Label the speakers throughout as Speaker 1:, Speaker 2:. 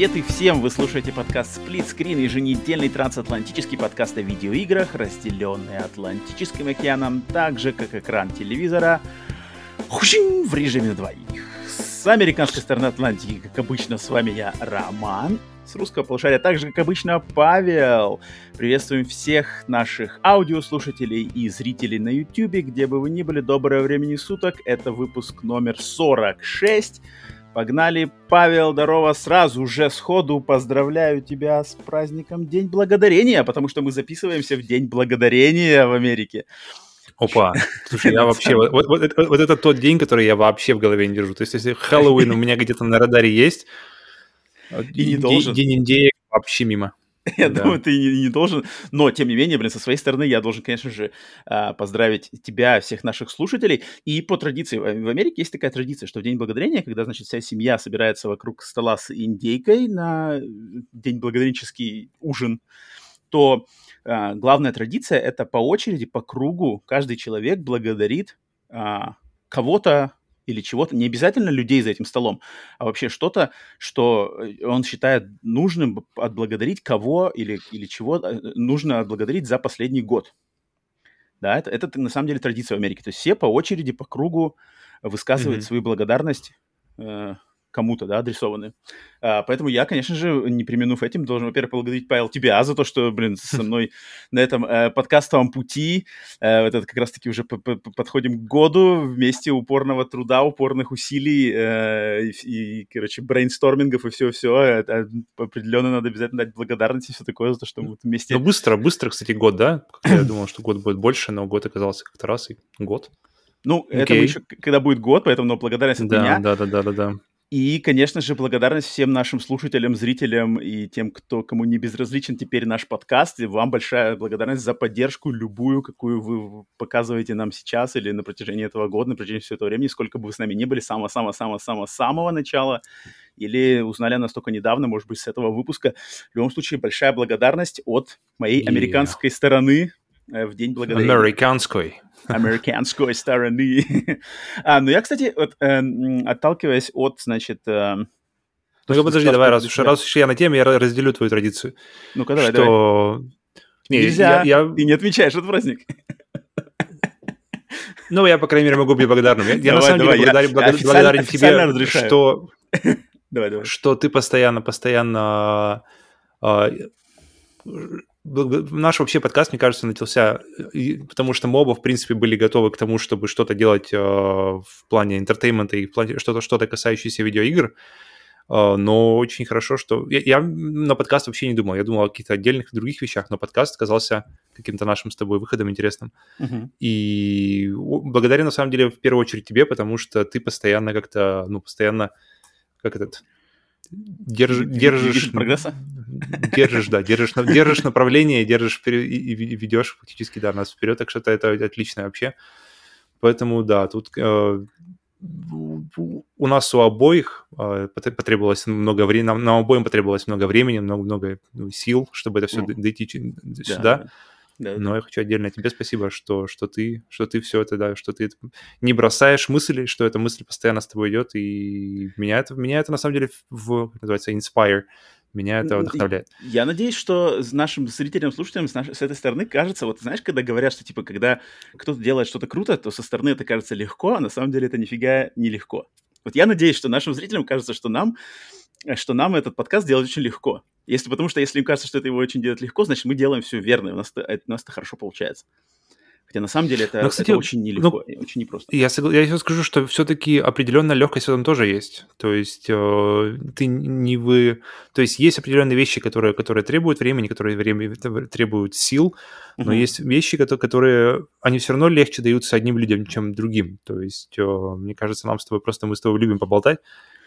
Speaker 1: Привет и всем! Вы слушаете подкаст Split Screen, еженедельный трансатлантический подкаст о видеоиграх, разделенный Атлантическим океаном, так же, как экран телевизора, в режиме двоих. С американской стороны Атлантики, как обычно, с вами я, Роман. С русского полушария, так же, как обычно, Павел. Приветствуем всех наших аудиослушателей и зрителей на YouTube, где бы вы ни были, доброе времени суток. Это выпуск номер 46. Погнали, Павел, здорово, сразу же сходу поздравляю тебя с праздником День Благодарения, потому что мы записываемся в День Благодарения в Америке.
Speaker 2: Опа, слушай, я вообще... Вот, вот, вот, вот это тот день, который я вообще в голове не держу. То есть, если Хэллоуин у меня где-то на радаре есть,
Speaker 1: и не должен.
Speaker 2: День индеек вообще мимо.
Speaker 1: Я да. думаю, ты не, не должен. Но, тем не менее, блин, со своей стороны я должен, конечно же, а, поздравить тебя, всех наших слушателей. И по традиции, в Америке есть такая традиция, что в День Благодарения, когда, значит, вся семья собирается вокруг стола с индейкой на День Благодаренческий ужин, то а, главная традиция — это по очереди, по кругу каждый человек благодарит а, кого-то или чего-то, не обязательно людей за этим столом, а вообще что-то, что э, он считает нужным отблагодарить кого или, или чего э, нужно отблагодарить за последний год. Да, это, это на самом деле традиция в Америке. То есть все по очереди, по кругу высказывают mm-hmm. свою благодарность э, кому-то, да, адресованы. А, поэтому я, конечно же, не применув этим, должен, во-первых, поблагодарить, Павел, тебя за то, что, блин, со мной на этом э, подкастовом пути, э, этот как раз-таки уже подходим к году вместе упорного труда, упорных усилий э, и, и, короче, брейнстормингов и все-все. Определенно надо обязательно дать благодарность и все такое за то, что мы вместе...
Speaker 2: Ну, быстро, быстро, кстати, год, да? Я думал, что год будет больше, но год оказался как-то раз и год.
Speaker 1: Ну, okay. это еще, когда будет год, поэтому но благодарность от
Speaker 2: да,
Speaker 1: меня.
Speaker 2: Да, да, да, да, да.
Speaker 1: И, конечно же, благодарность всем нашим слушателям, зрителям и тем, кто, кому не безразличен теперь наш подкаст. И вам большая благодарность за поддержку любую, какую вы показываете нам сейчас или на протяжении этого года, на протяжении всего этого времени, сколько бы вы с нами не были, самого-самого-самого-самого начала, или узнали нас только недавно, может быть, с этого выпуска. В любом случае, большая благодарность от моей yeah. американской стороны в День Благодарения.
Speaker 2: Американской
Speaker 1: американской стороны. а, ну я, кстати, вот, э, отталкиваясь от, значит... Э,
Speaker 2: ну, подожди, давай, раз уж, раз уж я на теме, я разделю твою традицию.
Speaker 1: Ну-ка, давай,
Speaker 2: что...
Speaker 1: давай. Не, Нельзя, я, я... ты не отмечаешь этот праздник.
Speaker 2: Ну, я, по крайней мере, могу быть благодарным. Я, давай, я на самом давай, деле благодарен, я, благодарен, благодарен тебе, разрешаю. что, давай, давай. что ты постоянно, постоянно э, наш вообще подкаст, мне кажется, начался, потому что мы оба, в принципе, были готовы к тому, чтобы что-то делать э, в плане entertainment а и в плане что-то, что-то касающееся видеоигр. Э, но очень хорошо, что... Я, я на подкаст вообще не думал. Я думал о каких-то отдельных других вещах, но подкаст казался каким-то нашим с тобой выходом интересным. Uh-huh. И благодаря, на самом деле, в первую очередь тебе, потому что ты постоянно как-то, ну, постоянно, как этот держ, держишь...
Speaker 1: прогресса?
Speaker 2: Держишь, да, держишь, держишь направление, держишь вперед, и, и ведешь фактически, да, нас вперед, так что это, это отлично вообще. Поэтому, да, тут э, у нас у обоих э, потребовалось много времени, нам, нам обоим потребовалось много времени, много, много ну, сил, чтобы это все mm. дойти сюда. Да. Но я хочу отдельно тебе спасибо, что, что ты, что ты все это, да, что ты не бросаешь мысли, что эта мысль постоянно с тобой идет, и меня это, меня это на самом деле в, как называется, inspire, меня это вдохновляет.
Speaker 1: Я надеюсь, что нашим зрителям, слушателям с, нашей, с этой стороны кажется, вот знаешь, когда говорят, что типа, когда кто-то делает что-то круто, то со стороны это кажется легко, а на самом деле это нифига не легко. Вот я надеюсь, что нашим зрителям кажется, что нам Э, что нам этот подкаст делать очень легко. Если, потому что если им кажется, что это его очень делать легко, значит, мы делаем все верно, и у нас это, у нас это хорошо получается. Хотя на самом деле это, Но, кстати, это очень нелегко, ну, очень непросто.
Speaker 2: Я, согла- я сейчас скажу, что все-таки определенная легкость в этом тоже есть. То есть э, ты не вы... То есть есть определенные вещи, которые, которые требуют времени, которые время, требуют сил, но uh-huh. есть вещи, которые, которые... Они все равно легче даются одним людям, чем другим. То есть э, мне кажется, нам с тобой просто... Мы с тобой любим поболтать,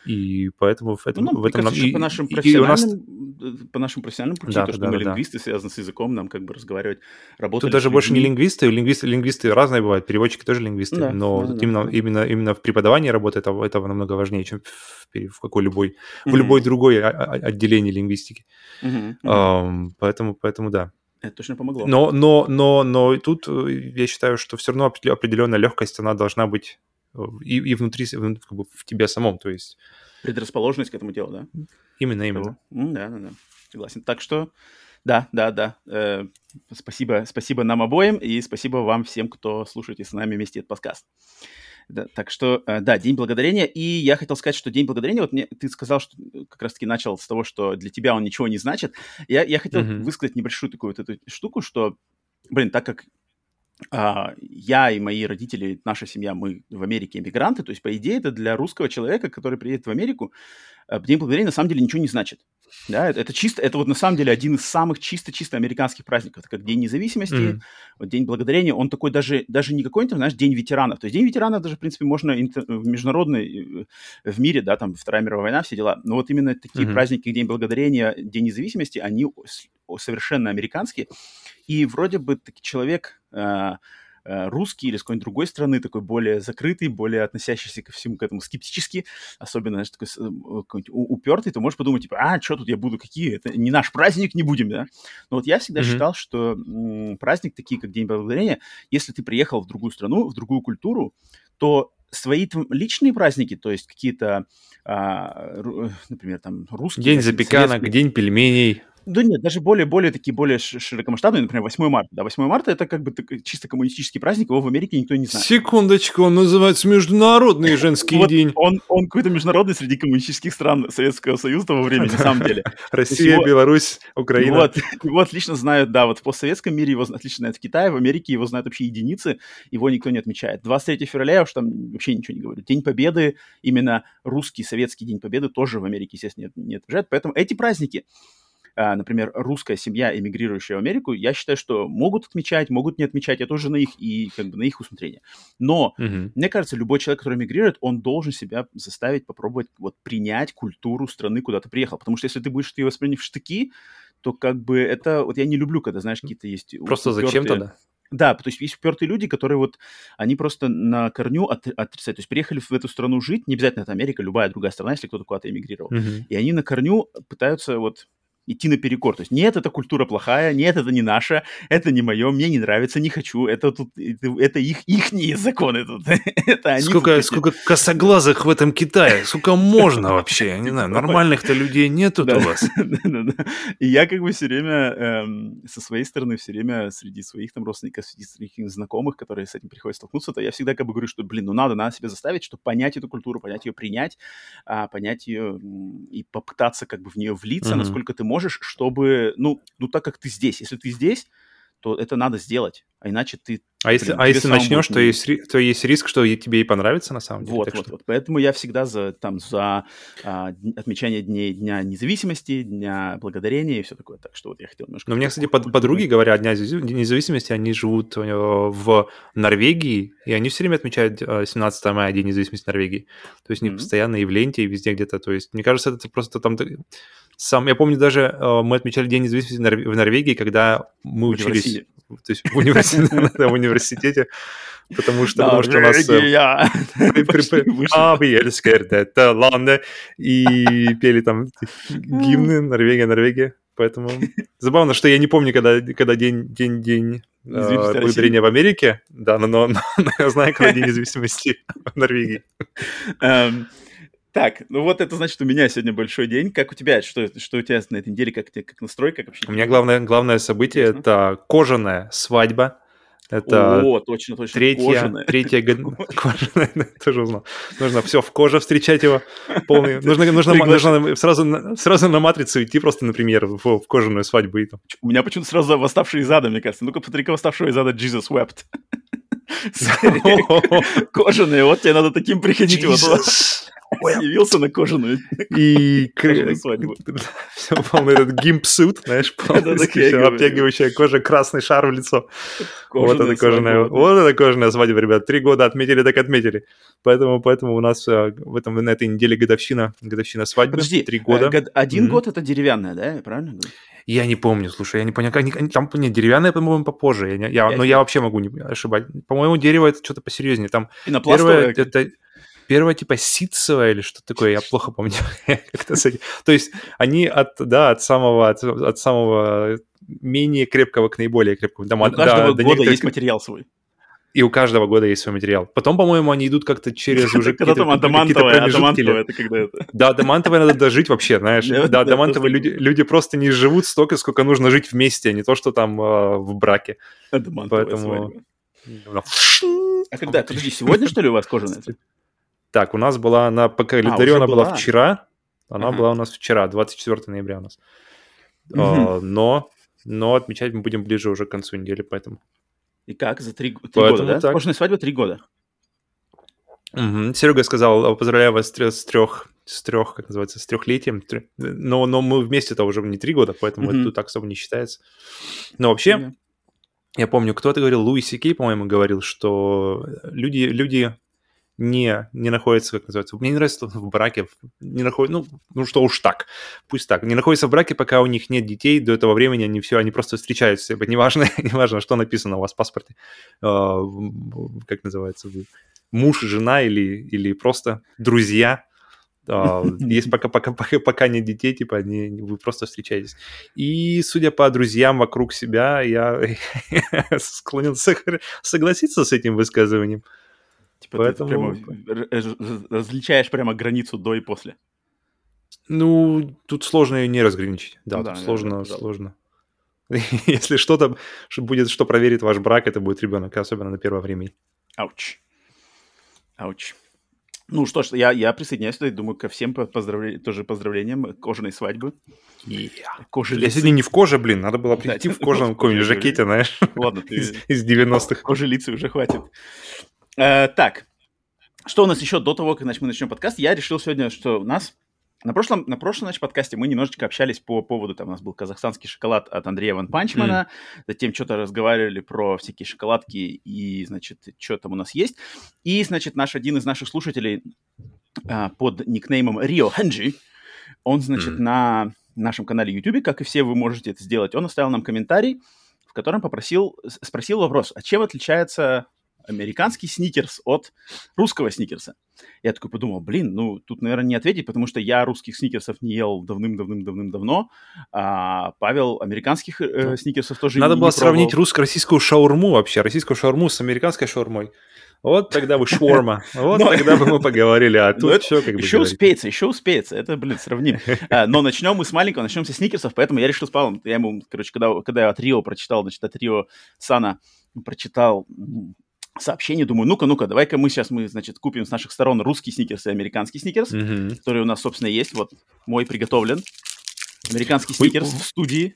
Speaker 2: и поэтому в этом... Ну, в этом
Speaker 1: кажется, нам... по нашим профессиональным, нас... Э, по нашим профессиональным пути, да, то, что да, мы да, лингвисты, да. связаны с языком, нам как бы разговаривать, работать.
Speaker 2: Тут даже больше не лингвисты, лингвисты, лингвисты разные бывают, переводчики тоже лингвисты, да, но да, именно, да. именно, именно в преподавании работы этого, этого намного важнее, чем в, в какой любой, mm-hmm. в любой другой отделении лингвистики. Mm-hmm. Um, поэтому, поэтому да.
Speaker 1: Это точно помогло.
Speaker 2: Но, но, но, но тут э, я считаю, что все равно определенная легкость, она должна быть и, и внутри, как бы в тебе самом, то есть...
Speaker 1: Предрасположенность к этому делу, да?
Speaker 2: Именно, именно.
Speaker 1: Да, да, да. Согласен. Так что, да, да, да. Э, спасибо, спасибо нам обоим и спасибо вам всем, кто слушаете с нами вместе этот подкаст. Да, так что, э, да, День Благодарения. И я хотел сказать, что День Благодарения, вот мне, ты сказал, что как раз-таки начал с того, что для тебя он ничего не значит. Я, я хотел mm-hmm. высказать небольшую такую вот эту штуку, что, блин, так как я и мои родители, наша семья, мы в Америке иммигранты, то есть, по идее, это для русского человека, который приедет в Америку, э, День Благодарения на самом деле ничего не значит. Да, это, это чисто, это вот на самом деле один из самых чисто-чисто американских праздников. Это как День независимости, mm-hmm. вот День Благодарения, он такой даже, даже не какой-то, знаешь, День ветеранов. То есть День ветеранов даже, в принципе, можно интер- в международный, э, в мире, да, там Вторая мировая война, все дела. Но вот именно такие mm-hmm. праздники, День Благодарения, День независимости, они совершенно американские. И вроде бы таки человек э, э, русский или с какой-нибудь другой страны, такой более закрытый, более относящийся ко всему к этому скептически, особенно, знаешь, такой э, упертый, то можешь подумать, типа, а, что тут я буду, какие, это не наш праздник, не будем, да? Но вот я всегда mm-hmm. считал, что м, праздник такие, как День Благодарения, если ты приехал в другую страну, в другую культуру, то свои личные праздники, то есть какие-то, а, например, там русские...
Speaker 2: День запеканок, советские... день пельменей.
Speaker 1: Да нет, даже более, более такие, более широкомасштабные, например, 8 марта. Да, 8 марта это как бы чисто коммунистический праздник, его в Америке никто не знает.
Speaker 2: Секундочку, он называется Международный женский вот день.
Speaker 1: Он, он какой-то международный среди коммунистических стран Советского Союза того времени, на самом деле.
Speaker 2: Россия, Беларусь, Украина.
Speaker 1: Вот, его отлично знают, да, вот в постсоветском мире его отлично знают в Китае, в Америке его знают вообще единицы, его никто не отмечает. 23 февраля, я уж там вообще ничего не говорю. День Победы, именно русский, советский День Победы тоже в Америке, естественно, не, не отмечают. Поэтому эти праздники, например, русская семья, эмигрирующая в Америку, я считаю, что могут отмечать, могут не отмечать, это уже на их и как бы на их усмотрение. Но mm-hmm. мне кажется, любой человек, который эмигрирует, он должен себя заставить попробовать вот принять культуру страны, куда ты приехал, потому что если ты будешь ее воспринять в штыки, то как бы это вот я не люблю, когда знаешь какие-то есть
Speaker 2: просто зачем тогда?
Speaker 1: Да, то есть есть упертые люди, которые вот, они просто на корню от, отрицают. То есть приехали в эту страну жить, не обязательно это Америка, любая другая страна, если кто-то куда-то эмигрировал. Mm-hmm. И они на корню пытаются вот идти наперекор. То есть нет, эта культура плохая, нет, это не наша, это не мое, мне не нравится, не хочу, это тут, это, это их, ихние законы тут. это
Speaker 2: они сколько, тут... сколько косоглазых в этом Китае, сколько можно вообще, я не знаю, нормальных-то людей нету у вас.
Speaker 1: И я как бы все время эм, со своей стороны, все время среди своих там родственников, среди своих знакомых, которые с этим приходят столкнуться, то я всегда как бы говорю, что, блин, ну надо, надо себя заставить, чтобы понять эту культуру, понять ее, принять, а, понять ее и попытаться как бы в нее влиться, насколько ты можешь можешь, чтобы, ну, ну так как ты здесь, если ты здесь, то это надо сделать, а иначе ты...
Speaker 2: А блин, если, а если начнешь, будет... то, есть, то есть риск, что тебе и понравится на самом деле.
Speaker 1: Вот, вот, что... вот. Поэтому я всегда за, там, за а, отмечание дней, Дня независимости, Дня благодарения и все такое. Так что вот я хотел немножко...
Speaker 2: Но у меня, кстати, под, подруги говорят Дня независимости, они живут в Норвегии, и они все время отмечают 17 э, мая, День независимости Норвегии. То есть они mm-hmm. постоянно и в ленте, и везде где-то. То есть, мне кажется, это просто там сам, я помню даже, э, мы отмечали День независимости в Норвегии, когда мы учились то есть в университете, потому что, потому что у нас... это ладно, и пели там гимны Норвегия, Норвегия. Поэтому забавно, что я не помню, когда, когда день, день, день э, благодарения в Америке, да, но, но, но я знаю, когда день независимости в Норвегии.
Speaker 1: Эм, так, ну вот это значит, у меня сегодня большой день. Как у тебя? Что, что у тебя на этой неделе? Как, как настрой? Как вообще?
Speaker 2: У меня главное, главное событие – это кожаная свадьба. Это
Speaker 1: О, точно, точно.
Speaker 2: Третья, кожаная. третья кожаная, тоже узнал. Нужно все в коже встречать его полный. Нужно, нужно, нужно сразу, сразу на матрицу идти просто, например, в, в кожаную свадьбу. И там.
Speaker 1: У меня почему-то сразу восставший из ада, мне кажется. Ну-ка, посмотри-ка восставшего из ада Jesus wept. Кожаные, вот тебе надо таким приходить. Вот Явился на кожаную.
Speaker 2: И все полный этот гимпсут, знаешь, полностью обтягивающая кожа, красный шар в лицо. Вот это кожаная, вот это кожаная свадьба, ребят. Три года отметили, так отметили. Поэтому, поэтому у нас э, в этом на этой неделе годовщина, годовщина свадьбы. Подожди, три года.
Speaker 1: Э, один год это деревянная, да? Правильно?
Speaker 2: Я не помню, слушай, я не понял, они, там не деревянное, по-моему, попозже, я, я, я, но я вообще могу не ошибать. По-моему, дерево это что-то посерьезнее. Там первое это первое типа ситцевое или что такое, я плохо помню. То есть они от, да, от самого, от, от самого менее крепкого к наиполее крепкому.
Speaker 1: Там, У каждого да, года есть материал свой.
Speaker 2: И у каждого года есть свой материал. Потом, по-моему, они идут как-то через уже
Speaker 1: адамантовое, адамантовое, это когда это?
Speaker 2: Да, адамантовое надо дожить вообще, знаешь. Да, адамантовые люди, люди просто не живут столько, сколько нужно жить вместе, а не то, что там э, в браке. Поэтому...
Speaker 1: А когда? Подожди, сегодня, что ли, у вас кожаная?
Speaker 2: Так, у нас была на по календарю, она была вчера. Она была у нас вчера, 24 ноября у нас. Но но отмечать мы будем ближе уже к концу недели, поэтому.
Speaker 1: И как? За три, три года, да? Так. Свадьба три года.
Speaker 2: Угу. Серега сказал, поздравляю вас с трех, с трех, как называется, с трехлетием. Но, но мы вместе-то уже не три года, поэтому mm-hmm. это так особо не считается. Но вообще, mm-hmm. я помню, кто-то говорил, Луи Сикей, по-моему, говорил, что люди, люди не, не находится, как называется, мне не нравится в браке, не находит, ну, ну что уж так, пусть так, не находится в браке, пока у них нет детей, до этого времени они все, они просто встречаются, неважно, неважно, что написано у вас в паспорте, э, как называется, муж, жена или, или просто друзья, Uh, есть пока, пока, пока, пока нет детей, типа, они, вы просто встречаетесь. И, судя по друзьям вокруг себя, я склонен согласиться с этим высказыванием.
Speaker 1: Типа Поэтому... ты прямо различаешь прямо границу до и после.
Speaker 2: Ну, тут сложно ее не разграничить. Да, ну, тут да, сложно, да, сложно. Если что-то будет, что проверит ваш брак, это будет ребенок, особенно на первое время.
Speaker 1: Ауч. Ауч. Ну что ж, я, я присоединяюсь, я думаю, ко всем поздравлениям, тоже поздравлениям кожаной свадьбы.
Speaker 2: Yeah. Кожи я сегодня не в коже, блин, надо было прийти в кожаном каком-нибудь жакете, знаешь.
Speaker 1: Ладно, ты...
Speaker 2: Из 90-х.
Speaker 1: Кожи лица уже хватит. Э, так, что у нас еще до того, как мы начнем подкаст? Я решил сегодня, что у нас на прошлом, на прошлом значит, подкасте мы немножечко общались по поводу, там у нас был казахстанский шоколад от Андрея Ван Панчмана, mm. затем что-то разговаривали про всякие шоколадки и, значит, что там у нас есть. И, значит, наш один из наших слушателей а, под никнеймом Рио Хэнджи, он, значит, mm. на нашем канале YouTube, как и все вы можете это сделать, он оставил нам комментарий, в котором попросил, спросил вопрос, а чем отличается американский сникерс от русского сникерса. Я такой подумал, блин, ну тут, наверное, не ответить, потому что я русских сникерсов не ел давным-давным-давным-давно, а Павел американских э, сникерсов тоже
Speaker 2: Надо
Speaker 1: не,
Speaker 2: было
Speaker 1: не
Speaker 2: сравнить русско-российскую шаурму вообще, российскую шаурму с американской шаурмой. Вот тогда бы шворма. Вот Но... тогда бы мы поговорили, а тут все как бы
Speaker 1: Еще говорить. успеется, еще успеется. Это, блин, сравним. А, но начнем мы с маленького, начнем со сникерсов, поэтому я решил с Павлом, я ему, короче, когда, когда я от Рио прочитал, значит, от Рио Сана прочитал сообщение, думаю, ну-ка, ну-ка, давай-ка мы сейчас, мы, значит, купим с наших сторон русский сникерс и американский сникерс, mm-hmm. который у нас, собственно, есть. Вот мой приготовлен. Американский сникерс в студии.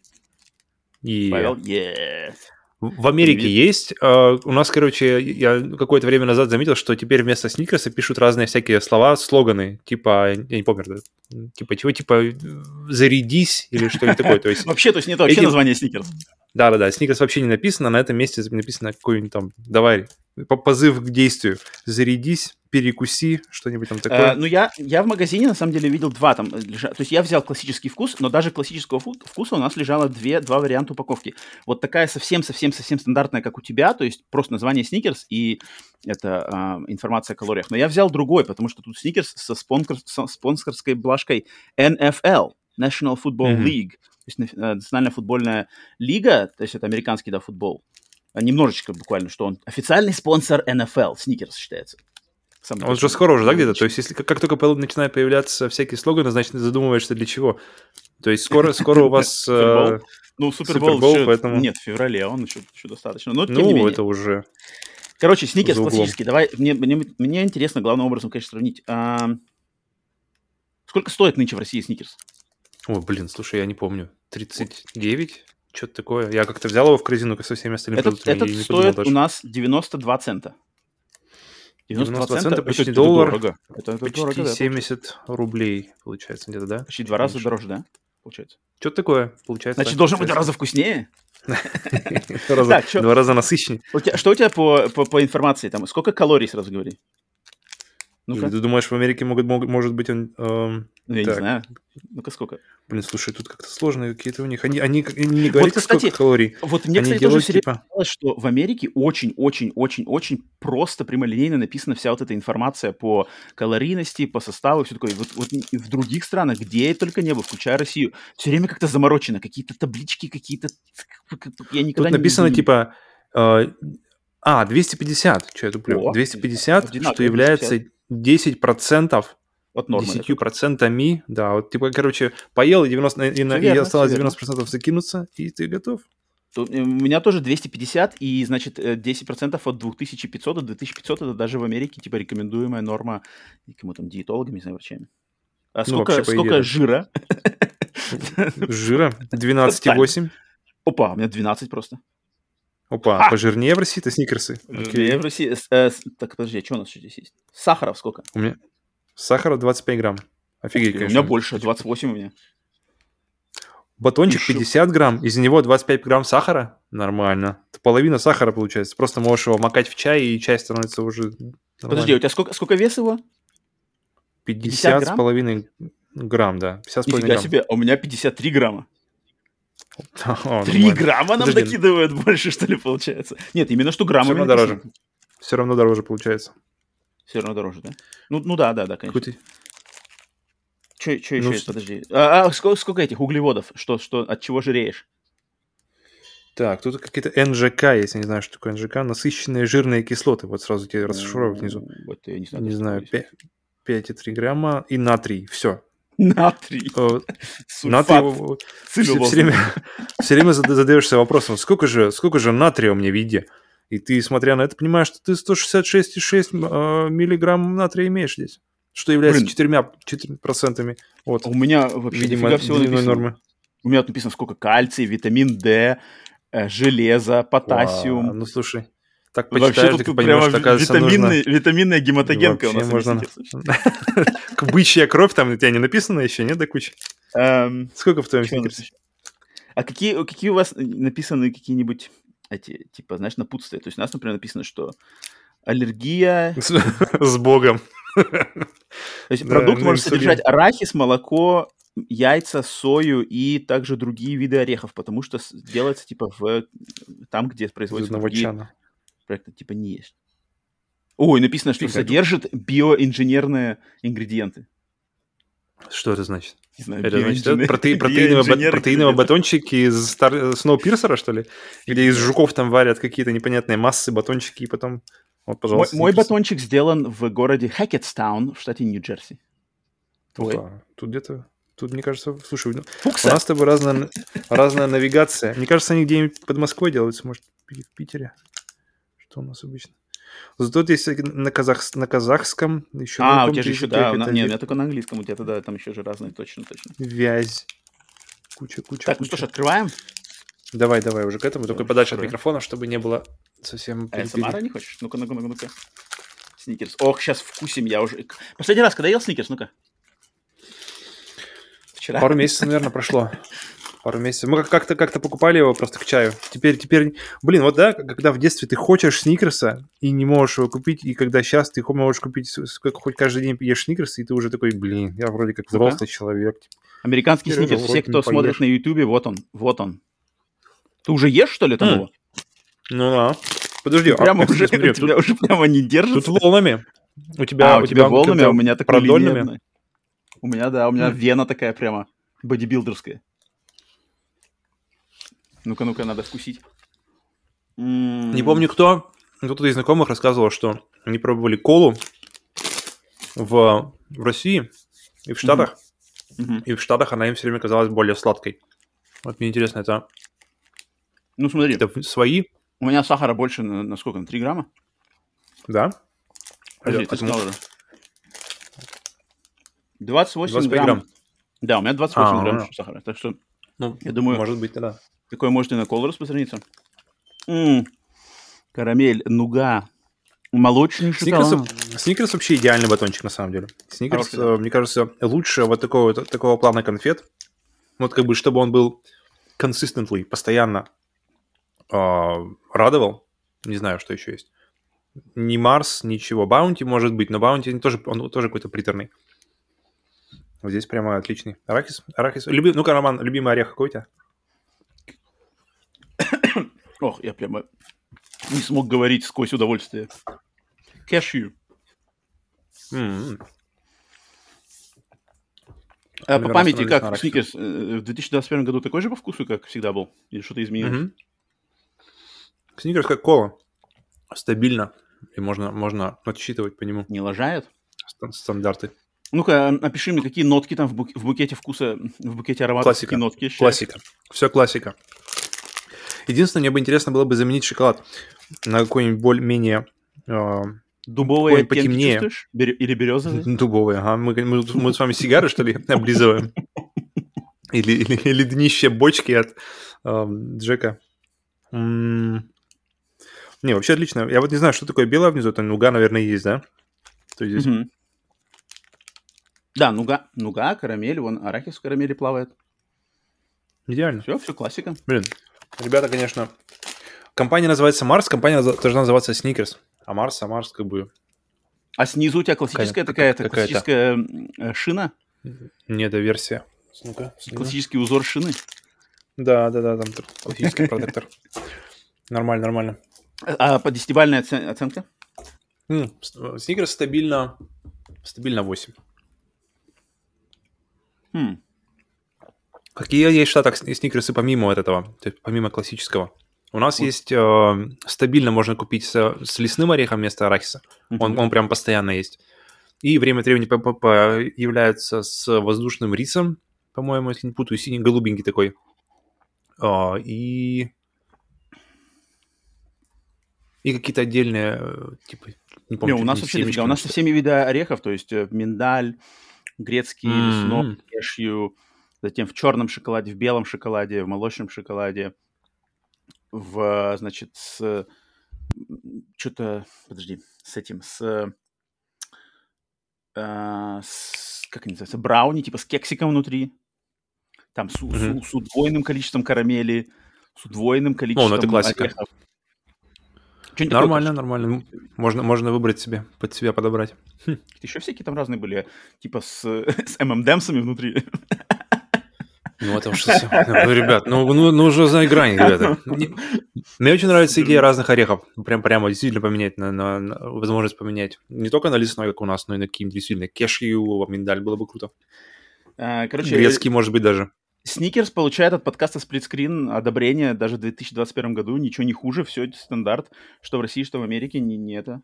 Speaker 2: Yeah. Павел, yeah. В Америке есть. Uh, у нас, короче, я какое-то время назад заметил, что теперь вместо сникерса пишут разные всякие слова, слоганы, типа, я не помню, типа чего, типа «зарядись» или что-нибудь такое. То есть,
Speaker 1: вообще, то есть нет вообще названия сникерс.
Speaker 2: Да-да-да, сникерс вообще не написано, на этом месте написано какой-нибудь там «давай, позыв к действию. Зарядись, перекуси, что-нибудь там такое.
Speaker 1: А, ну, я, я в магазине, на самом деле, видел два там. Лежа... То есть я взял классический вкус, но даже классического вкуса у нас лежало две, два варианта упаковки. Вот такая совсем-совсем-совсем стандартная, как у тебя, то есть просто название сникерс и это а, информация о калориях. Но я взял другой, потому что тут сникерс со, спонсор, со спонсорской блажкой NFL, National Football mm-hmm. League, то есть э, национальная футбольная лига, то есть это американский да, футбол немножечко буквально, что он официальный спонсор NFL, Сникерс считается.
Speaker 2: Сам он же скоро уже, да, где-то? То есть, если как, только начинают появляться всякие слоганы, значит, задумываешься для чего. То есть, скоро, скоро у вас... Э,
Speaker 1: ну, Супербол, поэтому... Нет, в феврале, а он еще, еще достаточно. Но,
Speaker 2: ну, это уже...
Speaker 1: Короче, сникерс классический. Давай, мне, мне, мне интересно, главным образом, конечно, сравнить. А... Сколько стоит нынче в России сникерс?
Speaker 2: О, блин, слушай, я не помню. 39? Что-то такое. Я как-то взял его в корзину со всеми остальными
Speaker 1: этот, продуктами. Этот стоит у нас 92 цента.
Speaker 2: 92, 92 цента, почти это доллар. Дорого. Это, это почти дорого, да, 70 получается. рублей, получается, где-то, да?
Speaker 1: Почти два раза дороже, да? Получается.
Speaker 2: Что-то такое, получается.
Speaker 1: Значит, должен быть два раза вкуснее?
Speaker 2: Два раза насыщеннее.
Speaker 1: Что у тебя по информации? там? Сколько калорий, сразу говори?
Speaker 2: Ну-ка. Ты думаешь, в Америке могут, могут, может быть он... Эм,
Speaker 1: ну, я так. не знаю. Ну-ка, сколько?
Speaker 2: Блин, слушай, тут как-то сложные какие-то у них. Они, они, они не говорят, вот, кстати, сколько калорий.
Speaker 1: Вот мне, они кстати, делают, тоже типа... что в Америке очень-очень-очень-очень просто прямолинейно написана вся вот эта информация по калорийности, по составу, все такое. Вот, вот в других странах, где я только не был, включая Россию, все время как-то заморочено. Какие-то таблички, какие-то...
Speaker 2: Я никогда тут написано, не... типа... Uh, А, 250, что я туплю?
Speaker 1: О,
Speaker 2: 250,
Speaker 1: одинаково,
Speaker 2: что является 10%
Speaker 1: От нормы.
Speaker 2: 10 процентами, да, вот типа, короче, поел и, 90, и, на- и
Speaker 1: верно,
Speaker 2: осталось
Speaker 1: всё верно.
Speaker 2: 90% закинуться, и ты готов.
Speaker 1: Тут, э, У меня тоже 250, и, значит, э, 10% от 2500 до 2500 это даже в Америке, типа, рекомендуемая норма, кому там, диетологами, не знаю, врачами. А сколько,
Speaker 2: Ну, вообще, идее,
Speaker 1: сколько
Speaker 2: да.
Speaker 1: жира?
Speaker 2: Жира 12,8.
Speaker 1: Опа, у меня 12 просто.
Speaker 2: Опа,
Speaker 1: А!
Speaker 2: пожирнее в России-то сникерсы.
Speaker 1: Я в России... с- э, с- Так, подожди, а что у нас еще здесь есть? Сахаров сколько?
Speaker 2: У меня сахара 25 грамм. Офигеть,
Speaker 1: у
Speaker 2: конечно.
Speaker 1: меня больше, 28 у меня.
Speaker 2: Батончик
Speaker 1: Еще.
Speaker 2: 50 грамм, из него 25 грамм сахара. Нормально. Это половина сахара получается. Просто можешь его макать в чай, и чай становится уже
Speaker 1: Подожди, у
Speaker 2: нормально.
Speaker 1: тебя сколько, сколько вес его?
Speaker 2: 50 с
Speaker 1: грамм?
Speaker 2: половиной грамм, да. 50 с половиной грамм.
Speaker 1: себе, а у меня 53 грамма. 3
Speaker 2: нормально.
Speaker 1: грамма нам накидывают больше, что ли, получается? Нет, именно что граммами
Speaker 2: Всё равно дороже. Все равно дороже получается.
Speaker 1: Все равно дороже, да? Ну, ну да, да, да, конечно.
Speaker 2: Какой-то-
Speaker 1: Что еще
Speaker 2: Ну,
Speaker 1: есть?
Speaker 2: с-
Speaker 1: Подожди. А, а сколько, сколько этих углеводов? Что, что, от чего жиреешь?
Speaker 2: Так, тут какие-то НЖК, если не знаю, что такое НЖК. Насыщенные жирные кислоты. Вот сразу тебе расшифровывают внизу.
Speaker 1: Вот я не знаю.
Speaker 2: Не знаю,
Speaker 1: такого есть.
Speaker 2: 5,3 грамма и натрий. Все.
Speaker 1: Натрий.
Speaker 2: Натрий все, время, все время зада- задаешься вопросом, сколько же, сколько же натрия у меня в еде? И ты, смотря на это, понимаешь, что ты 166,6 э, миллиграмм натрия имеешь здесь. Что является
Speaker 1: Блин.
Speaker 2: 4, 4 процентами от,
Speaker 1: А У меня вообще
Speaker 2: видимо,
Speaker 1: всего написано.
Speaker 2: нормы.
Speaker 1: У меня тут написано, сколько кальций, витамин D, э, железо, потассиум.
Speaker 2: Вау, Ну, слушай, так
Speaker 1: Вообще
Speaker 2: почитаешь, и
Speaker 1: прямо
Speaker 2: поймешь, что, оказывается, нужно...
Speaker 1: витаминный, витаминная гематогенка у
Speaker 2: Вообще
Speaker 1: нас.
Speaker 2: можно-. Бычья кровь там у тебя не написано еще, нет, до кучи?
Speaker 1: Эм,
Speaker 2: Сколько в твоем сникерсе?
Speaker 1: А какие, какие у вас написаны какие-нибудь эти, типа, знаешь, напутствия? То есть у нас, например, написано, что аллергия...
Speaker 2: С Богом.
Speaker 1: То есть продукт может содержать арахис, молоко, яйца, сою и также другие виды орехов, потому что делается, типа, в... там, где
Speaker 2: Из
Speaker 1: производятся
Speaker 2: одного
Speaker 1: другие
Speaker 2: чана.
Speaker 1: Проекты, типа, не есть. Ой, написано, что
Speaker 2: Фига.
Speaker 1: содержит биоинженерные ингредиенты.
Speaker 2: Что это значит?
Speaker 1: Не знаю,
Speaker 2: Это значит, проте- протеиновые, протеиновые батончики из Стар... Сноупирсера, что ли? Где из жуков там варят какие-то непонятные массы, батончики, и потом... Вот,
Speaker 1: Мой,
Speaker 2: пожалуйста.
Speaker 1: мой
Speaker 2: сникерс.
Speaker 1: батончик сделан в городе Хакетстаун в штате Нью-Джерси. Твой?
Speaker 2: Опа, Тут где-то... Тут, мне кажется, слушай, ну, у
Speaker 1: Фукса.
Speaker 2: нас с тобой разная, разная навигация. Мне кажется, они где-нибудь под Москвой делаются, может, в Питере. Что у нас обычно? Зато есть на, казах... на казахском, еще
Speaker 1: А, у тебя же еще, да, у на- не, у меня только на английском, у тебя тогда там еще же разные, точно, точно.
Speaker 2: вязь. Куча, куча,
Speaker 1: Так, ну
Speaker 2: куча.
Speaker 1: что ж, открываем.
Speaker 2: Давай, давай уже к этому, только
Speaker 1: Давай,
Speaker 2: подальше от микрофона, чтобы не было совсем...
Speaker 1: А. СМР не хочешь? Ну-ка, ну-ка, ну-ка, ну-ка. Сникерс. Ох, сейчас вкусим, я уже... Последний раз, когда ел сникерс, ну-ка. Вчера.
Speaker 2: Пару месяцев, наверное, прошло. Пару месяцев. Мы как- как-то как-то покупали его просто к чаю. Теперь, теперь, блин, вот да, когда в детстве ты хочешь сникерса и не можешь его купить, и когда сейчас ты можешь купить, хоть каждый день ешь сникерс, и ты уже такой, блин, я вроде как
Speaker 1: Ну-ка.
Speaker 2: взрослый человек. типа.
Speaker 1: Американский
Speaker 2: Теперь
Speaker 1: сникерс. Все, кто смотрит на Ютубе, вот он, вот он. Ты уже ешь, что ли, там его?
Speaker 2: Ну да. Подожди, а,
Speaker 1: Прямо
Speaker 2: кстати,
Speaker 1: уже,
Speaker 2: смотри,
Speaker 1: у тебя уже прямо не
Speaker 2: тут,
Speaker 1: держится.
Speaker 2: тут волнами. У тебя,
Speaker 1: а, у тебя волнами, а у меня такой
Speaker 2: продольными.
Speaker 1: линейный. У меня, да, у меня
Speaker 2: М.
Speaker 1: вена такая прямо бодибилдерская. Ну-ка, ну-ка, надо вкусить.
Speaker 2: Не помню кто, кто-то из знакомых рассказывал, что они пробовали колу в, в России и в Штатах,
Speaker 1: мгм.
Speaker 2: и в Штатах она им все время казалась более сладкой. Вот мне интересно, это,
Speaker 1: Ну, смотри,
Speaker 2: это свои,
Speaker 1: у меня сахара больше на, на сколько? На 3 грамма?
Speaker 2: да?
Speaker 1: Подожди,
Speaker 2: Это-
Speaker 1: ты сказал уже. 28
Speaker 2: 25
Speaker 1: грамм.
Speaker 2: грамм.
Speaker 1: Да, у меня 28
Speaker 2: А,
Speaker 1: грамм
Speaker 2: а.
Speaker 1: сахара. Так что
Speaker 2: Ну,
Speaker 1: Я думаю-
Speaker 2: может быть, да.
Speaker 1: Такое может и на колу распространиться. М, Карамель, нуга, молочный
Speaker 2: Сникерс,
Speaker 1: шоколад.
Speaker 2: Сникерс вообще идеальный батончик, на самом деле. Сникерс,
Speaker 1: Хороший, да.
Speaker 2: э, мне кажется, лучше вот такого, такого плана конфет. Вот как бы, чтобы он был consistently, постоянно э, радовал. Не знаю, что еще есть. Ни Марс, ничего. Баунти может быть, но Баунти тоже, он тоже какой-то приторный. Вот здесь прямо отличный. Арахис? Арахис. Люби... Ну-ка, Роман, любимый орех какой у тебя?
Speaker 1: Ох, я прямо не смог говорить сквозь удовольствие. Кэшью.
Speaker 2: М-м.
Speaker 1: А по памяти, как. Сникерс э, в 2021 году такой же по вкусу, как всегда был? Или что-то изменилось?
Speaker 2: Мгм. Сникерс как кола. Стабильно. И можно, можно отсчитывать по нему
Speaker 1: Не лажает?
Speaker 2: стан- стандарты.
Speaker 1: Ну-ка, опиши мне, какие нотки там в, бук- в букете вкуса, в букете ароматов,
Speaker 2: Классика.
Speaker 1: какие нотки ощущаешь?
Speaker 2: Классика. Все классика. Единственное, мне бы интересно было бы заменить шоколад на какой-нибудь более-менее э,
Speaker 1: Дубовые
Speaker 2: Какой
Speaker 1: оттенки
Speaker 2: потемнее.
Speaker 1: чувствуешь? Берё- Или березовые?
Speaker 2: дубовый. Ага. Мы, мы, мы с вами сигары, что ли, облизываем? Или, или, или днище бочки от эм, Джека. М. Не, вообще отлично. Я вот не знаю, что такое белое внизу. Это нуга, наверное, есть, да? То есть здесь.
Speaker 1: Да, нуга, нуга, карамель, вон арахис в карамели плавает.
Speaker 2: идеально.
Speaker 1: Все, все классика.
Speaker 2: Блин, ребята, конечно... Компания называется Марс, компания должна называться Сникерс. А Марс, а Марс как бы...
Speaker 1: А снизу у тебя классическая такая-то,
Speaker 2: какая-то.
Speaker 1: классическая э, шина,
Speaker 2: Не, это версия. Ну-ка,
Speaker 1: классический узор шины.
Speaker 2: Да, да, да, там классический протектор. Нормально, нормально.
Speaker 1: А по десятибальной оце- оценка?
Speaker 2: М, с- Сникерс стабильно... Стабильно 8.
Speaker 1: Хм.
Speaker 2: Какие есть в Штатах сни- сникерсы помимо вот этого, помимо классического? У нас есть э, стабильно можно купить с, с лесным орехом вместо арахиса. Он,
Speaker 1: Мгм.
Speaker 2: он прям постоянно есть. И время от времени по- по- появляется с воздушным рисом, по-моему, если не путаю, синий голубенький такой. А, и и какие-то отдельные, э, типа, не
Speaker 1: Не,
Speaker 2: помню,
Speaker 1: у
Speaker 2: чуть
Speaker 1: нас
Speaker 2: не
Speaker 1: вообще дофига. У нас со всеми видами орехов, то есть э, миндаль, грецкий,
Speaker 2: М.
Speaker 1: лесной, кешью, затем в черном шоколаде, в белом шоколаде, в молочном шоколаде, в, значит, с... Что-то, подожди, с этим, с... э, с- как они называются? Брауни, типа с кексиком внутри. Там с, с-
Speaker 2: Мгм.
Speaker 1: с удвоенным количеством карамели, с удвоенным количеством
Speaker 2: это классика.
Speaker 1: орехов. Что-нибудь такое,
Speaker 2: Нормально, нормально. Можно, можно выбрать себе, под себя подобрать.
Speaker 1: Еще всякие там разные были, типа с, с ММДМсами внутри.
Speaker 2: Ну, это уж совсем... Ну, ребят, ну, ну, ну уже за грань, ребята. Не- Мне очень нравится идея разных орехов. Прям прямо действительно поменять, на, на- на- возможность поменять. Не только на лесной, как у нас, но и на какие-нибудь действительно кешью, миндаль было бы круто.
Speaker 1: А, Короче,
Speaker 2: Грецкий, может быть, даже.
Speaker 1: Сникерс получает от подкаста Сплитскрин одобрение даже в 2021 году. Ничего не хуже, все стандарт. Что в России, что в Америке, не, не это.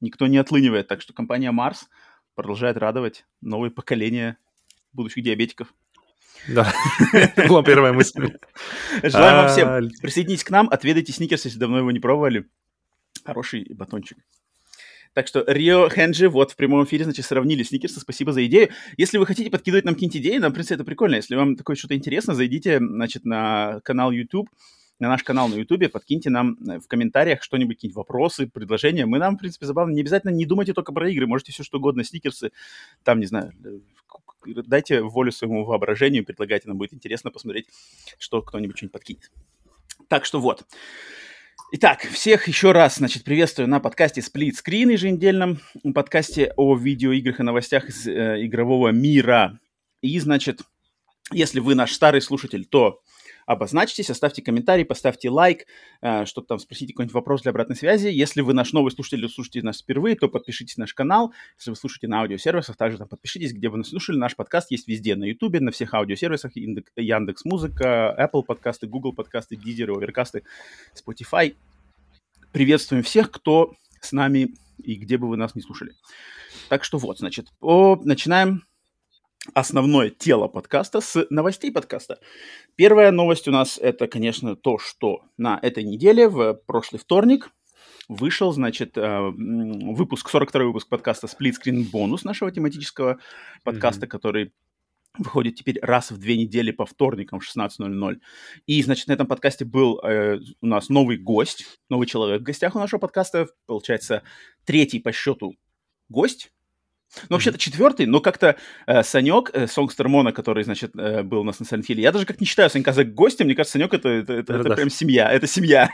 Speaker 1: Никто не отлынивает. Так что компания Марс продолжает радовать новое поколение будущих диабетиков.
Speaker 2: Да, это была первая мысль.
Speaker 1: Желаем вам
Speaker 2: А,
Speaker 1: всем присоединитесь к нам, отведайте Сникерс, если давно его не пробовали. Хороший батончик. Так что Рио Хенджи, вот в прямом эфире, значит, сравнили сникерсы. Спасибо за идею. Если вы хотите подкидывать нам какие-нибудь идеи, нам, в принципе, это прикольно. Если вам такое что-то интересно, зайдите, значит, на канал YouTube, на наш канал на YouTube, подкиньте нам э, в комментариях что-нибудь, какие-нибудь вопросы, предложения. Мы нам, в принципе, забавно. Не обязательно не думайте только про игры, можете все что угодно, сникерсы, там, не знаю, дайте волю своему воображению, предлагайте, нам будет интересно посмотреть, что кто-нибудь что-нибудь подкинет. Так что вот. Итак, всех еще раз, значит, приветствую на подкасте Split Screen еженедельном, подкасте о видеоиграх и новостях из э, игрового мира. И, значит, если вы наш старый слушатель, то обозначьтесь, оставьте комментарий, поставьте лайк, э, что-то там спросите, какой-нибудь вопрос для обратной связи. Если вы наш новый слушатель или слушаете нас впервые, то подпишитесь на наш канал. Если вы слушаете на аудиосервисах, также там подпишитесь, где вы нас слушали. Наш подкаст есть везде, на Ютубе, на всех аудиосервисах, Яндекс Музыка, Apple подкасты, Google подкасты, Deezer, Overcast, Spotify. Приветствуем всех, кто с нами и где бы вы нас не слушали. Так что вот, значит, о, начинаем основное тело подкаста с новостей подкаста. Первая новость у нас это, конечно, то, что на этой неделе, в прошлый вторник, вышел, значит, э, выпуск, 42-й выпуск подкаста Split Screen Бонус нашего тематического подкаста, который выходит теперь раз в две недели по вторникам в 16.00. И, значит, на этом подкасте был э, у нас новый гость, новый человек в гостях у нашего подкаста. Получается, третий по счету гость. Ну, вообще-то четвертый, но как-то э, Санек, э, Сонгстер Мона, который, значит, э, был у нас на Silent Hill, я даже как не считаю Санька за гостем, мне кажется, Санек это, это, это,
Speaker 2: Это
Speaker 1: это
Speaker 2: да.
Speaker 1: прям семья, это семья.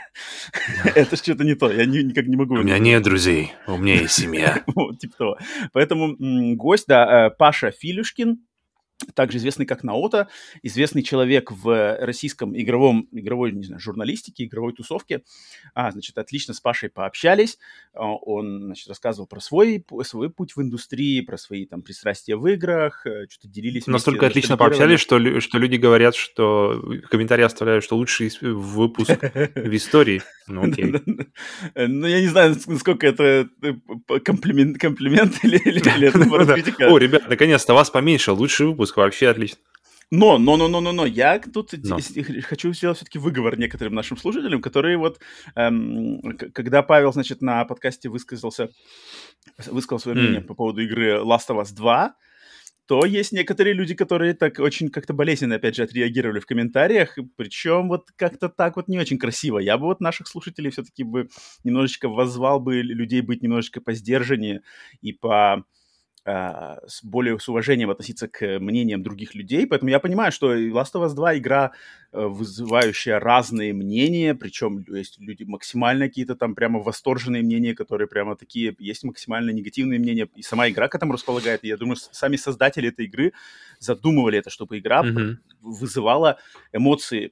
Speaker 1: Это что-то не то, я ни- никак не могу.
Speaker 2: У меня нет друзей, у меня есть семья.
Speaker 1: Вот, типа того. Поэтому м, гость, да, э, Паша Филюшкин, также известный как Наота, известный человек в российском игровом, игровой, не знаю, журналистике, игровой тусовке. А, значит, отлично с Пашей пообщались. А, он, значит, рассказывал про свой, свой путь в индустрии, про свои там пристрастия в играх, э, что-то делились.
Speaker 2: Настолько отлично пообщались, что, что люди говорят, что комментарии оставляют, что лучший выпуск в истории. Ну, окей.
Speaker 1: Ну, я не знаю, насколько это э, комплимент, или, это
Speaker 2: критика. О, ребят, наконец-то вас поменьше, лучший выпуск, вообще отлично.
Speaker 1: Но, но, но, но, но, но, я тут но. хочу сделать все-таки выговор некоторым нашим слушателям, которые вот, эм, когда Павел, значит, на подкасте высказался, высказал свое мнение mm. по поводу игры Last of Us 2, то есть некоторые люди, которые так очень как-то болезненно, опять же, отреагировали в комментариях, причем вот как-то так вот не очень красиво. Я бы вот наших слушателей все-таки бы немножечко воззвал бы людей быть немножечко по сдержаннее и по а, с более с уважением относиться к мнениям других людей. Поэтому я понимаю, что Last of Us 2 игра, э, вызывающая разные мнения, причем есть люди максимально какие-то там прямо восторженные мнения, которые прямо такие, есть максимально негативные мнения, и сама игра к этому располагает. И я думаю, сами создатели этой игры задумывали это, чтобы игра mm-hmm. вызывала эмоции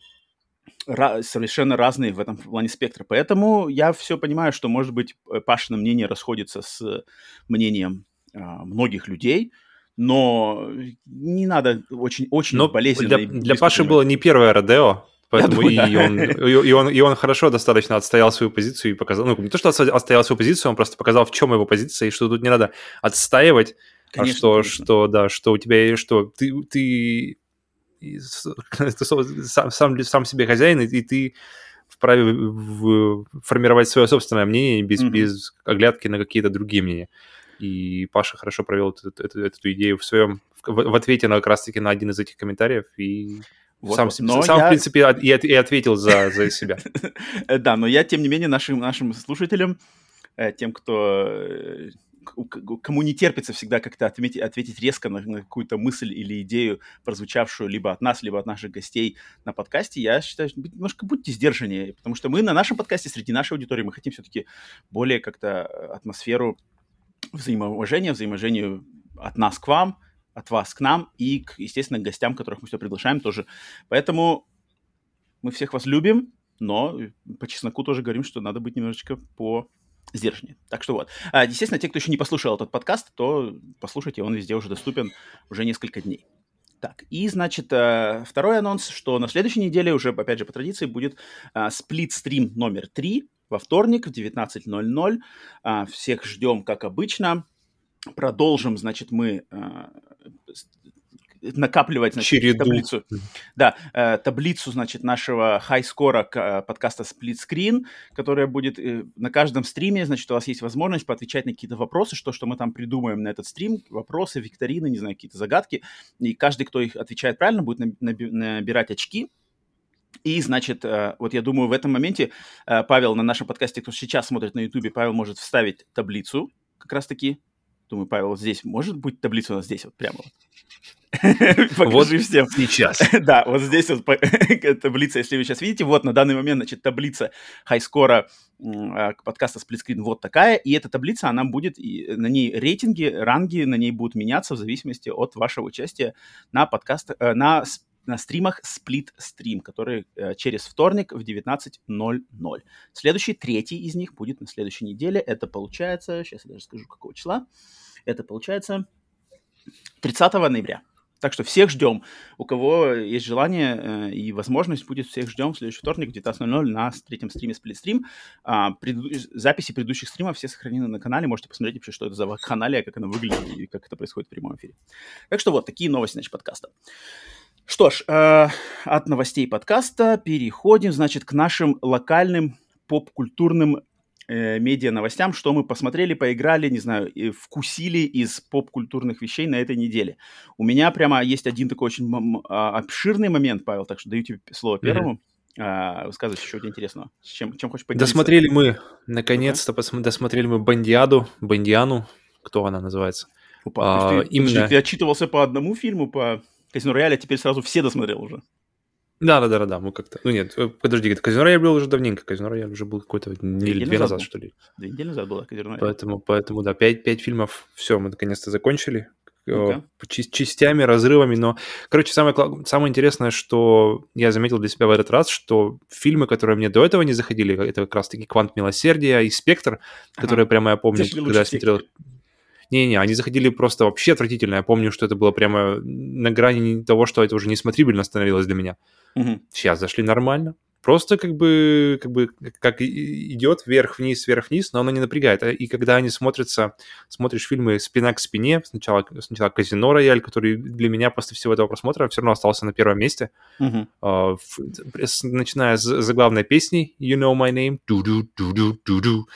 Speaker 1: совершенно разные в этом плане спектра. Поэтому я все понимаю, что, может быть, Пашина мнение расходится с мнением многих людей, но не надо очень, очень но болезненно.
Speaker 2: Для, для Паши было не первое Родео, Поэтому думаю, и, он, и, он, и он хорошо достаточно отстоял свою позицию и показал, ну, не то, что отстоял свою позицию, он просто показал, в чем его позиция, и что тут не надо отстаивать, а конечно, а что, конечно. что, да, что у тебя, что ты, ты, ты сам, сам, сам себе хозяин, и, и ты вправе в, формировать свое собственное мнение без, mm-hmm. без оглядки на какие-то другие мнения и Паша хорошо провел эту, эту, эту идею в своем, в, в ответе на как раз-таки на один из этих комментариев, и вот, сам, вот. сам я... в принципе, и, и ответил за, за себя.
Speaker 1: Да, но я, тем не менее, нашим, нашим слушателям, э, тем, кто э, кому не терпится всегда как-то отметить, ответить резко на, на какую-то мысль или идею, прозвучавшую либо от нас, либо от наших гостей на подкасте, я считаю, немножко будьте сдержаннее, потому что мы на нашем подкасте, среди нашей аудитории, мы хотим все-таки более как-то атмосферу взаимоуважения, взаимоуважению от нас к вам, от вас к нам и, к, естественно, к гостям, которых мы все приглашаем тоже. Поэтому мы всех вас любим, но по чесноку тоже говорим, что надо быть немножечко по сдержаннее. Так что вот. А, естественно, те, кто еще не послушал этот подкаст, то послушайте, он везде уже доступен уже несколько дней. Так, и, значит, э, второй анонс, что на следующей неделе уже, опять же, по традиции, будет сплит-стрим номер 3 во вторник в 19.00. А, всех ждем, как обычно. Продолжим, значит, мы а, накапливать значит, Череду. таблицу. Да, э, таблицу, значит, нашего хай-скора э, подкаста Split Screen, которая будет э, на каждом стриме, значит, у вас есть возможность поотвечать на какие-то вопросы, что, что мы там придумаем на этот стрим, вопросы, викторины, не знаю, какие-то загадки, и каждый, кто их отвечает правильно, будет набирать очки, и, значит, э, вот я думаю, в этом моменте э, Павел на нашем подкасте, кто сейчас смотрит на YouTube, Павел может вставить таблицу как раз-таки. Думаю, Павел, вот здесь может быть таблица у нас здесь вот прямо вот.
Speaker 2: Покажи всем. Сейчас.
Speaker 1: да, вот здесь вот таблица, если вы сейчас видите, вот на данный момент, значит, таблица хайскора а, подкаста Splitscreen вот такая, и эта таблица, она будет, на ней рейтинги, ранги на ней будут меняться в зависимости от вашего участия на подкаст, э, на на стримах Stream, который э, через вторник в 19.00. Следующий, третий из них будет на следующей неделе. Это получается, сейчас я даже скажу, какого числа. Это получается 30 ноября. Так что всех ждем. У кого есть желание э, и возможность, будет всех ждем в следующий вторник в 19.00 на третьем стриме Stream. А, преду... Записи предыдущих стримов все сохранены на канале. Можете посмотреть вообще, что это за канале, как она выглядит и как это происходит в прямом эфире. Так что вот, такие новости, значит, подкаста. Что ж, э, от новостей подкаста переходим, значит, к нашим локальным поп-культурным э, медиа-новостям, что мы посмотрели, поиграли, не знаю, вкусили из поп-культурных вещей на этой неделе. У меня прямо есть один такой очень а, обширный момент, Павел, так что даю тебе слово первому. Mm-hmm. Высказывай еще что интересного. С чем, чем хочешь поделиться?
Speaker 2: Досмотрели мы, наконец-то, okay. досмотрели мы Бандиаду, Бандиану, кто она называется.
Speaker 1: Опа, а, ты, именно... ты отчитывался по одному фильму, по Казино Рояль теперь сразу все досмотрел уже.
Speaker 2: Да, да, да, да, мы как-то. Ну нет, э, подожди, Казино Рояль был уже давненько. Казино Рояль уже был какой-то недели две назад, что ли.
Speaker 1: Две недели назад было Казино Рояль.
Speaker 2: Поэтому, поэтому да, пять, пять фильмов, все, мы наконец-то закончили. okay. частями, разрывами, но, короче, самое, самое интересное, что я заметил для себя в этот раз, что фильмы, которые мне до этого не заходили, это как раз-таки «Квант милосердия» и «Спектр», которые ага. прямо я помню, когда я смотрел... Не-не, они заходили просто вообще отвратительно. Я помню, что это было прямо на грани того, что это уже несмотрибельно становилось для меня. Угу. Сейчас зашли нормально. Просто как бы, как бы как идет вверх-вниз, вверх-вниз, но оно не напрягает. А и когда они смотрятся, смотришь фильмы спина к спине, сначала, сначала Казино Рояль, который для меня после всего этого просмотра все равно остался на первом месте. Uh-huh. Uh, начиная с заглавной песни You Know My Name, ду-ду-ду-ду-ду-ду,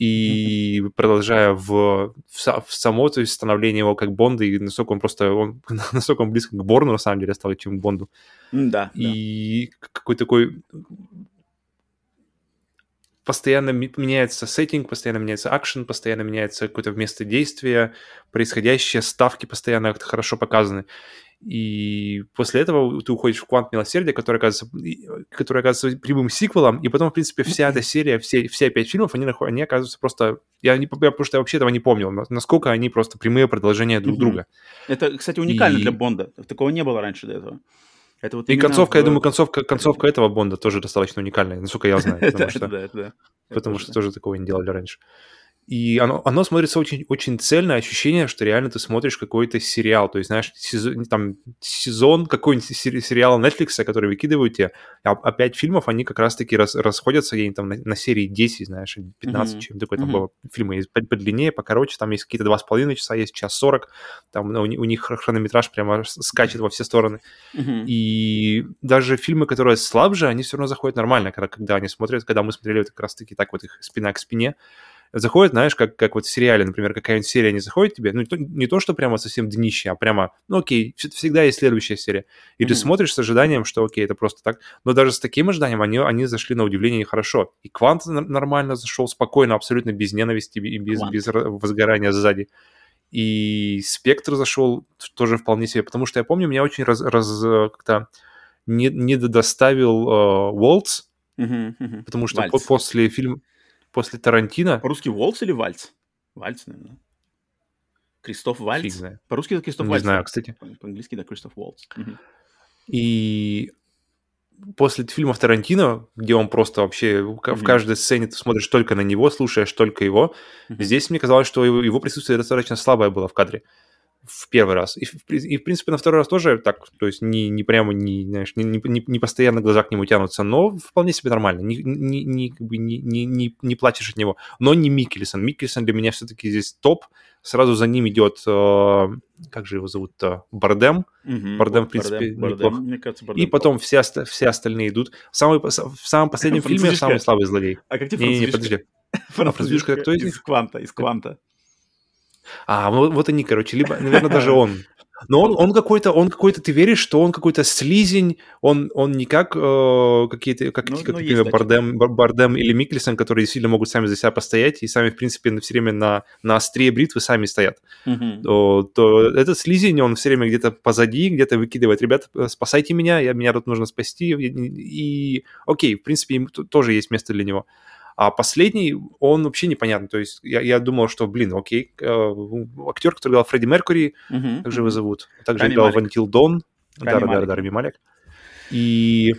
Speaker 2: и продолжая в, в, в само то есть становление его как Бонда, и насколько он просто, он, насколько он близко к Борну, на самом деле, стал, чем к Бонду.
Speaker 1: Да.
Speaker 2: И да. какой такой постоянно меняется сеттинг, постоянно меняется акшен, постоянно меняется какое-то место действия, происходящее, ставки постоянно хорошо показаны. И после этого ты уходишь в «Квант милосердия», который оказывается, который оказывается прямым сиквелом, и потом, в принципе, вся эта серия, все, все пять фильмов, они, они оказываются просто... Я не, я, потому что я вообще этого не помнил, насколько они просто прямые продолжения друг друга.
Speaker 1: Это, кстати, уникально и... для Бонда. Такого не было раньше до этого.
Speaker 2: Это вот и концовка, в... я думаю, концовка, концовка этого Бонда тоже достаточно уникальная, насколько я знаю. Потому что, потому что тоже такого не делали раньше. И оно, оно смотрится очень, очень цельно, ощущение, что реально ты смотришь какой-то сериал, то есть, знаешь, сезон, там, сезон какой-нибудь сериала Netflix, который выкидывают тебе, а, а пять фильмов, они как раз-таки рас, расходятся где-нибудь там на, на серии 10, знаешь, 15, mm-hmm. чем такое, там mm-hmm. было фильмы есть подлиннее, покороче, там есть какие-то два с половиной часа, есть час сорок, там у, у них хронометраж прямо скачет во все стороны. Mm-hmm. И даже фильмы, которые слабже, они все равно заходят нормально, когда, когда они смотрят, когда мы смотрели вот как раз-таки так вот их спина к спине, заходит, знаешь, как, как вот в сериале, например, какая-нибудь серия не заходит тебе, ну, не то, не то, что прямо совсем днище, а прямо, ну, окей, всегда есть следующая серия. И mm-hmm. ты смотришь с ожиданием, что, окей, это просто так. Но даже с таким ожиданием они, они зашли на удивление хорошо. И Квант нормально зашел, спокойно, абсолютно без ненависти и без, без возгорания сзади. И Спектр зашел тоже вполне себе, потому что я помню, меня очень раз, раз как-то не, не доставил Уолтс, uh, uh-huh, uh-huh. потому что по- после фильма после Тарантино...
Speaker 1: По-русски Волц или Вальц? Вальц, наверное. Кристоф Вальц? По-русски это Кристоф
Speaker 2: Не
Speaker 1: Вальц.
Speaker 2: Не знаю, кстати.
Speaker 1: По-английски, да, Кристоф Волц. Угу.
Speaker 2: И после фильмов Тарантино, где он просто вообще mm-hmm. в каждой сцене ты смотришь только на него, слушаешь только его, mm-hmm. здесь мне казалось, что его, его присутствие достаточно слабое было в кадре в первый раз. И, и, в принципе, на второй раз тоже так, то есть не, не прямо, не, знаешь, не, не, не постоянно глаза к нему тянутся, но вполне себе нормально. Не, не, не, не, не, не, не плачешь от него. Но не Микельсон. Микельсон для меня все-таки здесь топ. Сразу за ним идет, э, как же его зовут-то, Бардем. Угу, Бардем, в принципе, Бардем, неплох. Бардем, мне кажется, Бардем и потом все, все остальные идут. Самый, в самом последнем фильме самый слабый злодей.
Speaker 1: А как тебе Не-не-не, подожди.
Speaker 2: Французишка кто из них?
Speaker 1: Из Кванта, из Кванта.
Speaker 2: А, вот, вот они, короче, либо, наверное, даже он. Но он, он какой-то, он какой-то, ты веришь, что он какой-то слизень, он, он не как э, какие-то, как, ну, как ну, например, Бардем, Бардем или Микельсон, которые действительно могут сами за себя постоять и сами, в принципе, все время на, на острие бритвы сами стоят. Mm-hmm. То, то этот слизень, он все время где-то позади, где-то выкидывает, ребят, спасайте меня, я, меня тут нужно спасти. И, и окей, в принципе, тоже есть место для него. А последний, он вообще непонятный. То есть я, я думал, что, блин, окей, э, актер, который играл Фредди Меркури, uh-huh, как же его зовут? Также Рами играл Вантил Дон. Да, да, да, Рами Малик. И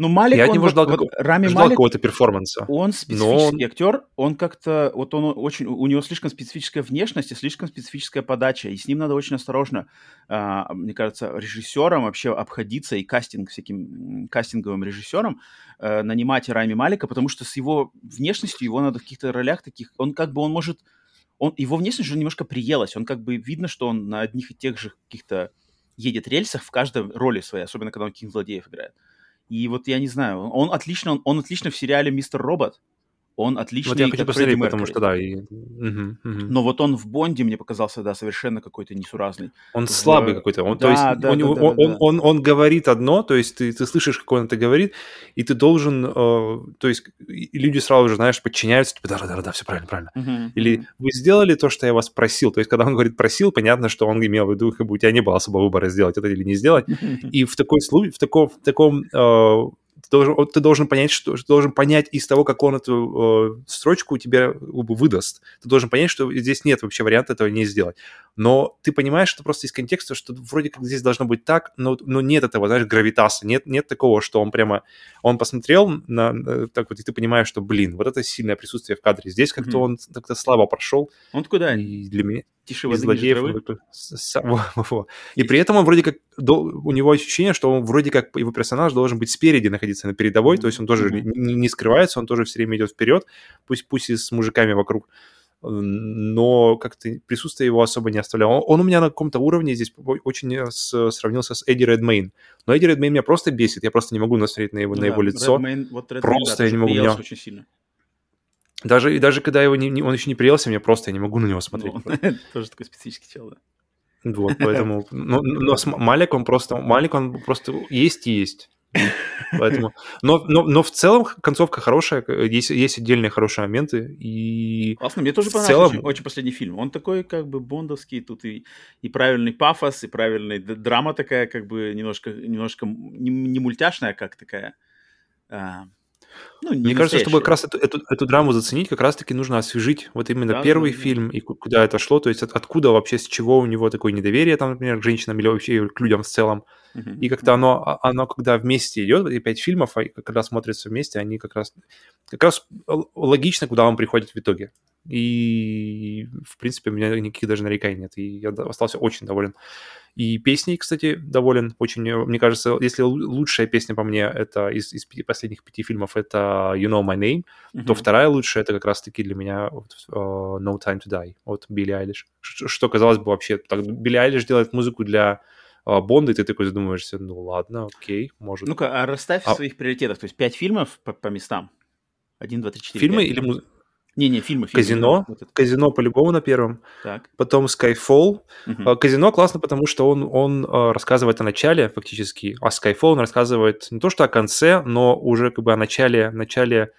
Speaker 1: ну, Малик,
Speaker 2: я от него ждал, вот. Рами ждал Малик, какого-то перформанса.
Speaker 1: Он специфический но... актер, он как-то, вот он очень, у него слишком специфическая внешность и слишком специфическая подача, и с ним надо очень осторожно, а, мне кажется, режиссером вообще обходиться и кастинг, всяким кастинговым режиссером а, нанимать Рами Малика, потому что с его внешностью его надо в каких-то ролях таких, он как бы, он может, он, его внешность уже немножко приелась, он как бы видно, что он на одних и тех же каких-то едет рельсах в каждой роли своей, особенно когда он каких злодеев играет. И вот я не знаю, он отлично, он, он отлично в сериале «Мистер Робот», он отличный,
Speaker 2: вот я хочу посмотреть, потому что да. И... Угу,
Speaker 1: угу. Но вот он в Бонде мне показался, да, совершенно какой-то несуразный.
Speaker 2: Он в... слабый какой-то. Он, да, то есть да, он, да, он, да, он, да. Он, он, он говорит одно, то есть ты, ты слышишь, как он это говорит, и ты должен, э, то есть люди сразу же, знаешь, подчиняются, типа, да-да-да, все правильно, правильно. Угу, Или угу. вы сделали то, что я вас просил. То есть когда он говорит просил, понятно, что он имел в виду, как бы у тебя не было особо выбора сделать это или не сделать. И в такой случае, в таком, в таком э, должен, ты должен понять, что ты должен понять из того, как он эту э, строчку тебе выдаст. Ты должен понять, что здесь нет вообще варианта этого не сделать. Но ты понимаешь, что просто из контекста, что вроде как здесь должно быть так, но, но нет этого, знаешь, гравитаса, нет, нет такого, что он прямо, он посмотрел на, на так вот, и ты понимаешь, что, блин, вот это сильное присутствие в кадре. Здесь как-то mm-hmm. он как-то слабо прошел.
Speaker 1: Он куда?
Speaker 2: Для меня
Speaker 1: тише
Speaker 2: воды, злодеев. И при этом он вроде как, у него ощущение, что он вроде как его персонаж должен быть спереди находиться на передовой, то есть он тоже не, скрывается, он тоже все время идет вперед, пусть, пусть и с мужиками вокруг но как-то присутствие его особо не оставляло. Он, он у меня на каком-то уровне здесь очень с, сравнился с Эдди Редмейн. Но Эдди Редмейн меня просто бесит, я просто не могу насмотреть на его, ну, на его лицо. Redmayne, вот Redmayne, просто да, я не могу. Меня...
Speaker 1: очень сильно.
Speaker 2: Даже, даже когда его не, не, он еще не приелся, мне просто я не могу на него смотреть. Ну,
Speaker 1: тоже такой специфический чел, да.
Speaker 2: Вот, поэтому... Но, но с Малик он просто... Малик он просто есть и есть. Поэтому, но, но, но в целом концовка хорошая, есть, есть отдельные хорошие моменты. И
Speaker 1: Классно, мне тоже понравился целом... очень, очень последний фильм. Он такой как бы бондовский, тут и, и правильный пафос, и правильная драма такая, как бы немножко, немножко не, не мультяшная, а как такая. А,
Speaker 2: ну, Мне кажется, чтобы как раз эту, эту, эту драму заценить, как раз-таки нужно освежить вот именно да, первый да, фильм и куда это шло, то есть от, откуда вообще, с чего у него такое недоверие, там, например, к женщинам или вообще к людям в целом. И как-то оно, а, оно, когда вместе идет, и пять фильмов, когда смотрятся вместе, они как раз, как раз логично, куда он приходит в итоге. И, в принципе, у меня никаких даже нареканий нет, и я остался очень доволен. И песней, кстати, доволен. Очень, мне кажется, если лучшая песня по мне это из, из последних пяти фильмов это You Know My Name, mm-hmm. то вторая лучшая это как раз-таки для меня вот, uh, No Time to Die от Билли Айлиш. Что, что казалось бы вообще, так, Билли Айлиш делает музыку для Бонда, и ты такой задумываешься, ну ладно, окей, может.
Speaker 1: Ну-ка, а расставь а... своих приоритетах, то есть пять фильмов по, по местам. Один, два, три, четыре.
Speaker 2: Фильмы 5. или музыка?
Speaker 1: Не-не, фильмы,
Speaker 2: фильмы. Казино. Вот Казино по-любому на первом. Так. Потом Skyfall. Угу. Казино классно, потому что он, он а, рассказывает о начале фактически, а Skyfall он рассказывает не то что о конце, но уже как бы о начале, начале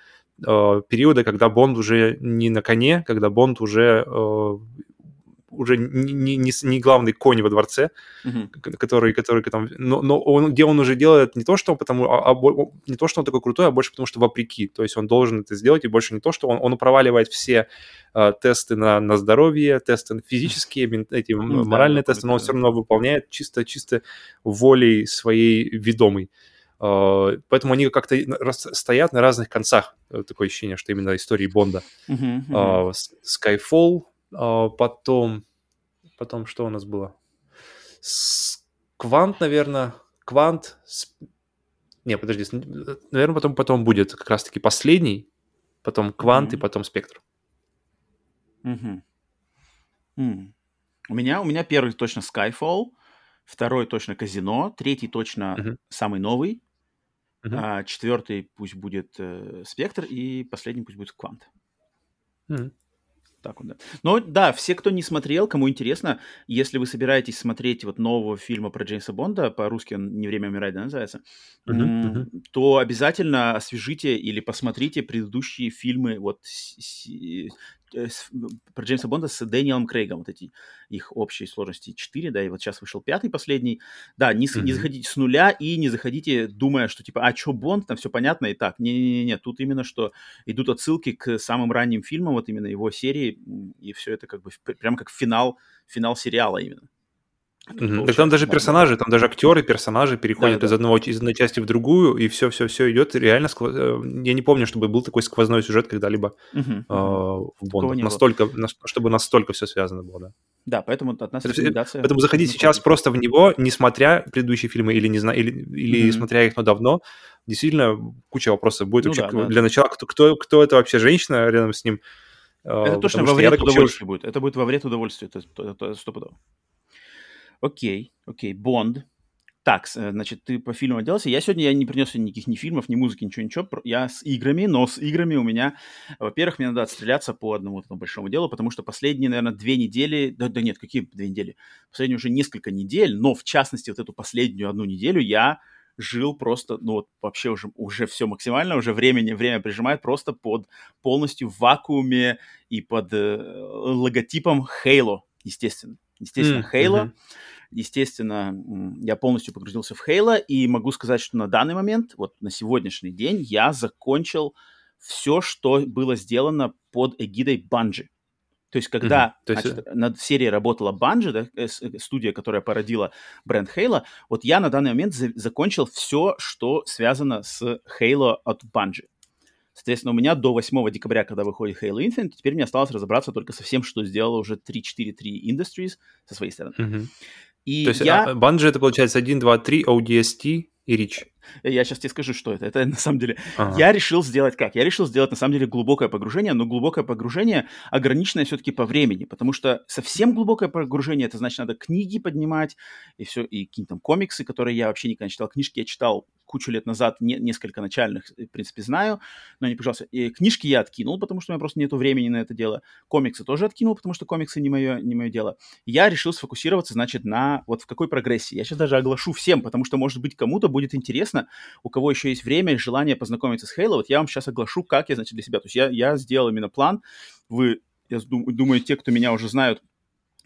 Speaker 2: э, периода, когда Бонд уже не на коне, когда Бонд уже э, уже не, не, не главный конь во дворце, mm-hmm. который, который там, но, но он, где он уже делает не то, что потому, а, а, не то, что он такой крутой, а больше потому, что вопреки. То есть он должен это сделать, и больше не то, что он, он проваливает все э, тесты на, на здоровье, тесты физические, эти mm-hmm. моральные да, тесты, но он все равно выполняет чисто, чисто волей своей ведомой. Uh, поэтому они как-то стоят на разных концах. Такое ощущение, что именно истории Бонда. Uh-huh, uh-huh. Uh, Skyfall, потом Потом что у нас было? Квант, наверное. Квант. Не, подожди. Наверное, потом, потом будет как раз-таки последний. Потом Квант mm-hmm. и потом Спектр.
Speaker 1: Mm-hmm. Mm. У меня, у меня первый точно Skyfall, второй точно Казино, третий точно mm-hmm. самый новый, mm-hmm. а четвертый пусть будет э, Спектр и последний пусть будет Квант. Mm-hmm так вот, да. Но да, все, кто не смотрел, кому интересно, если вы собираетесь смотреть вот нового фильма про Джеймса Бонда, по-русски он «Не время умирать», да, называется, uh-huh, uh-huh. то обязательно освежите или посмотрите предыдущие фильмы вот Э, про Джеймса Бонда с Дэниелом Крейгом, вот эти их общие сложности 4, да, и вот сейчас вышел пятый, последний. Да, не, mm-hmm. не заходите с нуля и не заходите, думая, что типа, а что Бонд, там все понятно и так. Не-не-не, тут именно что идут отсылки к самым ранним фильмам, вот именно его серии, и все это как бы прям как финал, финал сериала именно.
Speaker 2: Угу. Так там даже персонажи, там даже актеры, персонажи переходят да, из одного из одной части в другую, и все, все, все идет реально. Сквоз... Э, я не помню, чтобы был такой сквозной сюжет когда-либо угу, э, в Бонд. Настолько, на, чтобы настолько все связано было, да.
Speaker 1: Да, поэтому от нас
Speaker 2: рекомендация. Поэтому заходить сейчас просто в него, не смотря предыдущие фильмы или не зна... или, или mm смотря их но давно, действительно куча вопросов будет. Ну, вообще, да, для да. начала, кто, кто, кто это вообще женщина рядом с ним?
Speaker 1: Э, это точно во вред удовольствия будет. Это будет во вред удовольствия, это стопудово. Окей, окей, Бонд. Так, э, значит, ты по фильму отделался. Я сегодня я не принес никаких ни фильмов, ни музыки, ничего, ничего. Я с играми, но с играми у меня, во-первых, мне надо отстреляться по одному этому большому делу, потому что последние, наверное, две недели, да, да нет, какие две недели? Последние уже несколько недель, но в частности вот эту последнюю одну неделю я жил просто, ну вот вообще уже, уже все максимально, уже времени, время прижимает просто под полностью в вакууме и под э, логотипом Halo, естественно. Естественно. Mm-hmm естественно, я полностью погрузился в Halo, и могу сказать, что на данный момент, вот на сегодняшний день, я закончил все, что было сделано под эгидой Bungie. То есть, когда mm-hmm. То есть... Значит, над серией работала Bungie, да, э, э, студия, которая породила бренд Halo, вот я на данный момент за- закончил все, что связано с Halo от Bungie. Соответственно, у меня до 8 декабря, когда выходит Halo Infinite, теперь мне осталось разобраться только со всем, что сделала уже 343 Industries со своей стороны.
Speaker 2: Mm-hmm. И То есть я... А, Bungie это получается 1, 2, 3, ODST, и Рич.
Speaker 1: Я сейчас тебе скажу, что это. Это на самом деле... Ага. Я решил сделать как? Я решил сделать на самом деле глубокое погружение, но глубокое погружение ограниченное все-таки по времени, потому что совсем глубокое погружение, это значит, надо книги поднимать и все, и какие-то там комиксы, которые я вообще никогда не читал. Книжки я читал кучу лет назад, не, несколько начальных, в принципе, знаю, но не, пожалуйста. И книжки я откинул, потому что у меня просто нету времени на это дело. Комиксы тоже откинул, потому что комиксы не мое, не мое дело. Я решил сфокусироваться, значит, на вот в какой прогрессии. Я сейчас даже оглашу всем, потому что, может быть, кому-то будет интересно, у кого еще есть время и желание познакомиться с Halo, вот я вам сейчас оглашу, как я, значит, для себя. То есть я, я сделал именно план. Вы, я думаю, те, кто меня уже знают,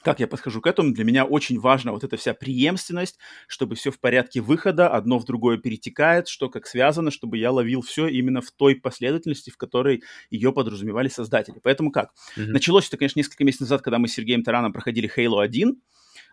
Speaker 1: как я подхожу к этому, для меня очень важна вот эта вся преемственность, чтобы все в порядке выхода, одно в другое перетекает, что как связано, чтобы я ловил все именно в той последовательности, в которой ее подразумевали создатели. Поэтому как? Mm-hmm. Началось это, конечно, несколько месяцев назад, когда мы с Сергеем Тараном проходили Halo 1,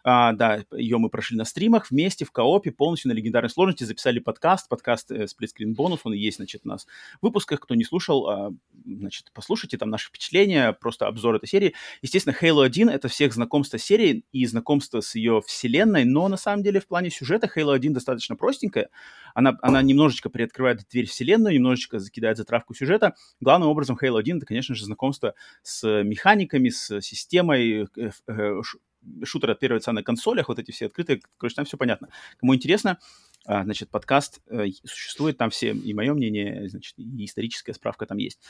Speaker 1: а, да, ее мы прошли на стримах вместе в коопе, полностью на легендарной сложности, записали подкаст, подкаст э, Splitscreen бонус, он есть, значит, у нас в выпусках. Кто не слушал, а, значит, послушайте там наши впечатления, просто обзор этой серии. Естественно, Halo 1 — это всех знакомство с серией и знакомство с ее вселенной, но на самом деле в плане сюжета Halo 1 достаточно простенькая. Она, она немножечко приоткрывает дверь вселенную, немножечко закидает затравку сюжета. Главным образом Halo 1 — это, конечно же, знакомство с механиками, с системой, э, э, шутер от первого лица на консолях, вот эти все открытые, короче, там все понятно. Кому интересно, а, значит, подкаст э, существует, там все, и мое мнение, значит, и историческая справка там есть.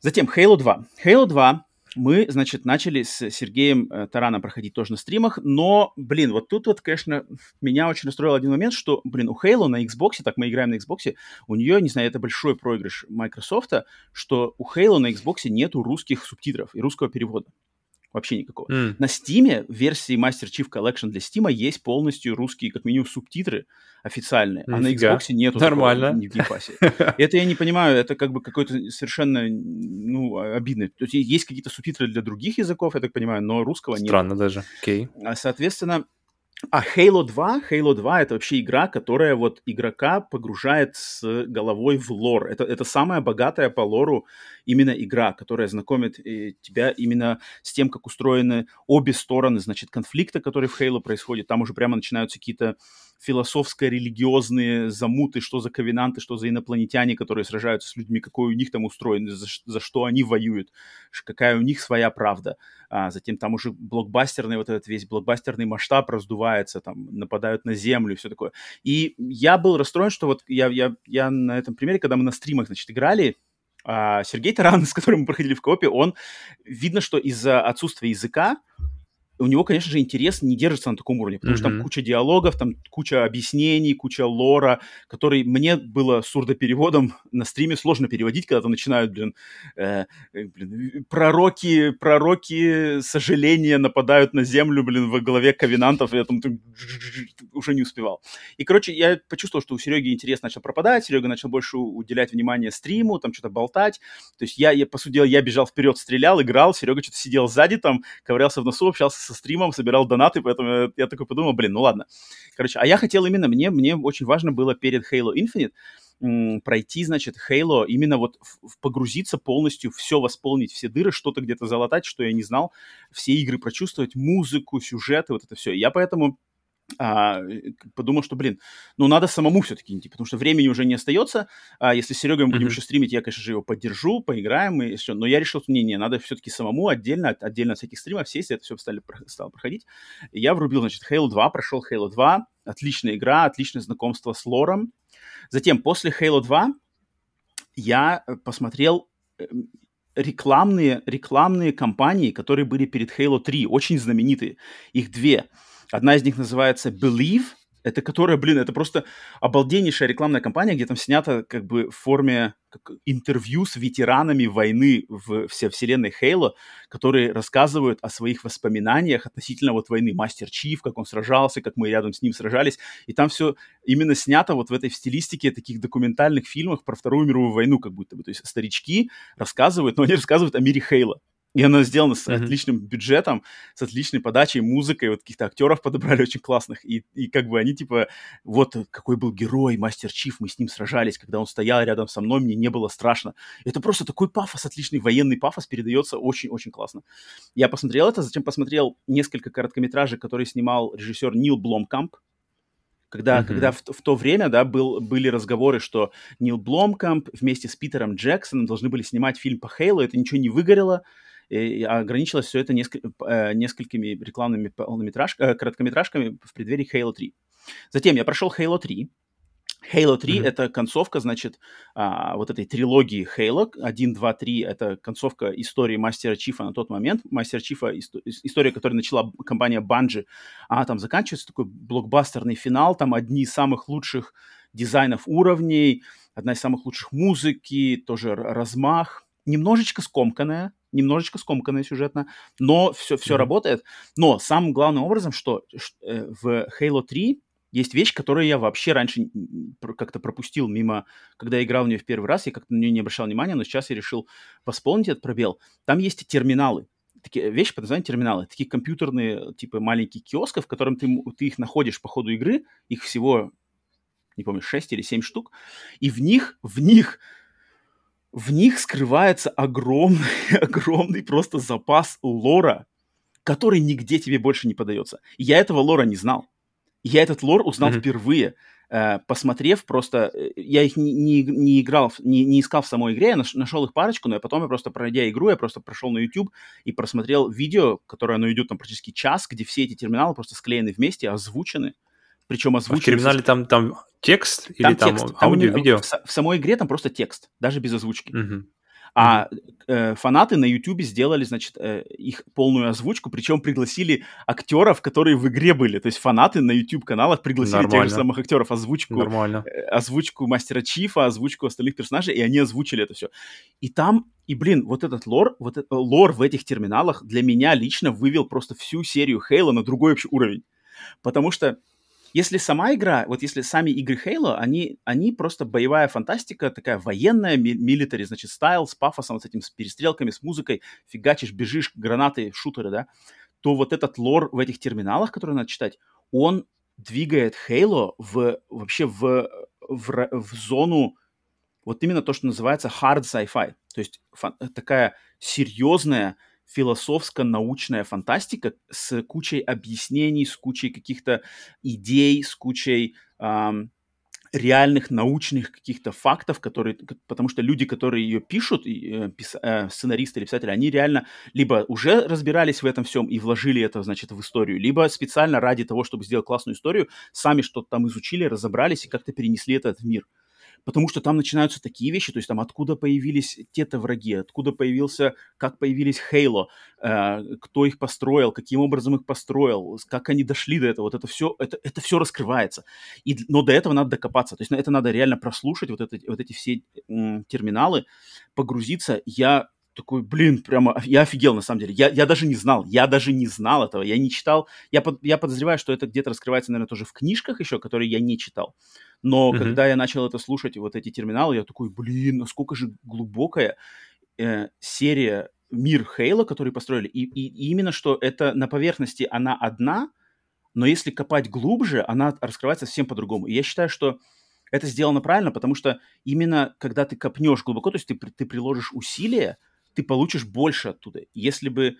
Speaker 1: Затем Halo 2. Halo 2 мы, значит, начали с Сергеем э, Тараном проходить тоже на стримах, но, блин, вот тут вот, конечно, меня очень расстроил один момент, что, блин, у Halo на Xbox, так мы играем на Xbox, у нее, не знаю, это большой проигрыш Microsoft, что у Halo на Xbox нету русских субтитров и русского перевода. Вообще никакого. Mm. На Steam в версии Master Chief Collection для Steam есть полностью русские, как минимум, субтитры официальные, Нифига. а на Xbox нету
Speaker 2: Нормально.
Speaker 1: Такого, в Game Pass е. Это я не понимаю, это как бы какой-то совершенно, ну, обидный. То есть есть какие-то субтитры для других языков, я так понимаю, но русского нет.
Speaker 2: Странно даже, окей.
Speaker 1: Okay. Соответственно, а Halo 2, Halo 2 это вообще игра, которая вот игрока погружает с головой в лор. Это, это самая богатая по лору именно игра, которая знакомит э, тебя именно с тем, как устроены обе стороны, значит, конфликта, который в Halo происходит. Там уже прямо начинаются какие-то философско-религиозные замуты, что за ковенанты, что за инопланетяне, которые сражаются с людьми, какой у них там устроен, за, за что они воюют, какая у них своя правда. А затем там уже блокбастерный вот этот весь блокбастерный масштаб раздувается, там нападают на землю и все такое. И я был расстроен, что вот я, я, я на этом примере, когда мы на стримах, значит, играли, Сергей Таран, с которым мы проходили в копе, он, видно, что из-за отсутствия языка, у него, конечно же, интерес не держится на таком уровне, потому mm-hmm. что там куча диалогов, там куча объяснений, куча лора, который мне было сурдопереводом на стриме сложно переводить, когда там начинают, блин, э, э блин, пророки, пророки сожаления нападают на землю, блин, во главе ковенантов, я там уже не успевал. И, короче, я почувствовал, что у Сереги интерес начал пропадать, Серега начал больше уделять внимание стриму, там что-то болтать, то есть я, я, по сути дела, я бежал вперед, стрелял, играл, Серега что-то сидел сзади, там, ковырялся в носу, общался со стримом, собирал донаты, поэтому я, такой подумал, блин, ну ладно. Короче, а я хотел именно, мне, мне очень важно было перед Halo Infinite пройти, значит, Halo, именно вот погрузиться полностью, все восполнить, все дыры, что-то где-то залатать, что я не знал, все игры прочувствовать, музыку, сюжеты, вот это все. Я поэтому а, подумал, что, блин, ну надо самому все-таки идти, потому что времени уже не остается. А если с Серегой мы будем mm-hmm. еще стримить, я, конечно же, его поддержу, поиграем и все. Но я решил, что не-не, надо все-таки самому отдельно, отдельно от всяких стримов сесть, это все стали, стало проходить. И я врубил, значит, Halo 2, прошел Halo 2, отличная игра, отличное знакомство с лором. Затем, после Halo 2, я э, посмотрел эм, рекламные, рекламные кампании, которые были перед Halo 3, очень знаменитые. Их две. Одна из них называется Believe, это которая, блин, это просто обалденнейшая рекламная кампания, где там снято как бы в форме интервью с ветеранами войны в все вселенной Хейла, которые рассказывают о своих воспоминаниях относительно вот войны. Мастер Чиф, как он сражался, как мы рядом с ним сражались. И там все именно снято вот в этой стилистике таких документальных фильмах про Вторую мировую войну, как будто бы. То есть старички рассказывают, но они рассказывают о мире Хейла. И она сделана с mm-hmm. отличным бюджетом, с отличной подачей, музыкой, вот каких-то актеров подобрали очень классных. И, и как бы они типа, вот какой был герой, мастер Чиф, мы с ним сражались, когда он стоял рядом со мной, мне не было страшно. Это просто такой пафос, отличный военный пафос передается очень-очень классно. Я посмотрел это, затем посмотрел несколько короткометражек, которые снимал режиссер Нил Бломкамп, когда, mm-hmm. когда в, в то время, да, был, были разговоры, что Нил Бломкамп вместе с Питером Джексоном должны были снимать фильм по Хейлу, это ничего не выгорело, и ограничилось все это несколь, э, несколькими рекламными полнометражками, э, короткометражками в преддверии Halo 3. Затем я прошел Halo 3. Halo 3 mm-hmm. это концовка, значит, а, вот этой трилогии Halo 1, 2, 3 это концовка истории Мастера Чифа на тот момент. Мастер Чифа, история, которую начала компания Bungie, она там заканчивается, такой блокбастерный финал, там одни из самых лучших дизайнов уровней, одна из самых лучших музыки, тоже размах, немножечко скомканная, немножечко скомканная сюжетно, но все, все mm-hmm. работает. Но самым главным образом, что э, в Halo 3 есть вещь, которую я вообще раньше как-то пропустил мимо, когда я играл в нее в первый раз, я как-то на нее не обращал внимания, но сейчас я решил восполнить этот пробел. Там есть терминалы, такие вещи под названием терминалы, такие компьютерные, типа маленькие киоски, в котором ты, ты их находишь по ходу игры, их всего, не помню, 6 или 7 штук, и в них, в них в них скрывается огромный, огромный просто запас лора, который нигде тебе больше не подается. я этого лора не знал. Я этот лор узнал mm-hmm. впервые, э, посмотрев просто... Э, я их не, не, не играл, не, не искал в самой игре, я наш, нашел их парочку, но я потом, я просто пройдя игру, я просто прошел на YouTube и просмотрел видео, которое, оно идет там практически час, где все эти терминалы просто склеены вместе, озвучены. Причем озвучены... А в
Speaker 2: терминале там, там текст или там, текст. там, видео?
Speaker 1: В, в самой игре там просто текст, даже без озвучки. Угу. А э, фанаты на YouTube сделали, значит, э, их полную озвучку, причем пригласили актеров, которые в игре были. То есть фанаты на YouTube-каналах пригласили Нормально. тех же самых актеров озвучку, Нормально. Э, озвучку Мастера Чифа, озвучку остальных персонажей, и они озвучили это все. И там, и, блин, вот этот лор, вот этот лор в этих терминалах для меня лично вывел просто всю серию Хейла на другой вообще уровень. Потому что если сама игра, вот если сами игры Halo, они, они просто боевая фантастика, такая военная, милитари, значит, стайл, с пафосом, с этим, с перестрелками, с музыкой, фигачишь, бежишь, гранаты, шутеры, да, то вот этот лор в этих терминалах, которые надо читать, он двигает Halo в, вообще в, в, в зону, вот именно то, что называется hard sci-fi. То есть фан, такая серьезная, философско-научная фантастика с кучей объяснений, с кучей каких-то идей, с кучей эм, реальных научных каких-то фактов, которые, потому что люди, которые ее пишут, э, пис, э, сценаристы или писатели, они реально либо уже разбирались в этом всем и вложили это, значит, в историю, либо специально ради того, чтобы сделать классную историю, сами что-то там изучили, разобрались и как-то перенесли это в мир потому что там начинаются такие вещи, то есть там откуда появились те-то враги, откуда появился, как появились Хейло, э, кто их построил, каким образом их построил, как они дошли до этого, вот это все, это, это все раскрывается. И, но до этого надо докопаться, то есть на это надо реально прослушать, вот, это, вот эти все м, терминалы, погрузиться. Я такой, блин, прямо, я офигел на самом деле. Я, я даже не знал, я даже не знал этого, я не читал. Я, под, я подозреваю, что это где-то раскрывается, наверное, тоже в книжках еще, которые я не читал. Но mm-hmm. когда я начал это слушать, вот эти терминалы, я такой, блин, насколько же глубокая э, серия мир Хейла, который построили. И, и, и именно что это на поверхности она одна, но если копать глубже, она раскрывается совсем по-другому. И я считаю, что это сделано правильно, потому что именно когда ты копнешь глубоко, то есть ты, ты приложишь усилия, ты получишь больше оттуда. Если бы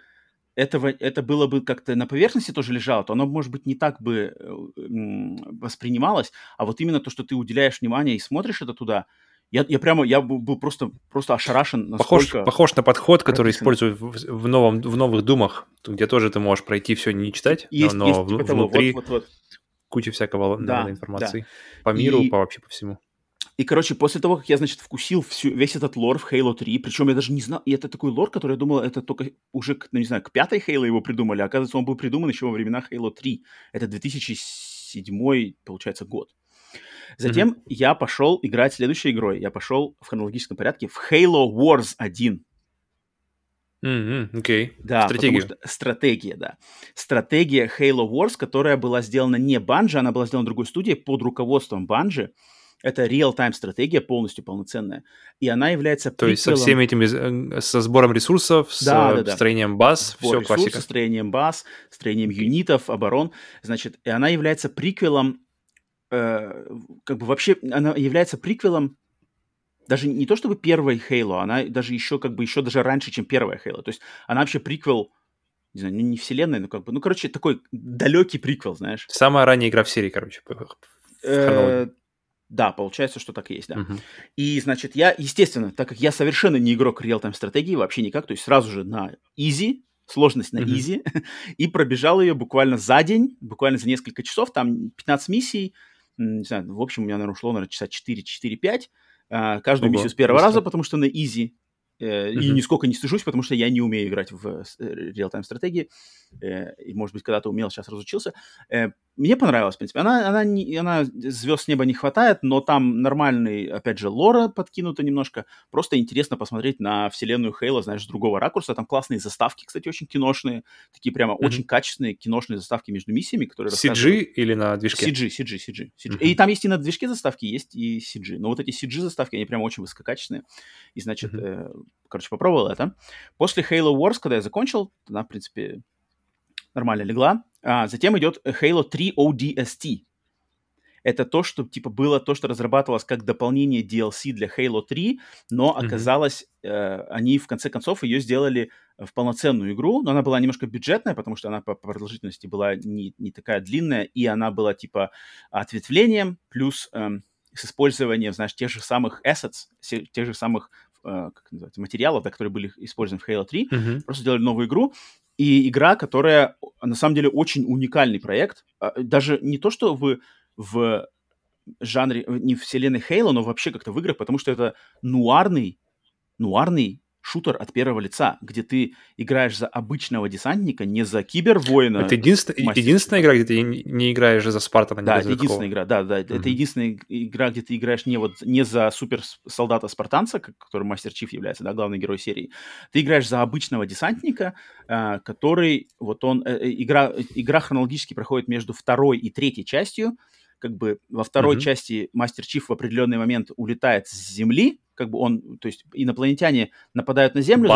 Speaker 1: этого, это было бы как-то на поверхности тоже лежало, то оно, может быть, не так бы э, воспринималось, а вот именно то, что ты уделяешь внимание и смотришь это туда, я, я прямо, я был просто, просто ошарашен.
Speaker 2: Похож, похож на подход, который используют в, в, новом, в новых думах, где тоже ты можешь пройти все не читать, есть, но, есть, но типа внутри вот, вот, вот. куча всякого да, информации да. по миру, и, по вообще по всему.
Speaker 1: И, короче, после того, как я, значит, вкусил всю, весь этот лор в Halo 3, причем я даже не знал, и это такой лор, который я думал, это только уже, ну, не знаю, к пятой Halo его придумали, а оказывается, он был придуман еще во времена Halo 3. Это 2007 седьмой, получается, год. Затем mm-hmm. я пошел играть следующей игрой. Я пошел в хронологическом порядке в Halo Wars 1.
Speaker 2: Mm-hmm, okay.
Speaker 1: Да, Стратегия. потому что стратегия, да. Стратегия Halo Wars, которая была сделана не Bungie, она была сделана другой студией под руководством Bungie. Это real-time стратегия, полностью полноценная. И она является
Speaker 2: То есть со всеми этими, э, со сбором ресурсов, с да, да, да. строением баз, Сбор все ресурсов, классика.
Speaker 1: строением баз, строением юнитов, оборон. Значит, и она является приквелом, э, как бы вообще, она является приквелом даже не то чтобы первой Halo, она даже еще как бы еще даже раньше, чем первая Halo. То есть она вообще приквел, не знаю, не вселенная, но как бы, ну, короче, такой далекий приквел, знаешь.
Speaker 2: Самая ранняя игра в серии, короче.
Speaker 1: Э, да, получается, что так и есть, да. Uh-huh. И, значит, я, естественно, так как я совершенно не игрок реал-тайм стратегии, вообще никак, то есть сразу же на easy, сложность на easy, uh-huh. и пробежал ее буквально за день, буквально за несколько часов, там 15 миссий, не знаю, в общем, у меня, наверное, ушло, наверное, часа 4-4-5, а, каждую Ого, миссию с первого быстро. раза, потому что на easy, Uh-huh. И нисколько не стыжусь, потому что я не умею играть в реал-тайм стратегии. Э, и, может быть, когда-то умел, сейчас разучился. Э, мне понравилось, в принципе. Она, она, не, она звезд с неба не хватает, но там нормальный, опять же, лора подкинута немножко. Просто интересно посмотреть на вселенную Хейла, знаешь, с другого ракурса. Там классные заставки, кстати, очень киношные. Такие прямо mm-hmm. очень качественные киношные заставки между миссиями, которые
Speaker 2: CG или на движке?
Speaker 1: CG, CG, CG. CG. Mm-hmm. И там есть и на движке заставки, есть и CG. Но вот эти CG-заставки, они прямо очень высококачественные. И, значит, mm-hmm. э, короче, попробовал это. После Halo Wars, когда я закончил, она, в принципе, нормально легла. А, затем идет Halo 3 ODST. Это то, что типа было то, что разрабатывалось как дополнение DLC для Halo 3, но оказалось, mm-hmm. э, они в конце концов ее сделали в полноценную игру, но она была немножко бюджетная, потому что она по продолжительности была не, не такая длинная, и она была типа ответвлением, плюс э, с использованием, знаешь, тех же самых assets, тех же самых э, как называется, материалов, да, которые были использованы в Halo 3, mm-hmm. просто сделали новую игру, и игра, которая на самом деле очень уникальный проект. А, даже не то, что в, в жанре, не в вселенной Хейла, но вообще как-то в играх, потому что это нуарный, нуарный шутер от первого лица, где ты играешь за обычного десантника, не за кибервоина.
Speaker 2: Это единственная, единственная игра, где ты не играешь за Спартана.
Speaker 1: Да, это единственная игра, да, да. Mm-hmm. Это единственная игра, где ты играешь не вот не за супер солдата спартанца, который мастер Чиф является, да, главный герой серии. Ты играешь за обычного десантника, э, который вот он э, э игра игра хронологически проходит между второй и третьей частью. Как бы во второй mm-hmm. части мастер Чиф в определенный момент улетает с Земли, как бы он, то есть инопланетяне нападают на Землю,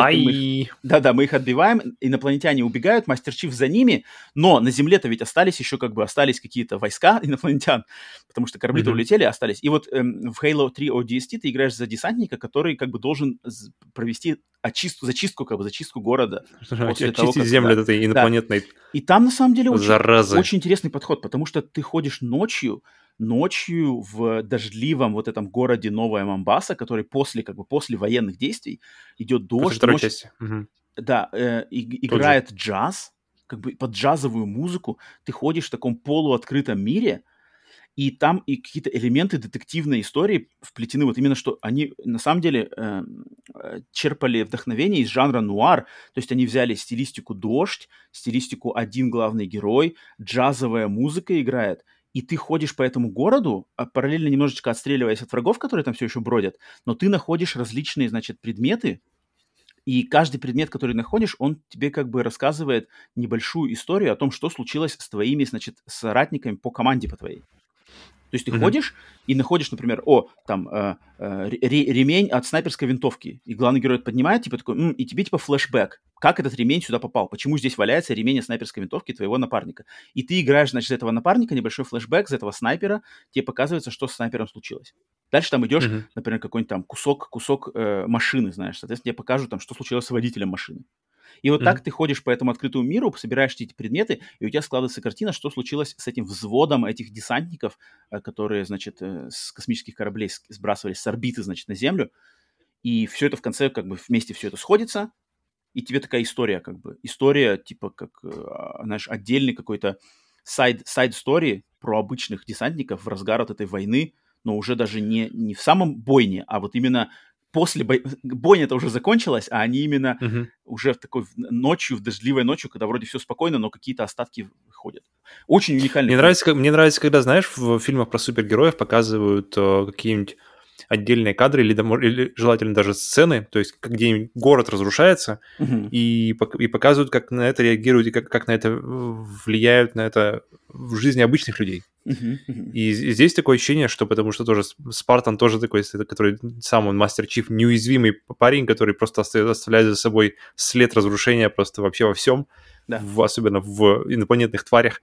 Speaker 1: да-да, мы их отбиваем, инопланетяне убегают, Мастер Чиф за ними, но на Земле-то ведь остались еще как бы остались какие-то войска инопланетян, потому что корабли-то mm-hmm. улетели, остались. И вот эм, в Halo 3 ODST ты играешь за десантника, который как бы должен провести очистку, зачистку, как бы зачистку города.
Speaker 2: После того, как, землю да, этой инопланетной. Да.
Speaker 1: И там на самом деле очень, очень интересный подход, потому что ты ходишь ночью, ночью в дождливом вот этом городе Новая Мамбаса, который после, как бы после военных действий идет дождь. После
Speaker 2: ночь, части. Угу.
Speaker 1: Да, э, и, играет же. джаз, как бы под джазовую музыку. Ты ходишь в таком полуоткрытом мире, и там и какие-то элементы детективной истории вплетены. Вот именно что они на самом деле эм, э, черпали вдохновение из жанра нуар. То есть они взяли стилистику дождь, стилистику один главный герой, джазовая музыка играет и ты ходишь по этому городу, а параллельно немножечко отстреливаясь от врагов, которые там все еще бродят, но ты находишь различные, значит, предметы, и каждый предмет, который находишь, он тебе как бы рассказывает небольшую историю о том, что случилось с твоими, значит, соратниками по команде по твоей. То есть ты mm-hmm. ходишь и находишь, например, о, там, э, э, ремень от снайперской винтовки, и главный герой это поднимает, типа такой, М", и тебе типа флешбэк, как этот ремень сюда попал, почему здесь валяется ремень от снайперской винтовки твоего напарника. И ты играешь, значит, за этого напарника, небольшой флешбэк, за этого снайпера, тебе показывается, что с снайпером случилось. Дальше там идешь, mm-hmm. например, какой-нибудь там кусок, кусок э, машины, знаешь, соответственно, тебе покажут там, что случилось с водителем машины. И вот mm-hmm. так ты ходишь по этому открытому миру, собираешь эти предметы, и у тебя складывается картина, что случилось с этим взводом этих десантников, э, которые, значит, э, с космических кораблей сбрасывались с орбиты, значит, на Землю. И все это в конце как бы вместе все это сходится, и тебе такая история, как бы, история, типа, как, э, знаешь, отдельный какой-то сайд, сайд-стори про обычных десантников в разгар от этой войны, но уже даже не, не в самом бойне, а вот именно после бой... бойня-то уже закончилась, а они именно
Speaker 2: Мгм.
Speaker 1: уже в такой ночью, в дождливой ночью, когда вроде все спокойно, но какие-то остатки ходят. Очень уникальный.
Speaker 2: Мне
Speaker 1: фильм.
Speaker 2: нравится, как- мне нравится, когда, знаешь, в фильмах про супергероев показывают э, какие-нибудь отдельные кадры или, или желательно даже сцены, то есть где-нибудь город разрушается,
Speaker 1: Мгм.
Speaker 2: и, и показывают, как на это реагируют и как, как на это влияют на это в жизни обычных людей. И здесь такое ощущение, что потому что тоже Спартан тоже такой, который сам он мастер чиф, неуязвимый парень, который просто оста- оставляет за собой след разрушения просто вообще во всем,
Speaker 1: Да.
Speaker 2: в- особенно в инопланетных тварях.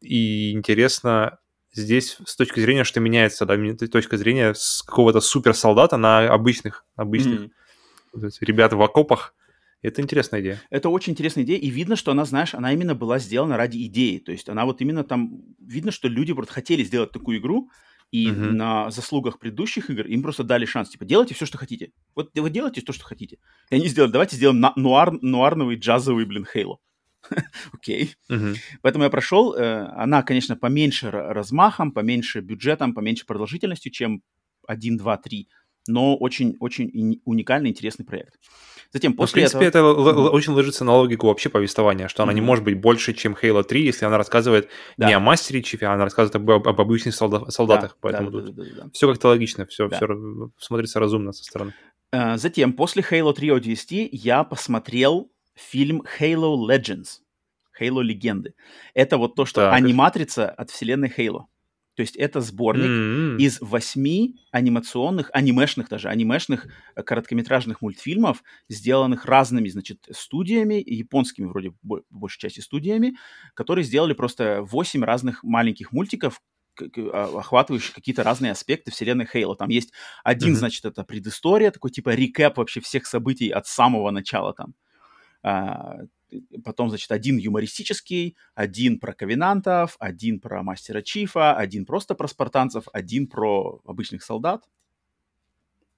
Speaker 2: И интересно здесь с точки зрения, что меняется, да, точка зрения с какого-то суперсолдата на обычных, обычных вот эти ребят в окопах. Это интересная идея.
Speaker 1: Это очень интересная идея, и видно, что она, знаешь, она именно была сделана ради идеи. То есть она вот именно там... Видно, что люди просто хотели сделать такую игру, и
Speaker 2: Мгм.
Speaker 1: на заслугах предыдущих игр им просто дали шанс. Типа, делайте все, что хотите. Вот вы делайте то, что хотите. И они сделали, давайте сделаем на- нуар, нуарновый, джазовый, блин, Хейло. Окей. Поэтому я прошел. э, Она, конечно, поменьше размахом, поменьше бюджетом, поменьше продолжительностью, чем 1, 2, 3. Но очень-очень уникальный, интересный проект. Затем
Speaker 2: Ну, в
Speaker 1: после
Speaker 2: принципе,
Speaker 1: этого...
Speaker 2: это л- л-
Speaker 1: Мгм.
Speaker 2: очень ложится на логику вообще повествования, что она не может быть больше, чем Halo 3, если она рассказывает
Speaker 1: Да.
Speaker 2: не о мастере Чифе, а она рассказывает об, об обычных солда-
Speaker 1: Да,
Speaker 2: солдатах.
Speaker 1: да,
Speaker 2: Поэтому
Speaker 1: да,
Speaker 2: тут
Speaker 1: да, да, да.
Speaker 2: все как-то логично, все,
Speaker 1: Да.
Speaker 2: все смотрится разумно со стороны.
Speaker 1: Э, Затем, после Halo 3 ODST, я посмотрел фильм Halo Legends. Halo Легенды. Это вот то, что
Speaker 2: Так.
Speaker 1: аниматрица от вселенной Halo. То есть это сборник
Speaker 2: М-м.
Speaker 1: из восьми анимационных, анимешных даже, анимешных э, короткометражных мультфильмов, сделанных разными, значит, студиями, японскими вроде бо- большей части студиями, которые сделали просто восемь разных маленьких мультиков, а- охватывающих какие-то разные аспекты вселенной Хейла. Там есть один,
Speaker 2: Мгм.
Speaker 1: значит, это предыстория, такой типа рекэп вообще всех событий от самого начала там. А, потом, значит, один юмористический, один про ковенантов, один про мастера Чифа, один просто про спартанцев, один про обычных солдат.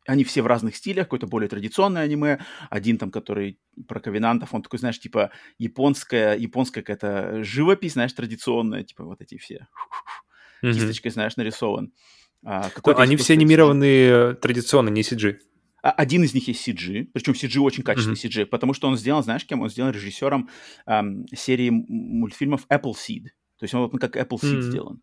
Speaker 1: Они все в разных стилях, какое-то более традиционное аниме, один там, который про ковенантов, он такой, знаешь, типа японская, японская какая-то живопись, знаешь, традиционная, типа вот эти все кисточкой, знаешь, нарисован. А,
Speaker 2: Они все анимированные традиционно, не CG.
Speaker 1: А- Один из них есть CG, причем CG очень качественный CG, потому что он сделан, знаешь, кем? Он сделан режиссером ам, серии мультфильмов Appleseed. То есть он вот как Appleseed
Speaker 2: Мгм.
Speaker 1: сделан.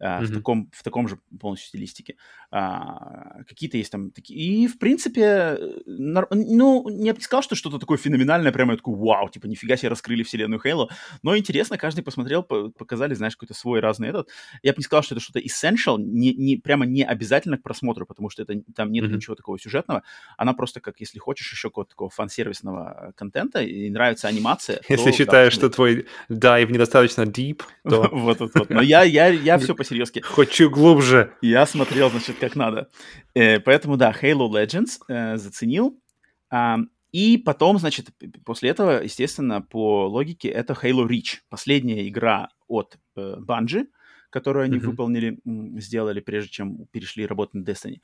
Speaker 1: А, в, таком, в таком же полностью стилистике. А, какие-то есть там такие... И, в принципе, э, нар- ну, я бы не сказал, что что-то такое феноменальное, прямо я такой, вау, типа, нифига себе раскрыли вселенную Хейла. Но интересно, каждый посмотрел, по- показали, знаешь, какой-то свой разный этот. Я бы не сказал, что это что-то essential, не, не, прямо не обязательно к просмотру, потому что это, там нет
Speaker 2: Мгм.
Speaker 1: ничего такого сюжетного. Она просто как, если хочешь еще какого-то такого фан-сервисного контента и нравится анимация,
Speaker 2: Если
Speaker 1: то
Speaker 2: считаешь,
Speaker 1: да,
Speaker 2: что твой дайв недостаточно deep, то
Speaker 1: Вот, вот, вот. Но я, я, я все по-серьезки.
Speaker 2: хочу глубже.
Speaker 1: Я смотрел, значит, как надо. Э, поэтому, да, Halo Legends э, заценил. А, и потом, значит, после этого, естественно, по логике, это Halo Reach. Последняя игра от э, Bungie, которую они
Speaker 2: Мгм.
Speaker 1: выполнили, сделали, прежде чем перешли работать на Destiny.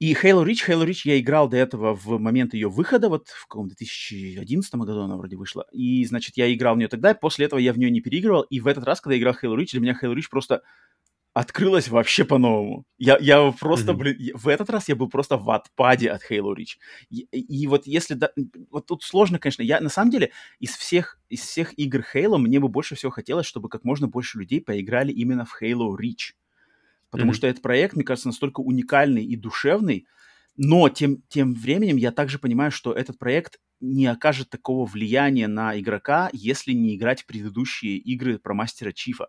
Speaker 1: И Halo Reach, Halo Reach я играл до этого в момент ее выхода, вот в каком 2011 году она вроде вышла. И, значит, я играл в нее тогда, и после этого я в нее не переигрывал. И в этот раз, когда я играл в Halo Reach, для меня Halo Reach просто открылась вообще по-новому. Я, я просто,
Speaker 2: Мгм.
Speaker 1: блин, я- в этот раз я был просто в отпаде от Halo Reach. И, и вот если... да- вот тут сложно, конечно. Я, на самом деле, из всех, из всех игр Halo мне бы больше всего хотелось, чтобы как можно больше людей поиграли именно в Halo Reach. Потому
Speaker 2: Мгм.
Speaker 1: что этот проект, мне кажется, настолько уникальный и душевный, но тем, тем временем я также понимаю, что этот проект не окажет такого влияния на игрока, если не играть в предыдущие игры про Мастера Чифа.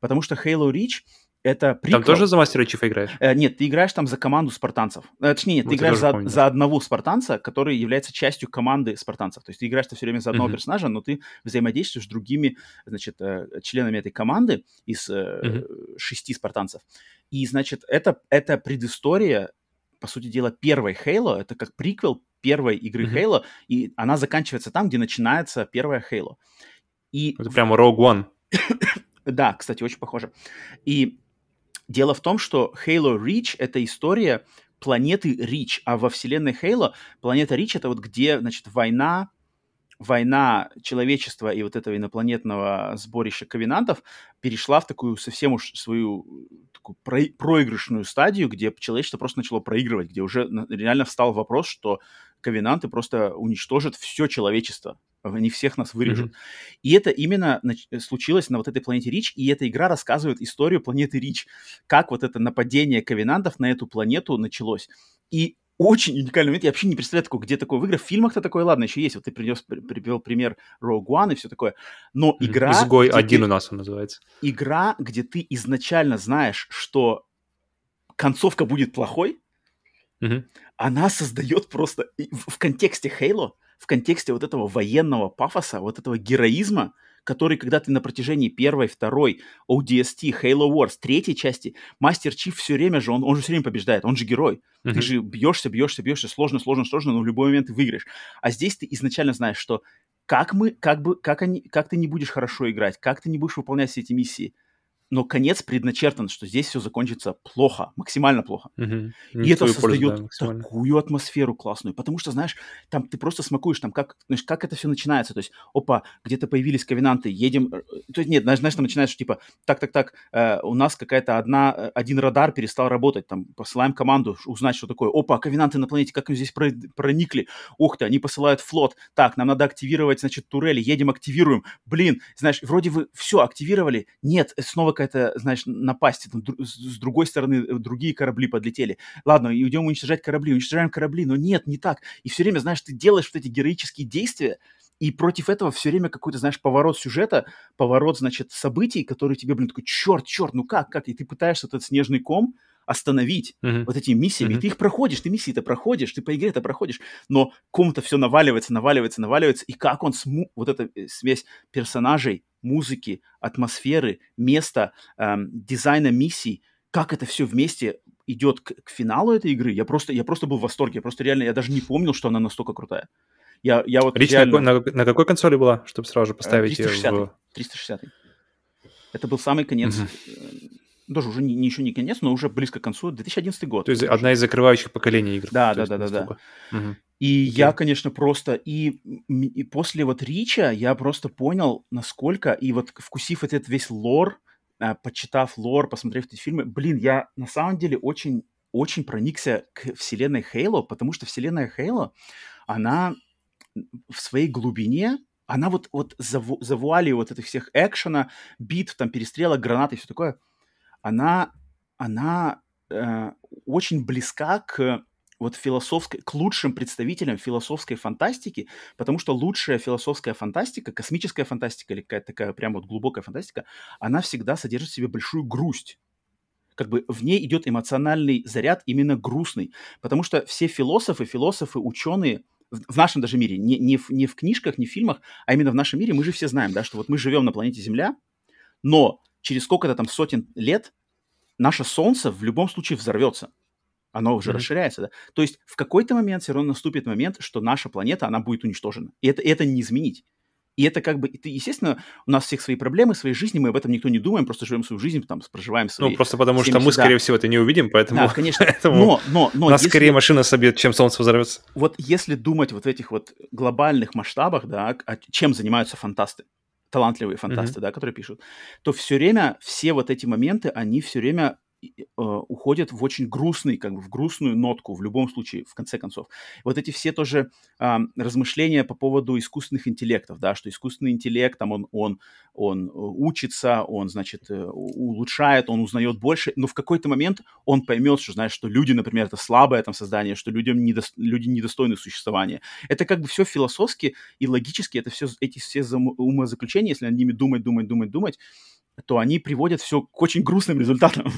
Speaker 1: Потому что Halo Reach — это приквел.
Speaker 2: Там тоже за мастера Чифа играешь?
Speaker 1: Э, нет, ты играешь там за команду спартанцев. Э, точнее, нет, ты
Speaker 2: Вот я
Speaker 1: играешь
Speaker 2: тоже
Speaker 1: за,
Speaker 2: помню,
Speaker 1: за одного спартанца, который является частью команды спартанцев. То есть ты играешь все время за одного
Speaker 2: Мгм.
Speaker 1: персонажа, но ты взаимодействуешь с другими, значит, э, членами этой команды из
Speaker 2: Мгм.
Speaker 1: шести спартанцев. И, значит, это, это предыстория, по сути дела, первой Halo. Это как приквел первой игры
Speaker 2: Мгм.
Speaker 1: Halo, и она заканчивается там, где начинается первая Halo. И
Speaker 2: Это прямо Rogue One.
Speaker 1: да, кстати, очень похоже. И дело в том, что Halo Reach — это история планеты Рич, а во вселенной Halo планета Рич — это вот где, значит, война война человечества и вот этого инопланетного сборища ковенантов перешла в такую совсем уж свою такую про проигрышную стадию, где человечество просто начало проигрывать, где уже реально встал вопрос, что ковенанты просто уничтожат все человечество. Они всех нас вырежут. Mm-hmm. И это именно случилось на вот этой планете Рич, и эта игра рассказывает историю планеты Рич, как вот это нападение ковенантов на эту планету началось. И очень уникальный момент. Я вообще не представляю, такого, где такое в играх. В фильмах-то такое, ладно, еще есть. Вот ты принес, привел пример Rogue One и все такое. Но игра...
Speaker 2: Изгой один ты, у нас он называется.
Speaker 1: Игра, где ты изначально знаешь, что концовка будет плохой,
Speaker 2: угу.
Speaker 1: она создает просто... В, в контексте Halo, в контексте вот этого военного пафоса, вот этого героизма, который, когда ты на протяжении первой, второй, ODST, Halo Wars, третьей части, Мастер Чиф все время же, он, он же все время побеждает, он же герой. Mm-hmm. Ты же бьешься, бьешься, бьешься, сложно, сложно, сложно, но в любой момент ты выиграешь. А здесь ты изначально знаешь, что как мы, как бы, как они, как ты не будешь хорошо играть, как ты не будешь выполнять все эти миссии, но конец предначертан, что здесь все закончится плохо, максимально плохо.
Speaker 2: Угу.
Speaker 1: И это создает пользу, да, такую атмосферу классную, потому что, знаешь, там ты просто смакуешь, там как, знаешь, как это все начинается, то есть, опа, где-то появились ковенанты, едем, э, то есть, нет, знаешь, знаешь там начинаешь, типа, так-так-так, э, у нас какая-то одна, э, один радар перестал работать, там, посылаем команду узнать, что такое, опа, ковенанты на планете, как они здесь проникли, ух ты, они посылают флот, так, нам надо активировать, значит, турели, едем, активируем, блин, знаешь, вроде вы все активировали, нет, снова какая-то, знаешь, напасть, там, с другой стороны э, другие корабли подлетели. Ладно, идем уничтожать корабли, уничтожаем корабли, но нет, не так. И все время, знаешь, ты делаешь вот эти героические действия, и против этого все время какой-то, знаешь, поворот сюжета, поворот, значит, событий, которые тебе, блин, такой, черт, черт, ну как, как? И ты пытаешься этот снежный ком остановить
Speaker 2: uh-huh.
Speaker 1: вот этими миссиями. Uh-huh. Ты их проходишь, ты миссии-то проходишь, ты по игре это проходишь, но ком-то все наваливается, наваливается, наваливается. И как он, сму... вот эта э, смесь персонажей, музыки, атмосферы, места, эм, дизайна миссий, как это все вместе идет к, к финалу этой игры, я просто, я просто был в восторге. Я просто реально, я даже не помнил, что она настолько крутая. Я, я вот
Speaker 2: Рич реально... на, на, на какой консоли была, чтобы сразу же поставить
Speaker 1: 360
Speaker 2: ее в...
Speaker 1: 360 Это был самый конец, mm-hmm. Даже уже не, не, еще не конец, но уже близко к концу, 2011 год.
Speaker 2: То есть одна из закрывающих поколений игр.
Speaker 1: Да, да, да, да, да.
Speaker 2: Угу.
Speaker 1: И okay. я, конечно, просто... И, и после вот Рича я просто понял, насколько... И вот вкусив этот весь лор, а, почитав лор, посмотрев эти фильмы, блин, я на самом деле очень, очень проникся к вселенной Хейло, потому что вселенная Хейло, она в своей глубине, она вот, вот за, за вуалью вот этих всех экшена, битв, там, перестрелок, гранат и все такое, она, она э, очень близка к вот философской, к лучшим представителям философской фантастики, потому что лучшая философская фантастика, космическая фантастика или какая-то такая прям вот глубокая фантастика, она всегда содержит в себе большую грусть. Как бы в ней идет эмоциональный заряд именно грустный, потому что все философы, философы, ученые в нашем даже мире, не, не, в, не в книжках, не в фильмах, а именно в нашем мире, мы же все знаем, да, что вот мы живем на планете Земля, но через сколько-то там сотен лет наше Солнце в любом случае взорвется оно уже mm-hmm. расширяется, да. То есть в какой-то момент все равно наступит момент, что наша планета, она будет уничтожена. И это, это не изменить. И это как бы, это, естественно, у нас всех свои проблемы, своей жизни, мы об этом никто не думаем, просто живем свою жизнь, там, проживаем свои...
Speaker 2: Ну, просто потому что мы, скорее всего, это не увидим, поэтому...
Speaker 1: Да, конечно,
Speaker 2: поэтому
Speaker 1: но, но, но...
Speaker 2: Нас если... скорее машина собьет, чем Солнце взорвется.
Speaker 1: Вот если думать вот в этих вот глобальных масштабах, да, чем занимаются фантасты, талантливые фантасты, mm-hmm. да, которые пишут, то все время все вот эти моменты, они все время уходят в очень грустный, как бы в грустную нотку в любом случае, в конце концов. Вот эти все тоже э, размышления по поводу искусственных интеллектов, да, что искусственный интеллект, там он, он, он э, учится, он, значит, э, улучшает, он узнает больше, но в какой-то момент он поймет, что, знаешь, что люди, например, это слабое там создание, что людям недо, люди недостойны существования. Это как бы все философски и логически, это все, эти все умозаключения, если над ними думать, думать, думать, думать, то они приводят все к очень грустным результатам.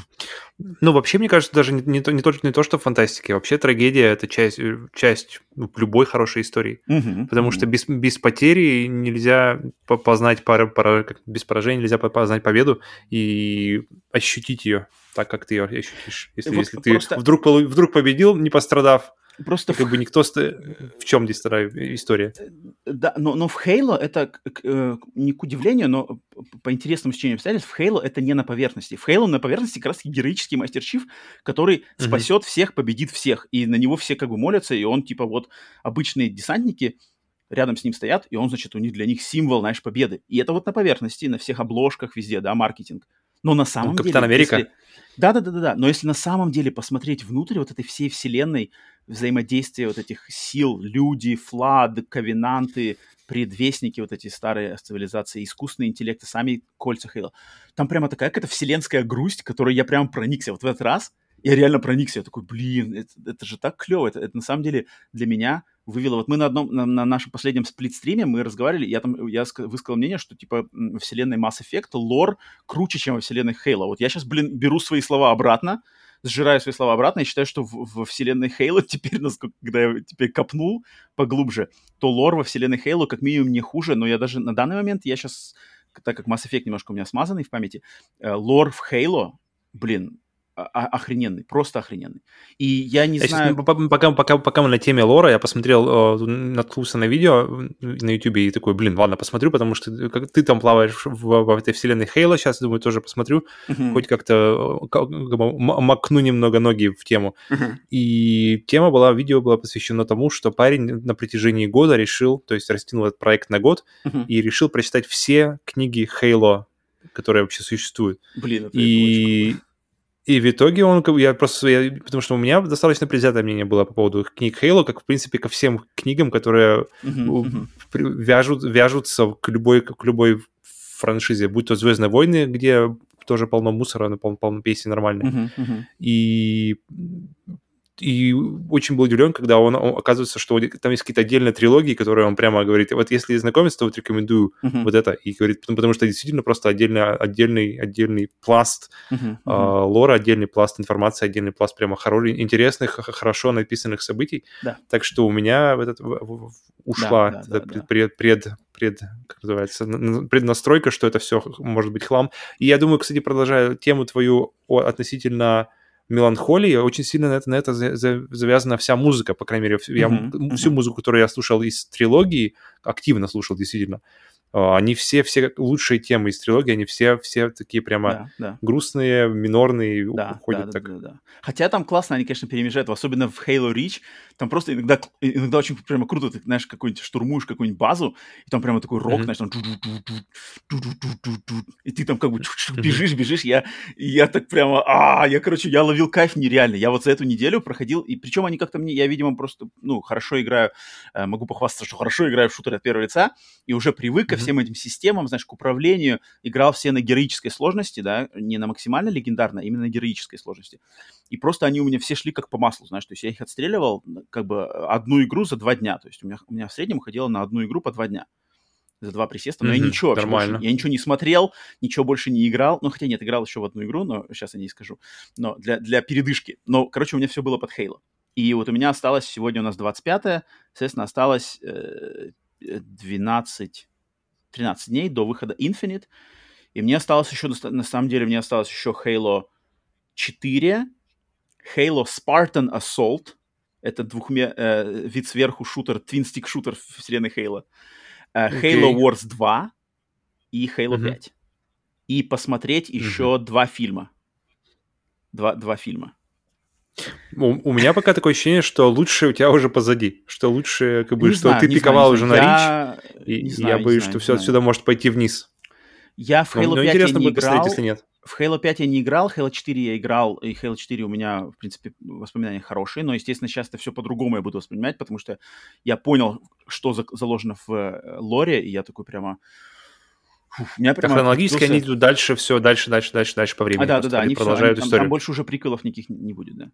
Speaker 2: Ну, вообще, мне кажется, даже не, не, то, не, то, не то, что фантастики. Вообще трагедия — это часть, э, часть ну, любой хорошей истории.
Speaker 1: Угу,
Speaker 2: Потому
Speaker 1: угу.
Speaker 2: что без, без потери нельзя познать, пара, пара, без поражения нельзя познать победу и ощутить ее так, как ты ее ощутишь. Если, вот если просто... ты вдруг, вдруг победил, не пострадав,
Speaker 1: Просто
Speaker 2: и как в... бы никто... В чем здесь вторая история? Э,
Speaker 1: да, но, но в Halo это, э, не к удивлению, но по интересному стечению обстоятельств, в Halo это не на поверхности. В Halo на поверхности как раз героический мастер Чиф, который спасет всех, победит всех. И на него все как бы молятся, и он типа вот обычные десантники, рядом с ним стоят, и он, значит, у них для них символ, знаешь, победы. И это вот на поверхности, на всех обложках везде, да, маркетинг. Но на самом
Speaker 2: Ну,
Speaker 1: деле...
Speaker 2: Капитан Америка?
Speaker 1: если- Да-да-да-да, но если на самом деле посмотреть внутрь вот этой всей вселенной, взаимодействия вот этих сил, люди, флад, ковенанты, предвестники вот эти старые цивилизации, искусственные интеллекты, сами кольца Хейла. Там прямо такая какая-то вселенская грусть, которой я прям проникся. Вот в этот раз я реально проникся. Я такой, блин, это, это же так клево. Это, это на самом деле для меня вывело. Вот мы на одном, на, на нашем последнем сплит-стриме мы разговаривали, я там, я ска- высказал мнение, что типа вселенной Mass Effect лор круче, чем во вселенной Хейла. Вот я сейчас, блин, беру свои слова обратно, сжираю свои слова обратно и считаю, что в- во вселенной Хейла теперь, насколько, когда я теперь копнул поглубже, то лор во вселенной Хейла как минимум не хуже, но я даже на данный момент, я сейчас, так как Mass Effect немножко у меня смазанный в памяти, э, лор в Хейло, блин, охрененный, просто охрененный. И я не
Speaker 2: Я
Speaker 1: знаю...
Speaker 2: по- пока, пока, пока мы на теме лора, я посмотрел, э, наткнулся на видео на YouTube и такой, блин, ладно, посмотрю, потому что как ты там плаваешь в, в этой вселенной Хейла, сейчас, думаю, тоже посмотрю,
Speaker 1: Мгм,
Speaker 2: хоть как-то э, как макну немного ноги в тему.
Speaker 1: мгм,
Speaker 2: И тема была, видео было посвящено тому, что парень на протяжении года решил, то есть растянул этот проект на год,
Speaker 1: мгм.
Speaker 2: и решил прочитать все книги Хейло, которые вообще существуют.
Speaker 1: Блин, это, это очень
Speaker 2: И, в итоге он, я просто, я- потому что у меня достаточно предвзятое мнение было по поводу книг Хейло, как, в принципе, ко всем книгам, которые
Speaker 1: мгм.
Speaker 2: при- вяжут, вяжутся к любой, к любой франшизе, будь то «Звездные войны», где тоже полно мусора, но полно, полно песен нормальных.
Speaker 1: Мгм, мгм.
Speaker 2: И, и очень был удивлен, когда он, он- оказывается, что там есть какие-то отдельные трилогии, которые он прямо говорит, вот если знакомиться, то вот рекомендую
Speaker 1: Мгм,
Speaker 2: вот это. И говорит, потому, потому что действительно просто отдельный, отдельный, отдельный пласт
Speaker 1: мгм,
Speaker 2: э, лора, отдельный пласт информации, отдельный пласт прямо хоро- интересных, хорошо написанных событий.
Speaker 1: Да.
Speaker 2: Так что у меня в этот, ушла
Speaker 1: да, да,
Speaker 2: пред,
Speaker 1: да.
Speaker 2: пред, пред, пред- как называется, преднастройка, что это все может быть хлам. И я думаю, кстати, продолжая тему твою относительно меланхолии, очень сильно на это, на это за- за- завязана вся музыка, по крайней мере, я
Speaker 1: Мгм,
Speaker 2: всю музыку, которую я слушал из трилогии, активно слушал, действительно, они все, все лучшие темы из трилогии, они все, все такие прямо
Speaker 1: Да, да.
Speaker 2: грустные, минорные,
Speaker 1: Да,
Speaker 2: уходят
Speaker 1: да,
Speaker 2: так.
Speaker 1: да, да, да. Хотя там классно, они, конечно, перемежают, особенно в Halo Reach, там просто иногда, иногда очень прямо круто, ты, знаешь, какой-нибудь штурмуешь какую-нибудь базу, и там прямо такой рок,
Speaker 2: Мгм.
Speaker 1: знаешь, там и ты там как бы бежишь, бежишь, я, я так прямо, а, я, короче, я ловил кайф нереально, я вот за эту неделю проходил, и причем они как-то мне, я, видимо, просто, ну, хорошо играю, э, могу похвастаться, что хорошо играю в шутеры от первого лица, и уже привык ко. Всем этим системам, знаешь, к управлению, играл все на героической сложности, да, не на максимально легендарной, а именно на героической сложности. И просто они у меня все шли как по маслу, знаешь, то есть я их отстреливал как бы одну игру за два дня, то есть у меня, у меня в среднем уходило на одну игру по два дня за два присеста, но я
Speaker 2: Мгм,
Speaker 1: ничего вообще больше-
Speaker 2: нормально.
Speaker 1: я ничего не смотрел, ничего больше не играл, ну, хотя нет, играл еще в одну игру, но сейчас я не скажу, но для, для передышки. Но, короче, у меня все было под Хейло. И вот у меня осталось, сегодня у нас 25 соответственно, осталось э, э, 12, 13 дней до выхода Infinite, и мне осталось еще, на самом деле, мне осталось еще Halo 4, Halo Spartan Assault, это двухме, э, вид сверху шутер, твинстик шутер вселенной Halo, э, Halo
Speaker 2: Окей.
Speaker 1: Wars 2 и Halo
Speaker 2: Мгм.
Speaker 1: 5. И посмотреть еще два фильма. Два, два фильма.
Speaker 2: У, у меня пока такое ощущение, что лучше у тебя уже позади, что лучше, как бы,
Speaker 1: Не
Speaker 2: что
Speaker 1: знаю,
Speaker 2: ты
Speaker 1: не
Speaker 2: пиковал
Speaker 1: знаю,
Speaker 2: уже
Speaker 1: не
Speaker 2: на
Speaker 1: знаю.
Speaker 2: Рич,
Speaker 1: Я
Speaker 2: и
Speaker 1: не
Speaker 2: я
Speaker 1: знаю, не
Speaker 2: боюсь,
Speaker 1: знаю,
Speaker 2: что
Speaker 1: не
Speaker 2: все отсюда может пойти вниз.
Speaker 1: Я в Halo
Speaker 2: но
Speaker 1: 5 я
Speaker 2: интересно
Speaker 1: не
Speaker 2: будет посмотреть,
Speaker 1: играл.
Speaker 2: если нет.
Speaker 1: В Halo 5 я не играл, Halo 4 я играл, и Halo 4 у меня, в принципе, воспоминания хорошие, но, естественно, сейчас это все по-другому я буду воспринимать, потому что я понял, что за- заложено в э, лоре, и я такой прямо... Фух, у меня прямо
Speaker 2: хронологически они идут дальше, все, дальше, дальше, дальше, дальше по времени.
Speaker 1: А, да, да, да, они
Speaker 2: продолжают
Speaker 1: они- там,
Speaker 2: историю.
Speaker 1: там больше уже приколов никаких не будет, да.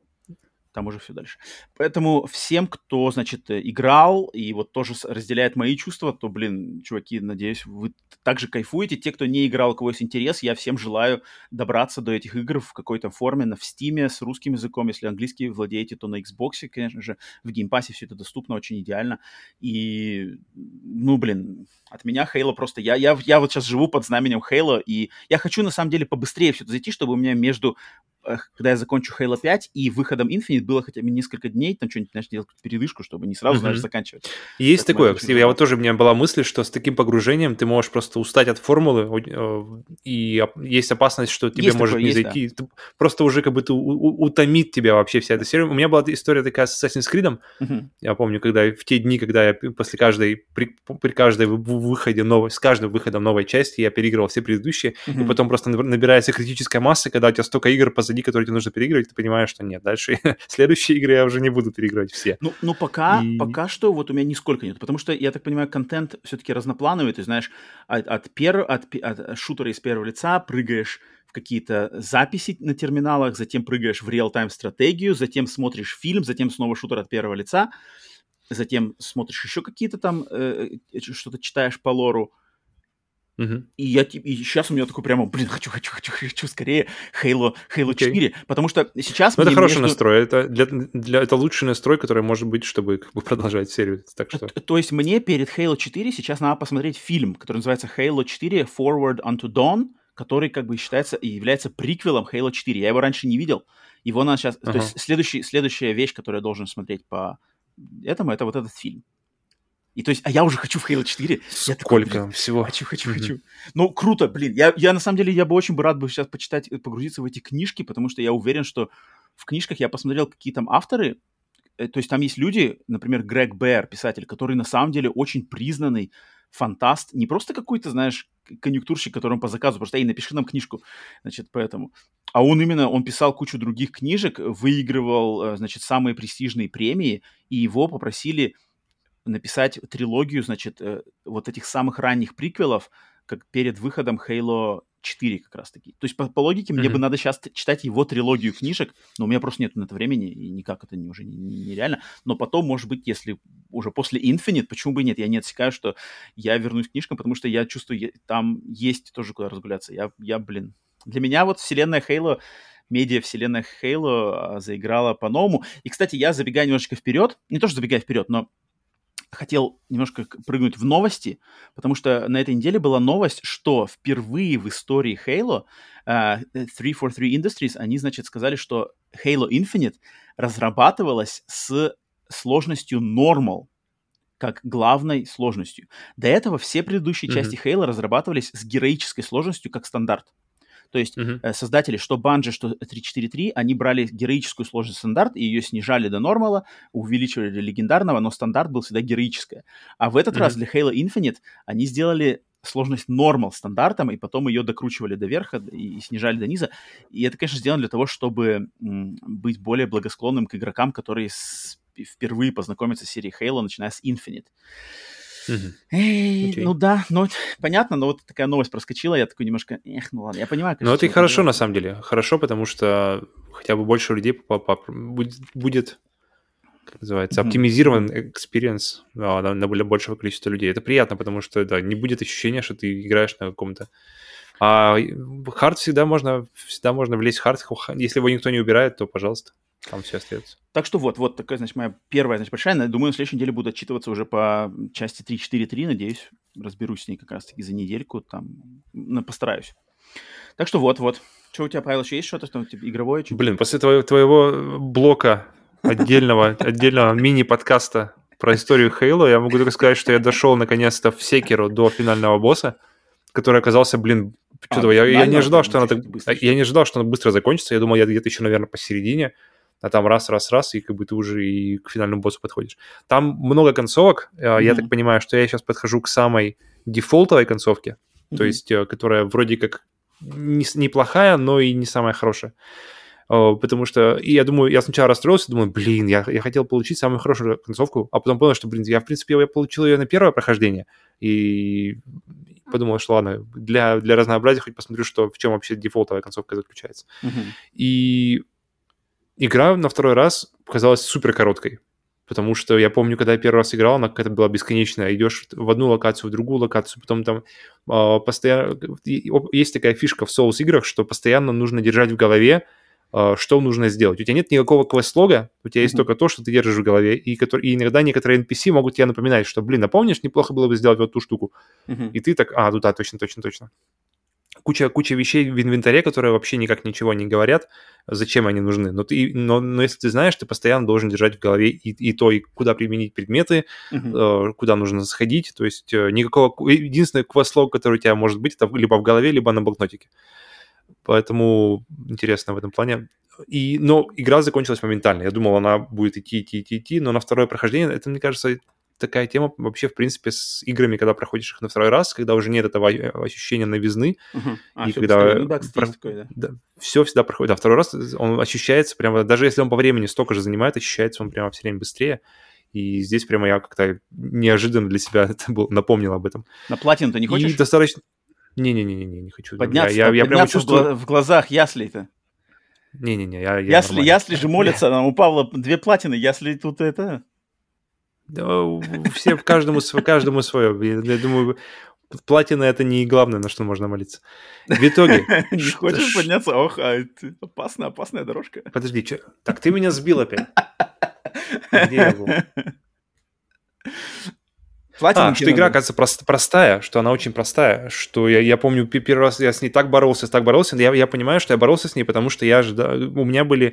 Speaker 1: Там уже все дальше. Поэтому всем, кто, значит, э, играл и вот тоже разделяет мои чувства, то, блин, чуваки, надеюсь, вы также кайфуете. Те, кто не играл, у кого есть интерес, я всем желаю добраться до этих игр в какой-то форме, на в Steam, с русским языком. Если английский владеете, то на Xbox, конечно же, в Game Pass е все это доступно очень идеально. И, ну, блин, от меня Halo просто... Я, я, я вот сейчас живу под знаменем Halo, и я хочу, на самом деле, побыстрее все это зайти, чтобы у меня между когда я закончу Halo 5, и выходом Infinite было хотя бы несколько дней, там что-нибудь, знаешь, делать передышку, чтобы не сразу, mm-hmm. знаешь, заканчивать.
Speaker 2: Есть так такое, кстати, я вот тоже, у меня была мысль, что с таким погружением ты можешь просто устать от формулы, и есть опасность, что тебе есть может такое, не есть, зайти. Да. Просто уже как бы ты утомит тебя вообще вся эта серия. У меня была история такая с Assassin's Creed, mm-hmm. я помню, когда в те дни, когда я после каждой, при, при каждой выходе новой, с каждым выходом новой части я переигрывал все предыдущие, mm-hmm. и потом просто набирается критическая масса, когда у тебя столько игр позади, которые тебе нужно переигрывать, ты понимаешь, что нет, дальше следующие игры я уже не буду переигрывать все.
Speaker 1: Ну, ну пока, и... пока что вот у меня нисколько нет, потому что, я так понимаю, контент все-таки разноплановый, ты знаешь, от, от, пер, от, от шутера из первого лица прыгаешь в какие-то записи на терминалах, затем прыгаешь в реал-тайм стратегию, затем смотришь фильм, затем снова шутер от первого лица, затем смотришь еще какие-то там, э, э что-то читаешь по лору, И, я, и сейчас у меня такой прямо, блин, хочу, хочу, хочу, хочу скорее Halo, Halo okay. 4, потому что сейчас...
Speaker 2: Ну, это хороший между... настрой, это, для, для, это лучший настрой, который может быть, чтобы как бы, продолжать серию, так что...
Speaker 1: То, то есть мне перед Halo 4 сейчас надо посмотреть фильм, который называется Halo 4 Forward Unto Dawn, который как бы считается и является приквелом Halo 4. Я его раньше не видел, его надо сейчас... Uh-huh. То есть следующий, следующая вещь, которую я должен смотреть по этому, это вот этот фильм. И то есть, а я уже хочу в Halo 4.
Speaker 2: Сколько я такой, всего?
Speaker 1: Хочу, хочу, mm-hmm. хочу. Ну, круто, блин. Я, я на самом деле, я бы очень бы рад бы сейчас почитать, э, погрузиться в эти книжки, потому что я уверен, что в книжках я посмотрел, какие там авторы, э, то есть там есть люди, например, Грег Бэр, писатель, который на самом деле очень признанный фантаст, не просто какой-то, знаешь, конъюнктурщик, которому по заказу, просто, эй, напиши нам книжку, значит, поэтому. А он именно, он писал кучу других книжек, выигрывал, э, значит, самые престижные премии, и его попросили написать трилогию, значит, э, вот этих самых ранних приквелов, как перед выходом Halo 4 как раз-таки. То есть по, по логике mm-hmm. мне бы надо сейчас читать его трилогию книжек, но у меня просто нет на это времени, и никак это не, уже нереально. Не, не но потом, может быть, если уже после Infinite, почему бы и нет, я не отсекаю, что я вернусь к книжкам, потому что я чувствую, там есть тоже куда разгуляться. Я, я блин, для меня вот вселенная Halo медиа-вселенная Halo а, заиграла по-новому. И, кстати, я забегаю немножечко вперед, не то, что забегаю вперед, но хотел немножко прыгнуть в новости, потому что на этой неделе была новость, что впервые в истории Halo uh, 343 Industries, они, значит, сказали, что Halo Infinite разрабатывалась с сложностью Normal, как главной сложностью. До этого все предыдущие mm-hmm. части Halo разрабатывались с героической сложностью как стандарт. То есть uh-huh. создатели, что Bungie, что 343, они брали героическую сложность стандарт и ее снижали до нормала, увеличивали до легендарного, но стандарт был всегда героическая. А в этот uh-huh. раз для Halo Infinite они сделали сложность нормал стандартом, и потом ее докручивали до верха и, и снижали до низа. И это, конечно, сделано для того, чтобы м, быть более благосклонным к игрокам, которые с, впервые познакомятся с серией Halo, начиная с Infinite. Угу. Э, okay. Ну да, ну понятно, но вот такая новость проскочила, я такой немножко, эх, ну ладно, я понимаю.
Speaker 2: Конечно, ну это и хорошо делать. на самом деле, хорошо, потому что хотя бы больше людей будет, будет как называется, оптимизирован experience да, на, на более большего количества людей. Это приятно, потому что да, не будет ощущения, что ты играешь на каком-то а хард всегда можно, всегда можно влезть в хард. Если его никто не убирает, то пожалуйста. Там все остается.
Speaker 1: Так что вот, вот такая, значит, моя первая, значит, большая. Думаю, на следующей неделе буду отчитываться уже по части 3.4.3. Надеюсь, разберусь с ней как раз-таки за недельку. Там, постараюсь. Так что вот, вот. Что у тебя, Павел, еще есть что-то, что типа, игровое?
Speaker 2: Что Блин, после твоего, твоего блока отдельного, отдельного мини-подкаста про историю Хейла, я могу только сказать, что я дошел наконец-то в Секеру до финального босса, который оказался, блин, что-то а, я, я не ожидал, что она так... Я не ожидал, что она быстро закончится. Я думал, я где-то еще, наверное, посередине а там раз, раз, раз, и как бы ты уже и к финальному боссу подходишь. Там много концовок, mm-hmm. я так понимаю, что я сейчас подхожу к самой дефолтовой концовке, mm-hmm. то есть э, которая вроде как не, неплохая, но и не самая хорошая. Потому что, и я думаю, я сначала расстроился, думаю, блин, я, я хотел получить самую хорошую концовку, а потом понял, что, блин, я, в принципе, я получил ее на первое прохождение, и подумал, что ладно, для, для разнообразия хоть посмотрю, что, в чем вообще дефолтовая концовка заключается. Uh-huh. И игра на второй раз показалась супер короткой. Потому что я помню, когда я первый раз играл, она какая-то была бесконечная. Идешь в одну локацию, в другую локацию, потом там э, постоянно... Есть такая фишка в Souls играх, что постоянно нужно держать в голове, э, что нужно сделать. У тебя нет никакого квест-лога, у тебя есть mm-hmm. только то, что ты держишь в голове, и, который, и иногда некоторые NPC могут тебе напоминать, что, блин, напомнишь, неплохо было бы сделать вот ту штуку. Mm-hmm. И ты так, а, ну да, точно, точно, точно. Куча, куча вещей в инвентаре, которые вообще никак ничего не говорят, зачем они нужны. Но, ты, но, но если ты знаешь, ты постоянно должен держать в голове и, и то, и куда применить предметы, uh-huh. э, куда нужно сходить. То есть э, никакого... Единственный квест-лог, который у тебя может быть, это либо в голове, либо на блокнотике. Поэтому интересно в этом плане. И, но игра закончилась моментально. Я думал, она будет идти, идти, идти, идти, но на второе прохождение, это, мне кажется, такая тема вообще, в принципе, с играми, когда проходишь их на второй раз, когда уже нет этого ощущения новизны.
Speaker 1: Uh-huh. А,
Speaker 2: и когда...
Speaker 1: Ну, да, про... такое, да.
Speaker 2: да. Все всегда проходит. Да, второй раз он ощущается прямо, даже если он по времени столько же занимает, ощущается он прямо все время быстрее. И здесь прямо я как-то неожиданно для себя это был, напомнил об этом.
Speaker 1: На платину ты не хочешь?
Speaker 2: И достаточно... Не-не-не, не хочу.
Speaker 1: Подняться, я, я, я прямо чувствую... в глазах ясли-то.
Speaker 2: Не-не-не, я,
Speaker 1: я ясли, ясли же молятся, там у Павла две платины, ясли тут это...
Speaker 2: Да, все, каждому, каждому свое. Я, я думаю, платина это не главное, на что можно молиться. В итоге...
Speaker 1: Не хочешь подняться? Ох, а опасная, опасная дорожка.
Speaker 2: Подожди, что? Так ты меня сбил опять. Где я был? Платина а, что игра, оказывается, прост, простая, что она очень простая, что я, я помню, первый раз я с ней так боролся, так боролся, я, я понимаю, что я боролся с ней, потому что я ожидал, у меня были, э,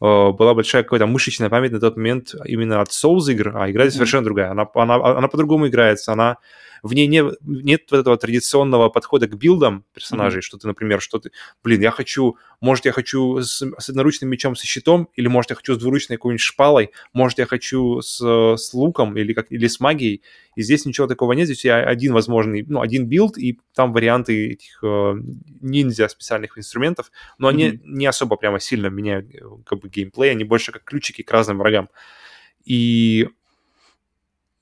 Speaker 2: была большая какая-то мышечная память на тот момент именно от Souls игр, а игра mm-hmm. совершенно другая, она, она, она по-другому играется, она в ней не, нет вот этого традиционного подхода к билдам персонажей, mm-hmm. что ты, например, что ты, блин, я хочу, может, я хочу с, с одноручным мечом со щитом, или, может, я хочу с двуручной какой-нибудь шпалой, может, я хочу с, с луком или, как, или с магией, и здесь ничего такого нет, здесь один возможный, ну, один билд, и там варианты этих э, ниндзя специальных инструментов, но они mm-hmm. не особо прямо сильно меняют э, как бы геймплей, они больше как ключики к разным врагам. И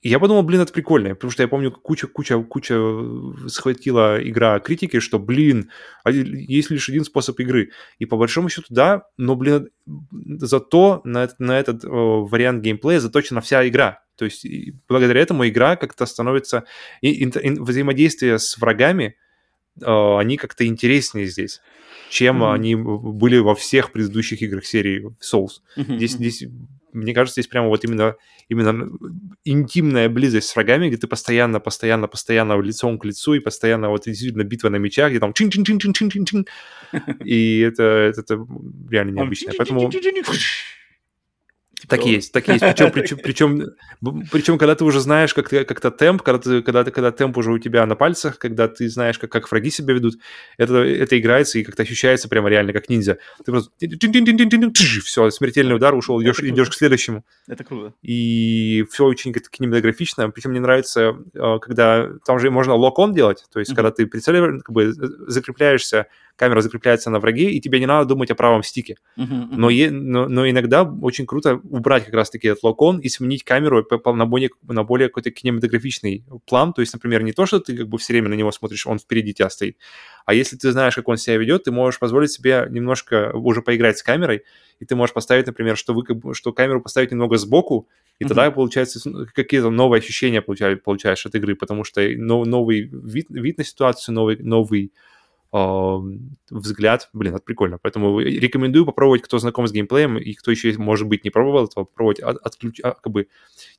Speaker 2: и я подумал, блин, это прикольно, потому что я помню, куча-куча-куча э, схватила игра критики, что, блин, а есть лишь один способ игры. И по большому счету, да, но, блин, зато на, на этот о, вариант геймплея заточена вся игра. То есть благодаря этому игра как-то становится... И, и, и, взаимодействие с врагами, они как-то интереснее здесь чем mm-hmm. они были во всех предыдущих играх серии Souls. Mm-hmm. Здесь, здесь мне кажется, здесь прямо вот именно, именно интимная близость с врагами, где ты постоянно, постоянно, постоянно лицом к лицу, и постоянно вот действительно битва на мечах, где там чин чин чин чин чин чин чин и это, это, это реально необычно. Поэтому... Типа так и есть, так и есть. Причем, причем, причем, причем, когда ты уже знаешь как как-то темп, когда, ты, когда, когда темп уже у тебя на пальцах, когда ты знаешь, как, как враги себя ведут, это, это играется и как-то ощущается прямо реально как ниндзя. Ты просто все, смертельный удар, ушел, идешь, идешь к следующему.
Speaker 1: Это круто.
Speaker 2: И все очень кинематографично. Причем мне нравится, э, когда там же можно лок-он делать, то есть mm-hmm. когда ты прицеливаешь, как бы закрепляешься камера закрепляется на враге, и тебе не надо думать о правом стике. Uh-huh, uh-huh. Но, е- но, но иногда очень круто убрать как раз-таки этот локон и сменить камеру на более, на более какой-то кинематографичный план. То есть, например, не то, что ты как бы все время на него смотришь, он впереди тебя стоит, а если ты знаешь, как он себя ведет, ты можешь позволить себе немножко уже поиграть с камерой, и ты можешь поставить, например, что, вы, что камеру поставить немного сбоку, и uh-huh. тогда, получается, какие-то новые ощущения получаешь, получаешь от игры, потому что новый вид, вид на ситуацию, новый, новый взгляд. Блин, это прикольно. Поэтому рекомендую попробовать, кто знаком с геймплеем и кто еще, может быть, не пробовал этого, попробовать от, отключ... А, как бы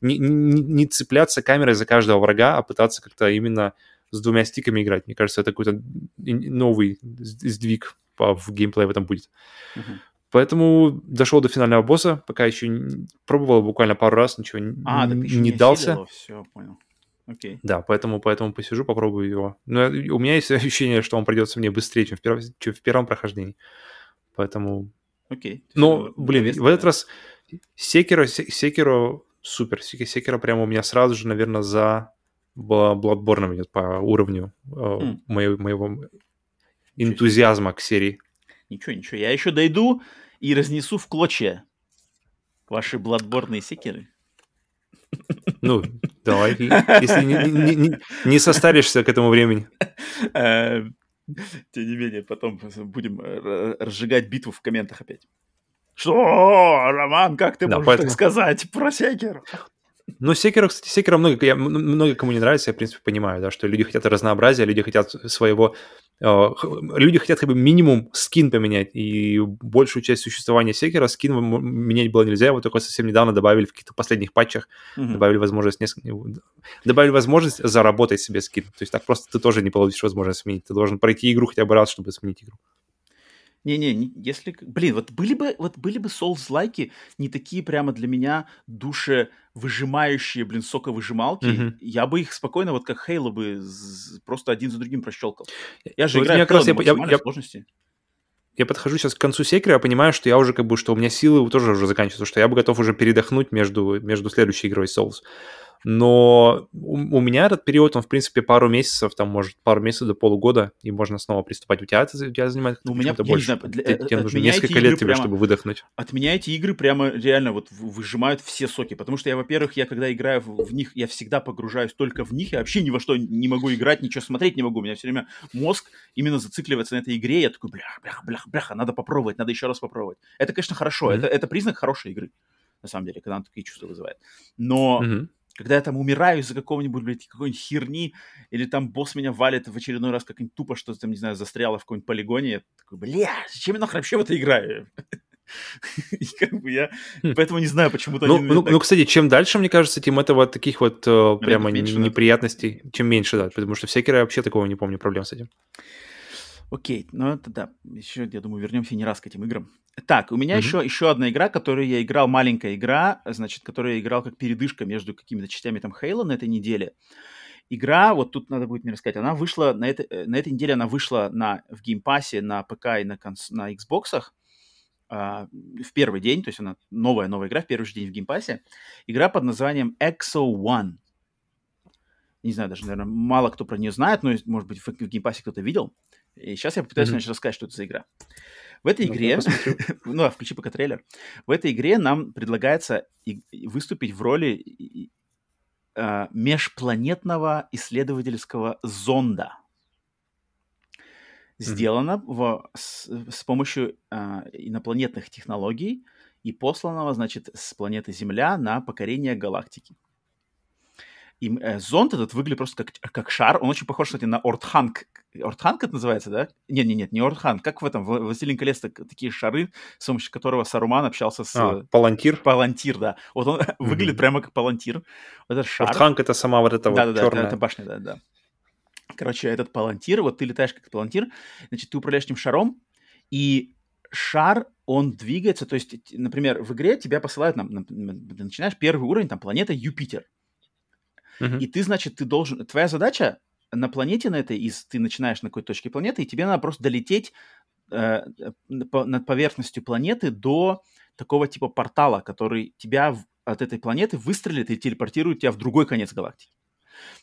Speaker 2: не, не, не цепляться камерой за каждого врага, а пытаться как-то именно с двумя стиками играть. Мне кажется, это какой-то новый сдвиг в геймплее в этом будет. Uh-huh. Поэтому дошел до финального босса, пока еще пробовал буквально пару раз, ничего а, не, не дался.
Speaker 1: Все, понял. Окей.
Speaker 2: Да, поэтому, поэтому посижу, попробую его. Но у меня есть ощущение, что он придется мне быстрее, чем в, перв... чем в первом прохождении. Поэтому...
Speaker 1: Окей.
Speaker 2: Но, блин, в этот раз Секиро, Секиро супер. Секиро прямо у меня сразу же, наверное, за Bloodborne идет по уровню mm. моего, моего энтузиазма к серии.
Speaker 1: Ничего, ничего. Я еще дойду и разнесу в клочья ваши бладборные секеры.
Speaker 2: Ну, давай, если не, не, не, не состаришься к этому времени.
Speaker 1: Э, тем не менее, потом будем разжигать битву в комментах опять. Что, Роман, как ты можешь так сказать про Секер?
Speaker 2: Ну, Секера, кстати, Секера много, я, много кому не нравится, я, в принципе, понимаю, да, что люди хотят разнообразия, люди хотят своего э, люди хотят как бы минимум скин поменять, и большую часть существования секера скин менять было нельзя, вот только совсем недавно добавили в каких-то последних патчах, mm-hmm. добавили возможность несколько... добавили возможность заработать себе скин, то есть так просто ты тоже не получишь возможность сменить, ты должен пройти игру хотя бы раз, чтобы сменить игру.
Speaker 1: Не-не, если... Блин, вот были бы, вот были бы Souls-лайки не такие прямо для меня душевыжимающие, блин, соковыжималки, mm-hmm. я бы их спокойно, вот как Хейла бы, просто один за другим прощелкал. Я же вот играю в Halo на максимальной я, сложности.
Speaker 2: Я подхожу сейчас к концу секера, я понимаю, что я уже как бы, что у меня силы тоже уже заканчиваются, что я бы готов уже передохнуть между, между следующей игрой Souls но у, у меня этот период, он, в принципе, пару месяцев, там, может, пару месяцев до полугода, и можно снова приступать. У тебя у тебя занимает ну, у меня, больше. Знаю, для, Ты, тебе нужно несколько лет тебе, чтобы выдохнуть.
Speaker 1: От меня эти игры прямо реально вот выжимают все соки, потому что я, во-первых, я когда играю в, в них, я всегда погружаюсь только в них, я вообще ни во что не могу играть, ничего смотреть не могу, у меня все время мозг именно зацикливается на этой игре, я такой, бляха, бляха, бляха, бляха, надо попробовать, надо еще раз попробовать. Это, конечно, хорошо, mm-hmm. это, это признак хорошей игры, на самом деле, когда она такие чувства вызывает. Но mm-hmm когда я там умираю из-за какого-нибудь, блядь, какой-нибудь херни, или там босс меня валит в очередной раз как-нибудь тупо, что там, не знаю, застряло в каком-нибудь полигоне, я такой, бля, зачем я нахрен вообще в это играю? И как бы я хм. поэтому не знаю, почему-то
Speaker 2: ну, ну, так... ну, кстати, чем дальше, мне кажется, тем этого таких вот uh, прямо меньше, неприятностей, да? чем меньше, да, потому что всякий раз вообще такого не помню проблем с этим.
Speaker 1: Окей, ну это да, еще, я думаю, вернемся не раз к этим играм. Так, у меня mm-hmm. еще, еще одна игра, которую я играл, маленькая игра, значит, которую я играл как передышка между какими-то частями там Halo на этой неделе. Игра, вот тут надо будет мне рассказать, она вышла, на, это, э, на этой неделе она вышла на, в Game Pass е на ПК и на, конс, на Xbox а, в первый день, то есть она новая-новая игра в первый же день в Game Pass е. Игра под названием Exo One. Не знаю, даже, наверное, мало кто про нее знает, но, может быть, в, в Game Pass е кто-то видел. И сейчас я попытаюсь, mm-hmm. рассказать, что это за игра. В этой ну, игре, ну, а включи пока трейлер. В этой игре нам предлагается выступить в роли э, межпланетного исследовательского зонда. Сделано mm-hmm. в, с, с помощью э, инопланетных технологий и посланного, значит, с планеты Земля на покорение галактики. И э, зонд этот выглядит просто как, как шар. Он очень похож, кстати, на Ортханг. Ортханг это называется, да? Нет, нет, нет, не Ортханг. Как в этом, в «Властелин колец» такие шары, с помощью которого Саруман общался с... А,
Speaker 2: палантир?
Speaker 1: Палантир, да. Вот он mm-hmm. выглядит прямо как палантир. Вот этот шар.
Speaker 2: Ортханг это сама вот эта
Speaker 1: да,
Speaker 2: вот
Speaker 1: да,
Speaker 2: черная...
Speaker 1: Да, это башня, да, да. Короче, этот палантир, вот ты летаешь как палантир, значит, ты управляешь этим шаром, и шар, он двигается, то есть, например, в игре тебя посылают, нам, начинаешь первый уровень, там, планета Юпитер. И ты, значит, ты должен... Твоя задача на планете на этой, из, ты начинаешь на какой-то точке планеты, и тебе надо просто долететь э, по, над поверхностью планеты до такого типа портала, который тебя в, от этой планеты выстрелит и телепортирует тебя в другой конец галактики.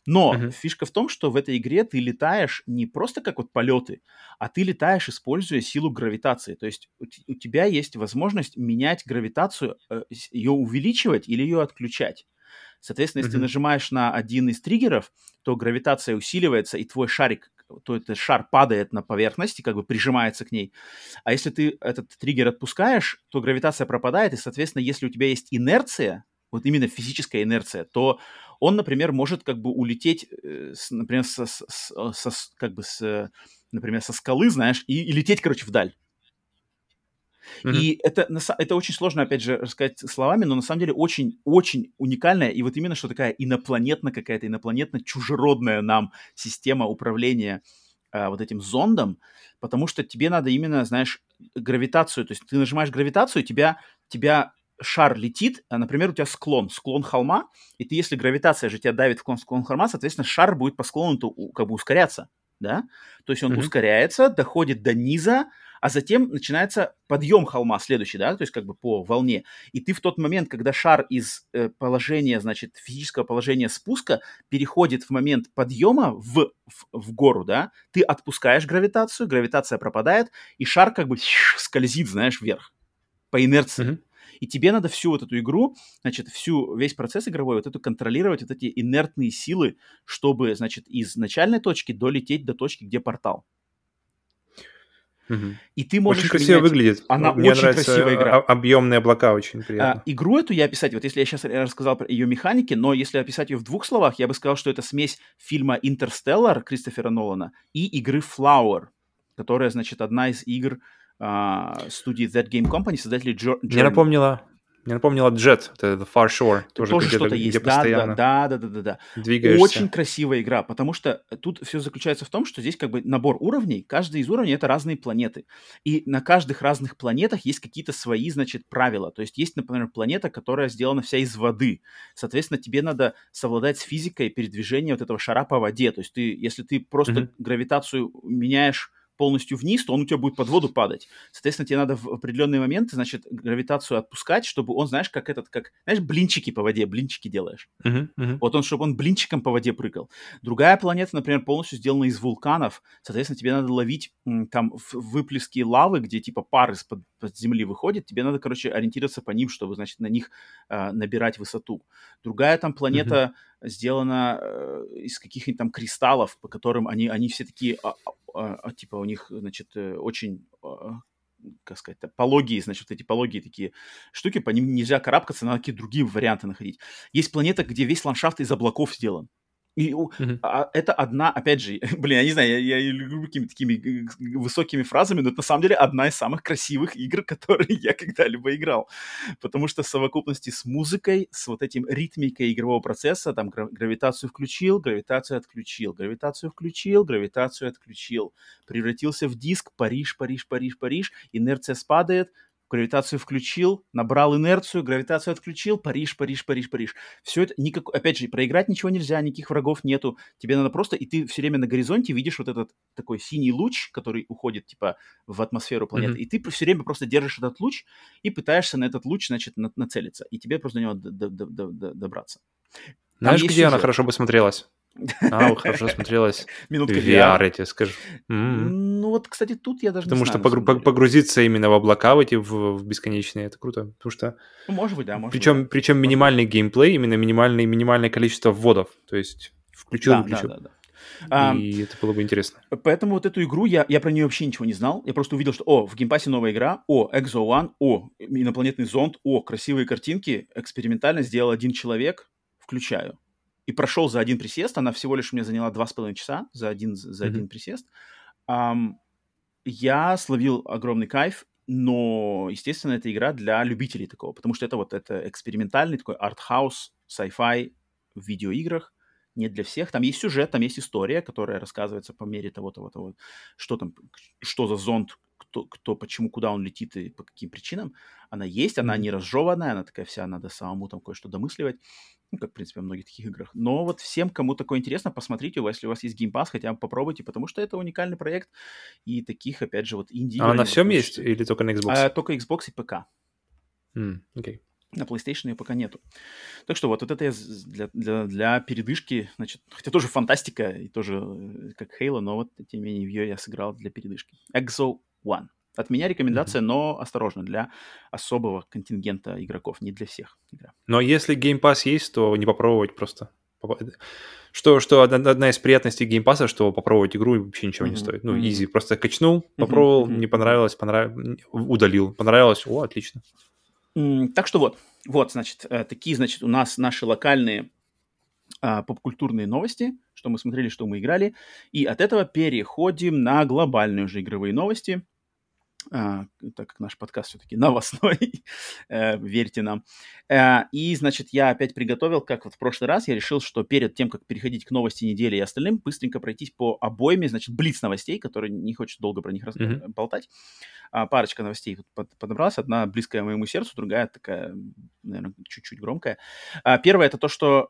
Speaker 1: Но uh-huh. фишка в том, что в этой игре ты летаешь не просто как вот полеты, а ты летаешь, используя силу гравитации. То есть у, у тебя есть возможность менять гравитацию, э, ее увеличивать или ее отключать. Соответственно, если mm-hmm. ты нажимаешь на один из триггеров, то гравитация усиливается, и твой шарик, то этот шар падает на поверхность и как бы прижимается к ней. А если ты этот триггер отпускаешь, то гравитация пропадает, и, соответственно, если у тебя есть инерция, вот именно физическая инерция, то он, например, может как бы улететь, э, например, со, со, со, как бы с, например, со скалы, знаешь, и, и лететь, короче, вдаль. Mm-hmm. И это, это очень сложно, опять же, рассказать словами, но на самом деле очень-очень уникальная и вот именно что такая инопланетная какая-то, инопланетно-чужеродная нам система управления а, вот этим зондом, потому что тебе надо именно, знаешь, гравитацию, то есть ты нажимаешь гравитацию, тебя, тебя шар летит, а, например, у тебя склон, склон холма, и ты, если гравитация же тебя давит в склон холма, соответственно, шар будет по склону как бы ускоряться, да? То есть он mm-hmm. ускоряется, доходит до низа, а затем начинается подъем холма следующий, да, то есть как бы по волне. И ты в тот момент, когда шар из э, положения, значит, физического положения спуска переходит в момент подъема в, в, в гору, да, ты отпускаешь гравитацию, гравитация пропадает, и шар как бы скользит, знаешь, вверх по инерции. Mm-hmm. И тебе надо всю вот эту игру, значит, всю, весь процесс игровой, вот эту контролировать, вот эти инертные силы, чтобы, значит, из начальной точки долететь до точки, где портал.
Speaker 2: Мгм.
Speaker 1: И ты можешь
Speaker 2: Очень красиво
Speaker 1: менять-
Speaker 2: выглядит.
Speaker 1: Она
Speaker 2: Мне
Speaker 1: очень
Speaker 2: нравится
Speaker 1: красивая игра.
Speaker 2: объемные облака, очень
Speaker 1: А,
Speaker 2: приятно.
Speaker 1: игру эту я описать, вот если я сейчас рассказал про ее механики, но если описать ее в двух словах, я бы сказал, что это смесь фильма «Интерстеллар» Кристофера Нолана и игры «Flower», которая, значит, одна из игр а, студии That Game Company, создателей Джо-
Speaker 2: Мне
Speaker 1: Journey.
Speaker 2: напомнила, мне напомнила Jet, это Far Shore, тоже,
Speaker 1: Тоже
Speaker 2: где-то-
Speaker 1: что-то есть, да, да,
Speaker 2: постоянно
Speaker 1: да, да, да, да, да.
Speaker 2: двигаешься.
Speaker 1: Очень красивая игра, потому что тут все заключается в том, что здесь как бы набор уровней, каждый из уровней это разные планеты. И на каждых разных планетах есть какие-то свои, значит, правила. То есть есть, например, планета, которая сделана вся из воды. Соответственно, тебе надо совладать с физикой передвижения вот этого шара по воде. То есть ты, если ты просто
Speaker 2: Мгм.
Speaker 1: гравитацию меняешь полностью вниз, то он у тебя будет под воду падать. Соответственно, тебе надо в определенные моменты, значит, гравитацию отпускать, чтобы он, знаешь, как этот, как, знаешь, блинчики по воде, блинчики делаешь.
Speaker 2: Мгм, мгм.
Speaker 1: Вот он, чтобы он блинчиком по воде прыгал. Другая планета, например, полностью сделана из вулканов. Соответственно, тебе надо ловить там выплески лавы, где типа пар из-под под земли выходит. Тебе надо, короче, ориентироваться по ним, чтобы, значит, на них а, набирать высоту. Другая там планета сделана э, из каких-нибудь там кристаллов, по которым они, они все такие, а, а, а, типа у них, значит, э, очень... а, как сказать, пологие, значит, эти пологие такие штуки, по ним нельзя карабкаться, надо какие-то другие варианты находить. Есть планета, где весь ландшафт из облаков сделан. И
Speaker 2: Мгм.
Speaker 1: а, это одна, опять же, блин, я не знаю, я, я люблю какими-то такими э, высокими фразами, но это на самом деле одна из самых красивых игр, которые я когда-либо играл. Потому что в совокупности с музыкой, с вот этим ритмикой игрового процесса, там гра- гравитацию включил, гравитацию отключил, гравитацию включил, гравитацию отключил, превратился в диск, Париж, Париж, Париж, Париж, инерция спадает, гравитацию включил, набрал инерцию, гравитацию отключил, Париж, Париж, Париж, Париж. Все это, никак, опять же, проиграть ничего нельзя, никаких врагов нету. Тебе надо просто, и ты все время на горизонте видишь вот этот такой синий луч, который уходит, типа, в атмосферу планеты,
Speaker 2: Мгм.
Speaker 1: и ты все время просто держишь этот луч и пытаешься на этот луч, значит, на- нацелиться, и тебе просто до него д- д- д- добраться.
Speaker 2: Знаешь,
Speaker 1: есть
Speaker 2: где она
Speaker 1: сюжет.
Speaker 2: хорошо бы смотрелась? А, хорошо смотрелась.
Speaker 1: Минутка
Speaker 2: VR, я тебе скажу. М.
Speaker 1: Ну вот, кстати, тут я даже
Speaker 2: Потому
Speaker 1: не
Speaker 2: что
Speaker 1: знаю. самом деле.
Speaker 2: погрузиться именно в облака, в эти в, в бесконечные, это круто. Потому что
Speaker 1: Ну, может быть, да, может быть,
Speaker 2: причем,
Speaker 1: да.
Speaker 2: причем минимальный геймплей, именно минимальный, минимальное количество вводов. То есть включил,
Speaker 1: Да, да,
Speaker 2: выключил.
Speaker 1: да, да. А,
Speaker 2: И это было бы интересно.
Speaker 1: Поэтому вот эту игру, я, я про нее вообще ничего не знал. Я просто увидел, что, о, в Game Pass е новая игра, о, Exo One, о, инопланетный зонд, о, красивые картинки, экспериментально сделал один человек, включаю. И прошел за один присест, она всего лишь мне заняла два с половиной часа за один, за
Speaker 2: Мгм.
Speaker 1: один присест. Ам, я словил огромный кайф, но, естественно, это игра для любителей такого, потому что это вот это экспериментальный такой артхаус, sci-fi в видеоиграх, не для всех. Там есть сюжет, там есть история, которая рассказывается по мере того, того, того, что там, что за зонд, кто, кто, почему, куда он летит и по каким причинам. Она есть, она не разжеванная, она такая вся, надо самому там кое-что домысливать. Ну, как, в принципе, во многих таких играх. Но вот всем, кому такое интересно, посмотрите, у вас, если у вас есть Game Pass, хотя бы попробуйте, потому что это уникальный проект. И таких, опять же, вот инди
Speaker 2: А на всем есть или только на Xbox?
Speaker 1: А, только Xbox и ПК.
Speaker 2: М, Окей.
Speaker 1: На PlayStation ее пока нету. Так что вот, вот это я для, для, для передышки, значит, хотя тоже фантастика и тоже э, как Halo, но вот, тем не менее, в ее я сыграл для передышки. Exo One. От меня рекомендация, но осторожно, для особого контингента игроков, не для всех игра.
Speaker 2: Но если Game Pass есть, то не попробовать просто. Что, что одна из приятностей Game Pass, что попробовать игру вообще ничего не
Speaker 1: Мгм,
Speaker 2: стоит. Ну,
Speaker 1: мгм.
Speaker 2: easy. Просто качнул, попробовал,
Speaker 1: мгм,
Speaker 2: не понравилось, понравилось, удалил. Понравилось, о, отлично.
Speaker 1: М, Так что вот, вот, значит, э, такие, значит, у нас наши локальные а, попкультурные новости, что мы смотрели, что мы играли. И от этого переходим на глобальные уже игровые новости. А, так как наш подкаст все-таки новостной, э, верьте нам. Э, И, значит, я опять приготовил, как вот в прошлый раз, я решил, что перед тем, как переходить к новости недели и остальным, быстренько пройтись по обоими, значит, блиц новостей, которые не хочется долго про них раз- э, болтать. А, парочка новостей тут под- подобралась. Одна близкая моему сердцу, другая такая, наверное, чуть-чуть громкая. А, Первое это то, что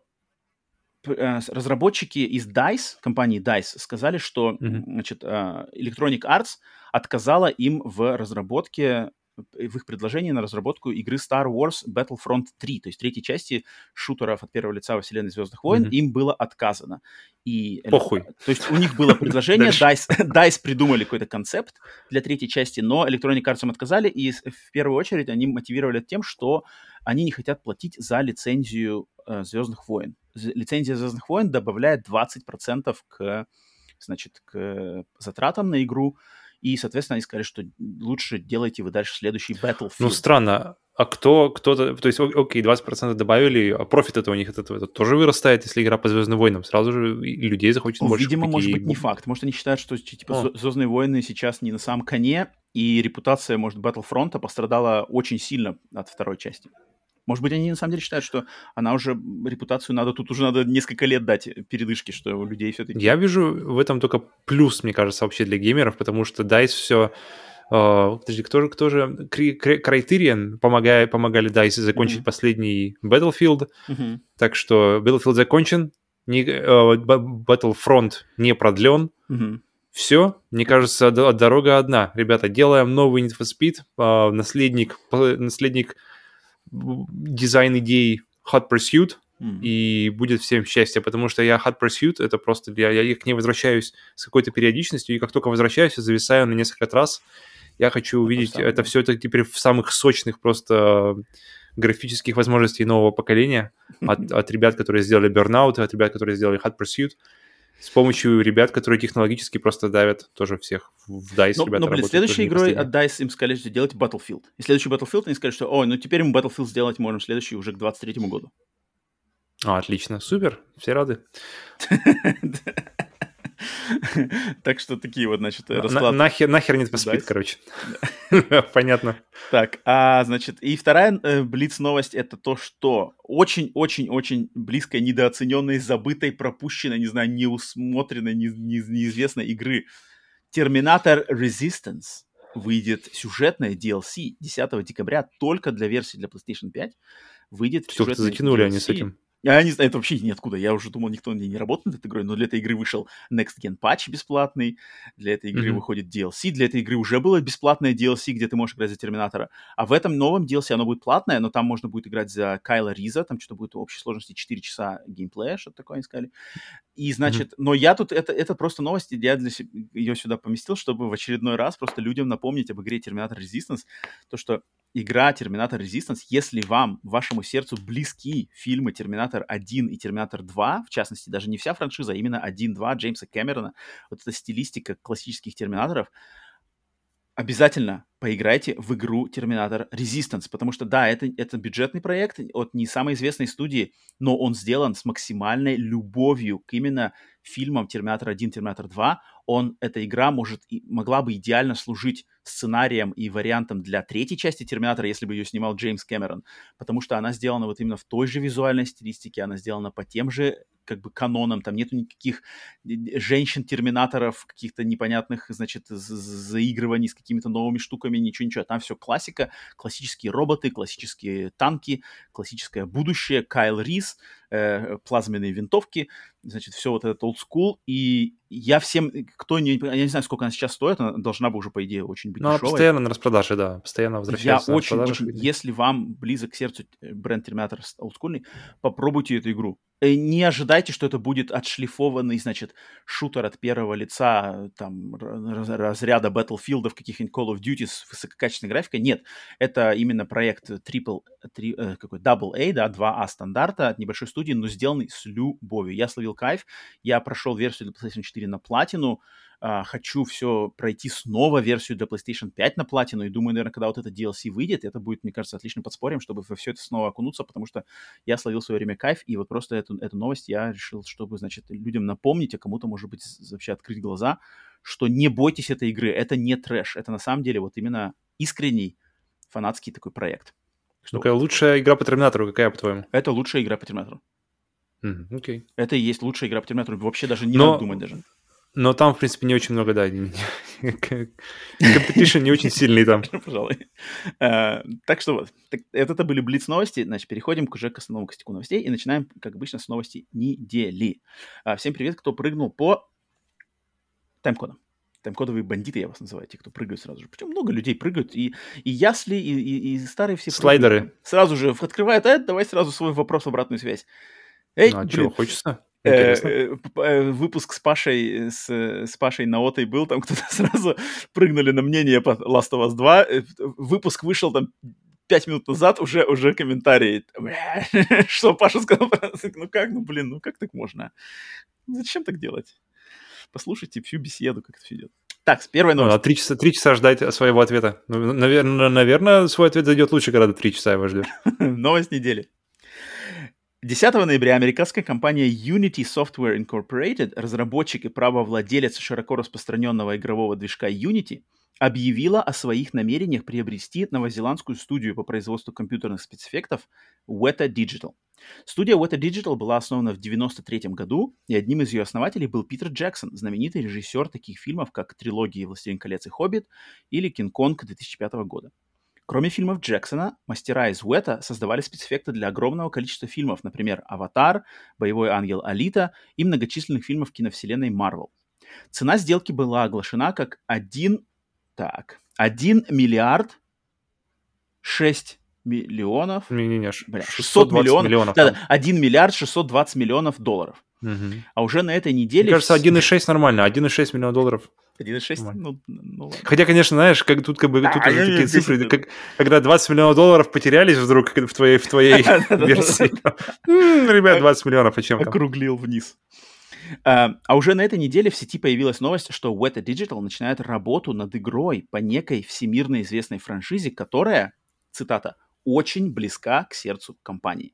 Speaker 1: разработчики из DICE, компании DICE, сказали, что м, значит, а, Electronic Arts отказала им в разработке, э, в их предложении на разработку игры Star Wars Battlefront 3, то есть третьей части шутеров от первого лица во вселенной Звездных войн,
Speaker 2: Мгм.
Speaker 1: им было отказано. И, эле-
Speaker 2: Похуй.
Speaker 1: То есть у них было предложение. DICE, DICE придумали какой-то концепт для третьей части, но Electronic Arts им отказали, и в первую очередь они мотивировали тем, что они не хотят платить за лицензию э, Звездных войн. Лицензия Звездных войн добавляет 20% к, значит, к затратам на игру, и, соответственно, они сказали, что лучше делайте вы дальше следующий Battlefield.
Speaker 2: Ну, странно. А кто, кто-то, то есть, окей, 20% добавили, а профит это у них от этого это тоже вырастает, если игра по Звездным войнам. Сразу же людей захочет
Speaker 1: ну,
Speaker 2: больше
Speaker 1: Видимо, может быть, не факт. Может, они считают, что типа
Speaker 2: О.
Speaker 1: Звездные войны сейчас не на самом коне, и репутация, может, Battlefront пострадала очень сильно от второй части. Может быть, они на самом деле считают, что она уже репутацию надо, тут уже надо несколько лет дать передышки, что у людей все-таки...
Speaker 2: Я вижу в этом только плюс, мне кажется, вообще для геймеров, потому что DICE все... подожди, кто же, кто же... Criterion помогая, помогали DICE закончить
Speaker 1: Мгм.
Speaker 2: последний Battlefield,
Speaker 1: Мгм.
Speaker 2: так что Battlefield закончен, не, э, Б- Battlefront не продлен,
Speaker 1: Мгм.
Speaker 2: все, мне кажется, дорога одна. Ребята, делаем новый Need for Speed, а, наследник, наследник дизайн идей Hot Pursuit,
Speaker 1: Мгм.
Speaker 2: и будет всем счастье, потому что я Hot Pursuit, это просто, я, я к ней возвращаюсь с какой-то периодичностью, и как только возвращаюсь, я зависаю на несколько раз. Я хочу увидеть это
Speaker 1: да.
Speaker 2: все это теперь в самых сочных просто графических возможностей нового поколения от, от ребят, которые сделали Burnout, от ребят, которые сделали Hot Pursuit, с помощью ребят, которые технологически просто давят тоже всех в DICE.
Speaker 1: Ну,
Speaker 2: ребята
Speaker 1: ну, блин, следующей игрой от DICE им сказали, что делать Battlefield. И следующий Battlefield они сказали, что, ой, ну теперь мы Battlefield сделать можем следующий уже к 23 году.
Speaker 2: А, отлично, супер, все рады.
Speaker 1: Так что такие вот, значит,
Speaker 2: На-
Speaker 1: расклады.
Speaker 2: нахер, нахер не поспит,
Speaker 1: DICE.
Speaker 2: короче. Понятно.
Speaker 1: Так, а, значит, и вторая э, блиц-новость это то, что очень-очень-очень близкой, недооцененной, забытой, пропущенной, не знаю, неусмотренной, не- не- неизвестной игры Terminator Resistance выйдет сюжетная DLC 10 декабря только для версии для PlayStation 5. Выйдет
Speaker 2: Все,
Speaker 1: сюжетная
Speaker 2: затянули они с
Speaker 1: DLC.
Speaker 2: этим.
Speaker 1: Я не знаю, это вообще ниоткуда. Я уже думал, никто не, не работает над этой игрой, но для этой игры вышел Next Gen патч бесплатный, для этой игры
Speaker 2: Мгм.
Speaker 1: выходит DLC, для этой игры уже было бесплатное DLC, где ты можешь играть за Терминатора. А в этом новом DLC оно будет платное, но там можно будет играть за Кайла Риза, там что-то будет в общей сложности 4 часа геймплея, что-то такое они сказали. И, значит, но я тут, это, это просто новость, я для ее сюда поместил, чтобы в очередной раз просто людям напомнить об игре Terminator Resistance, то, что игра Terminator Resistance, если вам, вашему сердцу близки фильмы Терминатор 1 и Терминатор 2, в частности, даже не вся франшиза, а именно 1-2 Джеймса Кэмерона, вот эта стилистика классических Терминаторов, обязательно поиграйте в игру Терминатор Resistance, потому что, да, это, это бюджетный проект от не самой известной студии, но он сделан с максимальной любовью к именно фильмам Терминатор 1, Терминатор 2. Он, эта игра может и могла бы идеально служить сценарием и вариантом для третьей части Терминатора, если бы ее снимал Джеймс Кэмерон, потому что она сделана вот именно в той же визуальной стилистике, она сделана по тем же как бы канонам, там нету никаких э, женщин-терминаторов, каких-то непонятных, значит, заигрываний с какими-то новыми штуками, ничего-ничего. Там все классика, классические роботы, классические танки, классическое будущее, Кайл Рис, э, плазменные винтовки, значит, все вот этот old school. И я всем, кто не, я не знаю, сколько она сейчас стоит, она должна бы уже, по идее, очень быть
Speaker 2: Ну,
Speaker 1: дешевой.
Speaker 2: постоянно на распродаже, да. Постоянно
Speaker 1: Я
Speaker 2: возвращается на
Speaker 1: очень, очень, если вам близок к сердцу э, бренд Терминатор олдскульный, попробуйте эту игру. Э, Не ожидайте, что это будет отшлифованный, значит, шутер от первого лица, там, раз- разряда Battlefield'ов, каких-нибудь Call of Duty с высококачественной графикой. Нет, это именно проект Triple, э, какой, Double A, да, 2A стандарта от небольшой студии, но сделанный с любовью. Я словил кайф, я прошел версию для PlayStation 4 на платину, а, хочу все пройти снова версию для PlayStation 5 на платину, и думаю, наверное, когда вот это DLC выйдет, это будет, мне кажется, отличным подспорьем, чтобы во все это снова окунуться, потому что я словил в свое время кайф, и вот просто эту, эту новость я решил, чтобы, значит, людям напомнить, а кому-то, может быть, вообще открыть глаза, что не бойтесь этой игры, это не трэш, это на самом деле вот именно искренний фанатский такой проект. Что
Speaker 2: Ну-ка, лучшая игра по Терминатору какая, по-твоему?
Speaker 1: это лучшая игра по Терминатору.
Speaker 2: Мгм, Окей.
Speaker 1: Это и есть лучшая игра по Терминатору. Вообще даже не
Speaker 2: Но-
Speaker 1: надо думать даже.
Speaker 2: Но там, в принципе, не очень много, да. не- не- очень сильный там.
Speaker 1: Пожалуй. Э, Так что вот, это были Блиц новости. Значит, переходим уже к основному костяку новостей и начинаем, как обычно, с новости недели. А, Всем привет, кто прыгнул по тайм-кодам. Тайм-кодовые бандиты, я вас называю, те, кто прыгают сразу же. Причем много людей прыгают, и, и ясли, и, и- и старые все прыгают.
Speaker 2: Слайдеры.
Speaker 1: Сразу же открывают, а давай сразу свой вопрос в обратную связь. Эй,
Speaker 2: Ну, а
Speaker 1: блин,
Speaker 2: чего, хочется?
Speaker 1: Э, э, э, выпуск с Пашей, с, с Пашей на Отой был, там кто-то сразу прыгнули на мнение по Last of Us 2. Э, Выпуск вышел там пять минут назад, уже, уже комментарии. Что Паша сказал? Ну как, ну блин, ну как так можно? Зачем так делать? Послушайте всю беседу, как это все идет. Так, первая
Speaker 2: Ну,
Speaker 1: новость.
Speaker 2: а три часа, три часа ждать своего ответа. Ну, наверное, наверное, свой ответ зайдет лучше, когда ты три часа его ждешь.
Speaker 1: Новость недели. 10 ноября американская компания Unity Software Incorporated, разработчик и правовладелец широко распространенного игрового движка Unity, объявила о своих намерениях приобрести новозеландскую студию по производству компьютерных спецэффектов Weta Digital. Студия Weta Digital была основана в 1993 году, и одним из ее основателей был Питер Джексон, знаменитый режиссер таких фильмов, как трилогии «Властелин колец» и «Хоббит» или «Кинг-Конг» 2005 года. Кроме фильмов Джексона, мастера из Уэта создавали спецэффекты для огромного количества фильмов, например, «Аватар», «Боевой ангел Алита» и многочисленных фильмов киновселенной Марвел. Цена сделки была оглашена как 1, так, 1 миллиард 6 миллионов,
Speaker 2: Не-не-не,
Speaker 1: бля, 600
Speaker 2: 620
Speaker 1: миллионов,
Speaker 2: миллионов.
Speaker 1: да,
Speaker 2: там.
Speaker 1: 1 миллиард 620 миллионов долларов.
Speaker 2: Мгм.
Speaker 1: А уже на этой неделе...
Speaker 2: Мне кажется,
Speaker 1: вс-
Speaker 2: 1,6 нормально, 1,6 миллиона долларов.
Speaker 1: 1,6,
Speaker 2: Нормально.
Speaker 1: ну, ну ладно.
Speaker 2: Хотя, конечно, знаешь, как тут как бы
Speaker 1: Да,
Speaker 2: тут уже такие цифры,
Speaker 1: я-
Speaker 2: как- когда 20 миллионов долларов потерялись вдруг в твоей, в твоей версии. Ребят, 20 миллионов, а чем
Speaker 1: округлил вниз. А, а уже на этой неделе в сети появилась новость, что Weta Digital начинает работу над игрой по некой всемирно известной франшизе, которая, цитата, очень близка к сердцу компании.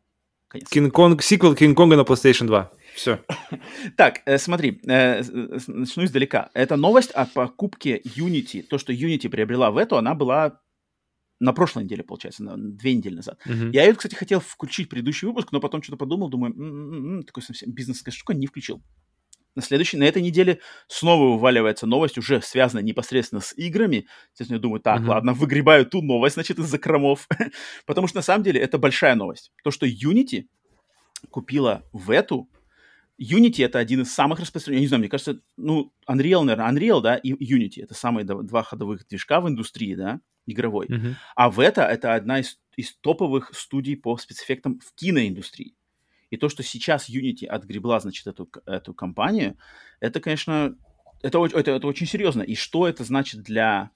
Speaker 1: Конец.
Speaker 2: Кинг-Конг, сиквел Кинг-Конга на PlayStation 2. Все.
Speaker 1: Так, э, смотри, э, начну издалека. Это новость о покупке Unity. То, что Unity приобрела в эту, она была на прошлой неделе, получается, на две недели назад. Я ее, кстати, хотел включить в предыдущий выпуск, но потом что-то подумал, думаю, «М-м-м, такой совсем бизнесская штука, не включил. На следующей, на этой неделе снова вываливается новость, уже связанная непосредственно с играми. Естественно, я думаю, так,
Speaker 2: Мгм.
Speaker 1: ладно, выгребаю ту новость, значит, из закромов. Потому что, на самом деле, это большая новость. То, что Unity купила в эту, Unity это один из самых распространенных, я не знаю, мне кажется, ну, Unreal, наверное, Unreal, да, и Unity это самые два ходовых движка в индустрии, да, игровой.
Speaker 2: Мгм.
Speaker 1: А в это это одна из, из топовых студий по спецэффектам в киноиндустрии. И то, что сейчас Unity отгребла, значит, эту, эту компанию, это, конечно, это, это, это очень серьезно. И что это значит для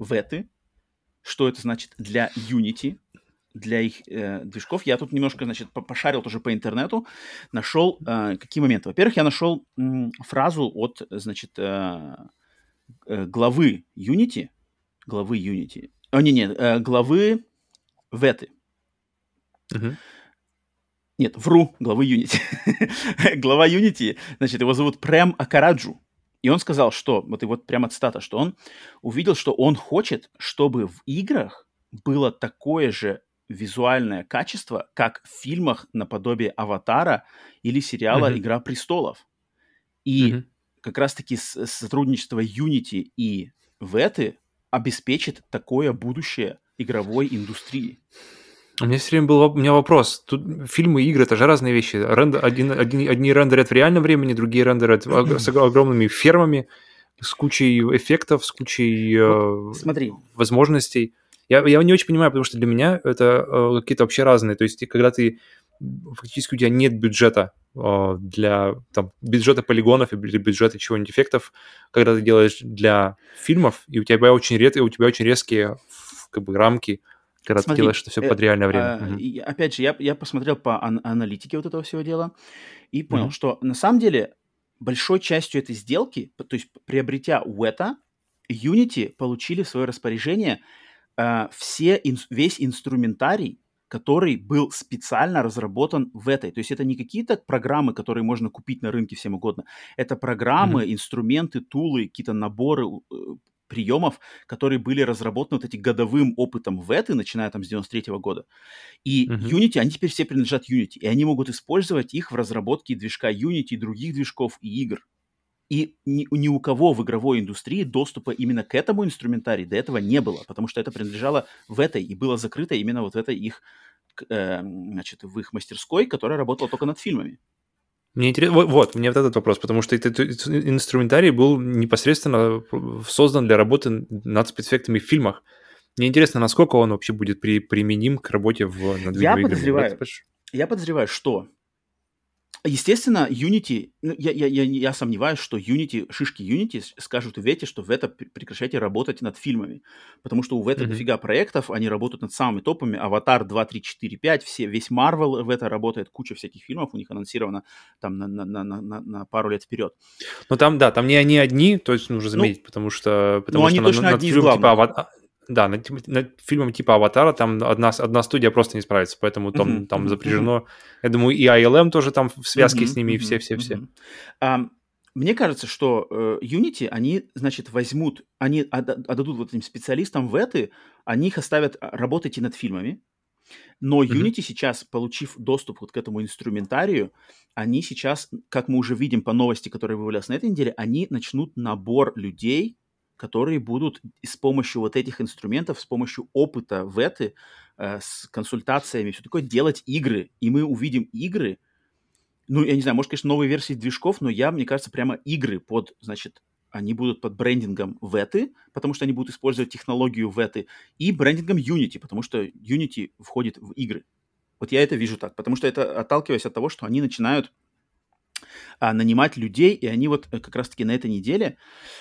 Speaker 1: Веты, что это значит для Unity, для их э, движков. Я тут немножко, значит, по- пошарил тоже по интернету, нашел э, какие моменты. Во-первых, я нашел м, фразу от, значит, э, э, главы Unity, главы Unity, о, не, не, э, главы Веты.
Speaker 2: Мгм.
Speaker 1: Нет, вру, главы Unity. Глава Unity, значит, его зовут Прем Акараджу. И он сказал, что, вот и вот прямо цитата, что он увидел, что он хочет, чтобы в играх было такое же визуальное качество, как в фильмах наподобие «Аватара» или сериала
Speaker 2: Мгм.
Speaker 1: «Игра престолов». И
Speaker 2: Мгм.
Speaker 1: как раз-таки сотрудничество Unity и Веты обеспечит такое будущее игровой индустрии.
Speaker 2: У меня все время был у меня вопрос. Тут фильмы и игры это же разные вещи. Рендер, один, один- одни рендерят в реальном времени, другие рендерят с ог- огромными фермами, с кучей эффектов, с кучей э,
Speaker 1: Смотри,
Speaker 2: возможностей. Я, я не очень понимаю, потому что для меня это э, какие-то вообще разные. То есть, когда ты фактически у тебя нет бюджета э, для там, бюджета полигонов или бюджета чего-нибудь эффектов, когда ты делаешь для фильмов, и у тебя очень ред, у тебя очень резкие как бы рамки, когда
Speaker 1: Смотри,
Speaker 2: ты делаешь это все
Speaker 1: э,
Speaker 2: под реальное время.
Speaker 1: А,
Speaker 2: Мгм.
Speaker 1: и опять же, я, я посмотрел по ан- аналитике вот этого всего дела и понял,
Speaker 2: Мгм.
Speaker 1: что на самом деле большой частью этой сделки, то есть приобретя Weta, Unity получили в свое распоряжение а, все, ин- весь инструментарий, который был специально разработан в этой. То есть это не какие-то программы, которые можно купить на рынке всем угодно. Это программы, инструменты, тулы, какие-то наборы э, приемов, которые были разработаны вот этим годовым опытом в этой, начиная там с 93 года. И
Speaker 2: Мгм.
Speaker 1: Unity, они теперь все принадлежат Unity, и они могут использовать их в разработке движка Unity, других движков и игр. И ни, ни у кого в игровой индустрии доступа именно к этому инструментарию до этого не было, потому что это принадлежало в этой и было закрыто именно вот в этой их, э, значит, в их мастерской, которая работала только над фильмами.
Speaker 2: Мне интересно, вот, вот, мне вот этот вопрос, потому что этот инструментарий был непосредственно создан для работы над спецэффектами в фильмах. Мне интересно, насколько он вообще будет при, применим к работе в, над
Speaker 1: Я подозреваю. Я подозреваю, что Естественно, Unity, ну, я, я, я, я сомневаюсь, что Unity, шишки Unity скажут в Вете, что в это прекращайте работать над фильмами, потому что у Вета mm-hmm. дофига проектов, они работают над самыми топами, Аватар 2, 3, 4, 5, все, весь Marvel в это работает, куча всяких фильмов у них анонсировано там на, на, на, на, на пару лет вперед.
Speaker 2: Ну там, да, там не они одни, то есть нужно ну, заметить, ну, потому что... Потому
Speaker 1: ну,
Speaker 2: что
Speaker 1: они точно
Speaker 2: над,
Speaker 1: одни из главных. Типа,
Speaker 2: да, над, над фильмом типа «Аватара» там одна, одна студия просто не справится, поэтому там, uh-huh, там запряжено... Uh-huh. Я думаю, и ILM тоже там в связке uh-huh, с ними, и все-все-все. Uh-huh.
Speaker 1: Um, мне кажется, что uh, Unity, они, значит, возьмут, они отдадут вот этим специалистам в этой, они их оставят а, работать и над фильмами, но Unity uh-huh. сейчас, получив доступ вот к этому инструментарию, они сейчас, как мы уже видим по новости, которая вывалилась на этой неделе, они начнут набор людей, которые будут с помощью вот этих инструментов, с помощью опыта в этой, э, с консультациями, все такое, делать игры. И мы увидим игры, ну, я не знаю, может, конечно, новые версии движков, но я, мне кажется, прямо игры под, значит, они будут под брендингом Веты, потому что они будут использовать технологию Веты, и брендингом Unity, потому что Unity входит в игры. Вот я это вижу так, потому что это отталкиваясь от того, что они начинают а, нанимать людей, и они вот э, как раз-таки на этой неделе,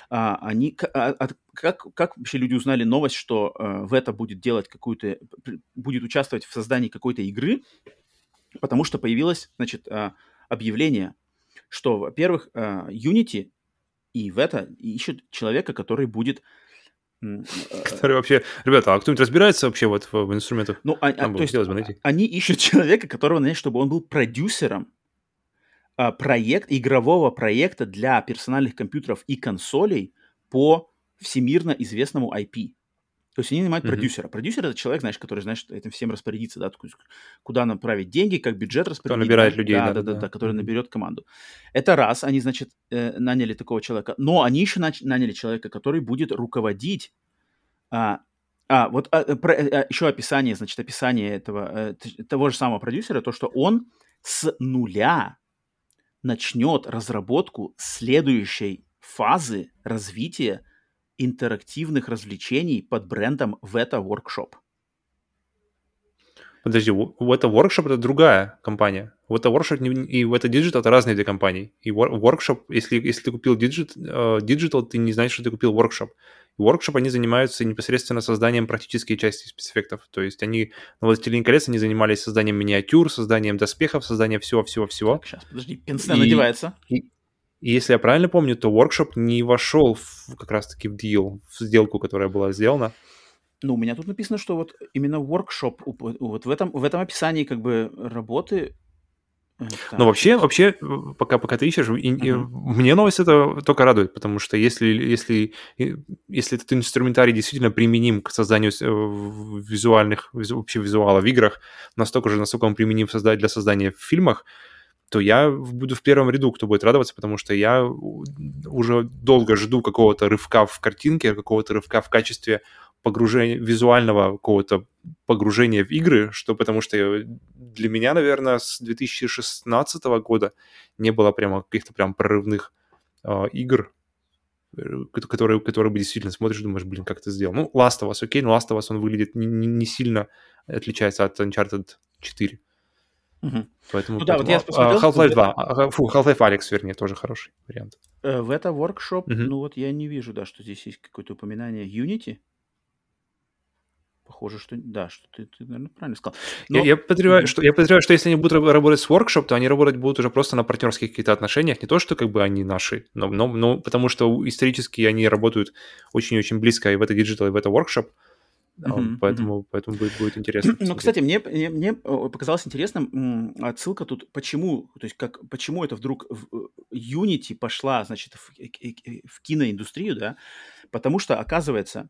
Speaker 1: а, они, а, а, как, как вообще люди узнали новость, что а, в это будет делать какую-то, будет участвовать в создании какой-то игры, потому что появилось, значит, а, объявление, что, во-первых, а, Unity и в это ищут человека, который будет
Speaker 2: Который вообще... Ребята, а кто-нибудь разбирается вообще вот в, в инструментах?
Speaker 1: Ну, а, а, то есть, они ищут человека, которого, знаешь, чтобы он был продюсером. а, проект, игрового проекта для персональных компьютеров и консолей по всемирно известному IP. То есть они нанимают mm-hmm. продюсера. Продюсер это человек, знаешь, который, знаешь, этим всем распорядится, да, куда направить деньги, как бюджет распределить.
Speaker 2: Кто набирает людей.
Speaker 1: Да, да, да, да, да который mm-hmm. наберет команду. Это раз, они, значит, э, наняли такого человека. Но они еще нач- наняли человека, который будет руководить. А, а вот а, э, про, а, еще описание, значит, описание этого э, того же самого продюсера, то, что он с нуля начнет разработку следующей фазы развития интерактивных развлечений под брендом Veta Workshop.
Speaker 2: Подожди, Veta Workshop это другая компания. Veta Workshop и Veta Digital это разные две компании. И Workshop, если, если ты купил Digital, э, Digital, ты не знаешь, что ты купил Workshop. Workshop, они занимаются непосредственно созданием практической части спецэффектов. То есть они на «Властелине колец» они занимались созданием миниатюр, созданием доспехов, созданием всего-всего-всего.
Speaker 1: Сейчас, подожди, пенсне надевается.
Speaker 2: И, и если я правильно помню, то Workshop не вошел в, как раз-таки в deal, в сделку, которая была сделана.
Speaker 1: Ну, у меня тут написано, что вот именно workshop, вот в этом, в этом описании как бы работы
Speaker 2: ну, вообще, вообще, пока, пока ты ищешь, и, и, мне новость это только радует, потому что если, если, если этот инструментарий действительно применим к созданию э, визуальных, вообще визуала в играх, настолько же, насколько он применим создать для создания в фильмах, то я буду в первом ряду, кто будет радоваться, потому что я уже долго жду какого-то рывка в картинке, какого-то рывка в качестве погружения, визуального какого-то погружения в игры, что потому что для меня, наверное, с 2016 года не было прямо каких-то прям прорывных э, игр, э, которые, которые бы действительно смотришь, думаешь, блин, как ты сделал. Ну, Last of Us, окей, но Last of Us, он выглядит не, не, сильно отличается от Uncharted 4.
Speaker 1: Угу.
Speaker 2: Поэтому,
Speaker 1: ну, да,
Speaker 2: вот
Speaker 1: я посмотрел,
Speaker 2: Half-Life 2, это... фу, Half-Life Alex, вернее, тоже хороший вариант.
Speaker 1: Э, в это workshop, угу. ну вот я не вижу, да, что здесь есть какое-то упоминание Unity. Похоже, что да, что ты, ты наверное, правильно сказал.
Speaker 2: Но... Я, я, подозреваю, что, я подозреваю, что если они будут работать с workshop, то они работать будут уже просто на партнерских каких-то отношениях. Не то, что как бы они наши, но, но, но потому что исторически они работают очень-очень близко и в это digital, и в это workshop. Uh-huh, поэтому, uh-huh. поэтому будет, будет интересно.
Speaker 1: Ну, кстати, мне, мне, мне показалось интересным отсылка тут, почему, то есть как, почему это вдруг в э, Unity пошла, значит, в, в киноиндустрию, да, потому что, оказывается,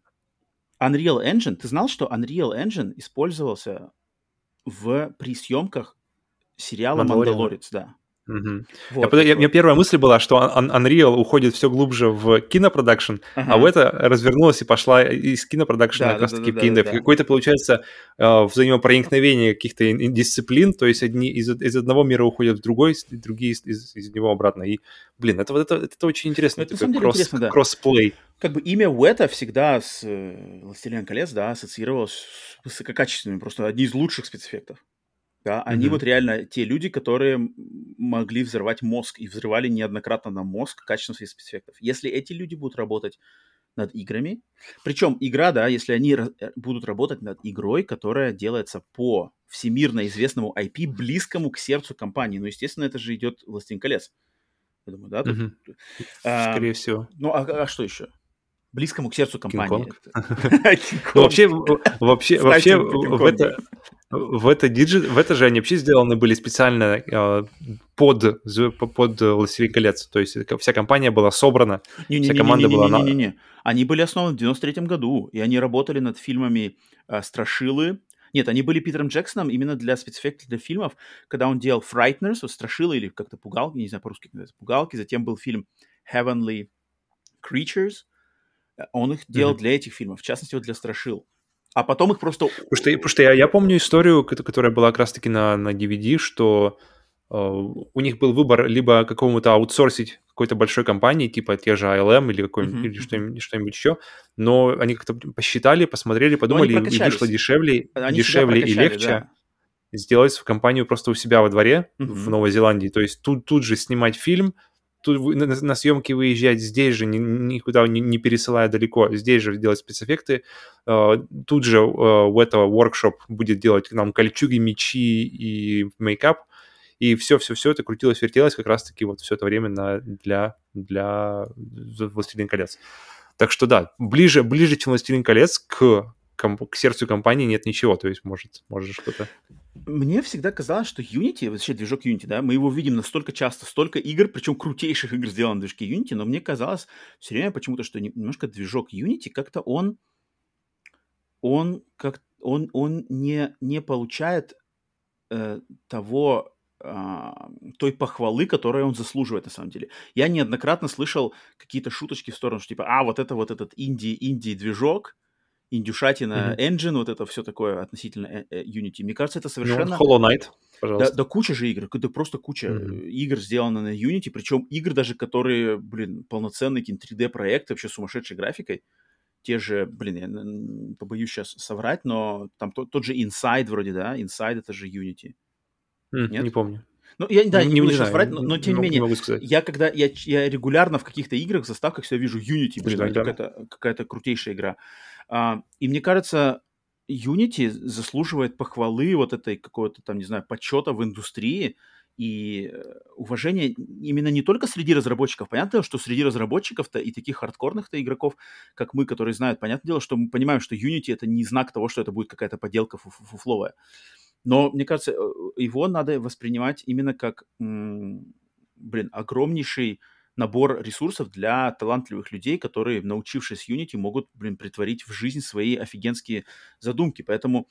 Speaker 1: Unreal Engine, ты знал, что Unreal Engine использовался в, при съемках сериала «Мандалорец», да.
Speaker 2: Угу. Вот, я, я, у меня первая мысль была, что Unreal уходит все глубже в кинопродакшн, ага. а в это развернулась и пошла из кинопродакшна да, как раз таки да, да, да, да. Какое-то, получается, э, взаимопроникновение каких-то дисциплин, то есть одни из, из одного мира уходят в другой, другие из, из, из него обратно. И, блин, это, это, это, это очень интересно. Это,
Speaker 1: это кросс, интересно, да.
Speaker 2: кроссплей.
Speaker 1: Как бы имя Уэта всегда с э, «Властелин колец», да, ассоциировалось с высококачественными, просто одни из лучших спецэффектов. Да, они mm-hmm. вот реально те люди, которые могли взрывать мозг и взрывали неоднократно на мозг качеством своих спецэффектов. Если эти люди будут работать над играми, причем игра, да, если они э, будут работать над игрой, которая делается по всемирно известному IP, близкому к сердцу компании, ну, естественно, это же идет «Властелин колец». Я думаю, да? Тут,
Speaker 2: Мгм.
Speaker 1: а,
Speaker 2: Скорее всего.
Speaker 1: ну, а, а что еще? Близкому к сердцу компании.
Speaker 2: Вообще, вообще, вообще в это, в это диджи- в это же они вообще сделаны были специально э, под, под э, «Властелин колец». То есть вся компания была собрана. Вся команда была на-
Speaker 1: Не-не-не-не-не-не-не. Они были основаны в 93 году, и они работали над фильмами а, «Страшилы». Нет, они были Питером Джексоном именно для спецэффектов для фильмов, когда он делал «Frighteners», вот «Страшилы» или как-то «Пугалки», не знаю по-русски как «Пугалки», затем был фильм «Heavenly Creatures». Э, Он их делал
Speaker 2: Мгм.
Speaker 1: для этих фильмов, в частности, вот для «Страшил». А потом их просто...
Speaker 2: Потому что, потому что я, я помню историю, кото- которая была как раз-таки на, на DVD, что э, у них был выбор либо какому-то аутсорсить какой-то большой компании, типа те же ILM или, какой-нибудь,
Speaker 1: Мгм,
Speaker 2: или что-нибудь, что-нибудь еще, но они как-то посчитали, посмотрели, подумали, и- вышло дешевле,
Speaker 1: Они
Speaker 2: дешевле и легче
Speaker 1: да.
Speaker 2: сделать в компанию просто у себя во дворе в
Speaker 1: Мгм.
Speaker 2: Новой Зеландии. То есть тут, тут же снимать фильм, тут на, на съемки выезжать здесь же, ни- никуда не, не пересылая далеко, здесь же делать спецэффекты. Э, Тут же э, у этого workshop будет делать нам кольчуги, мечи и мейкап. И все-все-все это крутилось, вертелось как раз-таки вот все это время на, для, для «Властелин колец». Так что да, ближе, ближе, чем «Властелин колец» к, к сердцу компании нет ничего. То есть может, может что-то...
Speaker 1: Мне всегда казалось, что Unity, вообще движок Unity, да, мы его видим настолько часто, столько игр, причем крутейших игр сделано в движке Unity, но мне казалось все время почему-то, что немножко движок Unity как-то он, он как он, он не, не получает э, того, а, той похвалы, которую он заслуживает на самом деле. Я неоднократно слышал какие-то шуточки в сторону, что типа, а, вот это вот этот инди, инди-движок, индюшатина,
Speaker 2: Мгм.
Speaker 1: engine, вот это все такое относительно э, э, Unity. Мне кажется, это
Speaker 2: Ну,
Speaker 1: совершенно...
Speaker 2: Hollow Knight,
Speaker 1: Да,
Speaker 2: пожалуйста.
Speaker 1: да куча же игр, да просто куча э, игр сделано на Unity, причем игр даже, которые, блин, полноценные какие-то 3D-проекты, вообще сумасшедшей графикой. Те же, блин, я побоюсь сейчас соврать, но там тот, тот же Inside вроде, да, Inside это же Unity.
Speaker 2: М,
Speaker 1: нет?
Speaker 2: Не помню.
Speaker 1: Ну, я да, не,
Speaker 2: Не-
Speaker 1: буду
Speaker 2: не
Speaker 1: сейчас
Speaker 2: знаю,
Speaker 1: врать, но, но
Speaker 2: не
Speaker 1: тем не
Speaker 2: не
Speaker 1: менее,
Speaker 2: сказать.
Speaker 1: я когда, я, я регулярно в каких-то играх, в заставках всегда вижу Unity, блин,
Speaker 2: Да,
Speaker 1: это
Speaker 2: да.
Speaker 1: какая-то, какая-то крутейшая игра. А, и мне кажется, Unity заслуживает похвалы вот этой какого-то там, не знаю, почета в индустрии и э, уважения именно не только среди разработчиков. Понятно, что среди разработчиков-то и таких хардкорных-то игроков, как мы, которые знают, понятное дело, что мы понимаем, что Unity это не знак того, что это будет какая-то поделка фу- фу- фуфловая. Но мне кажется, э, его надо воспринимать именно как, блин, огромнейший набор ресурсов для талантливых людей, которые, научившись Unity, могут, блин, притворить в жизнь свои офигенские задумки. Поэтому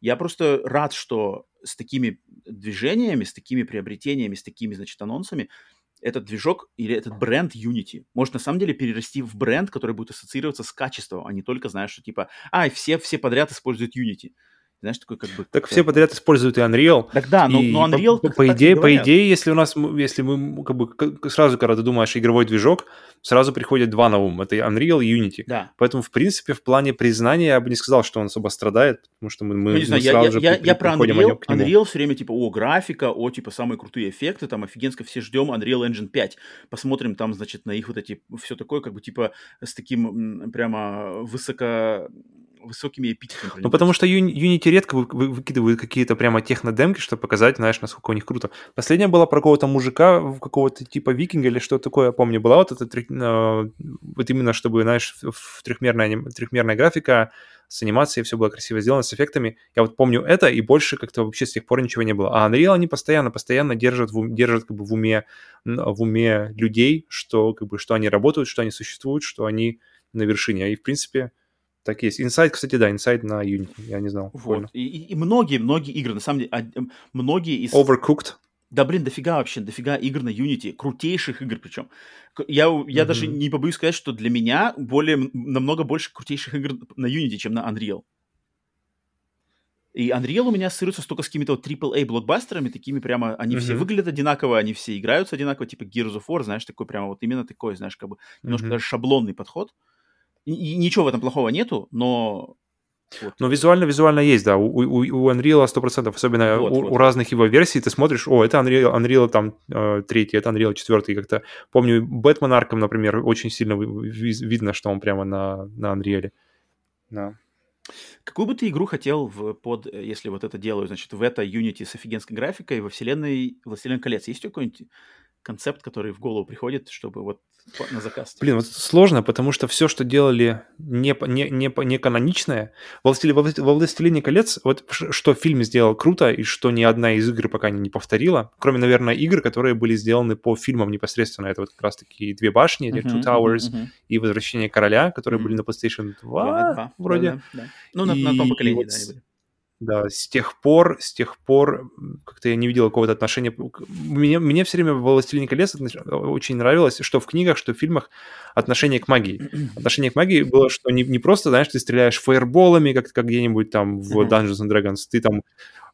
Speaker 1: я просто рад, что с такими движениями, с такими приобретениями, с такими, значит, анонсами этот движок или этот бренд Unity может на самом деле перерасти в бренд, который будет ассоциироваться с качеством, а не только, знаешь, что типа, а, все, все подряд используют Unity. Знаешь, такой как бы...
Speaker 2: Так все подряд используют и Unreal.
Speaker 1: Так да, но,
Speaker 2: И
Speaker 1: но Unreal
Speaker 2: по, по идее, по идее, если у нас, если мы как бы сразу, когда ты думаешь игровой движок, сразу приходят два на ум. Это Unreal и Unity.
Speaker 1: Да.
Speaker 2: Поэтому, в принципе, в плане признания я бы не сказал, что он особо страдает, потому что мы, мы,
Speaker 1: Ну, не знаю,
Speaker 2: сразу
Speaker 1: я,
Speaker 2: же
Speaker 1: я,
Speaker 2: при-
Speaker 1: я про Unreal,
Speaker 2: к нему.
Speaker 1: Unreal все время типа, о, графика, о, типа, самые крутые эффекты, там, офигенско все ждем Unreal Engine 5. Посмотрим там, значит, на их вот эти, все такое, как бы, типа, с таким прямо высоко, высокими эпитетами.
Speaker 2: Ну, потому что Uni- Unity редко вы- вы- выкидывают какие-то прямо технодемки, чтобы показать, знаешь, насколько у них круто. Последняя была про какого-то мужика, какого-то типа викинга или что такое, я помню, была вот эта э, вот именно, чтобы, знаешь, в- трехмерная, трехмерная графика с анимацией, все было красиво сделано, с эффектами. Я вот помню это, и больше как-то вообще с тех пор ничего не было. А Unreal они постоянно, постоянно держат, в, ум- держат как бы в уме, в уме людей, что как бы, что они работают, что они существуют, что они на вершине. И, в принципе, так есть. Inside, кстати, да, Inside на Unity, я не знал.
Speaker 1: Вот. И, и- и многие, многие игры, на самом деле, многие из...
Speaker 2: Overcooked.
Speaker 1: Да, блин, дофига вообще, дофига игр на Unity, крутейших игр причем. Я, я даже
Speaker 2: Мгм.
Speaker 1: не побоюсь сказать, что для меня более, намного больше крутейших игр на Unity, чем на Unreal. И Unreal у меня ассоциируется только с какими-то вот AAA блокбастерами, такими прямо, они все
Speaker 2: Мгм.
Speaker 1: выглядят одинаково, они все играются одинаково, типа Gears of War, знаешь, такой прямо вот именно такой, знаешь, как бы немножко
Speaker 2: Мгм.
Speaker 1: даже шаблонный подход. И, и ничего в этом плохого нету, но
Speaker 2: Вот. Но визуально, визуально есть, да. У, у, у Unreal 100%, особенно вот, у, вот. у разных его версий, ты смотришь, о, это Unreal, Unreal там э, третий, это Unreal четвертый. Как-то помню, Бэтмен Арком, например, очень сильно видно, что он прямо на, на Unreal. Да.
Speaker 1: Какую бы ты игру хотел в, под, э, если вот это делаю, значит, в это Unity с офигенской графикой во вселенной «Властелин колец»? Есть какой-нибудь концепт, который в голову приходит, чтобы вот на заказ.
Speaker 2: Блин, вот сложно, потому что все, что делали не, не, не, не каноничное, во «Властелине, во «Властелине колец», вот что фильм сделал круто, и что ни одна из игр пока не повторила, кроме, наверное, игр, которые были сделаны по фильмам непосредственно. Это вот как раз-таки «Две башни», uh-huh, «Two Towers» uh-huh, и «Возвращение короля», которые uh-huh. были на PlayStation 2, 2 вроде. Да, да, да.
Speaker 1: Ну, на, на том поколении, вот, да, они были.
Speaker 2: Да, с тех пор, с тех пор как-то я не видел какого-то отношения. Мне, мне все время в «Властелине колец» очень нравилось, что в книгах, что в фильмах отношение к магии. Отношение к магии было, что не, не просто, знаешь, ты стреляешь фаерболами, как, как где-нибудь там в Dungeons and Dragons, ты там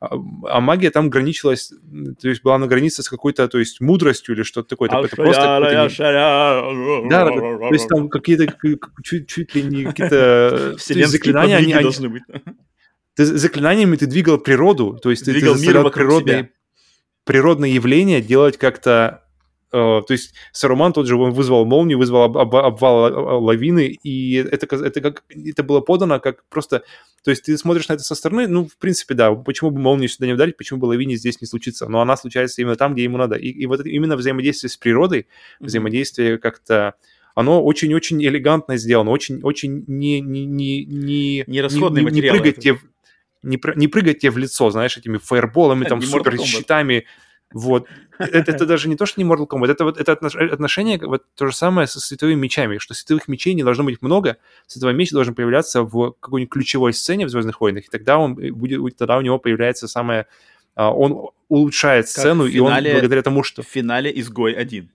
Speaker 2: а, а магия там граничилась, то есть была на границе с какой-то, то есть мудростью или что-то такое. Это, это просто не... Да, то есть там какие-то чуть, чуть ли не какие-то
Speaker 1: заклинания, они, должны быть
Speaker 2: ты заклинаниями ты двигал природу, то есть двигал ты, ты мир природные, себя. природные явления делать как-то Uh, то есть Саруман тот же он вызвал молнию, вызвал об, об, обвал а, лавины, и это, это, как, это было подано как просто... То есть ты смотришь на это со стороны, ну, в принципе, да, почему бы молнию сюда не ударить, почему бы лавине здесь не случится, но она случается именно там, где ему надо. И, и вот именно взаимодействие с природой, взаимодействие как-то оно очень-очень элегантно сделано, очень-очень не не не не
Speaker 1: не, расходный не, не,
Speaker 2: прыгать тебе не, не прыгать тебе в лицо, знаешь, этими фаерболами, там, супер щитами. Вот. Это, это даже не то, что не Mortal Kombat, это вот это отношение, вот то же самое со световыми мечами, что световых мечей не должно быть много, световой меч должен появляться в какой-нибудь ключевой сцене в «Звездных войнах», и тогда, он будет, тогда у него появляется самое... А, он улучшает сцену, финале, и он благодаря тому, что...
Speaker 1: В финале «Изгой один.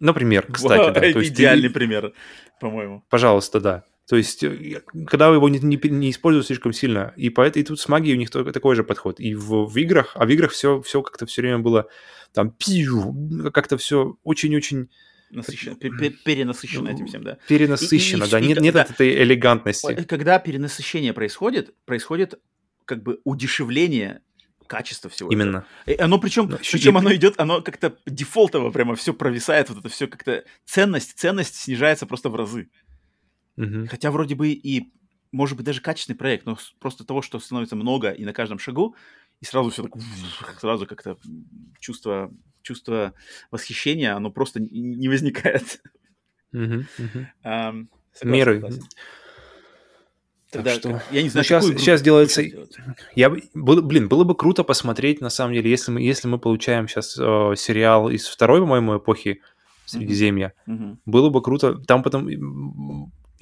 Speaker 2: Например, кстати,
Speaker 1: да. То есть Идеальный ты... пример, по-моему.
Speaker 2: Пожалуйста, да. То есть, э, когда его не, не, не используют слишком сильно, и, по, и тут с магией у них только такой же подход. И в, в играх, а в играх все, все как-то все время было там пью, как-то все очень-очень...
Speaker 1: Насыщенно, перенасыщено этим всем, да.
Speaker 2: Перенасыщено, и, и, да. И, нет, и, нет да. этой элегантности.
Speaker 1: Когда перенасыщение происходит, происходит как бы удешевление качества всего.
Speaker 2: Именно.
Speaker 1: Этого. И оно причем, Но причем и... оно идет, оно как-то дефолтово прямо все провисает, вот это все как-то ценность, ценность снижается просто в разы. Угу. Хотя вроде бы и, может быть, даже качественный проект, но просто того, что становится много и на каждом шагу, и сразу все так, сразу как-то чувство, чувство восхищения, оно просто не возникает.
Speaker 2: Угу, угу. Um, Меры. Согласен.
Speaker 1: Тогда, что... я не
Speaker 2: знаю, ну, сейчас, сейчас делается... Я, блин, было бы круто посмотреть, на самом деле, если мы, если мы получаем сейчас э, сериал из второй, по-моему, эпохи Средиземья, mm-hmm. было бы круто. Там потом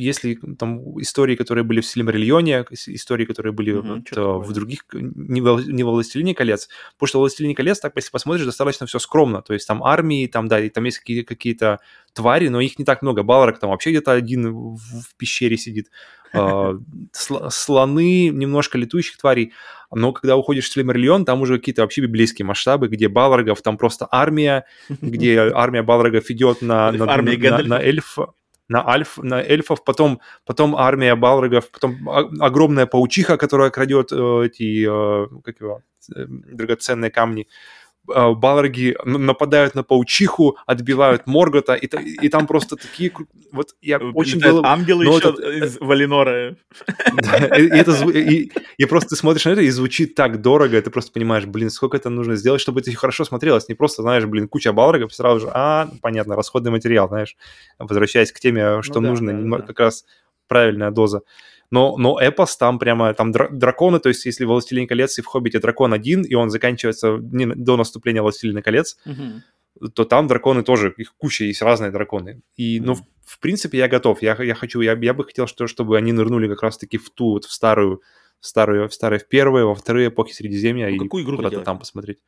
Speaker 2: если там истории, которые были в Сильмариллионе, истории, которые были mm-hmm, вот, а, в других, не во, не во «Властелине колец», потому что «Властелине колец», так, если посмотришь, достаточно все скромно, то есть там армии, там, да, и там есть какие- какие-то твари, но их не так много, Балрак там вообще где-то один в, в пещере сидит, а, слоны, немножко летующих тварей, но когда уходишь в Сильмариллион, там уже какие-то вообще библейские масштабы, где Балрогов, там просто армия, где армия Балрогов идет на, на, на, на, на эльфа, на, альф, на эльфов, потом, потом армия балрогов, потом огромная паучиха, которая крадет э, эти, э, как его, э, драгоценные камни. Э, балроги нападают на паучиху, отбивают Моргота, и, и там просто такие... Вот я очень
Speaker 1: был... Ангелы еще этот... из Валинора.
Speaker 2: Да, и, это, и, и просто ты смотришь на это, и звучит так дорого, и ты просто понимаешь, блин, сколько это нужно сделать, чтобы это хорошо смотрелось. Не просто, знаешь, блин, куча балрогов, сразу же, а, понятно, расходный материал, знаешь. Возвращаясь к теме, что ну, нужно, да, да. как раз правильная доза но, но эпос там прямо, там драконы, то есть если «Властелин колец» и в «Хоббите» дракон один, и он заканчивается не, до наступления «Властелина колец», mm-hmm. то там драконы тоже, их куча, есть разные драконы. И, mm-hmm. ну, в, в принципе, я готов, я, я хочу, я, я бы хотел, что, чтобы они нырнули как раз-таки в ту, вот в старую, в старую, в старые, в первые, во вторые эпохи Средиземья ну, и куда-то там посмотреть.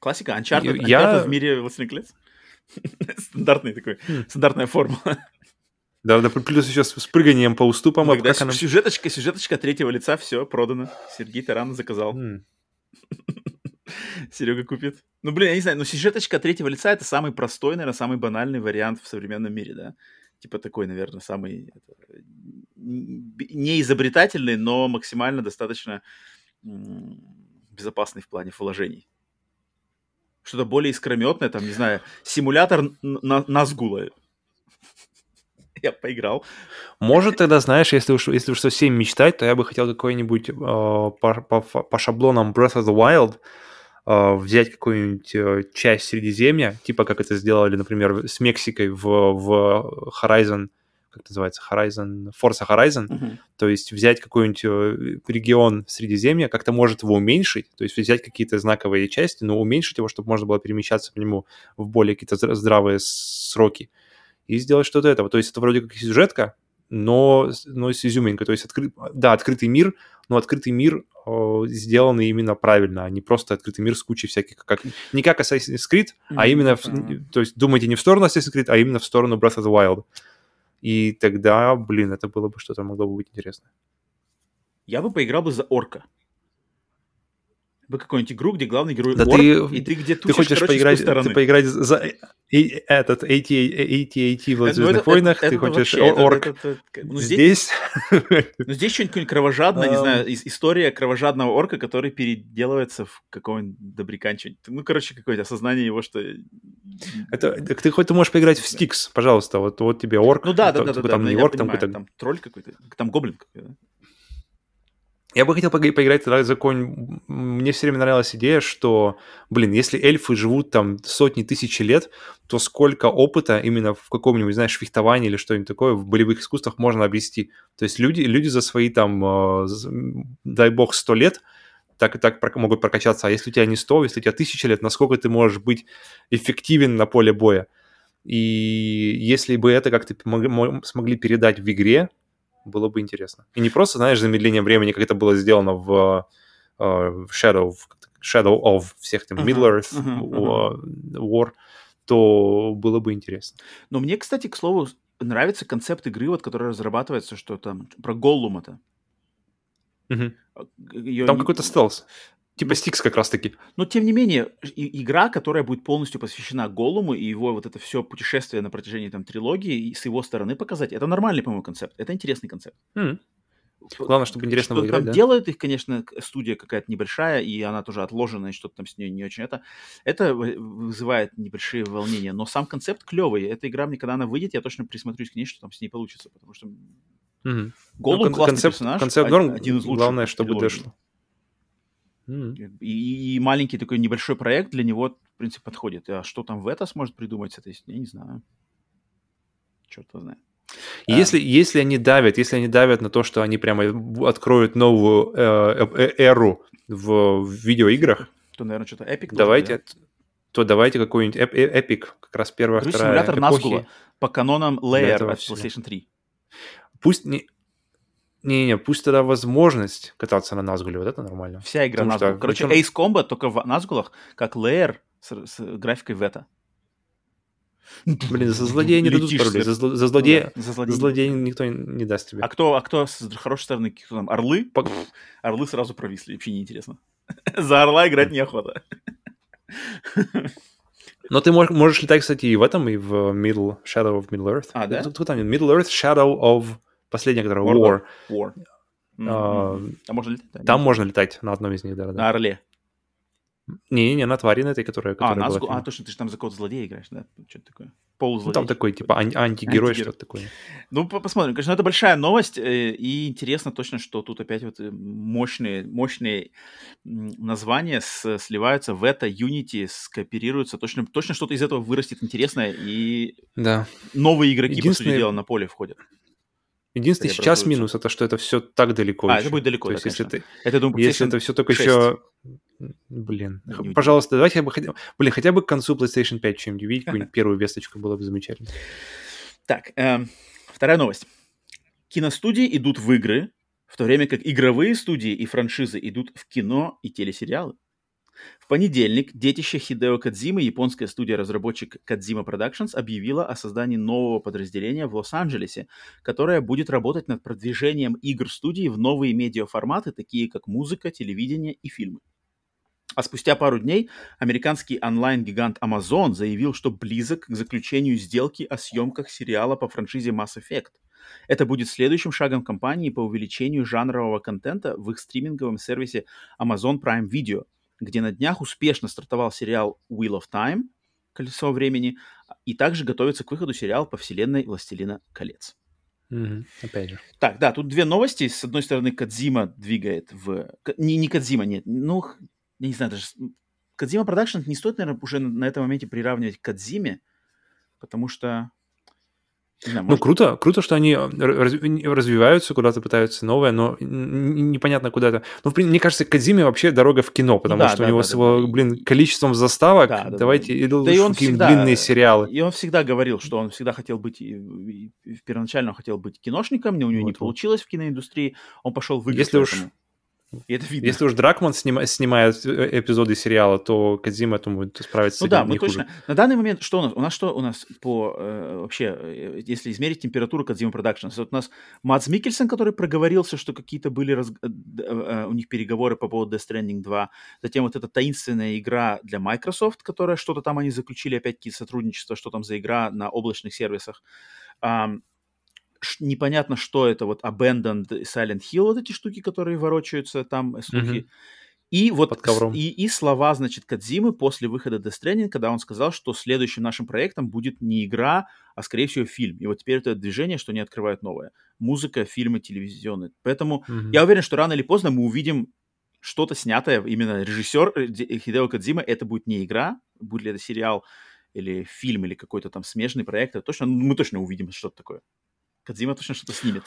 Speaker 1: Классика, Uncharted, я... Uncharted в мире «Властелин колец»? Стандартный такой, хм. стандартная форма.
Speaker 2: Да, да, плюс еще с, с прыганием по уступам. Ну,
Speaker 1: тогда она... сюжеточка, сюжеточка третьего лица, все, продано. Сергей Таран заказал. Mm. Серега купит. Ну, блин, я не знаю, но сюжеточка третьего лица это самый простой, наверное, самый банальный вариант в современном мире, да? Типа такой, наверное, самый это, не изобретательный, но максимально достаточно безопасный в плане вложений. Что-то более искрометное, там, не знаю, симулятор на Назгула. Я поиграл.
Speaker 2: Может, тогда, знаешь, если уж, если уж совсем мечтать, то я бы хотел какой-нибудь э, по, по, по шаблонам Breath of the Wild э, взять какую-нибудь э, часть Средиземья, типа как это сделали, например, с Мексикой в, в Horizon как это называется, Horizon, Forza Horizon, uh-huh. то есть взять какой-нибудь э, регион Средиземья, как-то может его уменьшить, то есть взять какие-то знаковые части, но уменьшить его, чтобы можно было перемещаться по нему в более какие-то здравые сроки и сделать что-то этого. То есть это вроде как сюжетка, но, но с изюминкой. То есть, откры... да, открытый мир, но открытый мир э, сделанный именно правильно, а не просто открытый мир с кучей всяких, как, не как Assassin's Creed, mm-hmm. а именно, в, то есть думайте не в сторону Assassin's Creed, а именно в сторону Breath of the Wild. И тогда, блин, это было бы что-то могло бы быть интересно.
Speaker 1: Я бы поиграл бы за орка. Бы какую-нибудь игру, где главный герой да орк, ты, и ты где
Speaker 2: тусишь, ты хочешь короче, поиграть, ты поиграть за и, этот AT-AT в «Звездных ну, войнах», ты хочешь вообще, орк это, это, это, ну, здесь?
Speaker 1: Ну, здесь что-нибудь кровожадное, не знаю, история кровожадного орка, который переделывается в какого-нибудь добряка, ну, короче, какое-то осознание его, что...
Speaker 2: Это, ты хоть ты можешь поиграть в Стикс, пожалуйста, вот, вот тебе орк.
Speaker 1: Ну да, да, да, да, там не орк, там какой-то... Там тролль какой-то, там гоблин какой-то,
Speaker 2: я бы хотел поиграть тогда за какой Мне все время нравилась идея, что, блин, если эльфы живут там сотни тысяч лет, то сколько опыта именно в каком-нибудь, знаешь, фехтовании или что-нибудь такое в болевых искусствах можно обрести. То есть люди, люди за свои там, э, дай бог, сто лет так и так могут прокачаться. А если у тебя не сто, если у тебя тысяча лет, насколько ты можешь быть эффективен на поле боя? И если бы это как-то смогли передать в игре, было бы интересно. И не просто, знаешь, замедление времени, как это было сделано в, в Shadow, Shadow of всех там Middle-earth uh-huh, uh-huh. War, то было бы интересно.
Speaker 1: Но мне, кстати, к слову, нравится концепт игры, вот, которая разрабатывается, что там про Голлума-то.
Speaker 2: Угу. Ее... Там какой-то стелс. Типа Стикс как раз-таки.
Speaker 1: Но, тем не менее, и, игра, которая будет полностью посвящена Голуму и его вот это все путешествие на протяжении там трилогии, и с его стороны показать, это нормальный, по-моему, концепт. Это интересный концепт.
Speaker 2: Mm. Главное, чтобы интересно
Speaker 1: что
Speaker 2: было играть, да?
Speaker 1: Делают их, конечно, студия какая-то небольшая, и она тоже отложена, и что-то там с ней не очень это. Это вызывает небольшие волнения, но сам концепт клевый. Эта игра мне, когда она выйдет, я точно присмотрюсь к ней, что там с ней получится, потому что
Speaker 2: Угу.
Speaker 1: Голум ну, классный
Speaker 2: концепт,
Speaker 1: персонаж,
Speaker 2: концепт норм, один из лучших. Главное, чтобы дошло.
Speaker 1: Mm. И, и маленький такой небольшой проект для него, в принципе, подходит. А что там в это сможет придумать с этой, я не знаю. Черт-то знает.
Speaker 2: Если, а. если они давят, если они давят на то, что они прямо откроют новую э, э, эру в, в видеоиграх,
Speaker 1: то, наверное, что-то Epic.
Speaker 2: Давайте, да? то давайте какой-нибудь Epic, как раз первая, Говорю, вторая
Speaker 1: симулятор эпохи. Назгула по канонам Layer от PlayStation 3.
Speaker 2: Пусть не, не-не, пусть тогда возможность кататься на Назгуле, вот это нормально.
Speaker 1: Вся игра Потому Назгул. Что, Короче, причем... Ace Combat только в Назгулах, как Layer с, с графикой Вета.
Speaker 2: Блин, за злодея не дадут паролей. За, зло, за, злодея, ну, да, за злодея, за злодея никто не даст тебе.
Speaker 1: А кто, а кто с хорошей стороны, кто там, орлы? Орлы сразу провисли, вообще неинтересно. за орла играть неохота.
Speaker 2: Но ты можешь, можешь летать, кстати, и в этом, и в Middle, Shadow of Middle Earth.
Speaker 1: А, да?
Speaker 2: Кто там? Middle Earth, Shadow of Последняя, которая
Speaker 1: War. War.
Speaker 2: Mm-hmm. А,
Speaker 1: а можно летать? Да?
Speaker 2: Там можно летать на одном из них, да. да.
Speaker 1: На Орле.
Speaker 2: Не-не, на твари на этой, которая...
Speaker 1: А, на Азгу... а, точно, ты же там за кого-то злодея играешь, да? Что-то такое. Полузлодей.
Speaker 2: Ну, там такой, типа, ан- антигерой, что-то такое.
Speaker 1: Ну, посмотрим. Конечно, это большая новость, э, и интересно точно, что тут опять вот э, мощные, мощные названия с, сливаются в это, Unity скооперируются. Точно, точно что-то из этого вырастет интересное, и
Speaker 2: да.
Speaker 1: новые игроки, Единственное... по сути дела, на поле входят.
Speaker 2: Единственный сейчас минус это что это все так далеко.
Speaker 1: А,
Speaker 2: еще.
Speaker 1: это будет далеко.
Speaker 2: То есть,
Speaker 1: да,
Speaker 2: если ты,
Speaker 1: это, думаю,
Speaker 2: если это все только 6. еще. Блин. Не Пожалуйста, давайте я бы хотел. Блин, хотя бы к концу PlayStation 5 чем-нибудь увидеть, какую-нибудь первую весточку было бы замечательно.
Speaker 1: Так, эм, вторая новость. Киностудии идут в игры, в то время как игровые студии и франшизы идут в кино и телесериалы. В понедельник детище Хидео Кадзимы, японская студия-разработчик Kadzima Productions, объявила о создании нового подразделения в Лос-Анджелесе, которое будет работать над продвижением игр студии в новые медиаформаты, такие как музыка, телевидение и фильмы. А спустя пару дней американский онлайн-гигант Amazon заявил, что близок к заключению сделки о съемках сериала по франшизе Mass Effect – Это будет следующим шагом компании по увеличению жанрового контента в их стриминговом сервисе Amazon Prime Video, где на днях успешно стартовал сериал Wheel of Time, Колесо времени, и также готовится к выходу сериал по вселенной Властелина колец.
Speaker 2: Мгм. Опять же.
Speaker 1: Так, да, тут две новости. С одной стороны, Кадзима двигает в... Не, не Кадзима, нет. Ну, я не знаю, даже... Kojima Production не стоит, наверное, уже на, на этом моменте приравнивать к Кадзиме, потому что... Не
Speaker 2: Ну, круто, круто, что они э, раз- развиваются, куда-то пытаются новое, но непонятно куда это. Ну, мне кажется, Кадзиме вообще дорога в кино, потому
Speaker 1: да,
Speaker 2: что
Speaker 1: да,
Speaker 2: у него
Speaker 1: да,
Speaker 2: с
Speaker 1: да,
Speaker 2: его,
Speaker 1: да,
Speaker 2: блин, количеством заставок,
Speaker 1: Да, да, да.
Speaker 2: давайте и
Speaker 1: Да и он всегда...
Speaker 2: длинные сериалы.
Speaker 1: И он всегда говорил, что он всегда хотел быть... Первоначально он хотел быть киношником, но у него не
Speaker 2: Вот, вот.
Speaker 1: получилось в киноиндустрии. Он пошел в игры
Speaker 2: Если уж-.
Speaker 1: И это видно.
Speaker 2: Если уж Дракман снима- снимает э, эпизоды сериала, то Кадзима, думаю, справится
Speaker 1: Ну
Speaker 2: с
Speaker 1: да, мы
Speaker 2: хуже.
Speaker 1: точно. На данный момент что у нас? У нас что у нас по э, вообще, э, если измерить температуру Кадзима Productions, вот у нас Мадс Микельсон, который проговорился, что какие-то были раз- э, у них переговоры по поводу Death Stranding 2. Затем вот эта таинственная игра для Microsoft, которая что-то там они заключили, опять какие-то сотрудничества, что там за игра на облачных сервисах. Непонятно, что это, вот Abandoned Silent Hill, вот эти штуки, которые ворочаются там, э, слухи. И вот
Speaker 2: Под ковром.
Speaker 1: и, и слова, значит, Кадзимы после выхода Death Stranding, когда он сказал, что следующим нашим проектом будет не игра, а, скорее всего, фильм. И вот теперь это движение, что они открывают новое. Музыка, фильмы, телевизионные. Поэтому
Speaker 2: Мгм.
Speaker 1: я уверен, что рано или поздно мы увидим что-то снятое. Именно режиссер э, Хидео Кадзима, это будет не игра, будет ли это сериал или фильм, или какой-то там смежный проект, это точно, мы точно увидим что-то такое. Кадзима точно что-то снимет.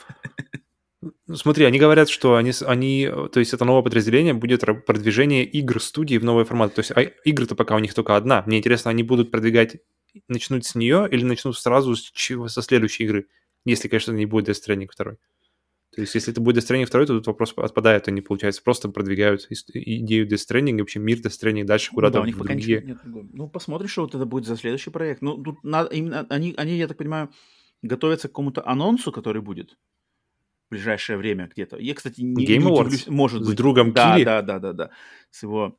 Speaker 2: Ну, Смотри, они говорят, что они, они, то есть это новое подразделение будет продвижение игр студии в новый формат. То есть а игры-то пока у них только одна. Мне интересно, они будут продвигать, начнут с нее или начнут сразу с чего, со следующей игры? Если, конечно, не будет Death Stranding 2. То есть если это будет Death Stranding 2, то тут вопрос отпадает, они, получается, просто продвигают идею Death Stranding, и вообще мир Death Stranding дальше куда-то
Speaker 1: да, у них
Speaker 2: в
Speaker 1: пока
Speaker 2: другие.
Speaker 1: ничего нет. Ну, посмотрим, что вот это будет за следующий проект. Ну, тут надо, именно, они, они, я так понимаю, готовятся к какому-то анонсу, который будет в ближайшее время где-то. Я, кстати, не,
Speaker 2: Game
Speaker 1: не удивлюсь. Может
Speaker 2: С
Speaker 1: быть.
Speaker 2: другом
Speaker 1: да,
Speaker 2: Килли?
Speaker 1: да, да, да, да. С его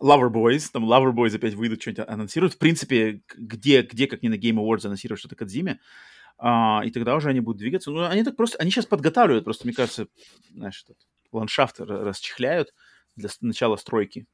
Speaker 1: Lover Boys. Там Lover Boys опять выйдут, что-нибудь анонсируют. В принципе, где, где как не на Game Awards анонсировать что-то Кадзиме. А, и тогда уже они будут двигаться. Ну, они так просто... Они сейчас подготавливают, просто, мне кажется, знаешь, этот ландшафт ра- расчехляют для с- начала стройки.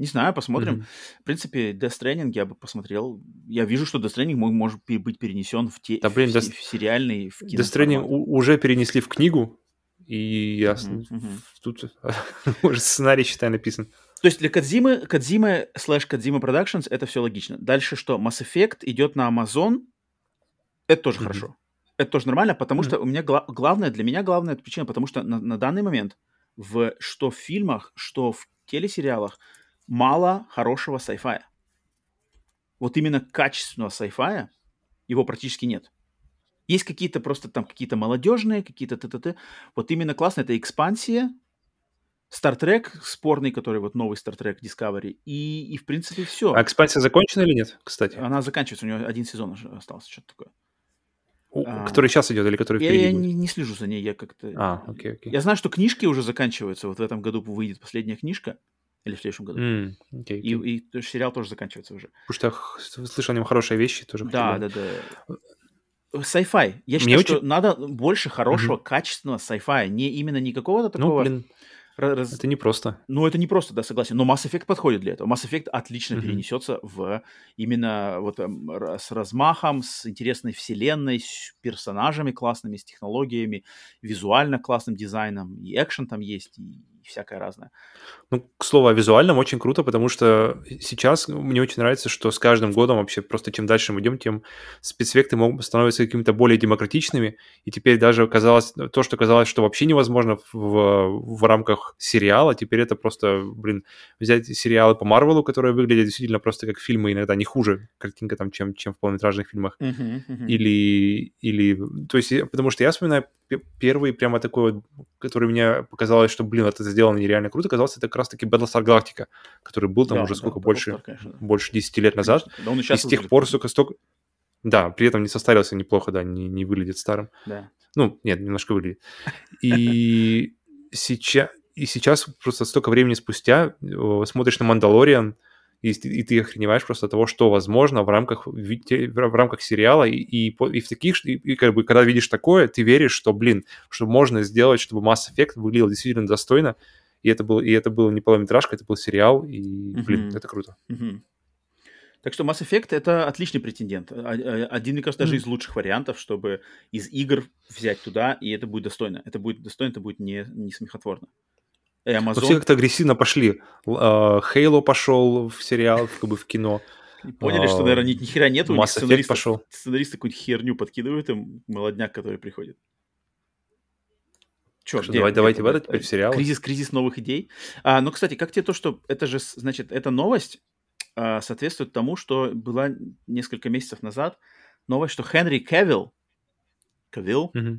Speaker 1: Не знаю, посмотрим.
Speaker 2: Мгм.
Speaker 1: В принципе, Death Stranding я бы посмотрел. Я вижу, что Death Stranding может быть перенесен в, те,
Speaker 2: Да, блин,
Speaker 1: в,
Speaker 2: Death-
Speaker 1: в сериальный, в
Speaker 2: Death Stranding уже перенесли в книгу, и я
Speaker 1: мгм.
Speaker 2: тут уже сценарий, считай, написан.
Speaker 1: То есть для Кадзимы, Кадзимы слэш Кадзима Productions это все логично. Дальше что? Mass Effect идет на Amazon. Это тоже
Speaker 2: Мгм.
Speaker 1: хорошо. Это тоже нормально, потому
Speaker 2: Мгм.
Speaker 1: что у меня гла- главное, для меня главная причина, потому что на, на данный момент в что в фильмах, что в телесериалах мало хорошего sci-fi. Вот именно качественного sci-fi его практически нет. Есть какие-то просто там какие-то молодежные, какие-то т-т-т. Вот именно классно это экспансия, Star Trek спорный, который вот новый Star Trek Discovery, и, и в принципе все.
Speaker 2: А экспансия закончена или нет, кстати?
Speaker 1: Она заканчивается, у нее один сезон уже остался, что-то такое.
Speaker 2: У-
Speaker 1: а,
Speaker 2: Который сейчас идет или который
Speaker 1: Я,
Speaker 2: впереди
Speaker 1: я не, не слежу за ней, я как-то...
Speaker 2: А, окей, окей.
Speaker 1: Я знаю, что книжки уже заканчиваются, вот в этом году выйдет последняя книжка, или в следующем году.
Speaker 2: Окей,
Speaker 1: И,
Speaker 2: окей.
Speaker 1: и то- сериал тоже заканчивается уже.
Speaker 2: Потому что я слышал о нем хорошие вещи, тоже
Speaker 1: Да, да, да. Sci-fi. Я
Speaker 2: Мне
Speaker 1: считаю, что
Speaker 2: очень-
Speaker 1: надо больше хорошего, качественного sci-fi. Не именно не какого-то
Speaker 2: Ну,
Speaker 1: такого...
Speaker 2: блин,
Speaker 1: ра- раз-
Speaker 2: это непросто.
Speaker 1: Ну, это не просто, да, согласен. Но Mass Effect подходит для этого. Mass Effect отлично
Speaker 2: Мгм.
Speaker 1: перенесется в именно вот эм, с размахом, с интересной вселенной, с персонажами классными, с технологиями, визуально классным дизайном. И экшен там есть, и всякое разное.
Speaker 2: Ну, к слову, о визуальном очень круто, потому что сейчас мне очень нравится, что с каждым годом вообще просто чем дальше мы идем, тем спецэффекты могут становятся какими-то более демократичными, и теперь даже казалось, то, что казалось, что вообще невозможно в, в рамках сериала, теперь это просто, блин, взять сериалы по Марвелу, которые выглядят действительно просто как фильмы, иногда не хуже картинка там, чем, чем в полнометражных фильмах, или, или, то есть, потому что я вспоминаю пе- первый прямо такой вот, который мне показалось, что, блин, это сделано нереально круто, казалось, это как раз-таки Battlestar Galactica, который был там
Speaker 1: Да,
Speaker 2: уже
Speaker 1: да,
Speaker 2: сколько,
Speaker 1: Battlestar,
Speaker 2: больше,
Speaker 1: конечно, да.
Speaker 2: больше 10 лет назад.
Speaker 1: Да он и
Speaker 2: и с тех пор, сука, столько... Да, при этом не состарился неплохо, да, не, не выглядит старым.
Speaker 1: Да.
Speaker 2: Ну, нет, немножко выглядит. И сейчас, и сейчас просто столько времени спустя э, смотришь на «Мандалориан», и, и ты охреневаешь просто от того, что возможно в рамках, в, рамках сериала, и, и, и в таких, и, и как бы, когда видишь такое, ты веришь, что, блин, что можно сделать, чтобы Mass Effect выглядел действительно достойно, и это был, и это был не полнометражка, это был сериал, и, блин, mm-hmm. это круто.
Speaker 1: Mm-hmm. Так что Mass Effect это отличный претендент. А, а, один, мне кажется, даже из лучших вариантов, чтобы из игр взять туда, и это будет достойно. Это будет достойно, это будет не, не смехотворно.
Speaker 2: И Amazon... Но все как-то агрессивно пошли. Хейло пошел в сериал, как бы в кино.
Speaker 1: И поняли, что, наверное, ни, ни хера нету.
Speaker 2: Mass Effect пошел.
Speaker 1: Сценаристы какую-то херню подкидывают им, молодняк, который приходит.
Speaker 2: Черт, что, давай, давайте в это теперь в сериал.
Speaker 1: Кризис, кризис новых идей. А, ну, кстати, как тебе то, что это же, значит, эта новость а, соответствует тому, что была несколько месяцев назад новость, что Хенри Кевилл, Кевилл, mm-hmm.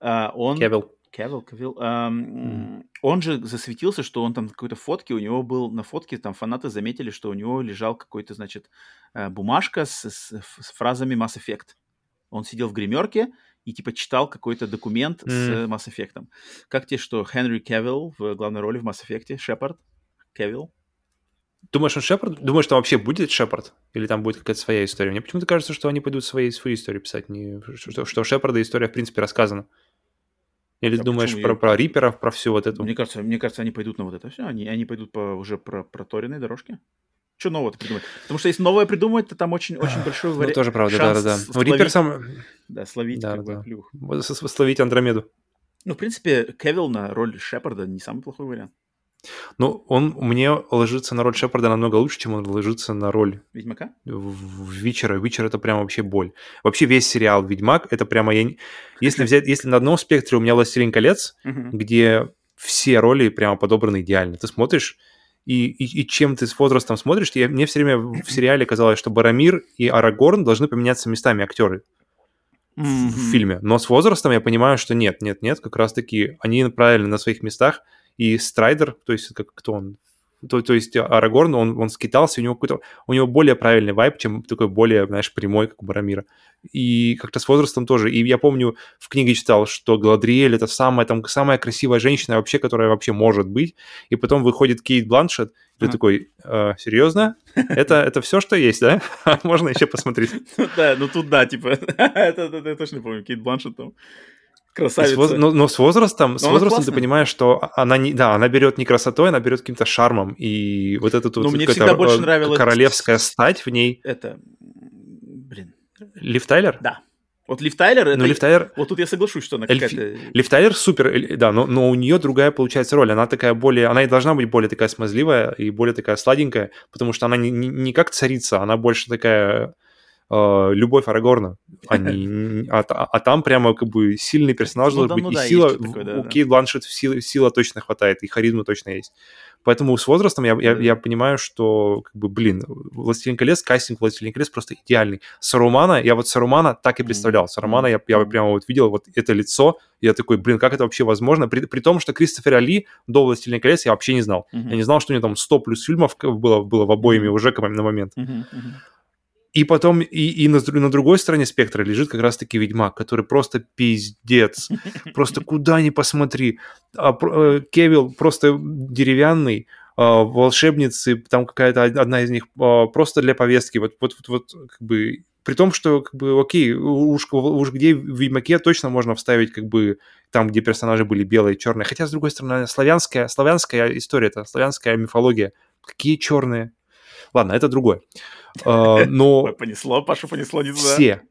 Speaker 1: а, он...
Speaker 2: Кевилл.
Speaker 1: Кевилл, Кевилл, эм, mm. он же засветился, что он там какой-то фотки, у него был на фотке, там фанаты заметили, что у него лежал какой-то, значит, э, бумажка с, с, с фразами Mass Effect. Он сидел в гримерке и типа читал какой-то документ mm. с Mass Effect. Как тебе, что Хенри Кевилл в главной роли в Mass Effect, Шепард, Кевилл?
Speaker 2: Думаешь, он Шепард? Думаешь, там вообще будет Шепард? Или там будет какая-то своя история? Мне почему-то кажется, что они пойдут свои, свою историю писать, не, что, что Шепарда история, в принципе, рассказана. Или а думаешь про, про Риперов, про всю вот эту?
Speaker 1: Мне кажется, мне кажется, они пойдут на вот это все. Они, они пойдут по уже про проторенной дорожке. Что нового-то придумать? Потому что если новое придумать, то там очень, очень большой вариант.
Speaker 2: Ну, тоже правда, да-да-да. Рипер сам...
Speaker 1: Да, словить
Speaker 2: да, как да. бы плюх. Словить Андромеду.
Speaker 1: Ну, в принципе, Кевилл на роль Шепарда не самый плохой вариант.
Speaker 2: Ну, он мне ложится на роль Шепарда намного лучше, чем он ложится на роль...
Speaker 1: Ведьмака?
Speaker 2: В Вичера. Вичер — это прям вообще боль. Вообще весь сериал «Ведьмак» — это прямо... Я... Если взять... Если на одном спектре у меня «Властелин колец», где все роли прямо подобраны идеально. Ты смотришь, и, и, и чем ты с возрастом смотришь, я, мне все время в сериале казалось, что Барамир и Арагорн должны поменяться местами актеры mm-hmm. в, в фильме. Но с возрастом я понимаю, что нет, нет, нет, как раз-таки они правильно на своих местах, и Страйдер, то есть как, кто он, то, то есть Арагорн, он, он скитался, у него какой-то, у него более правильный вайп, чем такой более, знаешь, прямой, как у Барамира. И как-то с возрастом тоже. И я помню, в книге читал, что Гладриэль это самая, там, самая красивая женщина вообще, которая вообще может быть. И потом выходит Кейт Бланшет, и ты а. такой, э, серьезно? Это, это все, что есть, да? Можно еще посмотреть.
Speaker 1: Ну да, ну тут да, типа, это я точно помню, Кейт Бланшет там Красавица.
Speaker 2: Воз... Но, но с возрастом, но с возрастом ты понимаешь, что она не, да, она берет не красотой, она берет каким-то шармом и вот эта тут
Speaker 1: мне всегда больше
Speaker 2: э,
Speaker 1: нравилось
Speaker 2: королевская стать в ней.
Speaker 1: Это, блин.
Speaker 2: Лив Тайлер?
Speaker 1: Да. Вот Лив Тайлер,
Speaker 2: это... Ну, Лив Тайлер...
Speaker 1: Вот тут я соглашусь, что она Эльф... какая-то...
Speaker 2: Лив Тайлер супер, да, но, но у нее другая получается роль. Она такая более... Она и должна быть более такая смазливая и более такая сладенькая, потому что она не, не, не как царица, она больше такая э, любовь Арагорна, а, не, а, а там прямо как бы сильный персонаж ну, должен быть, ну, и да, сила, такое, да, у да. Кейт Бланшет сила, сила точно хватает, и харизма точно есть. Поэтому с возрастом я, я, я понимаю, что, как бы, блин, «Властелин колец», кастинг «Властелин колец» просто идеальный. Сарумана, я вот Сарумана так и представлял. Сарумана я, я прямо вот видел вот это лицо, я такой, блин, как это вообще возможно? При, при том, что Кристофер Али до «Властелина колец» я вообще не знал. Mm-hmm. Я не знал, что у него там 100 плюс фильмов было, было в обоими уже на момент. Mm-hmm. И потом и, и на, на другой стороне спектра лежит как раз-таки Ведьмак, который просто пиздец. Просто куда ни посмотри. А, э, Кевилл просто деревянный, а, волшебницы, там какая-то одна из них а, просто для повестки. Вот, вот, вот, вот как бы при том, что, как бы, окей, уж, уж где в Ведьмаке точно можно вставить, как бы, там, где персонажи были белые, черные. Хотя, с другой стороны, славянская, славянская история, это славянская мифология. Какие черные? Ладно, это другое. Uh, но...
Speaker 1: Понесло, Пашу понесло не
Speaker 2: туда. Все,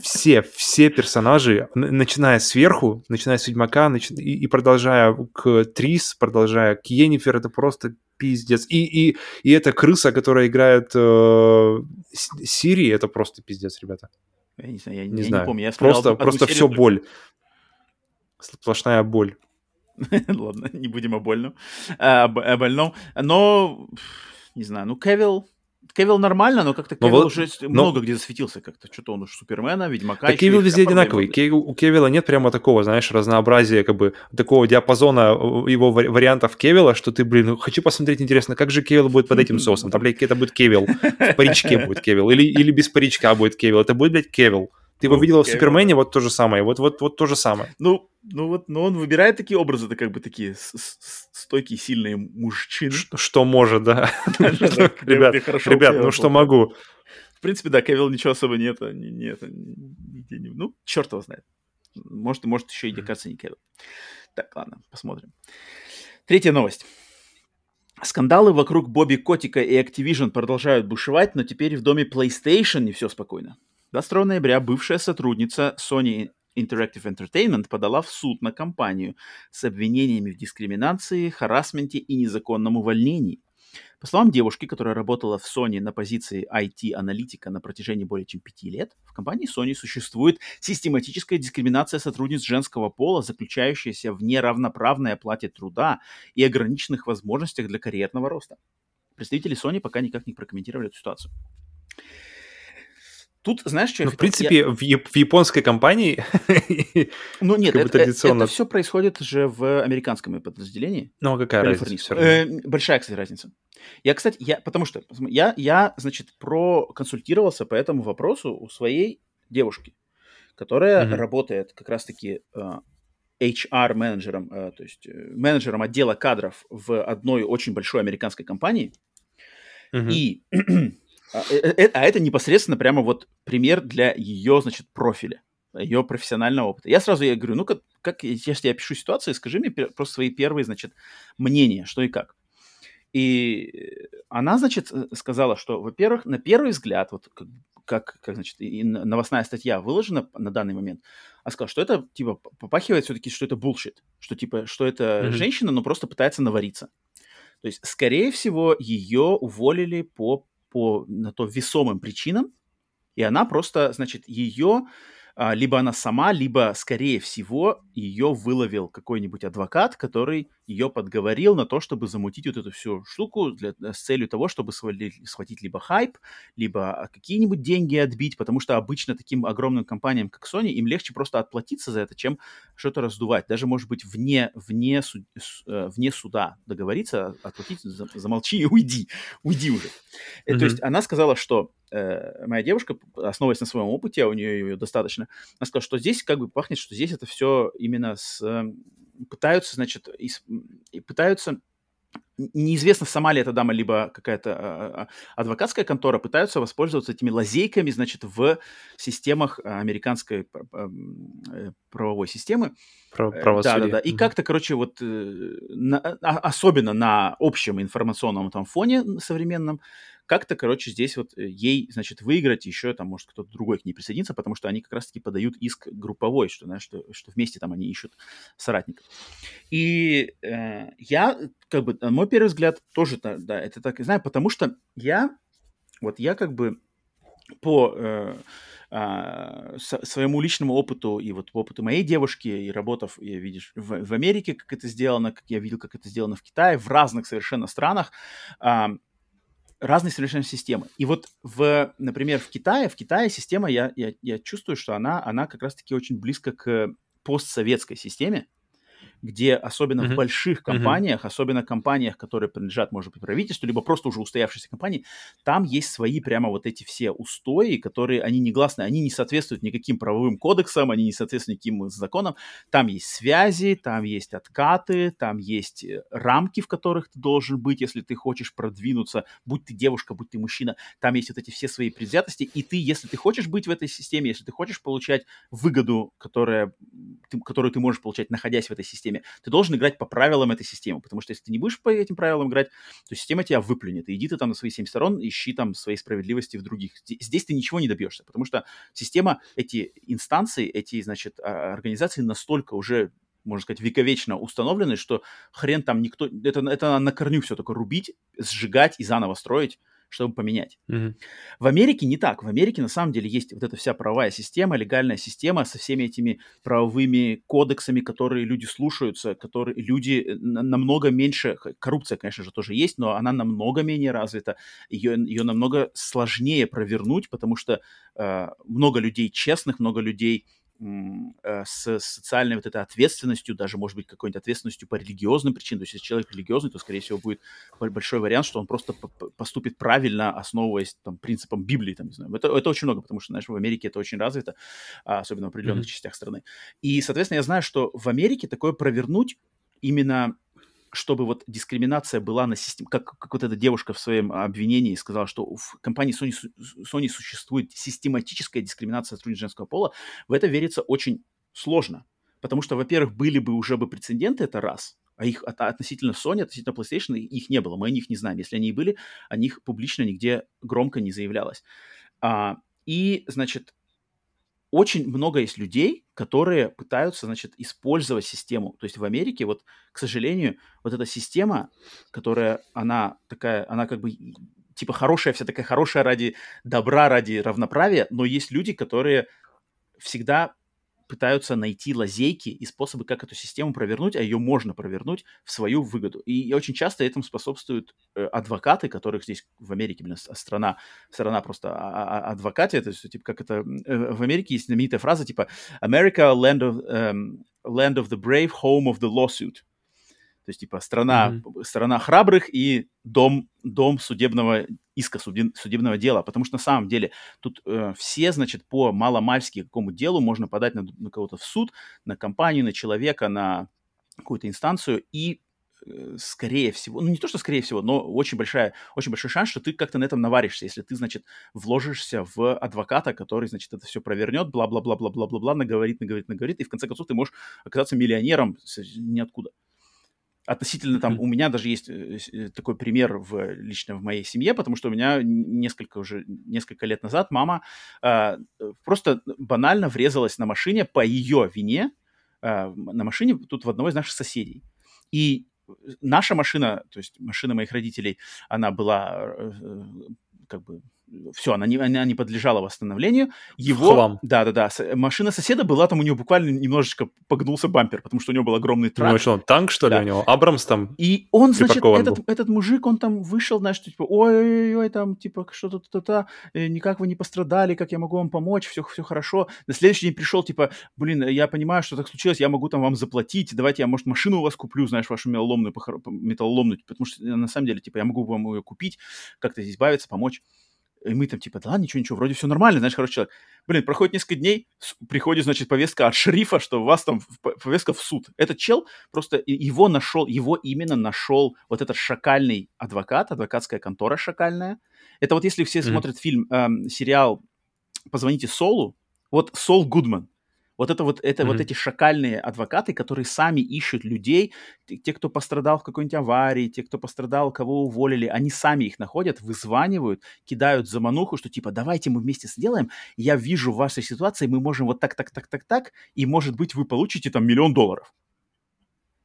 Speaker 2: все, все персонажи, начиная сверху, начиная с Ведьмака, нач... и, и продолжая к Трис, продолжая к Йеннифер, это просто пиздец. И, и, и эта крыса, которая играет э, Сири, это просто пиздец, ребята.
Speaker 1: Я не знаю, я не, я знаю. не помню. Я
Speaker 2: просто просто все только... боль. Сплошная боль.
Speaker 1: Ладно, не будем о больном. А, о больном. Но не знаю, ну, Кевилл, Кевилл нормально, но как-то Кевилл вот, уже но... много где засветился как-то. Что-то он уж Супермена, Ведьмака.
Speaker 2: Так Кевилл везде одинаковый. Кевилл, у Кевилла нет прямо такого, знаешь, разнообразия, как бы, такого диапазона э, его вариантов Кевилла, что ты, блин, хочу посмотреть, интересно, как же Кевилл будет под этим соусом. Там, блядь, это будет Кевилл. В паричке будет Кевилл. Или, или без паричка будет Кевилл. Это будет, блядь, Кевилл. Ты его
Speaker 1: Ну,
Speaker 2: видела в Супермене, вот то же самое, вот, вот, вот то же самое.
Speaker 1: Ну, ну вот, но он выбирает такие образы, это как бы такие стойкие, сильные мужчины.
Speaker 2: Ш- Что может, да. Ребят, ребят, ну что могу.
Speaker 1: В принципе, да, Кевилл ничего особо нет, а не, не это, нигде не... Ну, черт его знает. Может, может еще и декаться не Кевилл. Так, ладно, посмотрим. Третья новость. Скандалы вокруг Бобби Котика и Activision продолжают бушевать, но теперь в доме PlayStation не все спокойно. 22 ноября бывшая сотрудница Sony Interactive Entertainment подала в суд на компанию с обвинениями в дискриминации, харасменте и незаконном увольнении. По словам девушки, которая работала в Sony на позиции IT-аналитика на протяжении более чем пяти лет, в компании Sony существует систематическая дискриминация сотрудниц женского пола, заключающаяся в неравноправной оплате труда и ограниченных возможностях для карьерного роста. Представители Sony пока никак не прокомментировали эту ситуацию. Тут, знаешь, что
Speaker 2: Ну, в
Speaker 1: хотел- я-
Speaker 2: принципе, в, яп- в японской компании,
Speaker 1: Ну нет, это,
Speaker 2: традиционно-
Speaker 1: все происходит же в американском подразделении.
Speaker 2: ну, а какая разница?
Speaker 1: Э, большая, кстати, разница. Я, кстати, я, потому что я, я, значит, проконсультировался по этому вопросу у своей девушки, которая
Speaker 2: Мгм.
Speaker 1: работает как раз-таки э, HR-менеджером, э, то есть э, менеджером отдела кадров в одной очень большой американской компании.
Speaker 2: Мгм.
Speaker 1: И а, э, э, а это непосредственно прямо вот пример для ее, значит, профиля, ее профессионального опыта. Я сразу ей говорю, ну-ка, как, если я пишу ситуацию, скажи мне просто свои первые, значит, мнения, что и как. И э, она, значит, э, сказала, что, во-первых, на первый взгляд, вот как, как, как, значит, и новостная статья выложена на данный момент, она сказала, что это, типа, попахивает все-таки, что это булшит, что, типа, что это
Speaker 2: Мгм.
Speaker 1: женщина, но просто пытается навариться. То есть, скорее всего, ее уволили по, по на то весомым причинам, и она просто, значит, ее либо она сама, либо, скорее всего, ее выловил какой-нибудь адвокат, который ее подговорил на то, чтобы замутить вот эту всю штуку для, с целью того, чтобы свали- схватить либо хайп, либо какие-нибудь деньги отбить, потому что обычно таким огромным компаниям, как Sony, им легче просто отплатиться за это, чем что-то раздувать. Даже, может быть, вне, вне, суд- э, вне суда договориться, отплатить, за- замолчи и уйди, уйди уже. Э,
Speaker 2: Мгм.
Speaker 1: То есть она сказала, что э, моя девушка, основываясь на своем опыте, а у нее ее достаточно, она сказала, что здесь как бы пахнет, что здесь это все именно с... э, Пытаются, значит, ис- и пытаются неизвестно, сама ли эта дама, либо какая-то а, а, адвокатская контора, пытаются воспользоваться этими лазейками, значит, в системах американской э, правовой системы. Э, Да, да,
Speaker 2: правосудие.
Speaker 1: да. И
Speaker 2: Мгм.
Speaker 1: как-то, короче, вот э, на- особенно на общем информационном там фоне современном, как-то, короче, здесь вот э, ей, значит, выиграть еще там, может, кто-то другой к ней присоединиться, потому что они как раз-таки подают иск групповой, что, знаешь, что, что вместе там они ищут соратников. И э, я, как бы, на мой первый взгляд, тоже, да, это так знаю, потому что я, вот я как бы по э, а, со- своему личному опыту и вот по опыту моей девушки и работав, и, видишь, в, в Америке, как это сделано, как я видел, как это сделано в Китае, в разных совершенно странах, а, разные совершенно системы. И вот, в, например, в Китае, в Китае система, я, я, я чувствую, что она, она как раз-таки очень близко к постсоветской системе, где особенно в
Speaker 2: Мгм.
Speaker 1: больших компаниях, особенно компаниях, которые принадлежат, может быть, правительству, либо просто уже устоявшейся компании, там есть свои прямо вот эти все устои, которые, они негласны, они не соответствуют никаким правовым кодексам, они не соответствуют никаким законам. Там есть связи, там есть откаты, там есть э, рамки, в которых ты должен быть, если ты хочешь продвинуться, будь ты девушка, будь ты мужчина, там есть вот эти все свои предвзятости, и ты, если ты хочешь быть в этой системе, если ты хочешь получать выгоду, которая, ты, которую ты можешь получать, находясь в этой системе, ты должен играть по правилам этой системы, потому что если ты не будешь по этим правилам играть, то система тебя выплюнет. И иди ты там на свои семь сторон, ищи там своей справедливости в других. Зде- Здесь ты ничего не добьешься, потому что система, эти инстанции, эти, значит, а, организации настолько уже можно сказать, вековечно установлены, что хрен там никто... Это, это на корню все только рубить, сжигать и заново строить, чтобы поменять.
Speaker 2: Мгм.
Speaker 1: В Америке не так. В Америке на самом деле есть вот эта вся правовая система, легальная система со всеми этими правовыми кодексами, которые люди слушаются, которые люди э, на- намного меньше... Коррупция, конечно же, тоже есть, но она намного менее развита. Ее, ее намного сложнее провернуть, потому что э, много людей честных, много людей с социальной вот этой ответственностью, даже, может быть, какой-нибудь ответственностью по религиозным причинам. То есть, если человек религиозный, то, скорее всего, будет большой вариант, что он просто поступит правильно, основываясь там принципам Библии, там, не знаю. Это, это очень много, потому что, знаешь, в Америке это очень развито, а, особенно в определенных mm-hmm. частях страны. И, соответственно, я знаю, что в Америке такое провернуть именно чтобы вот дискриминация была на системе, как, как вот эта девушка в своем обвинении сказала, что в компании Sony, Sony существует систематическая дискриминация сотрудников женского пола, в это верится очень сложно. Потому что, во-первых, были бы уже бы прецеденты, это раз, а их относительно Sony, относительно PlayStation их не было, мы о них не знаем. Если они и были, о них публично нигде громко не заявлялось. А, и, значит, очень много есть людей, которые пытаются, значит, использовать систему. То есть в Америке, вот, к сожалению, вот эта система, которая, она такая, она как бы типа хорошая, вся такая хорошая ради добра, ради равноправия, но есть люди, которые всегда пытаются найти лазейки и способы, как эту систему провернуть, а ее можно провернуть в свою выгоду. И, очень часто этому способствуют э, адвокаты, которых здесь в Америке, блин, страна, страна просто а, а, адвокате, то есть, типа, как это, э, в Америке есть знаменитая фраза, типа, America, land of, um, land of the brave, home of the lawsuit. То есть, типа, страна, mm-hmm. страна храбрых и дом, дом судебного иска, судебного дела. Потому что на самом деле тут э, все, значит, по маломальски какому делу можно подать на, на кого-то в суд, на компанию, на человека, на какую-то инстанцию, и э, скорее всего, ну не то, что скорее всего, но очень, большая, очень большой шанс, что ты как-то на этом наваришься, если ты, значит, вложишься в адвоката, который, значит, это все провернет, бла-бла-бла-бла-бла-бла-бла, наговорит, наговорит, наговорит, и в конце концов ты можешь оказаться миллионером ниоткуда относительно там, у меня даже есть э, э, такой пример в, лично в моей семье, потому что у меня несколько уже, несколько лет назад мама э, просто банально врезалась на машине по ее вине, э, на машине тут в одного из наших соседей. И наша машина, то есть машина моих родителей, она была э, как бы все, она не, она не подлежала восстановлению. Его, Хлам. да, да, да, машина соседа была там у него буквально немножечко погнулся бампер, потому что у него был огромный трак. Ну,
Speaker 2: что он танк что ли да. у него? Абрамс там.
Speaker 1: И он, значит, этот, этот мужик, он там вышел, знаешь, типа, ой-ой-ой, там, типа, что-то то-то, э, никак вы не пострадали, как я могу вам помочь, все, все хорошо. На следующий день пришел, типа, блин, я понимаю, что так случилось, я могу там вам заплатить, давайте я, может, машину у вас куплю, знаешь, вашу металлоломную, металлоломную, потому что на самом деле, типа, я могу вам ее купить, как-то здесь избавиться, помочь. И мы там типа, да, ничего, ничего, вроде все нормально, знаешь, хороший человек. Блин, проходит несколько дней, приходит, значит, повестка от шерифа, что у вас там повестка в суд. Этот чел просто его нашел, его именно нашел вот этот шакальный адвокат, адвокатская контора шакальная. Это вот если все mm-hmm. смотрят фильм, эм, сериал «Позвоните Солу», вот Сол Гудман, вот это вот, это mm-hmm. вот эти шакальные адвокаты, которые сами ищут людей, те, кто пострадал в какой-нибудь аварии, те, кто пострадал, кого уволили, они сами их находят, вызванивают, кидают замануху, что типа давайте мы вместе сделаем, я вижу в вашей ситуации, мы можем вот так, так, так, так, так, и может быть вы получите там миллион долларов.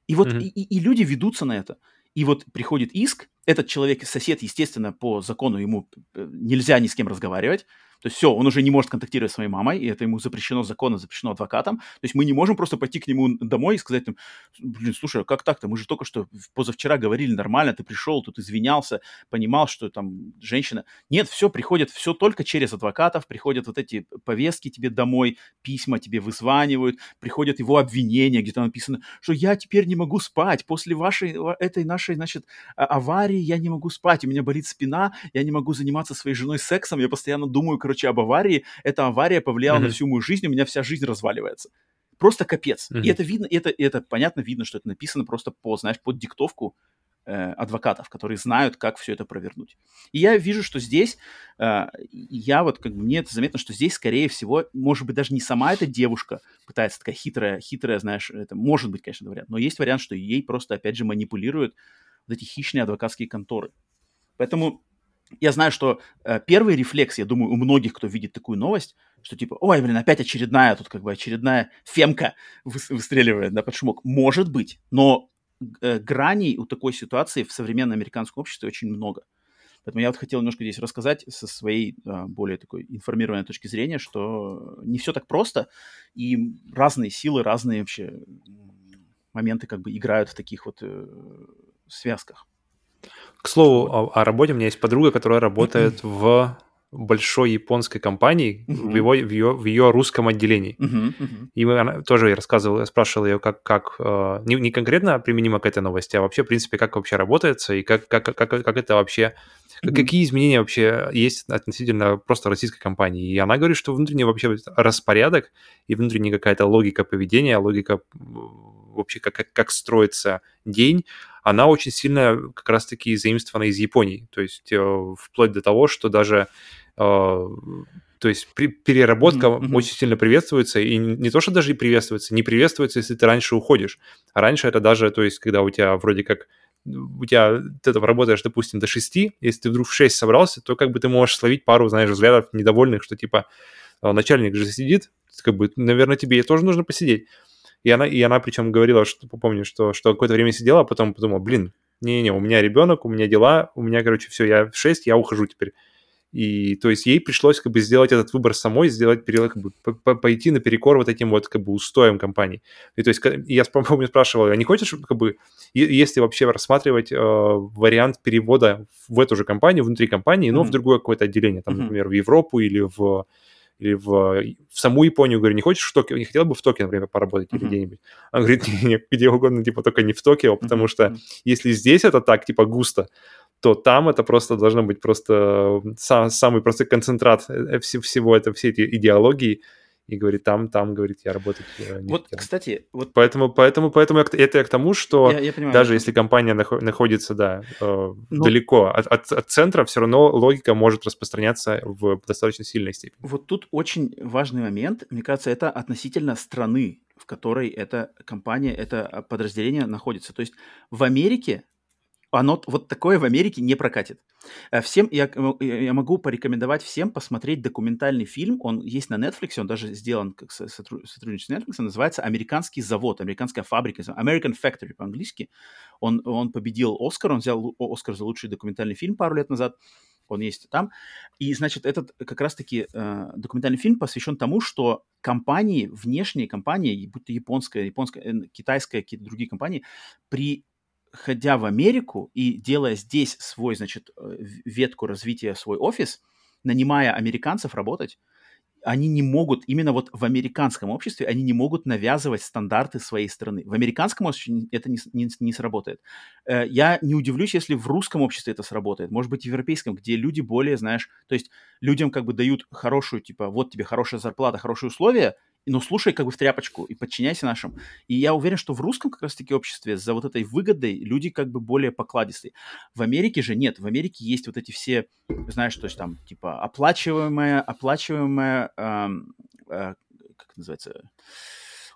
Speaker 1: И вот mm-hmm. и, и люди ведутся на это. И вот приходит иск, этот человек, сосед, естественно, по закону ему э, нельзя ни с кем разговаривать, то есть все, он уже не может контактировать с своей мамой, и это ему запрещено законом, запрещено адвокатом. То есть мы не можем просто пойти к нему домой и сказать, там, блин, слушай, а как так-то? Мы же только что позавчера говорили нормально, ты пришел, тут извинялся, понимал, что там женщина... Нет, все приходит, все только через адвокатов, приходят вот эти повестки тебе домой, письма тебе вызванивают, приходят его обвинения, где-то написано, что я теперь не могу спать, после вашей, этой нашей, значит, а, аварии я не могу спать, у меня болит спина, я не могу заниматься своей женой сексом, я постоянно думаю, короче, об аварии. Эта авария повлияла mm-hmm. на всю мою жизнь, у меня вся жизнь разваливается. Просто капец. Mm-hmm. И это видно, и это, и это понятно видно, что это написано просто по, знаешь, под диктовку э, адвокатов, которые знают, как все это провернуть. И я вижу, что здесь, э, я вот, как бы, мне это заметно, что здесь, скорее всего, может быть, даже не сама эта девушка пытается такая хитрая, хитрая, знаешь, это может быть, конечно, вариант, но есть вариант, что ей просто, опять же, манипулируют вот эти хищные адвокатские конторы. Поэтому я знаю, что э, первый рефлекс, я думаю, у многих, кто видит такую новость, что типа, ой, блин, опять очередная, тут как бы очередная фемка выстреливает да, под шумок. Может быть, но э, граней у такой ситуации в современном американском обществе очень много. Поэтому я вот хотел немножко здесь рассказать со своей э, более такой информированной точки зрения, что не все так просто, и разные силы, разные вообще моменты как бы играют в таких вот э, связках.
Speaker 2: К слову, о, о работе, у меня есть подруга, которая работает в большой японской компании uh-huh. в, его, в, ее, в ее русском отделении. Uh-huh, uh-huh. И мы, она, тоже я рассказывал, я спрашивал ее, как, как э, не, не конкретно применимо к этой новости, а вообще, в принципе, как вообще работает, и как, как, как, как это вообще, uh-huh. какие изменения вообще есть относительно просто российской компании. И она говорит, что внутренний вообще распорядок и внутренняя какая-то логика поведения, логика вообще как, как, как строится день, она очень сильно как раз-таки заимствована из Японии. То есть э, вплоть до того, что даже а, то есть при, переработка mm-hmm. очень сильно приветствуется, и не то, что даже и приветствуется, не приветствуется, если ты раньше уходишь. А раньше это даже, то есть когда у тебя вроде как у тебя, ты там работаешь, допустим, до 6, если ты вдруг в 6 собрался, то как бы ты можешь словить пару, знаешь, взглядов недовольных, что типа «А, начальник же сидит, как бы, наверное, тебе тоже нужно посидеть. И она, и она причем говорила, что, помню, что, что какое-то время сидела, а потом подумала, блин, не-не, у меня ребенок, у меня дела, у меня, короче, все, я в 6, я ухожу теперь. И то есть ей пришлось как бы сделать этот выбор самой, сделать, как бы пойти наперекор вот этим вот как бы устоям компании. И то есть я, помню, спрашивал, а не хочешь как бы, если вообще рассматривать э, вариант перевода в эту же компанию, внутри компании, но mm-hmm. в другое какое-то отделение, там, mm-hmm. например, в Европу или в или в, в саму Японию, говорю, не хочешь в Токио, не хотел бы в Токио, например, поработать mm-hmm. или где-нибудь? Он говорит, не, не, где угодно, типа, только не в Токио, потому mm-hmm. что если здесь это так, типа, густо, то там это просто должно быть просто сам, самый просто концентрат э, всего этого, все эти идеологии, и говорит, там, там, говорит, я работать
Speaker 1: не Вот, хотел. кстати, вот...
Speaker 2: Поэтому, поэтому, поэтому это я к тому, что я, я понимаю, даже если компания находится, да, э, Но... Ну далеко от, от, от центра, все равно логика может распространяться в достаточно сильной степени.
Speaker 1: Вот тут очень важный момент, мне кажется, это относительно страны, в которой эта компания, это подразделение находится. То есть в Америке оно вот такое в Америке не прокатит. Э, всем я, я могу порекомендовать всем посмотреть документальный фильм. Он есть на Netflix, он даже сделан как сотрудничество с Netflix, называется «Американский завод», «Американская фабрика», «American Factory» по-английски. Он, он победил Оскар, он взял Оскар за лучший документальный фильм пару лет назад. Он есть там. И, значит, этот как раз-таки э, документальный фильм посвящен тому, что компании, внешние компании, будь то японская, японская, китайская, какие-то другие компании, при ходя в Америку и делая здесь свой, значит, э, ветку развития, свой офис, нанимая американцев работать, они не могут, именно вот в американском обществе, они не могут навязывать стандарты своей страны. В американском обществе это не, не, не сработает. Э, я не удивлюсь, если в русском обществе это сработает. Может быть, в европейском, где люди более, знаешь, то есть людям как бы дают хорошую, типа, вот тебе хорошая зарплата, хорошие условия, но слушай как бы в тряпочку и подчиняйся нашим. И я уверен, что в русском как раз-таки обществе за вот этой выгодой люди как бы более покладистые. В Америке же нет. В Америке есть вот эти все, знаешь, то есть там типа оплачиваемая, оплачиваемая, эм, э, как это называется,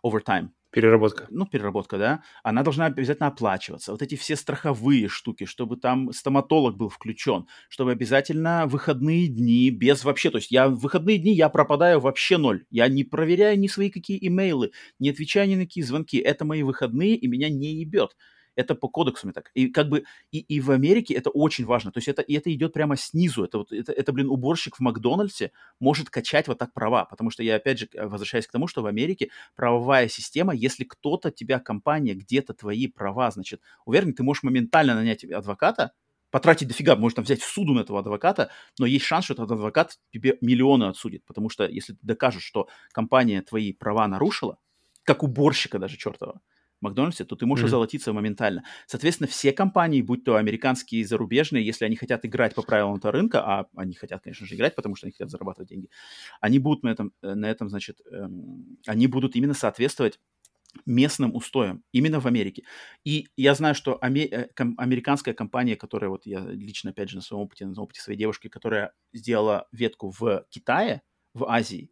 Speaker 1: overtime
Speaker 2: Переработка.
Speaker 1: Ну, переработка, да. Она должна обязательно оплачиваться. Вот эти все страховые штуки, чтобы там стоматолог был включен, чтобы обязательно выходные дни без вообще... То есть я выходные дни я пропадаю вообще ноль. Я не проверяю ни свои какие имейлы, не отвечаю ни на какие звонки. Это мои выходные, и меня не ебет. Это по кодексу так. И как бы и, и в Америке это очень важно. То есть это, и это идет прямо снизу. Это, вот, это, это, блин, уборщик в Макдональдсе может качать вот так права. Потому что я, опять же, возвращаюсь к тому, что в Америке правовая система, если кто-то, тебя, компания, где-то твои права, значит, уверен, ты можешь моментально нанять адвоката, потратить дофига, можно взять в суду на этого адвоката, но есть шанс, что этот адвокат тебе миллионы отсудит, потому что если ты докажешь, что компания твои права нарушила, как уборщика даже чертова, Макдональдсе, то ты можешь mm-hmm. озолотиться моментально. Соответственно, все компании, будь то американские и зарубежные, если они хотят играть по правилам этого рынка, а они хотят, конечно же, играть, потому что они хотят зарабатывать деньги, они будут на этом, э, на этом значит, эм, они будут именно соответствовать местным устоям, именно в Америке. И я знаю, что э, американская компания, которая, вот я лично, опять же, на своем опыте, на опыте своей девушки, которая сделала ветку в Китае, в Азии,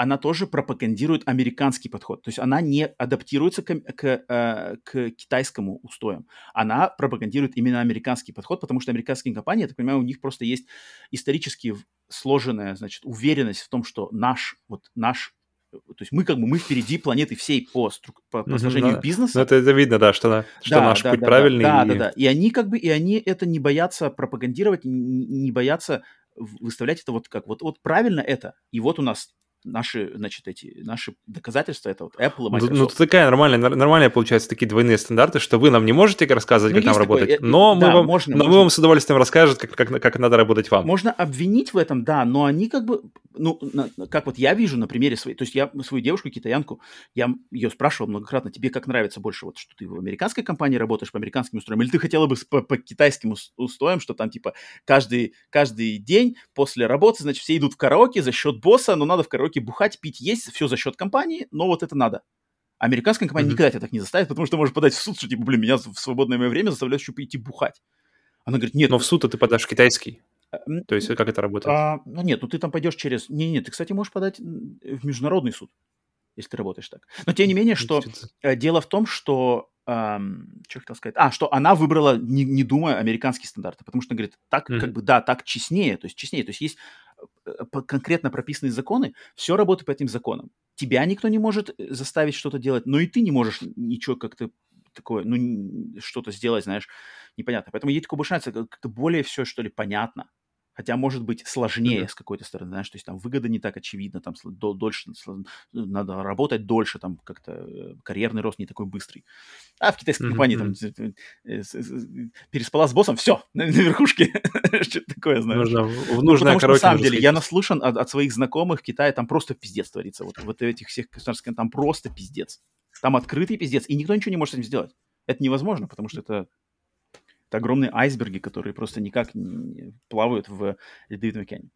Speaker 1: она тоже пропагандирует американский подход. То есть она не адаптируется к, к, э, к китайскому устоям. Она пропагандирует именно американский подход, потому что американские компании, я так понимаю, у них просто есть исторически сложенная, значит, уверенность в том, что наш, вот наш то есть мы как бы мы впереди планеты всей по, по, по сложению mm-hmm, бизнеса.
Speaker 2: Ну, это, это видно, да, что, что да, наш
Speaker 1: да,
Speaker 2: путь
Speaker 1: да,
Speaker 2: правильный.
Speaker 1: Да,
Speaker 2: и...
Speaker 1: да, да. И они как бы, и они это не боятся пропагандировать, не, не боятся выставлять это вот как вот, вот правильно это. И вот у нас наши, значит, эти, наши доказательства, это вот Apple и
Speaker 2: Ну,
Speaker 1: Microsoft.
Speaker 2: ну, такая нормальная, нормальная получается такие двойные стандарты, что вы нам не можете рассказывать,
Speaker 1: Ну,
Speaker 2: как нам
Speaker 1: такое,
Speaker 2: работать, но, мы
Speaker 1: да,
Speaker 2: вам,
Speaker 1: можно,
Speaker 2: но мы
Speaker 1: можно.
Speaker 2: вам с удовольствием расскажем, как, как, как надо работать вам.
Speaker 1: Можно обвинить в этом, да, но они как бы, ну, на- как вот я вижу на примере своей, то есть я свою девушку, китаянку, я ее спрашивал многократно, тебе как нравится больше, вот что ты в американской компании работаешь по американским устоям, или ты хотела бы по, по китайским ус- устоям, что там типа каждый, каждый день после работы, значит, все идут в караоке за счет босса, но надо в караоке бухать, пить, есть, все за счет компании, но вот это надо. Американская компания
Speaker 2: Мгм.
Speaker 1: никогда тебя так не заставит, потому что можешь подать в суд, что типа, блин, меня в свободное мое время заставляют еще идти бухать. Она говорит, нет,
Speaker 2: Но в суд ты подашь китайский.
Speaker 1: м,
Speaker 2: То есть как это работает?
Speaker 1: а, ну нет, ну ты там пойдешь через... Не-не, ты, кстати, можешь подать в международный суд, если ты работаешь так. Но тем не менее, что э, дело в том, что... ам, что хотел сказать? А, что она выбрала, не, не думая, американские стандарты, потому что, говорит, так,
Speaker 2: Мгм.
Speaker 1: как бы, да, так честнее, то есть честнее, то есть есть конкретно прописанные законы, все работает по этим законам. Тебя никто не может э, заставить что-то делать, но и ты не можешь ничего как-то такое, ну, что-то сделать, знаешь, непонятно. Поэтому ей такое больше нравится, как- как-то более все, что ли, понятно. Хотя, может быть, сложнее
Speaker 2: Мгм.
Speaker 1: с какой-то стороны, знаешь, то есть там выгода не так очевидна, там дольше, надо работать дольше, там как-то э, карьерный рост не такой быстрый. А в китайской
Speaker 2: Мгм,
Speaker 1: компании там э, э, переспала с боссом, все, на, на верхушке, что-то такое, знаешь.
Speaker 2: Нужно в
Speaker 1: Ну,
Speaker 2: нужное
Speaker 1: потому что на самом деле
Speaker 2: сходить.
Speaker 1: я наслышан от, от своих знакомых в Китае, там просто пиздец творится. Вот, вот этих всех государственных, там просто пиздец. Там открытый пиздец, и никто ничего не может с этим сделать. Это невозможно, потому что это, это огромные айсберги, которые просто никак не плавают в Ледовитом океане.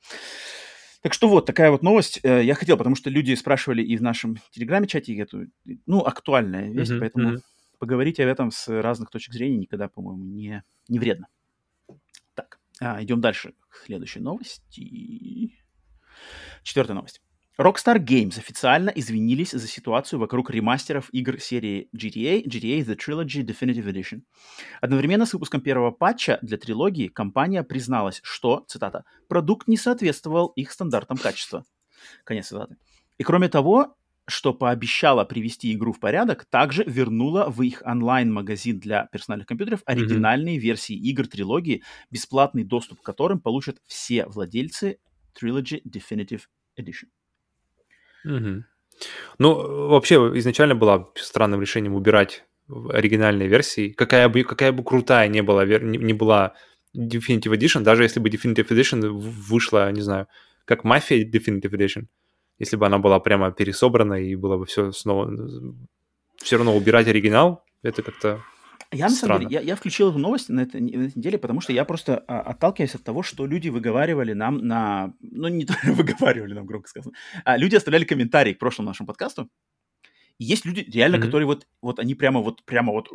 Speaker 1: Так что вот, такая вот новость. Э, Я хотел, потому что люди спрашивали и в нашем телеграме-чате эту, ну, актуальная вещь,
Speaker 2: Мгм,
Speaker 1: поэтому
Speaker 2: мгм.
Speaker 1: поговорить об этом с разных точек зрения никогда, по-моему, не, не вредно. Так, а, идем дальше к следующей новости. Четвертая новость. Rockstar Games официально извинились за ситуацию вокруг ремастеров игр серии GTA, GTA The Trilogy Definitive Edition. Одновременно с выпуском первого патча для трилогии компания призналась, что, цитата, «продукт не соответствовал их стандартам качества». Конец цитаты. И кроме того, что пообещала привести игру в порядок, также вернула в их онлайн-магазин для персональных компьютеров оригинальные версии игр трилогии, бесплатный доступ к которым получат все владельцы Trilogy Definitive Edition.
Speaker 2: Мгм. Ну, вообще, изначально было странным решением убирать оригинальные версии. Какая бы, какая бы крутая не была, не, не была Definitive Edition, даже если бы Definitive Edition вышла, не знаю, как Mafia Definitive Edition, если бы она была прямо пересобрана и было бы все снова... Все равно убирать оригинал, это как-то...
Speaker 1: Я, на самом деле, я, я включил эту новость на этой, на этой неделе, потому что я просто а, отталкиваюсь от того, что люди выговаривали нам на... Ну, не то, выговаривали нам, громко сказано. А люди оставляли комментарии к прошлому нашему подкасту. И есть люди, реально,
Speaker 2: Мгм.
Speaker 1: которые вот, вот они прямо вот, прямо вот...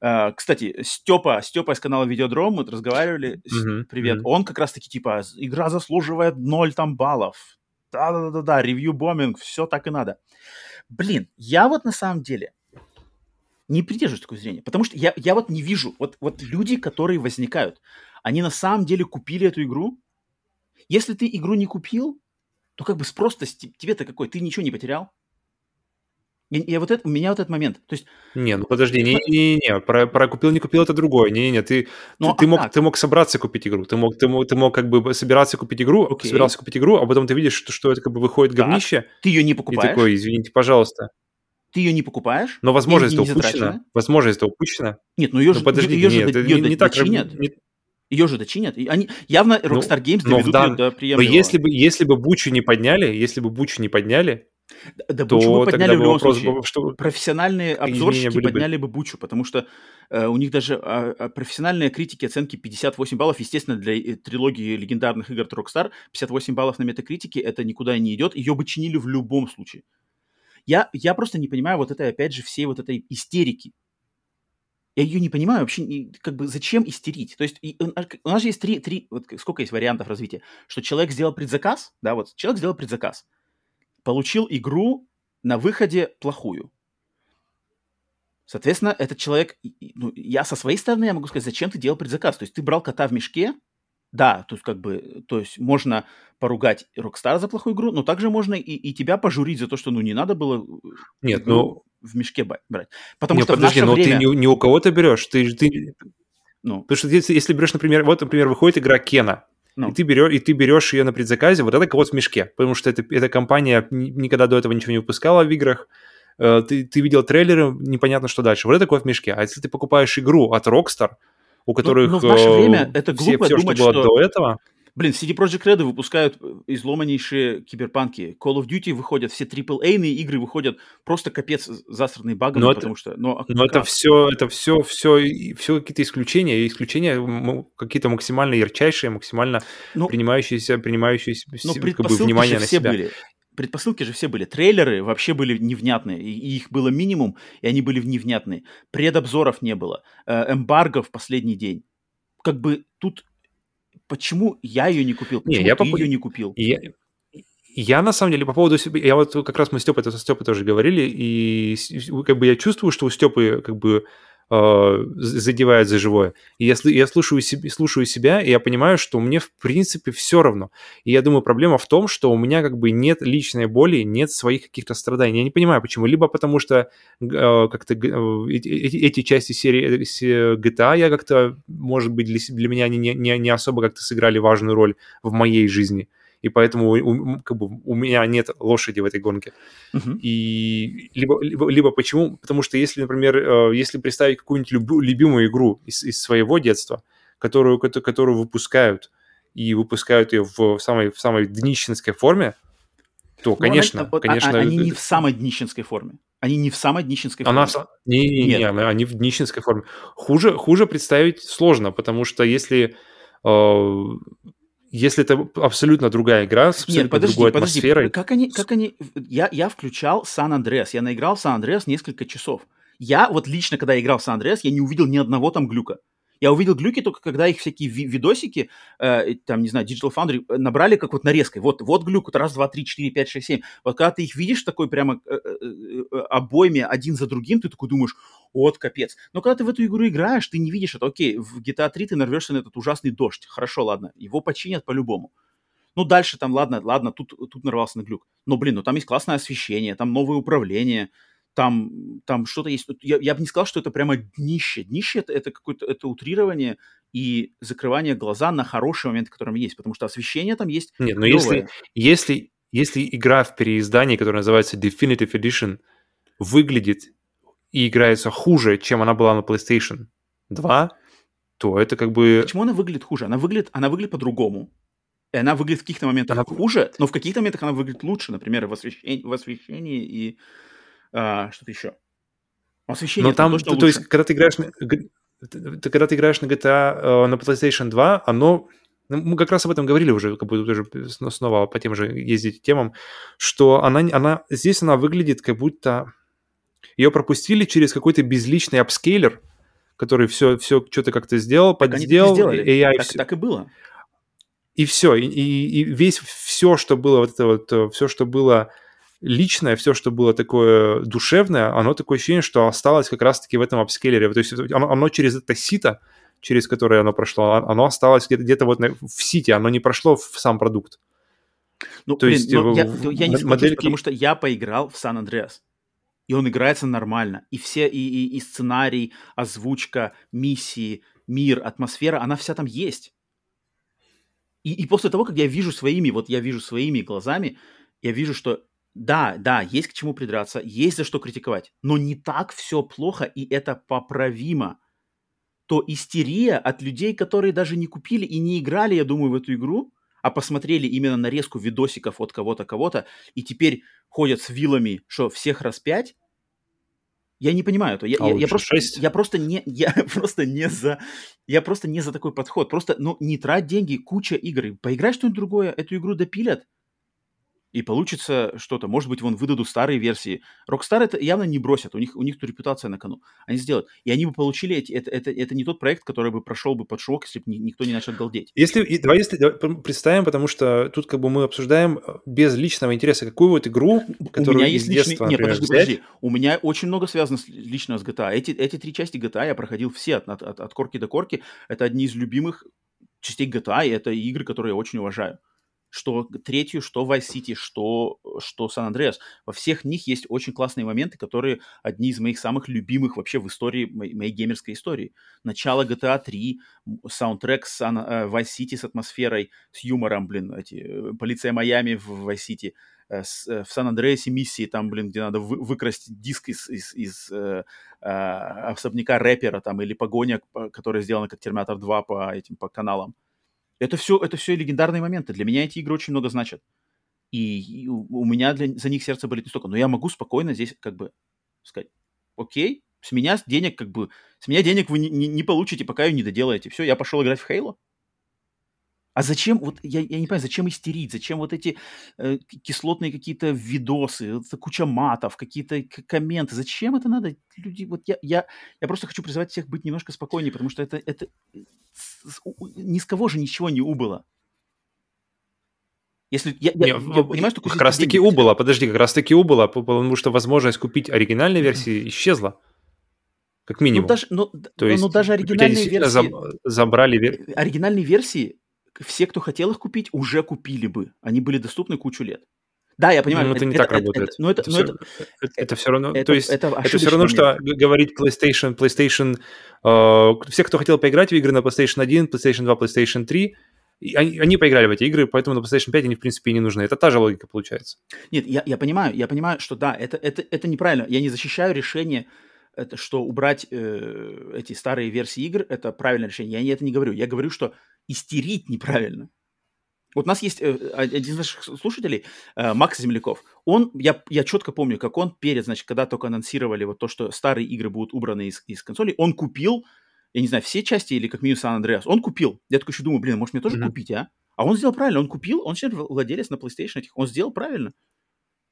Speaker 1: А, Кстати, Степа, Степа из канала Видеодром, мы разговаривали.
Speaker 2: Мгм,
Speaker 1: Привет.
Speaker 2: мгм.
Speaker 1: Он как раз-таки типа, игра заслуживает 0 там баллов. Да-да-да-да, ревью-бомбинг, все так и надо. Блин, я вот на самом деле не придерживаюсь такой зрения, потому что я, я вот не вижу, вот, вот люди, которые возникают, они на самом деле купили эту игру. Если ты игру не купил, то как бы спрос-то тебе-то какой? Ты ничего не потерял? И, и вот это, у меня вот этот момент. То есть,
Speaker 2: Не, ну подожди, не-не-не, про, про купил, не купил, это другое. Не-не-не, ты,
Speaker 1: ну,
Speaker 2: ты, ты
Speaker 1: а
Speaker 2: мог, ты мог собраться купить игру, ты мог, ты мог, ты мог как бы собираться купить игру,
Speaker 1: Окей.
Speaker 2: собирался купить игру, а потом ты видишь, что, что это как бы выходит
Speaker 1: Так,
Speaker 2: говнище,
Speaker 1: Ты ее не
Speaker 2: и
Speaker 1: покупаешь,
Speaker 2: такой, извините, пожалуйста.
Speaker 1: Ты ее не покупаешь,
Speaker 2: Но возможность-то
Speaker 1: не
Speaker 2: упущена.
Speaker 1: затрачены.
Speaker 2: Возможность-то упущена.
Speaker 1: Нет, ну ее
Speaker 2: Ну
Speaker 1: же,
Speaker 2: подожди,
Speaker 1: ее же,
Speaker 2: нет, это
Speaker 1: её
Speaker 2: не, не так.
Speaker 1: дочинят.
Speaker 2: не-
Speaker 1: Ее же дочинят. И они явно
Speaker 2: Ну,
Speaker 1: Rockstar Games
Speaker 2: но в
Speaker 1: доведут
Speaker 2: дан-
Speaker 1: ее до
Speaker 2: но
Speaker 1: приемлемого.
Speaker 2: если бы, если бы Бучу не подняли, если бы Бучу не подняли,
Speaker 1: Да,
Speaker 2: то
Speaker 1: Бучу
Speaker 2: тогда
Speaker 1: подняли в
Speaker 2: бы
Speaker 1: любом
Speaker 2: вопрос
Speaker 1: случае.
Speaker 2: что...
Speaker 1: Профессиональные обзорщики
Speaker 2: бы.
Speaker 1: подняли бы Бучу, потому что э, у них даже а, профессиональные критики оценки 58 баллов, естественно, для э, трилогии легендарных игр от Rockstar, 58 баллов на метакритике, это никуда не идет, ее бы чинили в любом случае. Я, я просто не понимаю вот этой, опять же, всей вот этой истерики. Я ее не понимаю вообще, как бы зачем истерить? То есть и у нас- у нас же есть три, три, вот сколько есть вариантов развития, что человек сделал предзаказ, да, вот человек сделал предзаказ, получил игру на выходе плохую. Соответственно, этот человек, ну, я со своей стороны, я могу сказать, зачем ты делал предзаказ? То есть ты брал кота в мешке, да, то есть как бы, то есть можно поругать Rockstar за плохую игру, но также можно и, и тебя пожурить за то, что, ну, не надо было э,
Speaker 2: Нет, ну...
Speaker 1: в мешке брать. Потому
Speaker 2: Не,
Speaker 1: что
Speaker 2: подожди,
Speaker 1: в
Speaker 2: но
Speaker 1: наше время...
Speaker 2: ты не, не у кого-то берешь, ты, ты,
Speaker 1: Ну,
Speaker 2: Потому что если, если берешь, например, вот, например, выходит игра Кена, Ну. И, ты берешь, и ты берешь ее на предзаказе, вот это кот в мешке, потому что это, эта компания никогда до этого ничего не выпускала в играх, э, ты, ты видел трейлеры, непонятно, что дальше. Вот это кот в мешке. А если ты покупаешь игру от Rockstar, у ну, которых
Speaker 1: но, но в наше время это глупо
Speaker 2: все,
Speaker 1: думать,
Speaker 2: что было что... до этого...
Speaker 1: Блин, CD Projekt Red выпускают э, изломаннейшие киберпанки. Call of Duty выходят, все AAA-ные игры выходят просто капец засранные багами, но потому
Speaker 2: это,
Speaker 1: что...
Speaker 2: Но, но это все, это все, все, все какие-то исключения, исключения какие-то максимально ярчайшие, максимально ну, принимающиеся, принимающиеся
Speaker 1: ну,
Speaker 2: как бы, внимание на себя.
Speaker 1: Были предпосылки же все были. Трейлеры вообще были невнятные, и их было минимум, и они были невнятные. Предобзоров не было, э, эмбарго в последний день. Как бы тут почему я ее не купил? Почему
Speaker 2: не, я
Speaker 1: ты
Speaker 2: поп...
Speaker 1: ее не купил?
Speaker 2: Я... Я на самом деле по поводу себя, я вот как раз мы Степой, это со Степой тоже говорили, и как бы я чувствую, что у Степы как бы э, задевает за живое. И я, я слушаю, себе, слушаю себя, и я понимаю, что мне, в принципе, все равно. И я думаю, проблема в том, что у меня как бы нет личной боли, нет своих каких-то страданий. Я не понимаю, почему. Либо потому что э, как-то э, эти, эти части серии э, GTA я как-то, может быть, для, для меня они не, не, не особо как-то сыграли важную роль в моей жизни и поэтому у, как бы, у меня нет лошади в этой гонке. Uh-huh. И либо, либо, либо почему? Потому что если, например, э, если представить какую-нибудь люб, любимую игру из, из своего детства, которую, которую выпускают, и выпускают ее в самой, в самой днищенской форме, то, ну, конечно, она, конечно... А,
Speaker 1: они не в самой днищенской форме. Они не в самой днищенской
Speaker 2: форме. Она, не, не, не, не, они в днищенской форме. Хуже, хуже представить сложно, потому что если э, если это абсолютно другая игра с абсолютно Нет, подожди, другой подожди. атмосферой.
Speaker 1: Как они, как они... Я, я включал Сан Андреас, я наиграл в Сан Андреас несколько часов. Я вот лично, когда я играл в Сан Андреас, я не увидел ни одного там глюка. Я увидел глюки только когда их всякие ви- видосики, э, там, не знаю, Digital Foundry э, набрали как вот нарезкой. Вот, вот глюк, вот раз, два, три, четыре, пять, шесть, семь. Вот когда ты их видишь такой прямо э, э, э, обоими один за другим, ты такой думаешь, вот капец. Но когда ты в эту игру играешь, ты не видишь это. Окей, в GTA 3 ты нарвешься на этот ужасный дождь. Хорошо, ладно, его починят по-любому. Ну, дальше там, ладно, ладно, тут, тут нарвался на глюк. Но, блин, ну там есть классное освещение, там новое управление, там, там что-то есть. Я, я бы не сказал, что это прямо днище. Днище это, это какое-то это утрирование и закрывание глаза на хорошие моменты, которые есть, потому что освещение там есть.
Speaker 2: Нет, но если, если, если игра в переиздании, которая называется Definitive Edition, выглядит и играется хуже, чем она была на PlayStation 2, то это как бы...
Speaker 1: Почему она выглядит хуже? Она выглядит, она выглядит по-другому. Она выглядит в каких-то моментах она... хуже, но в каких-то моментах она выглядит лучше, например, в освещении, в освещении и а, что-то еще.
Speaker 2: Освещение Но там, то, то, то есть, когда ты играешь на, ты, когда ты играешь на GTA э, на PlayStation 2, оно ну, мы как раз об этом говорили уже, как бы тоже снова по тем же ездить темам, что она, она здесь она выглядит как будто ее пропустили через какой-то безличный апскейлер, который все, все что-то как-то сделал, так подделал,
Speaker 1: AI так, все... так и было.
Speaker 2: И все, и, и, и весь все, что было вот это вот, э, все, что было личное, все, что было такое душевное, оно такое ощущение, что осталось как раз-таки в этом апскейлере. То есть оно, оно через это сито, через которое оно прошло, оно осталось где-то, где вот в сите, оно не прошло в сам продукт.
Speaker 1: Ну, То блин, есть, но в, я, я не модельки... потому что я поиграл в Сан Андреас, и он играется нормально. И все, и, и, и сценарий, озвучка, миссии, мир, атмосфера, она вся там есть. И, и после того, как я вижу своими, вот я вижу своими глазами, я вижу, что да, да, есть к чему придраться, есть за что критиковать, но не так все плохо, и это поправимо. То истерия от людей, которые даже не купили и не играли, я думаю, в эту игру, а посмотрели именно нарезку видосиков от кого-то, кого-то, и теперь ходят с вилами, что всех распять, я не понимаю это. Я, а я, я, просто, я просто не, я просто не за, я просто не за такой подход. Просто, ну, не трать деньги, куча игр. Поиграй что-нибудь другое, эту игру допилят, и получится что-то. Может быть, вон выдадут старые версии. Rockstar это явно не бросят, у них, у них тут репутация на кону. Они сделают. И они бы получили эти, это, это, это не тот проект, который бы прошел бы под шок, если бы никто не начал галдеть.
Speaker 2: Если, давай, если, давай представим, потому что тут как бы мы обсуждаем э, без личного интереса, какую вот игру, которую
Speaker 1: у меня есть
Speaker 2: личный... детства,
Speaker 1: Нет, например, подожди, подожди. У меня очень много связано с, лично с GTA. Эти, эти три части GTA я проходил все от, от, от корки до корки. Это одни из любимых частей GTA, и это игры, которые я очень уважаю что третью, что Vice City, что, что San Andreas. Во всех них есть очень классные моменты, которые одни из моих самых любимых вообще в истории, моей, моей геймерской истории. Начало GTA 3, саундтрек San, э, Vice City с атмосферой, с юмором, блин, эти, э, полиция Майами в Vice City, э, с, в Сан-Андреасе миссии, там, блин, где надо вы, выкрасть диск из, из, из э, э, особняка рэпера, там, или погоня, которая сделана как Терминатор 2 по этим, по каналам. Это все, это все легендарные моменты. Для меня эти игры очень много значат. И, у, меня для, за них сердце болит не столько. Но я могу спокойно здесь как бы сказать, окей, с меня денег как бы, с меня денег вы не, не, не получите, пока ее не доделаете. Все, я пошел играть в Halo. А зачем, вот я, я не понимаю, зачем истерить, зачем вот эти э, кислотные какие-то видосы, вот куча матов, какие-то комменты, зачем это надо? Люди, вот я, я, я просто хочу призывать всех быть немножко спокойнее, потому что это, это с, ни с кого же ничего не убыло.
Speaker 2: Если я, я, не, я понимаю, что как раз таки убыло, подожди, как раз таки убыло, потому что возможность купить оригинальные версии исчезла. Как минимум. Ну,
Speaker 1: даже, ну, То есть, ну, даже оригинальные версии...
Speaker 2: Забрали...
Speaker 1: Оригинальные версии все, кто хотел их купить, уже купили бы. Они были доступны кучу лет. Да, я понимаю.
Speaker 2: Ну, это, это не это, так это, работает. Это, но это, это, но все, это, это все равно. Это, то есть это, это все равно, что говорить PlayStation, PlayStation. Э, все, кто хотел поиграть в игры на PlayStation 1, PlayStation 2, PlayStation 3, они, они поиграли в эти игры, поэтому на PlayStation 5 они, в принципе, и не нужны. Это та же логика получается.
Speaker 1: Нет, я, я понимаю, я понимаю, что да, это, это, это неправильно. Я не защищаю решение это что убрать э, эти старые версии игр это правильное решение. Я это не говорю. Я говорю, что истерить неправильно. Вот у нас есть э, один из наших слушателей, э, Макс Земляков. Он, я, я четко помню, как он перед, значит, когда только анонсировали вот то, что старые игры будут убраны из, из консолей, он купил, я не знаю, все части или как минимум Сан Андреас. Он купил. Я такой еще думаю, блин, может мне тоже mm-hmm. купить, а? А он сделал правильно, он купил, он сейчас владелец на PlayStation этих, он сделал правильно.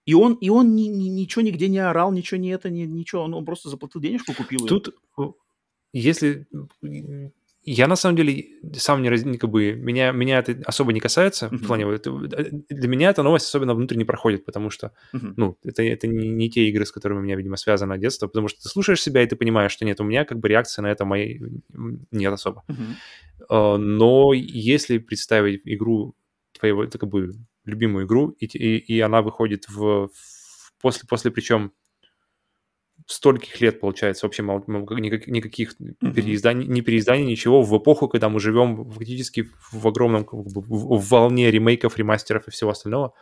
Speaker 1: И он, и он ни, ни, ничего нигде не орал, ничего не это, ни, ничего, он, он просто заплатил денежку, купил
Speaker 2: Тут, ее. если я на самом деле сам не, раз, как бы меня меня это особо не касается uh-huh. в плане это, для меня эта новость особенно внутренне проходит, потому что uh-huh. ну это это не, не те игры, с которыми у меня видимо связано детство, потому что ты слушаешь себя и ты понимаешь, что нет, у меня как бы реакция на это моей нет особо. Uh-huh. Но если представить игру твоего, это как бы любимую игру, и, и, и она выходит в, в после, после причем стольких лет, получается, вообще никаких, никаких mm-hmm. переизданий, не переизданий, ничего, в эпоху, когда мы живем фактически в огромном, как бы, в, волне ремейков, ремастеров и всего остального,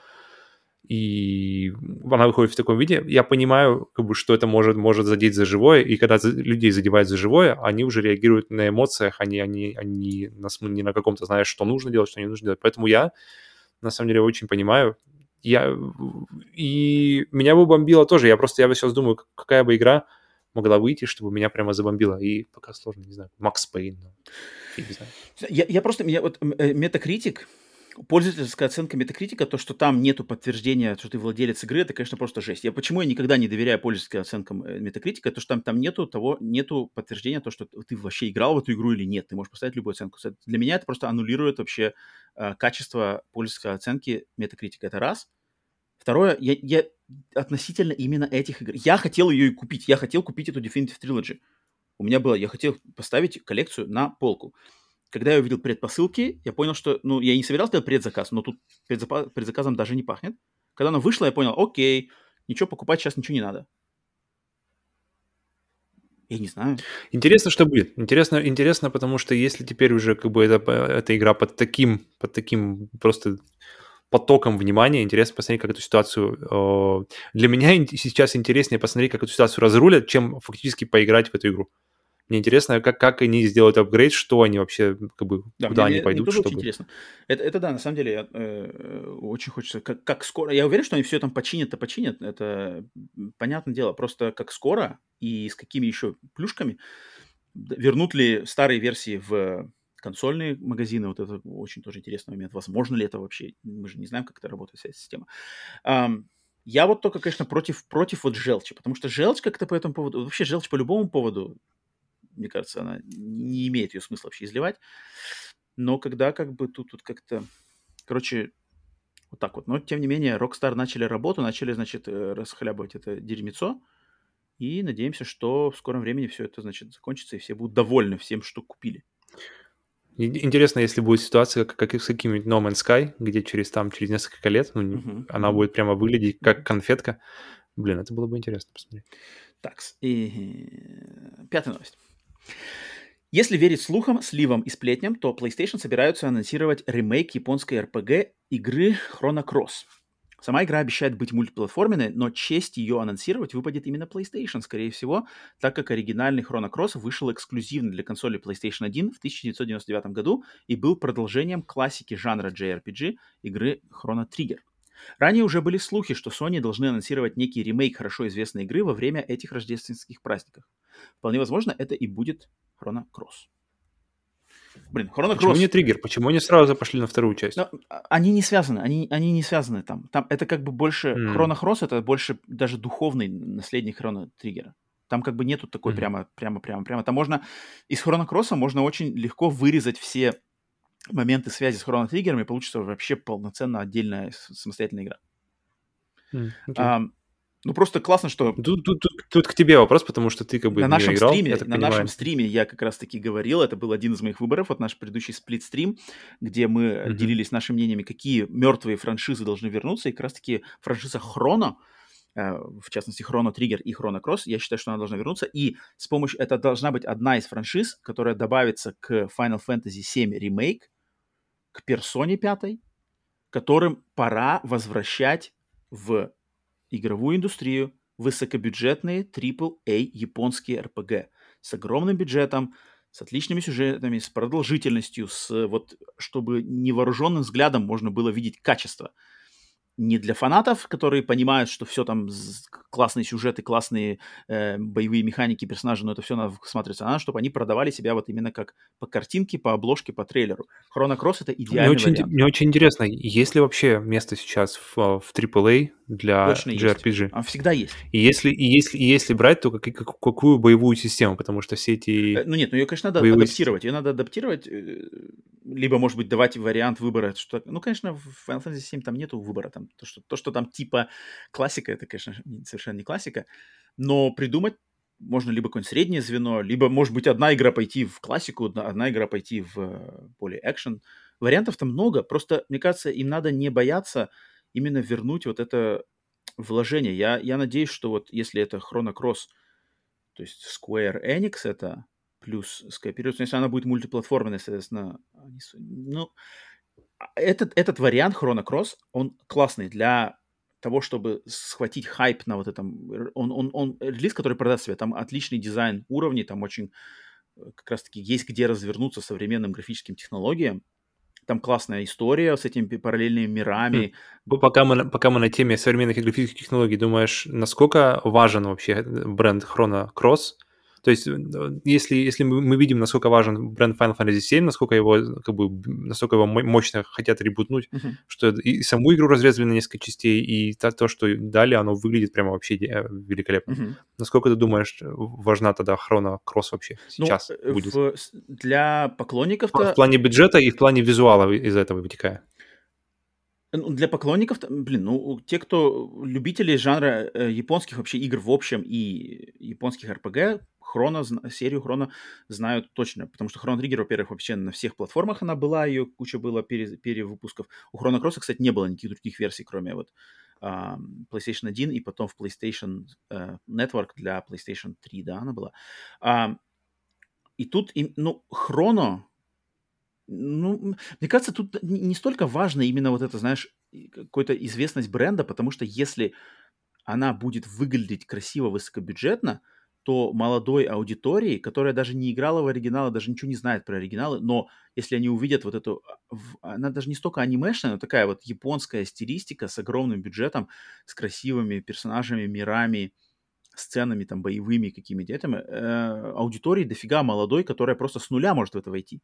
Speaker 2: и она выходит в таком виде, я понимаю, как бы, что это может, может задеть за живое, и когда людей задевают за живое, они уже реагируют на эмоциях, они, они, они на, не на каком-то, знаешь, что нужно делать, что не нужно делать. Поэтому я на самом деле очень понимаю. Я, и меня бы бомбило тоже. Я просто, я сейчас думаю, какая бы игра могла выйти, чтобы меня прямо забомбило. И пока сложно, не знаю, Макс Пейн.
Speaker 1: Ну. Я, я просто, меня вот метакритик, пользовательская оценка метакритика, то, что там нету подтверждения, что ты владелец игры, это, конечно, просто жесть. Я почему я никогда не доверяю пользовательским оценкам э, метакритика, то, что там, там нету того, нету подтверждения, то, что ты вообще играл в эту игру или нет. Ты можешь поставить любую оценку. Для меня это просто аннулирует вообще э, качество пользовательской оценки метакритика. Это раз. Второе, я, я относительно именно этих игр. Я хотел ее и купить. Я хотел купить эту Definitive Trilogy. У меня было, я хотел поставить коллекцию на полку когда я увидел предпосылки, я понял, что, ну, я не собирался делать предзаказ, но тут предзапа- предзаказом даже не пахнет. Когда она вышла, я понял, окей, ничего покупать сейчас ничего не надо. Я не знаю.
Speaker 2: Интересно, что будет. Интересно, интересно, потому что если теперь уже как бы эта, эта игра под таким, под таким просто потоком внимания, интересно посмотреть, как эту ситуацию... Э, для меня сейчас интереснее посмотреть, как эту ситуацию разрулят, чем фактически поиграть в эту игру. Мне интересно, как, как они сделают апгрейд, что они вообще, как бы, да, куда мне, они пойдут. Мне
Speaker 1: тоже чтобы... очень интересно. Это, это да, на самом деле, э, очень хочется, как, как скоро, я уверен, что они все там починят-то починят, это понятное дело, просто как скоро и с какими еще плюшками, вернут ли старые версии в консольные магазины, вот это очень тоже интересный момент, возможно ли это вообще, мы же не знаем, как это работает вся эта система. Um, я вот только, конечно, против, против вот желчи, потому что желчь как-то по этому поводу, вообще желчь по любому поводу мне кажется, она не имеет ее смысла вообще изливать. Но когда как бы тут, тут как-то... Короче, вот так вот. Но, тем не менее, Rockstar начали работу, начали, значит, э, расхлябывать это дерьмецо. И надеемся, что в скором времени все это, значит, закончится, и все будут довольны всем, что купили.
Speaker 2: Интересно, если будет ситуация, как, как с каким-нибудь No Man's Sky, где через там через несколько лет ну, uh-huh. она будет прямо выглядеть как конфетка. Блин, это было бы интересно посмотреть.
Speaker 1: Так, и пятая новость. Если верить слухам, сливам и сплетням, то PlayStation собираются анонсировать ремейк японской RPG игры Chrono Cross. Сама игра обещает быть мультиплатформенной, но честь ее анонсировать выпадет именно PlayStation, скорее всего, так как оригинальный Chrono Cross вышел эксклюзивно для консоли PlayStation 1 в 1999 году и был продолжением классики жанра JRPG игры Chrono Trigger. Ранее уже были слухи, что Sony должны анонсировать некий ремейк хорошо известной игры во время этих рождественских праздников. Вполне возможно, это и будет Chrono Cross.
Speaker 2: Блин, Chrono Cross... Почему не триггер? Почему они сразу пошли на вторую часть? Но,
Speaker 1: а, они не связаны, они, они не связаны там. Там это как бы больше... Mm. Chrono Cross это больше даже духовный наследник Chrono Триггера. Там как бы нету такой mm-hmm. прямо, прямо, прямо, прямо. Там можно... Из Chrono Cross можно очень легко вырезать все моменты связи с Chrono Триггером, и получится вообще полноценно отдельная самостоятельная игра. Mm, okay. а, ну, просто классно, что...
Speaker 2: Тут, тут, тут, тут к тебе вопрос, потому что ты как бы
Speaker 1: на нашем
Speaker 2: играл,
Speaker 1: стриме, На понимаю. нашем стриме я как раз-таки говорил, это был один из моих выборов, вот наш предыдущий сплит-стрим, где мы mm-hmm. делились нашими мнениями, какие мертвые франшизы должны вернуться, и как раз-таки франшиза Хроно, э, в частности, Хроно Триггер и Хроно Кросс, я считаю, что она должна вернуться, и с помощью... Это должна быть одна из франшиз, которая добавится к Final Fantasy VII Remake, Персоне 5, которым пора возвращать в игровую индустрию высокобюджетные AAA японские RPG с огромным бюджетом, с отличными сюжетами, с продолжительностью, с вот чтобы невооруженным взглядом можно было видеть качество не для фанатов, которые понимают, что все там классные сюжеты, классные э, боевые механики, персонажи, но это все надо смотреться, а чтобы они продавали себя вот именно как по картинке, по обложке, по трейлеру. Chrono Cross это идеальный
Speaker 2: мне очень, вариант. Мне очень интересно, есть ли вообще место сейчас в, в AAA для Точно JRPG? Есть.
Speaker 1: А всегда есть.
Speaker 2: И если, и если, и если брать, то как, как, какую боевую систему? Потому что все эти...
Speaker 1: Э, ну нет, ну ее, конечно, надо боевые... адаптировать. Ее надо адаптировать, э, либо, может быть, давать вариант выбора. Что... Ну, конечно, в Final Fantasy 7 там нету выбора, там то, что, то, что там типа классика, это, конечно, совершенно не классика. Но придумать можно либо какое-нибудь среднее звено, либо, может быть, одна игра пойти в классику, одна игра пойти в э, более экшен. Вариантов-то много. Просто, мне кажется, им надо не бояться именно вернуть вот это вложение. Я, я надеюсь, что вот если это Chrono Cross, то есть Square Enix это, плюс скооперируется, если она будет мультиплатформенная, соответственно, ну, а этот, этот вариант Chrono Cross, он классный для того, чтобы схватить хайп на вот этом... Он, он, он релиз, который продаст себя, там отличный дизайн уровней, там очень э, как раз-таки есть где развернуться современным графическим технологиям. Там классная история с этими параллельными мирами.
Speaker 2: Хм. Пока мы, пока мы на теме современных графических технологий, думаешь, насколько важен вообще бренд Chrono Cross – то есть, э, если, если мы видим, насколько важен бренд Final Fantasy VII, насколько его, как бы, насколько его мощно хотят ребутнуть, uh-huh. что и саму игру разрезали на несколько частей, и то, то что далее, оно выглядит прямо вообще э, великолепно. Uh-huh. Насколько ты думаешь, важна тогда Chrono Cross вообще ну, сейчас ну, будет? В,
Speaker 1: для поклонников
Speaker 2: В плане бюджета и в плане визуала из этого вытекая.
Speaker 1: Ну, для поклонников, блин, ну, те, кто любители жанра э, японских вообще игр в общем и японских RPG, Хрона, серию Хрона знают точно, потому что Хрона Триггер, во-первых, вообще на всех платформах она была, ее куча было пере, перевыпусков. У Хрона Кросса, кстати, не было никаких других версий, кроме вот uh, PlayStation 1 и потом в PlayStation uh, Network для PlayStation 3, да, она была. Uh, и тут, ну, Хроно, ну, мне кажется, тут не столько важно именно вот это, знаешь, какая-то известность бренда, потому что если она будет выглядеть красиво, высокобюджетно, то молодой аудитории, которая даже не играла в оригиналы, даже ничего не знает про оригиналы, но если они увидят вот эту, а, она даже не столько анимешная, но такая вот японская стилистика с огромным бюджетом, с красивыми персонажами, мирами, сценами там боевыми какими-то, этими, э, аудитории дофига молодой, которая просто с нуля может в это войти.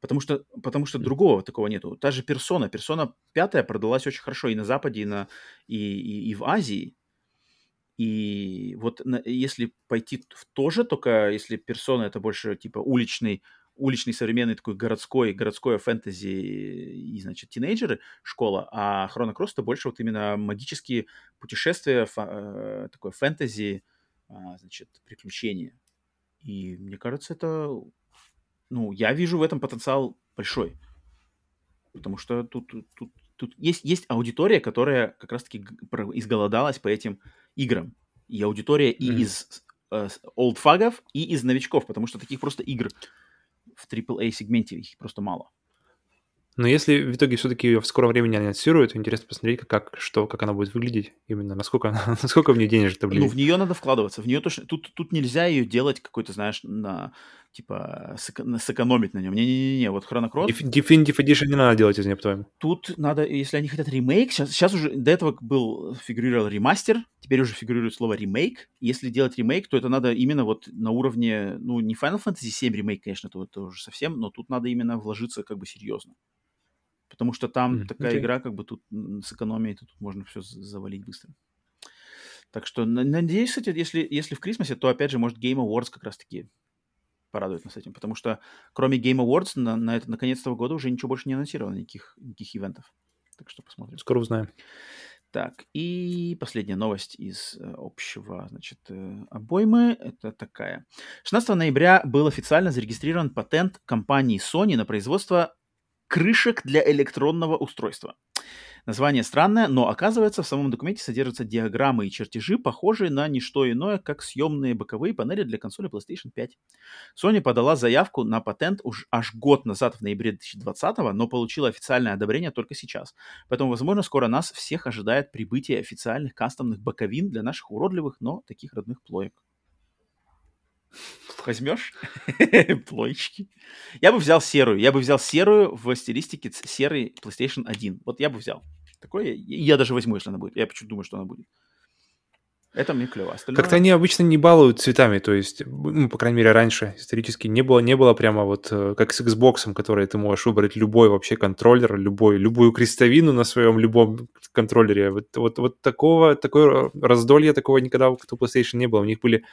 Speaker 1: Потому что, потому что другого такого нету. Та же персона, персона пятая продалась очень хорошо и на Западе, и, на, и, и, и в Азии. И вот на, если пойти в то же, только если персона это больше типа уличный, уличный современный такой городской, городское фэнтези и, значит, тинейджеры, школа, а Chrono Cross это больше вот именно магические путешествия, фа, э, такое фэнтези, а, значит, приключения. И мне кажется, это ну, я вижу в этом потенциал большой. Потому что тут, тут, тут есть, есть аудитория, которая как раз-таки изголодалась по этим играм. И аудитория mm-hmm. и из э, олдфагов, и из новичков, потому что таких просто игр в AAA-сегменте их просто мало.
Speaker 2: Но если в итоге все-таки ее в скором времени анонсируют, интересно посмотреть, как, что, как она будет выглядеть именно, насколько, насколько в нее денежек-то
Speaker 1: влияет. Ну, в нее надо вкладываться, в нее точно... Тут, тут нельзя ее делать какой-то, знаешь, на типа сэк- сэкономить на нем. Не-не-не, вот Chrono
Speaker 2: Definitive Edition не надо делать из нее, по-твоему?
Speaker 1: Тут надо, если они хотят ремейк, сейчас, сейчас уже до этого был, фигурировал ремастер, теперь уже фигурирует слово ремейк. Если делать ремейк, то это надо именно вот на уровне, ну, не Final Fantasy 7 ремейк, конечно, это, это уже совсем, но тут надо именно вложиться как бы серьезно. Потому что там mm, такая okay. игра, как бы тут с экономией, тут можно все завалить быстро. Так что надеюсь, кстати, если, если в Крисмасе, то опять же, может, Game Awards как раз-таки порадует нас этим. Потому что кроме Game Awards на, на, это, на конец этого года уже ничего больше не анонсировано, никаких, никаких ивентов. Так что посмотрим.
Speaker 2: Скоро узнаем.
Speaker 1: Так, и последняя новость из э, общего, значит, э, обоймы. Это такая. 16 ноября был официально зарегистрирован патент компании Sony на производство крышек для электронного устройства. Название странное, но оказывается, в самом документе содержатся диаграммы и чертежи, похожие на не что иное, как съемные боковые панели для консоли PlayStation 5. Sony подала заявку на патент уж аж год назад, в ноябре 2020, но получила официальное одобрение только сейчас. Поэтому, возможно, скоро нас всех ожидает прибытие официальных кастомных боковин для наших уродливых, но таких родных плоек. Возьмешь? Плойчики. Я бы взял серую. Я бы взял серую в стилистике серый PlayStation 1. Вот я бы взял. Такое я даже возьму, если она будет. Я почему-то думаю, что она будет. Это мне клево.
Speaker 2: Остальное... Как-то они обычно не балуют цветами, то есть, ну, по крайней мере, раньше исторически не было, не было прямо вот э, как с Xbox, который ты можешь выбрать любой вообще контроллер, любой, любую крестовину на своем любом контроллере. Вот, вот, вот такого, такое раздолье такого никогда у PlayStation не было. У них были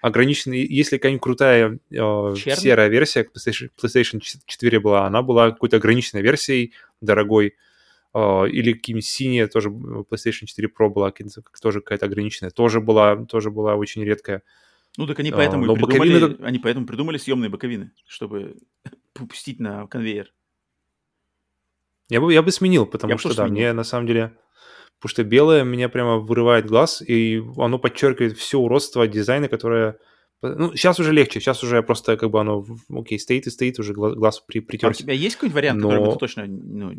Speaker 2: ограниченные, если какая-нибудь крутая э, серая версия PlayStation, PlayStation 4 была, она была какой-то ограниченной версией, дорогой, Uh, или какие-нибудь синие, тоже PlayStation 4 Pro была, тоже какая-то ограниченная, тоже была, тоже была очень редкая.
Speaker 1: Ну, так они поэтому, uh, и придумали, боковины... они поэтому придумали съемные боковины, чтобы пустить на конвейер.
Speaker 2: Я бы, я бы сменил, потому я что, да, сменил. мне на самом деле... Потому что белое меня прямо вырывает глаз, и оно подчеркивает все уродство дизайна, которое... Ну, сейчас уже легче, сейчас уже просто как бы оно, окей, стоит и стоит, уже глаз, глаз при, притерся. А у
Speaker 1: тебя есть какой-нибудь вариант, Но... который бы ты точно ну,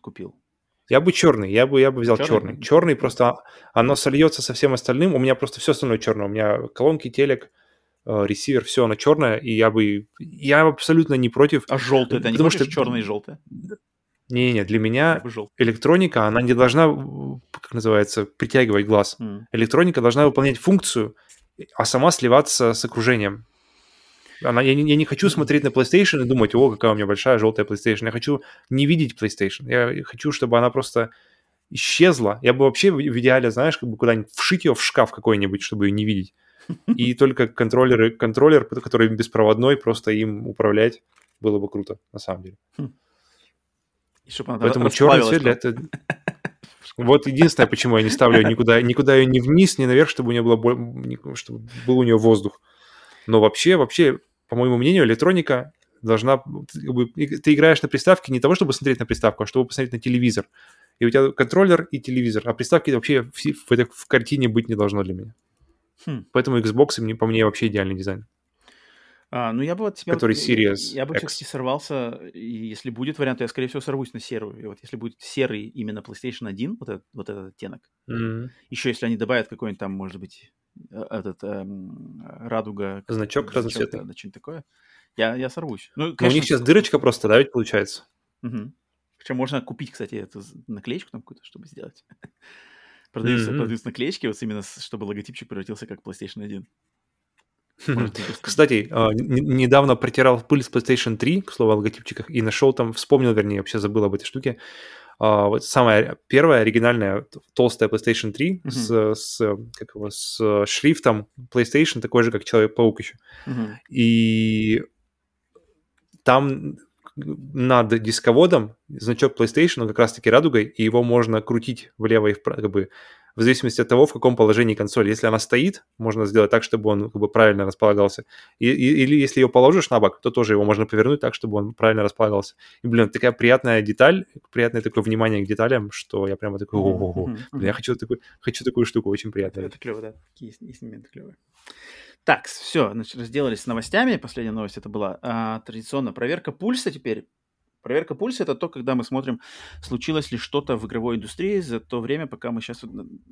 Speaker 1: купил?
Speaker 2: Я бы черный, я бы, я бы взял черный. Черный, черный просто оно сольется со всем остальным. У меня просто все остальное черное. У меня колонки, телек, э, ресивер, все оно черное, и я бы, я абсолютно не против.
Speaker 1: А желтый, это не потому что черное и желтое?
Speaker 2: Не-не, для меня электроника, она не должна, как называется, притягивать глаз. Mm. Электроника должна выполнять функцию, а сама сливаться с окружением. Она, я, не, я не хочу смотреть на PlayStation и думать, о, какая у меня большая желтая PlayStation. Я хочу не видеть PlayStation. Я хочу, чтобы она просто исчезла. Я бы вообще в идеале, знаешь, как бы куда-нибудь вшить ее в шкаф какой-нибудь, чтобы ее не видеть. И только контроллеры, контроллер, который беспроводной, просто им управлять, было бы круто, на самом деле. И чтобы Поэтому черный цвет для этого... Вот единственное, почему я не ставлю никуда, никуда ее ни вниз, ни наверх, чтобы у нее было, чтобы был у нее воздух. Но вообще, вообще, по моему мнению, электроника должна... Ты играешь на приставке не того, чтобы смотреть на приставку, а чтобы посмотреть на телевизор. И у тебя контроллер и телевизор. А приставки вообще в, в, в картине быть не должно для меня. Хм. Поэтому Xbox, мне, по мне, вообще идеальный дизайн.
Speaker 1: А, ну, я бы вот
Speaker 2: себя... Который Series
Speaker 1: Я, я бы все-таки сорвался, и если будет вариант, то я, скорее всего, сорвусь на серую. И вот если будет серый именно PlayStation 1, вот этот, вот этот оттенок, mm-hmm. еще если они добавят какой-нибудь там, может быть, э, этот эм, радуга...
Speaker 2: Значок, значок разноцветный.
Speaker 1: Да, что-нибудь такое, я, я сорвусь.
Speaker 2: Ну, конечно... у них сейчас дырочка просто, да, ведь получается?
Speaker 1: Угу. Причем можно купить, кстати, эту наклеечку там какую-то, чтобы сделать. Продаются, mm-hmm. продаются наклеечки, вот именно, чтобы логотипчик превратился как PlayStation 1.
Speaker 2: Кстати, а, недавно протирал пыль с PlayStation 3, к слову о логотипчиках, и нашел там, вспомнил, вернее, вообще забыл об этой штуке. А, вот самая первая оригинальная толстая PlayStation 3 uh-huh. с, с, как его, с шрифтом PlayStation, такой же, как Человек-паук еще. Uh-huh. И там над дисководом значок PlayStation, он как раз-таки радугой, и его можно крутить влево и вправо, как бы в зависимости от того, в каком положении консоль. Если она стоит, можно сделать так, чтобы он как бы правильно располагался. И, и, или если ее положишь на бок, то тоже его можно повернуть так, чтобы он правильно располагался. И, блин, такая приятная деталь, приятное такое внимание к деталям, что я прямо такой, ого-го. Блин, я хочу, такой, хочу такую штуку, очень приятно.
Speaker 1: Это, клево, да. Такие есть, моменты клевые. Так, все, значит, разделались с новостями. Последняя новость это была а, традиционно проверка пульса теперь. Проверка пульса это то, когда мы смотрим, случилось ли что-то в игровой индустрии за то время, пока мы сейчас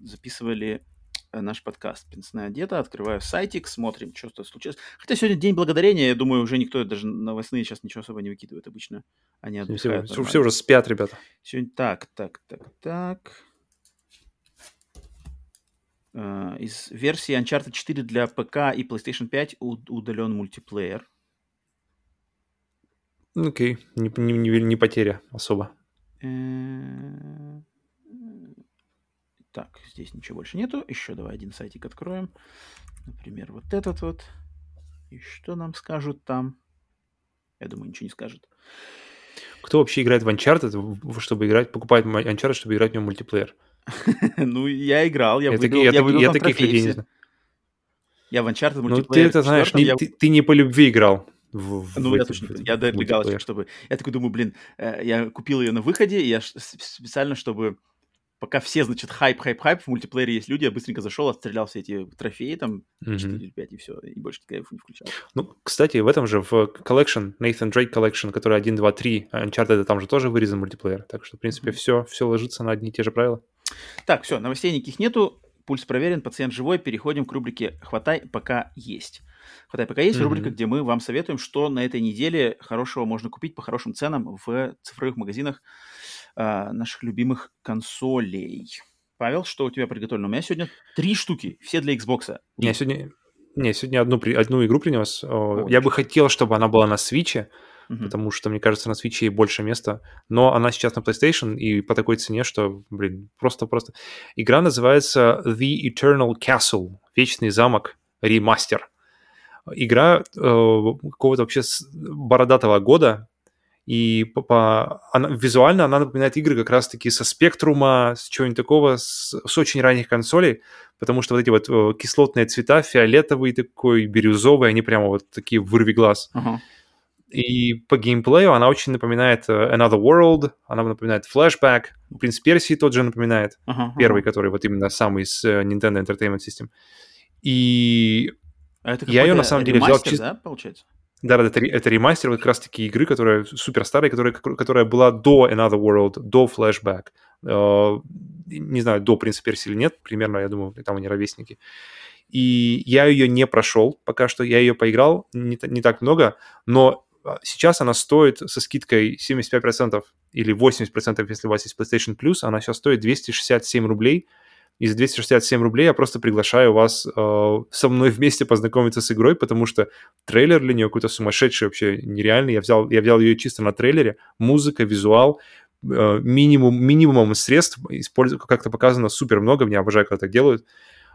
Speaker 1: записывали э, наш подкаст «Пенсная диета». Открываю сайтик, смотрим, что-то случилось. Хотя сегодня День Благодарения, я думаю, уже никто даже новостные сейчас ничего особо не выкидывает обычно. Они
Speaker 2: отдыхают. Все, все уже спят, ребята.
Speaker 1: Сегодня так, так, так, так. Uh, из версии Uncharted 4 для ПК и PlayStation 5 удален мультиплеер.
Speaker 2: Окей, не, не, не, не потеря особо.
Speaker 1: Э, так, здесь ничего больше нету. Еще давай один сайтик откроем. Например, вот этот вот. И что нам скажут там? Я думаю, ничего не скажут.
Speaker 2: Кто вообще играет в Uncharted, чтобы играть, покупает Uncharted, чтобы играть в нем мультиплеер?
Speaker 1: Ну, я играл, я выбил, я выбил Я таких людей не знаю. Я в Uncharted мультиплеер. Ну,
Speaker 2: ты это знаешь, ты не по любви играл
Speaker 1: в, ну, в я точно, я даю галочек, чтобы... Я такой думаю, блин, э, я купил ее на выходе, и я специально, чтобы пока все, значит, хайп, хайп, хайп, в мультиплеере есть люди, я быстренько зашел, отстрелял все эти трофеи, там, mm-hmm. 4 или 5, и все, и больше кайф не включал.
Speaker 2: Ну, кстати, в этом же, в Collection, Nathan Drake Collection, который 1, 2, 3, Uncharted, там же тоже вырезан мультиплеер, так что, в принципе, mm-hmm. все, все ложится на одни и те же правила.
Speaker 1: Так, все, новостей никаких нету, пульс проверен, пациент живой, переходим к рубрике «Хватай, пока есть». Хватай, пока есть mm-hmm. рубрика, где мы вам советуем, что на этой неделе хорошего можно купить по хорошим ценам в цифровых магазинах э, наших любимых консолей. Павел, что у тебя приготовлено? У меня сегодня три штуки, все для Xbox.
Speaker 2: Не, сегодня, не, сегодня одну, одну игру принес. О, Я бы хотел, чтобы она была на Switch, mm-hmm. потому что, мне кажется, на Switch ей больше места. Но она сейчас на PlayStation и по такой цене, что, блин, просто-просто... Игра называется The Eternal Castle, Вечный замок, ремастер игра э, какого-то вообще бородатого года, и по, по, она, визуально она напоминает игры как раз-таки со спектрума, с чего-нибудь такого, с, с очень ранних консолей, потому что вот эти вот э, кислотные цвета, фиолетовый такой, бирюзовый, они прямо вот такие вырви глаз. Uh-huh. И по геймплею она очень напоминает uh, Another World, она напоминает Flashback, Принц Персии тот же напоминает, uh-huh, первый, который вот именно самый с uh, Nintendo Entertainment System. И
Speaker 1: а это я ее на самом деле взял чисто... да, получается?
Speaker 2: Да, да, это, это ремастер вот как раз-таки игры, которая супер старая, которая, которая была до Another World, до Flashback. Э, не знаю, до Принца Перси или нет, примерно, я думаю, там они ровесники. И я ее не прошел пока что, я ее поиграл не, не так много, но сейчас она стоит со скидкой 75% или 80%, если у вас есть PlayStation Plus, она сейчас стоит 267 рублей, и за 267 рублей я просто приглашаю вас э, со мной вместе познакомиться с игрой, потому что трейлер для нее какой-то сумасшедший, вообще нереальный. Я взял, я взял ее чисто на трейлере. Музыка, визуал, э, минимум, минимумом средств, как-то показано супер много, мне обожаю, когда так делают.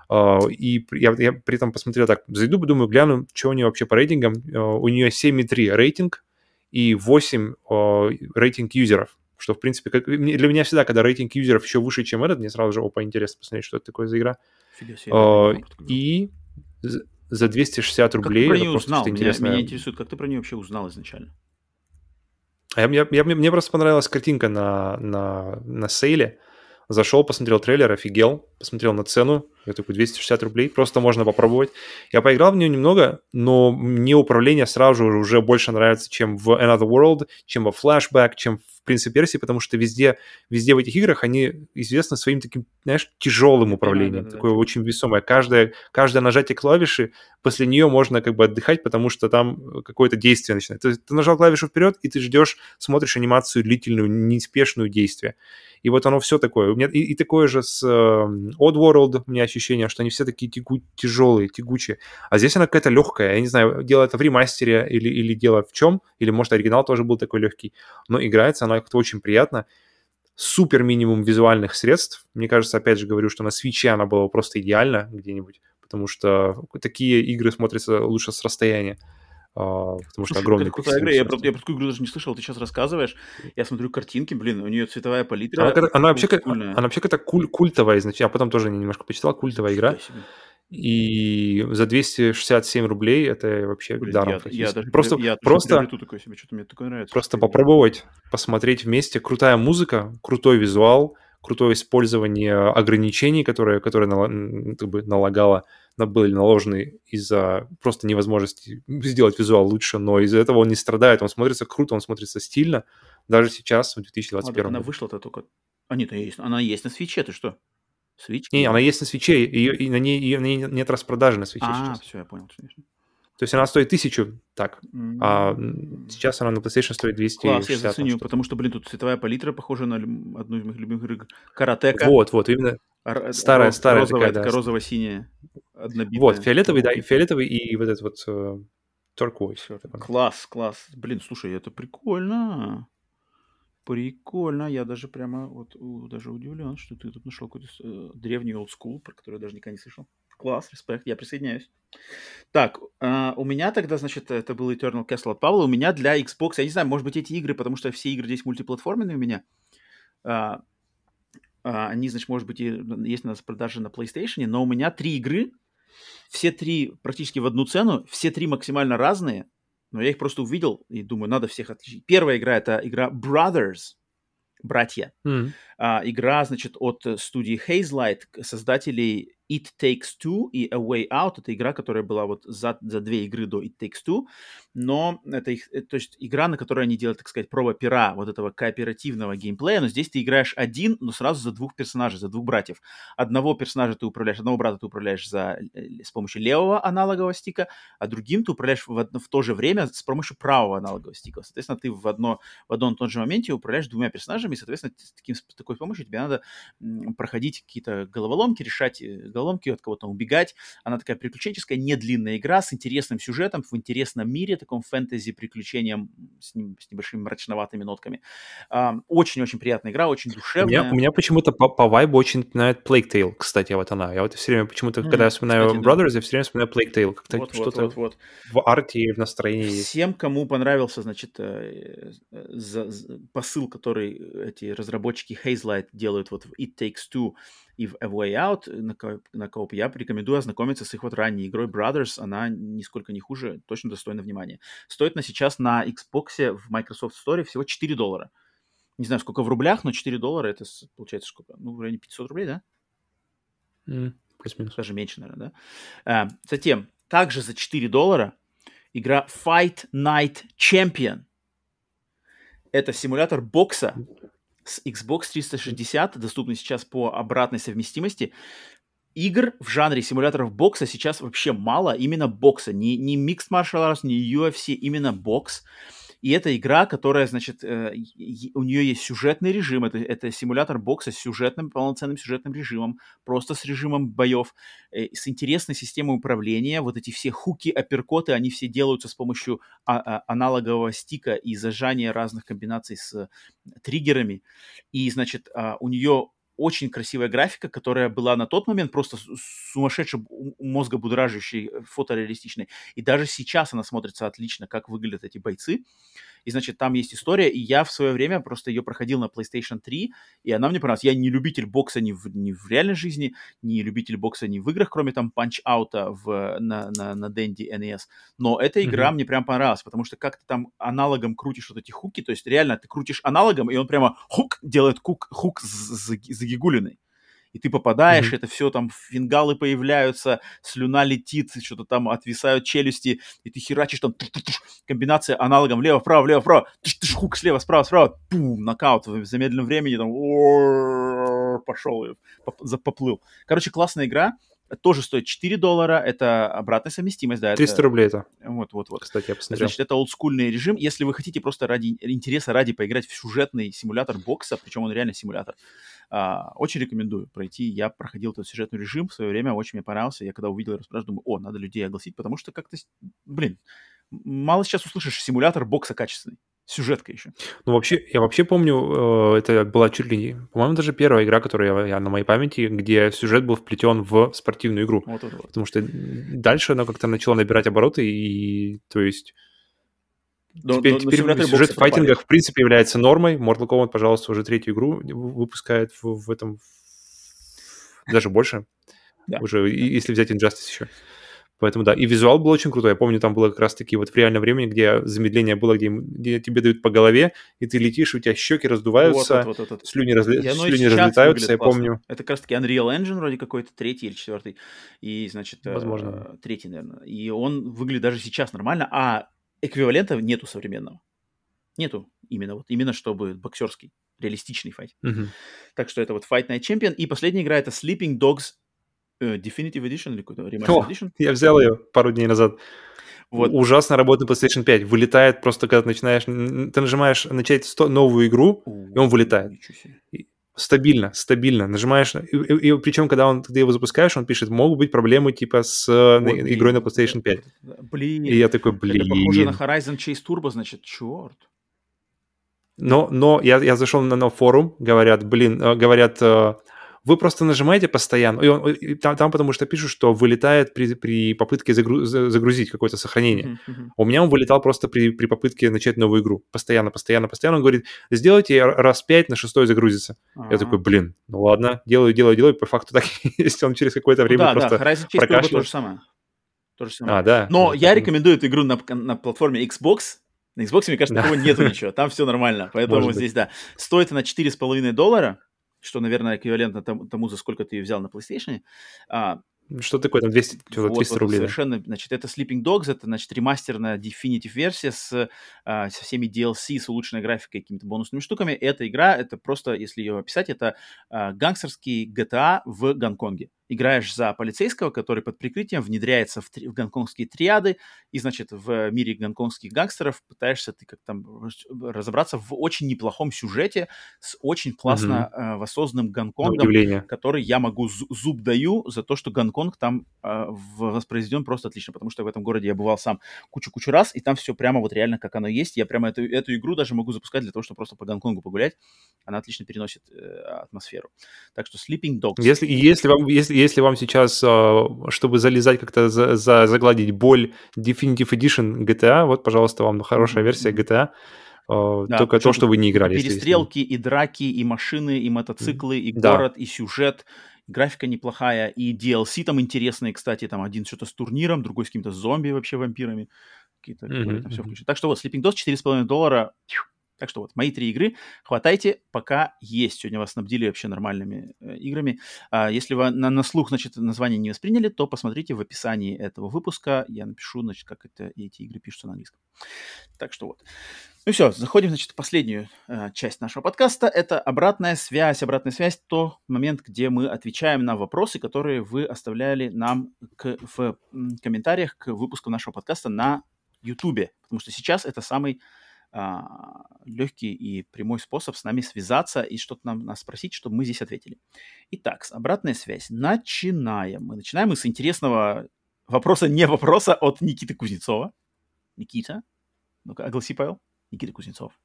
Speaker 2: И я, я при этом посмотрел так, зайду, думаю, гляну, что у нее вообще по рейтингам. Uh, у нее 7,3 рейтинг и 8 uh, рейтинг юзеров. Что, в принципе, как, для меня всегда, когда рейтинг юзеров еще выше, чем этот, мне сразу же, опа, интересно посмотреть, что это такое за игра. Uh, и за 260 рублей.
Speaker 1: Как ты про нее узнал? Меня, меня интересует, как ты про нее вообще узнал изначально?
Speaker 2: А я, я, я, мне просто понравилась картинка на, на, на сейле. Зашел, посмотрел трейлер, офигел, посмотрел на цену, я такой 260 рублей, просто можно попробовать. Я поиграл в нее немного, но мне управление сразу же уже больше нравится, чем в Another World, чем во Flashback, чем в Принце Персии, потому что везде, везде в этих играх они известны своим таким, знаешь, тяжелым управлением, да, да, такое да. очень весомое. Каждое, каждое нажатие клавиши, после нее можно как бы отдыхать, потому что там какое-то действие начинается. Ты, ты нажал клавишу вперед, и ты ждешь, смотришь анимацию длительную, неспешную действие. И вот оно все такое. У меня и, и такое же с э, Oddworld, у меня ощущение, что они все такие тягу, тяжелые, тягучие. А здесь она какая-то легкая. Я не знаю, дело это в ремастере или, или дело в чем, или может оригинал тоже был такой легкий. Но играется она как-то очень приятно. Супер минимум визуальных средств. Мне кажется, опять же говорю, что на свече она была просто идеально где-нибудь, потому что такие игры смотрятся лучше с расстояния. А, потому что огромный
Speaker 1: крутая игра. Я про, я про такую игру даже не слышал. Ты сейчас рассказываешь. Я смотрю картинки, блин, у нее цветовая палитра.
Speaker 2: Она, как- она вообще как, она вообще как-то куль- культовая изначально. Я потом тоже немножко почитал, культовая игра. И за 267 рублей это вообще
Speaker 1: Блин,
Speaker 2: даром
Speaker 1: я, я даже
Speaker 2: просто
Speaker 1: я
Speaker 2: просто,
Speaker 1: такое себе, что-то мне такое нравится.
Speaker 2: просто попробовать, посмотреть вместе. Крутая музыка, крутой визуал, крутое использование ограничений, которые, которые как бы налагало, на- были наложены из-за просто невозможности сделать визуал лучше, но из-за этого он не страдает, он смотрится круто, он смотрится стильно, даже сейчас, в
Speaker 1: А, так
Speaker 2: 2021
Speaker 1: она
Speaker 2: году.
Speaker 1: вышла-то только... А, нет, она есть, она есть на свече, ты что? Свич?
Speaker 2: Не, она есть на свече, и, и на, ней, и на ней нет распродажи на свече
Speaker 1: А,
Speaker 2: сейчас.
Speaker 1: все, я понял, конечно.
Speaker 2: То есть она стоит тысячу, так, а
Speaker 1: М.
Speaker 2: м, сейчас она на PlayStation стоит 260.
Speaker 1: Класс, я заценю,
Speaker 2: что-то.
Speaker 1: потому что, блин, тут цветовая палитра похожа на одну из моих любимых игр. Каратека.
Speaker 2: Вот, вот, именно.
Speaker 1: Р-
Speaker 2: Старая-
Speaker 1: роз-
Speaker 2: старая
Speaker 1: розовая,
Speaker 2: такая, да.
Speaker 1: розово-синяя. Однобитная.
Speaker 2: Вот, фиолетовый, да, и фиолетовый, и вот этот вот э, turquoise.
Speaker 1: Класс, класс. Блин, слушай, это прикольно. Прикольно. Я даже прямо вот у- даже удивлен, что ты тут нашел какой-то э, древний old school, про который я даже никогда не слышал. Класс, респект, я присоединяюсь. Так, а, у меня тогда, значит, это был Eternal Castle от Павла. У меня для Xbox, я не знаю, может быть, эти игры, потому что все игры здесь мультиплатформенные у меня. а, а, они, значит, может быть, и есть у нас продажи на PlayStation, но у меня три игры, все три практически в одну цену, все три максимально разные, но я их просто увидел и думаю, надо всех отличить. Первая игра это игра Brothers, братья.
Speaker 2: М.
Speaker 1: А, игра, значит, от э, студии Hazelight, создателей It Takes Two и A Way Out. Это игра, которая была вот за, за две игры до It Takes Two. Но это их, э, то есть игра, на которой они делают, так сказать, проба пера вот этого кооперативного геймплея. Но здесь ты играешь один, но сразу за двух персонажей, за двух братьев. Одного персонажа ты управляешь, одного брата ты управляешь за, э, с помощью левого аналогового стика, а другим ты управляешь в, одно- в то же время с помощью правого аналогового стика. Соответственно, ты в, одно, в одном и том же моменте управляешь двумя персонажами, и, соответственно, с, таким, с такой помощью тебе надо проходить какие-то головоломки, решать э, головоломки, от кого-то убегать. Она такая приключенческая, не длинная игра с интересным сюжетом, в интересном мире, таком фэнтези, приключением с, ним- с небольшими мрачноватыми нотками. Ам, Очень-очень приятная игра, очень
Speaker 2: У
Speaker 1: душевная.
Speaker 2: меня, у меня почему-то по, по вайбу очень напоминает Plague Tale, кстати, вот она. Я вот все время почему-то, когда я вспоминаю
Speaker 1: кстати, да.
Speaker 2: Brothers, я все время вспоминаю Plague Tale. Как-то
Speaker 1: Вот, вот,
Speaker 2: что-то
Speaker 1: вот, вот.
Speaker 2: в арте и в настроении.
Speaker 1: Всем, кому понравился, значит, э, э, за- за- посыл, который эти разработчики Hazelight делают вот в It Takes Two и в A Way Out на, ко- на кооп, я рекомендую ознакомиться с их вот ранней игрой Brothers. Она нисколько не хуже, точно достойна внимания. Стоит на сейчас на Xbox в Microsoft Store всего 4 доллара. Не знаю, сколько в рублях, но 4 доллара это получается сколько? Ну, в районе 500 рублей, да?
Speaker 2: М, Плюс-минус.
Speaker 1: даже меньше, наверное, да? А, затем, также за 4 доллара игра Fight Night Champion. Это симулятор бокса с Xbox 360, доступный сейчас по обратной совместимости. Игр в жанре симуляторов бокса сейчас вообще мало, именно бокса, не, не Mixed Martial Arts, не UFC, именно бокс. И это игра, которая, значит, э, у нее есть сюжетный режим, это, это симулятор бокса с сюжетным, полноценным сюжетным режимом, просто с режимом боев, э, с интересной системой управления. Вот эти все хуки, апперкоты, они все делаются с помощью а- а- аналогового стика и зажания разных комбинаций с э, триггерами. И, значит, а, у нее очень красивая графика, которая была на тот момент просто сумасшедше мозга будоражащей, э, фотореалистичной. И даже сейчас она смотрится отлично, как выглядят эти бойцы. И, значит, там есть история, и я в свое время просто ее проходил на PlayStation 3, и она мне понравилась. Я не любитель бокса ни в, ни в реальной жизни, не любитель бокса ни в играх, кроме там Punch-Out в, на, на, на Dendy NES. Но эта игра
Speaker 2: Мгм.
Speaker 1: мне прям понравилась, потому что как ты там аналогом крутишь вот эти хуки, то есть реально ты крутишь аналогом, и он прямо хук делает хук, хук з- з- загигулиной. И ты попадаешь,
Speaker 2: Мгм.
Speaker 1: это все там фингалы появляются, слюна летит, что-то там отвисают челюсти, и ты херачишь там комбинация аналогом влево-вправо, влево-вправо, туш-туш, хук слева, справа, справа, пум, нокаут в замедленном времени, там пошел, поплыл. Короче, классная игра, тоже стоит 4 доллара, это обратная совместимость, да,
Speaker 2: 300
Speaker 1: это,
Speaker 2: рублей это,
Speaker 1: вот, вот, вот.
Speaker 2: кстати, я посмотрел.
Speaker 1: Значит, это олдскульный режим. Если вы хотите просто ради интереса, ради поиграть в сюжетный симулятор бокса, причем он реально симулятор, а, очень рекомендую пройти. Я проходил этот сюжетный режим в свое время, очень мне понравился. Я когда увидел распродаж, думаю, о, надо людей огласить, потому что как-то, блин, мало сейчас услышишь симулятор бокса качественный. Сюжетка еще.
Speaker 2: Ну, вообще, я вообще помню, э, это была чуть ли не, по-моему, даже первая игра, которая я, я на моей памяти, где сюжет был вплетен в спортивную игру.
Speaker 1: Вот, вот, вот.
Speaker 2: Потому что дальше она как-то начала набирать обороты, и, то есть,
Speaker 1: Но-
Speaker 2: теперь
Speaker 1: но- но
Speaker 2: теперь
Speaker 1: симуляторы
Speaker 2: сюжет в файтингах в принципе является нормой. Mortal Kombat, пожалуйста, уже третью игру выпускает в, в этом... Даже больше. Уже, если взять Injustice еще. Поэтому да, и визуал был очень крутой. Я помню, там было как раз-таки вот в реальном времени, где замедление было, где, где тебе дают по голове, и ты летишь, у тебя щеки раздуваются,
Speaker 1: Вот, вот, вот, вот.
Speaker 2: слюни, разли-
Speaker 1: И оно и
Speaker 2: слюни разлетаются, я
Speaker 1: классно.
Speaker 2: помню.
Speaker 1: Это как раз таки Unreal Engine вроде какой-то, третий или четвертый. И, значит, э,
Speaker 2: Возможно.
Speaker 1: третий, наверное. И он выглядит даже сейчас нормально, а эквивалента нету современного. Нету именно вот, именно чтобы боксерский, реалистичный файт.
Speaker 2: Мгм.
Speaker 1: Так что это вот Fight Night Champion. И последняя игра это Sleeping Dogs э, Definitive Edition или какой-то Remastered
Speaker 2: О,
Speaker 1: Edition.
Speaker 2: Я взял ее пару дней назад.
Speaker 1: Вот.
Speaker 2: Ужасно работает на PlayStation 5. Вылетает просто, когда ты начинаешь... Ты нажимаешь начать сто- новую игру, и он вылетает. Стабильно, стабильно. Нажимаешь... И, и- причем, когда он, ты его запускаешь, он пишет, могут быть проблемы типа с э, на-
Speaker 1: Вот, блин,
Speaker 2: игрой на PlayStation
Speaker 1: это-
Speaker 2: 5.
Speaker 1: вот это- Блин.
Speaker 2: И я такой,
Speaker 1: Это похоже на
Speaker 2: блин.
Speaker 1: Horizon Chase Turbo, значит, черт.
Speaker 2: Но, но я, я зашел на, на форум, говорят, блин, э, говорят, э, вы просто нажимаете постоянно, и он- и там, там потому что пишут, что вылетает при, при попытке загру- за- загрузить какое-то сохранение.
Speaker 1: Мгм.
Speaker 2: У меня он вылетал просто при, при попытке начать новую игру. Постоянно, постоянно, постоянно. Он говорит, сделайте раз пять, на шестой загрузится. Я
Speaker 1: Ага.
Speaker 2: такой, блин, ну ладно, делаю, делаю, делаю. По факту так и есть. Он через какое-то
Speaker 1: Ну
Speaker 2: время
Speaker 1: да,
Speaker 2: просто...
Speaker 1: да, Horizon Chase то же самое. То же самое.
Speaker 2: А, да.
Speaker 1: Но
Speaker 2: Ну,
Speaker 1: я рекомендую эту игру на, на платформе Xbox. На Xbox, мне кажется,
Speaker 2: Да.
Speaker 1: такого нету ничего. Там все нормально. Поэтому
Speaker 2: Может быть.
Speaker 1: здесь, да. Стоит она 4,5 доллара, что, наверное, эквивалентно тому, тому, за сколько ты ее взял на PlayStation. А,
Speaker 2: Что такое там 200, что-то
Speaker 1: вот,
Speaker 2: 300
Speaker 1: вот,
Speaker 2: рублей?
Speaker 1: Совершенно, значит, это Sleeping Dogs, это, значит, ремастерная Definitive версия с, а, со всеми DLC, с улучшенной графикой, какими-то бонусными штуками. Эта игра, это просто, если ее описать, это а, гангстерский GTA в Гонконге. Играешь за полицейского, который под прикрытием внедряется в, три- в гонконгские триады, и, значит, в мире гонконгских гангстеров пытаешься ты как там разобраться в очень неплохом сюжете с очень классно а, воссозданным
Speaker 2: На
Speaker 1: Гонконгом, который я могу зу- зуб даю за то, что Гонконг там э, воспроизведен просто отлично, потому что в этом городе я бывал сам кучу-кучу раз, и там все прямо вот реально как оно есть. Я прямо эту, эту игру даже могу запускать для того, чтобы просто по Гонконгу погулять. Она отлично переносит э, атмосферу. Так что Sleeping Dogs.
Speaker 2: Если, если, вам, если, если вам сейчас, а, чтобы залезать как-то, за, за- загладить боль Definitive Edition GTA, вот, пожалуйста, вам хорошая версия. GTA, а,
Speaker 1: Да,
Speaker 2: только то, что вы не играли.
Speaker 1: перестрелки, и драки, и машины, и мотоциклы, и
Speaker 2: Да.
Speaker 1: город, и сюжет. Графика неплохая, и DLC там интересные, кстати, там один что-то с турниром, другой с какими-то зомби вообще вампирами. Какие-то,
Speaker 2: Мгм,
Speaker 1: там все включено. Так что вот, Sleeping Dogs 4,5 доллара. Так что вот, мои три игры. Хватайте, пока есть. Сегодня вас снабдили вообще нормальными э, играми. А если вы на, на слух, значит, название не восприняли, то посмотрите в описании этого выпуска. Я напишу, значит, как это, эти игры пишутся на английском. Так что вот. Ну все, заходим, значит, в последнюю э, часть нашего подкаста. Это обратная связь. Обратная связь – то момент, где мы отвечаем на вопросы, которые вы оставляли нам к, в комментариях к выпуску нашего подкаста на YouTube. Потому что сейчас это самый а, легкий и прямой способ с нами связаться и что-то нам нас спросить, чтобы мы здесь ответили. Итак, обратная связь. Начинаем. Мы начинаем мы с интересного вопроса, не вопроса, от Никиты Кузнецова. Никита, ну-ка, огласи, Павел. Никита Кузнецов.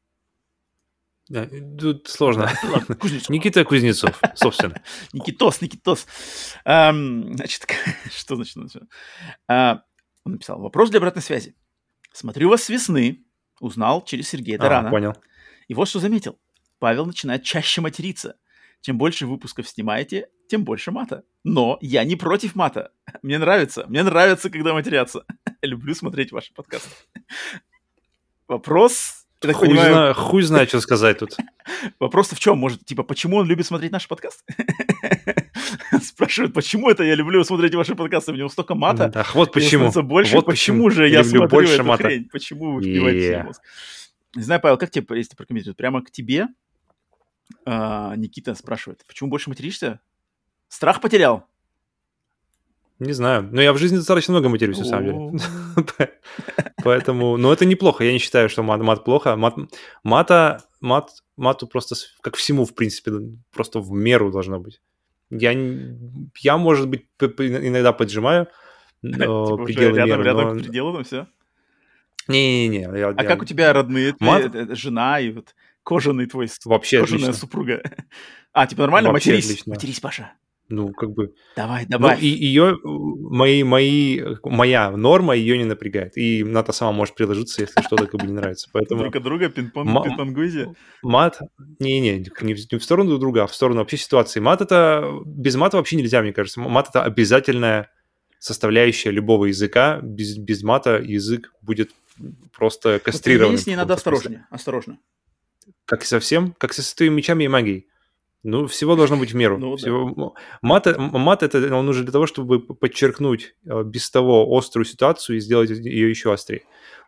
Speaker 2: Да, Тут сложно.
Speaker 1: Ладно, Кузнецов.
Speaker 2: Никита Кузнецов, собственно.
Speaker 1: Никитос, Никитос. Ам, значит, что значит? значит? А, он написал, вопрос для обратной связи. Смотрю вас с весны, узнал через Сергея
Speaker 2: А,
Speaker 1: Тарана.
Speaker 2: понял.
Speaker 1: И вот что заметил. Павел начинает чаще материться. Чем больше выпусков снимаете, тем больше мата. Но я не против мата. Мне нравится. Мне нравится, когда матерятся. Люблю смотреть ваши подкасты. Вопрос... я так
Speaker 2: Хуй,
Speaker 1: понимаю,
Speaker 2: зна- хуй знает, что сказать тут.
Speaker 1: Вопрос-то в чем? Может, типа, почему он любит смотреть наши подкасты? Спрашивают, почему это я люблю смотреть ваши подкасты? У него столько мата.
Speaker 2: Да, вот почему.
Speaker 1: больше.
Speaker 2: Вот
Speaker 1: почему
Speaker 2: почему.
Speaker 1: же я
Speaker 2: Люблю
Speaker 1: смотрю
Speaker 2: больше
Speaker 1: эту
Speaker 2: мата.
Speaker 1: хрень? Почему вы вбиваете
Speaker 2: Yeah.
Speaker 1: мозг? Не знаю, Павел, как тебе, если прокомментируют? Прямо к тебе а, Никита спрашивает, почему больше материшься? Страх потерял?
Speaker 2: Не знаю. Но я в жизни достаточно много матерюсь, на самом деле. Поэтому, но это неплохо. Я не считаю, что мат, мат плохо. Мат, мата, мат, мату просто как всему, в принципе, просто в меру должно быть. Я, я может быть, иногда поджимаю
Speaker 1: Типа
Speaker 2: пределы
Speaker 1: рядом,
Speaker 2: меры,
Speaker 1: рядом
Speaker 2: но-
Speaker 1: к пределу, там все.
Speaker 2: Не-не-не.
Speaker 1: А как у тебя родные?
Speaker 2: Мат-
Speaker 1: э, э, жена и вот кожаный твой,
Speaker 2: Вообще
Speaker 1: кожаная супруга? А, типа нормально? Матерись. Матерись, Паша.
Speaker 2: Ну, как бы...
Speaker 1: Давай,
Speaker 2: Ну,
Speaker 1: добавь.
Speaker 2: и ее, мои, мои, моя норма ее не напрягает. И Ната сама может приложиться, если что-то как бы не нравится. Поэтому
Speaker 1: Друг от друга пинг-понг, пинг-понгузи.
Speaker 2: мат... Не-не, не, в- не в сторону друг друга, а в сторону вообще ситуации. Мат это... Без мата вообще нельзя, мне кажется. Мат это обязательная составляющая любого языка. Без, без мата язык будет просто
Speaker 1: Вот
Speaker 2: кастрирован.
Speaker 1: с ней надо осторожнее, осторожно.
Speaker 2: Как и совсем, как со святыми мечами и магией. Ну, всего должно быть в меру.
Speaker 1: Ну да.
Speaker 2: Всего- Мат, м- мат это он нужен для того, чтобы подчеркнуть э, без того острую ситуацию и сделать ее еще острее.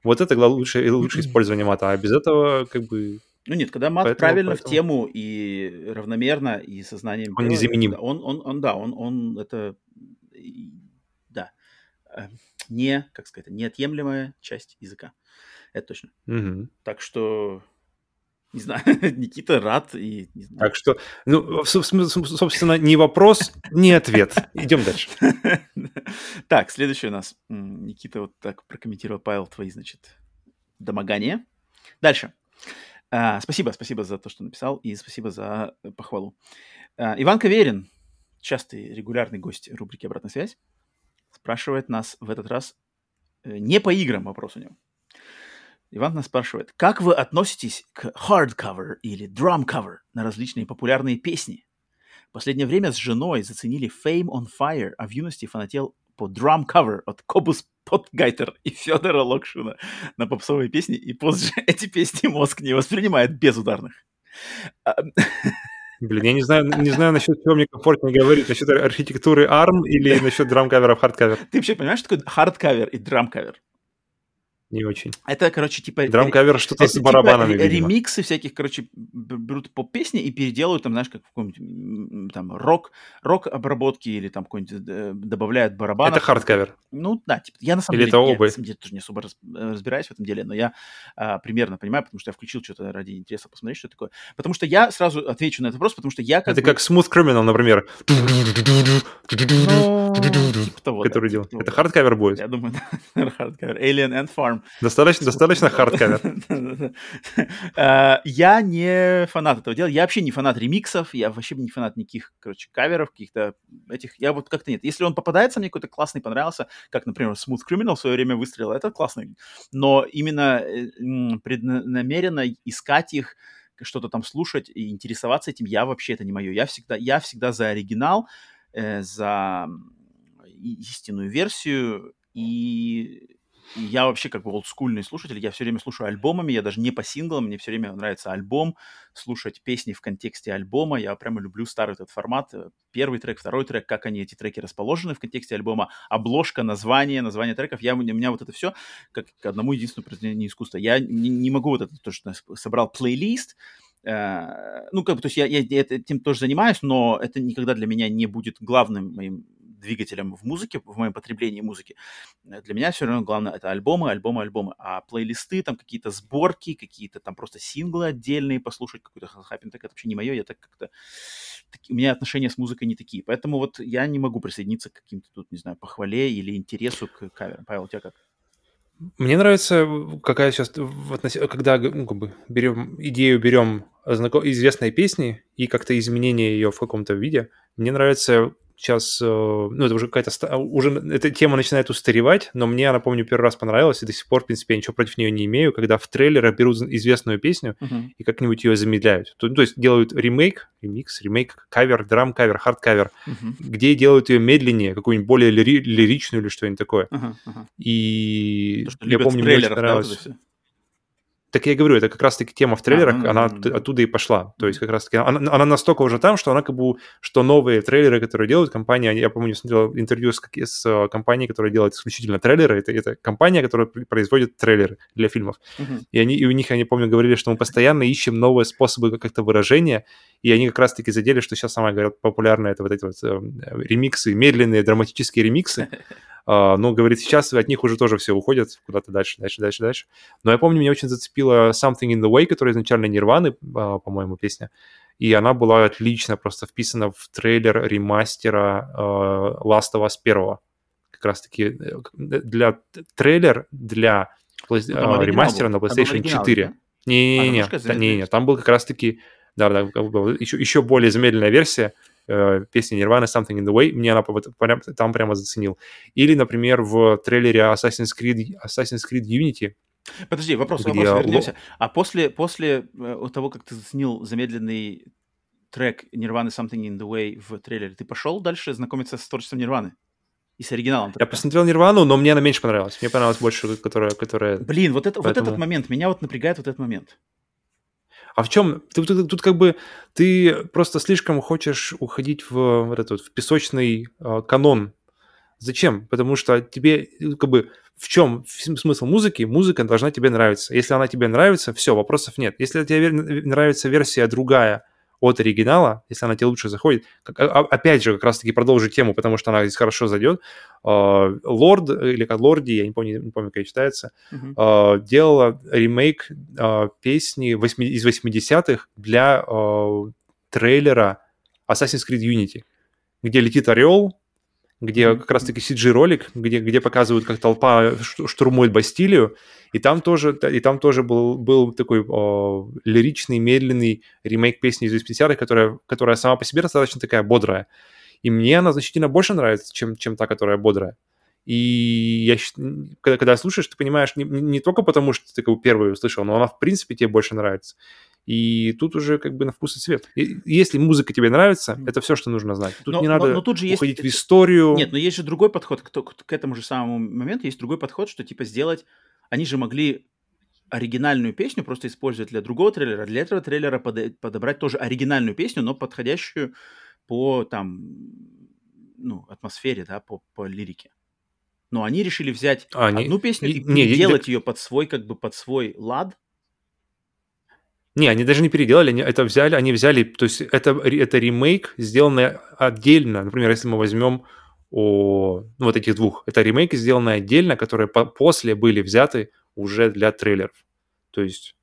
Speaker 2: Вот это лучшее, лучшее использование мата. А без этого, как бы,
Speaker 1: Ну нет, когда мат
Speaker 2: Поэтому-
Speaker 1: правильно
Speaker 2: поэтому-
Speaker 1: в тему и равномерно, и сознанием
Speaker 2: Он
Speaker 1: дела,
Speaker 2: незаменим.
Speaker 1: да, Он, он, он, да, он, он это, да, э, не, как сказать, неотъемлемая часть языка. Это точно.
Speaker 2: мгм.
Speaker 1: Так что, не знаю, Никита рад и не знаю.
Speaker 2: Так что, ну, собственно, не вопрос, не ответ. Идем дальше.
Speaker 1: Так, следующий у нас. Никита вот так прокомментировал, Павел, твои, значит, домогания. Дальше. А, спасибо, спасибо за то, что написал, и спасибо за э, похвалу. А, Иван Каверин, частый регулярный гость рубрики «Обратная связь», спрашивает нас в этот раз э, не по играм вопрос у него. Иван нас спрашивает, как вы относитесь к hardcover или drum cover на различные популярные песни? В последнее время с женой заценили Fame on Fire, а в юности фанател по drum cover от Кобус Потгайтер и Федора Локшина на попсовые песни, и позже эти песни мозг не воспринимает без ударных.
Speaker 2: Блин, я не знаю, не знаю насчет чего мне комфортнее говорить, насчет архитектуры ARM или насчет drum cover ов, hard cover.
Speaker 1: Ты вообще понимаешь, что такое hard cover и drum cover?
Speaker 2: Не очень.
Speaker 1: Это, короче, типа...
Speaker 2: Drum cover что-то
Speaker 1: Это
Speaker 2: с
Speaker 1: типа
Speaker 2: барабанами, видимо.
Speaker 1: ремиксы всяких, короче, берут поп-песни и переделывают там, знаешь, как в каком-нибудь там рок, рок-обработки или там какой-нибудь э, добавляют барабанов.
Speaker 2: Это hard cover.
Speaker 1: Ну, да, типа, я на самом
Speaker 2: Или
Speaker 1: деле,
Speaker 2: это
Speaker 1: я,
Speaker 2: оба?
Speaker 1: деле тоже не особо раз- э, разбираюсь в этом деле, но я а, примерно понимаю, потому что я включил что-то ради интереса посмотреть, что это такое. Потому что я сразу отвечу на этот вопрос, потому что я как
Speaker 2: Это
Speaker 1: бы-
Speaker 2: как Smooth Criminal, например. Который делал. Это
Speaker 1: hard
Speaker 2: cover будет.
Speaker 1: Я думаю, hard cover. Alien Ant Farm.
Speaker 2: Достаточно, достаточно
Speaker 1: hard cover. Я не фанат этого дела. Я вообще не фанат ремиксов. Я вообще не фанат никаких, короче, каверов, каких-то этих. Я вот как-то нет. Если он попадается, мне какой-то классный понравился, как, например, Smooth Criminal в свое время выстрелил, это классный. Но именно преднамеренно искать их, что-то там слушать и интересоваться этим, я вообще это не мое. Я всегда, я всегда за оригинал, за м, и- истинную версию, и я вообще как бы олдскульный слушатель, я все время слушаю альбомами, я даже не по синглам, мне все время нравится альбом, слушать песни в контексте альбома, я прямо люблю старый этот формат, э, первый трек, второй трек, как они, эти треки расположены в контексте альбома, обложка, название, название треков, я, у меня вот это все как к одному единственному произведению искусства. Я не, не могу вот это, то, что собрал плейлист, э, ну, как бы, то есть я, я, я этим тоже занимаюсь, но это никогда для меня не будет главным моим двигателем в музыке, в моем потреблении музыки. Э, Для меня все равно главное это альбомы, альбомы, альбомы. А плейлисты, там какие-то сборки, какие-то там просто синглы отдельные послушать, какой-то хаппин, так это вообще не мое. Я так как-то... таки- У меня отношения с музыкой не такие. Поэтому вот я не могу присоединиться к каким-то тут, не знаю, похвале или интересу к каверам. Павел, у тебя как?
Speaker 2: Мне нравится, какая сейчас, когда ну, как бы берем идею, берем знако- известной песни и как-то изменение ее в каком-то виде. Мне нравится сейчас, э, ну, это уже какая-то, уже эта тема начинает устаревать, но мне она, помню, первый раз понравилась, и до сих пор, в принципе, я ничего против нее не имею, когда в трейлерах берут известную песню и как-нибудь ее замедляют. То, то есть делают ремейк, ремикс, ремейк, кавер, drum cover, hard cover,
Speaker 1: Мгм.
Speaker 2: где делают ее медленнее, какую-нибудь более лири- лиричную или что-нибудь такое.
Speaker 1: Ага, ага.
Speaker 2: И
Speaker 1: То, что
Speaker 2: я помню, мне очень
Speaker 1: трейлерах, да, вот
Speaker 2: понравилось.
Speaker 1: это всё?
Speaker 2: Так я и говорю, это как раз-таки тема в трейлерах,
Speaker 1: ну, ну,
Speaker 2: она
Speaker 1: ну,
Speaker 2: от- оттуда и пошла. То есть как раз-таки она, она настолько уже там, что она как бы, что новые трейлеры, которые делают компания, я помню, смотрел интервью с, с э, компанией, которая делает исключительно трейлеры, это, это компания, которая пр- производит трейлеры для фильмов.
Speaker 1: Мгм.
Speaker 2: И, они, и у них, они, помню, говорили, что мы постоянно ищем новые способы как-то выражения, и они как раз-таки задели, что сейчас самое, говорят, популярное, это вот эти вот э, ремиксы, медленные драматические ремиксы. А, но, говорит, сейчас от них уже тоже все уходят куда-то дальше, дальше, дальше, дальше. Но я помню, меня очень зацепила Something in the Way, которая изначально Нирваны, а, по-моему, песня. И она была отлично просто вписана в трейлер ремастера а, Last of Us 1. Как раз-таки э, для трейлер для
Speaker 1: Ну,
Speaker 2: ремастера
Speaker 1: был.
Speaker 2: на PlayStation
Speaker 1: оригинал,
Speaker 2: 4.
Speaker 1: да? А,
Speaker 2: Не-не-не, да, там был как раз-таки, да, да, еще, еще более замедленная версия, э, песни Nirvana Something in the Way, мне она прям, там прямо заценил. Или, например, в трейлере Assassin's Creed, Assassin's Creed Unity,
Speaker 1: Подожди, вопрос,
Speaker 2: Где
Speaker 1: вопрос, вернемся. А после, после э, того, как ты заценил замедленный трек Nirvana Something in the Way в трейлере, ты пошел дальше знакомиться с творчеством Нирваны? И с оригиналом
Speaker 2: Я посмотрел Нирвану, но мне она меньше понравилась. Мне понравилась больше, которая... которая...
Speaker 1: Блин, вот, это, вот этот
Speaker 2: Поэтому-
Speaker 1: момент, меня вот напрягает вот этот момент.
Speaker 2: А в чем? Тут, тут- тут как бы ты просто слишком хочешь уходить в вот этот в песочный э, канон. Зачем? Потому что тебе ну, как бы в чем смысл музыки? Музыка должна тебе нравиться. Если она тебе нравится, все, вопросов нет. Если тебе нравится версия другая от оригинала, если она тебе лучше заходит, как- а- а- опять же, как раз-таки продолжу тему, потому что она здесь хорошо зайдет. Э, Лорд, или как Лорди, я не помню, не помню, как читается, э, делала ремейк э, песни из 80-х для э, трейлера Assassin's Creed Unity, где летит орел, где как раз-таки CG-ролик, где, где показывают, как толпа штурмует Бастилию, и там тоже, и там тоже был, был такой э, лиричный, медленный ремейк песни из 80-х, которая, которая сама по себе достаточно такая бодрая. И мне она значительно больше нравится, чем, чем та, которая бодрая. И я, когда, когда слушаешь, ты понимаешь, не, не- не только потому, что ты как бы первую услышал, но она, в принципе, тебе больше нравится. И тут уже как бы на вкус и цвет. И- если музыка тебе нравится, это все, что нужно знать. Тут
Speaker 1: Но-
Speaker 2: не
Speaker 1: но-
Speaker 2: надо
Speaker 1: но тут же есть-
Speaker 2: уходить в историю.
Speaker 1: Нет, но есть же другой подход к, то- к этому же самому моменту. Есть другой подход, что типа сделать... Они же могли оригинальную песню просто использовать для другого трейлера. Для этого трейлера подобрать тоже оригинальную песню, но подходящую по там, ну, атмосфере, да, по, по лирике. Но они решили взять
Speaker 2: А, не-
Speaker 1: одну песню и
Speaker 2: не- не,
Speaker 1: переделать
Speaker 2: так-
Speaker 1: ее под свой, как бы под свой лад.
Speaker 2: Не, они даже не переделали, они это взяли, они взяли, то есть это, это ремейк, сделанный отдельно. Например, если мы возьмем о, ну, вот этих двух, это ремейки, сделанные отдельно, которые по- после были взяты уже для трейлеров. То есть,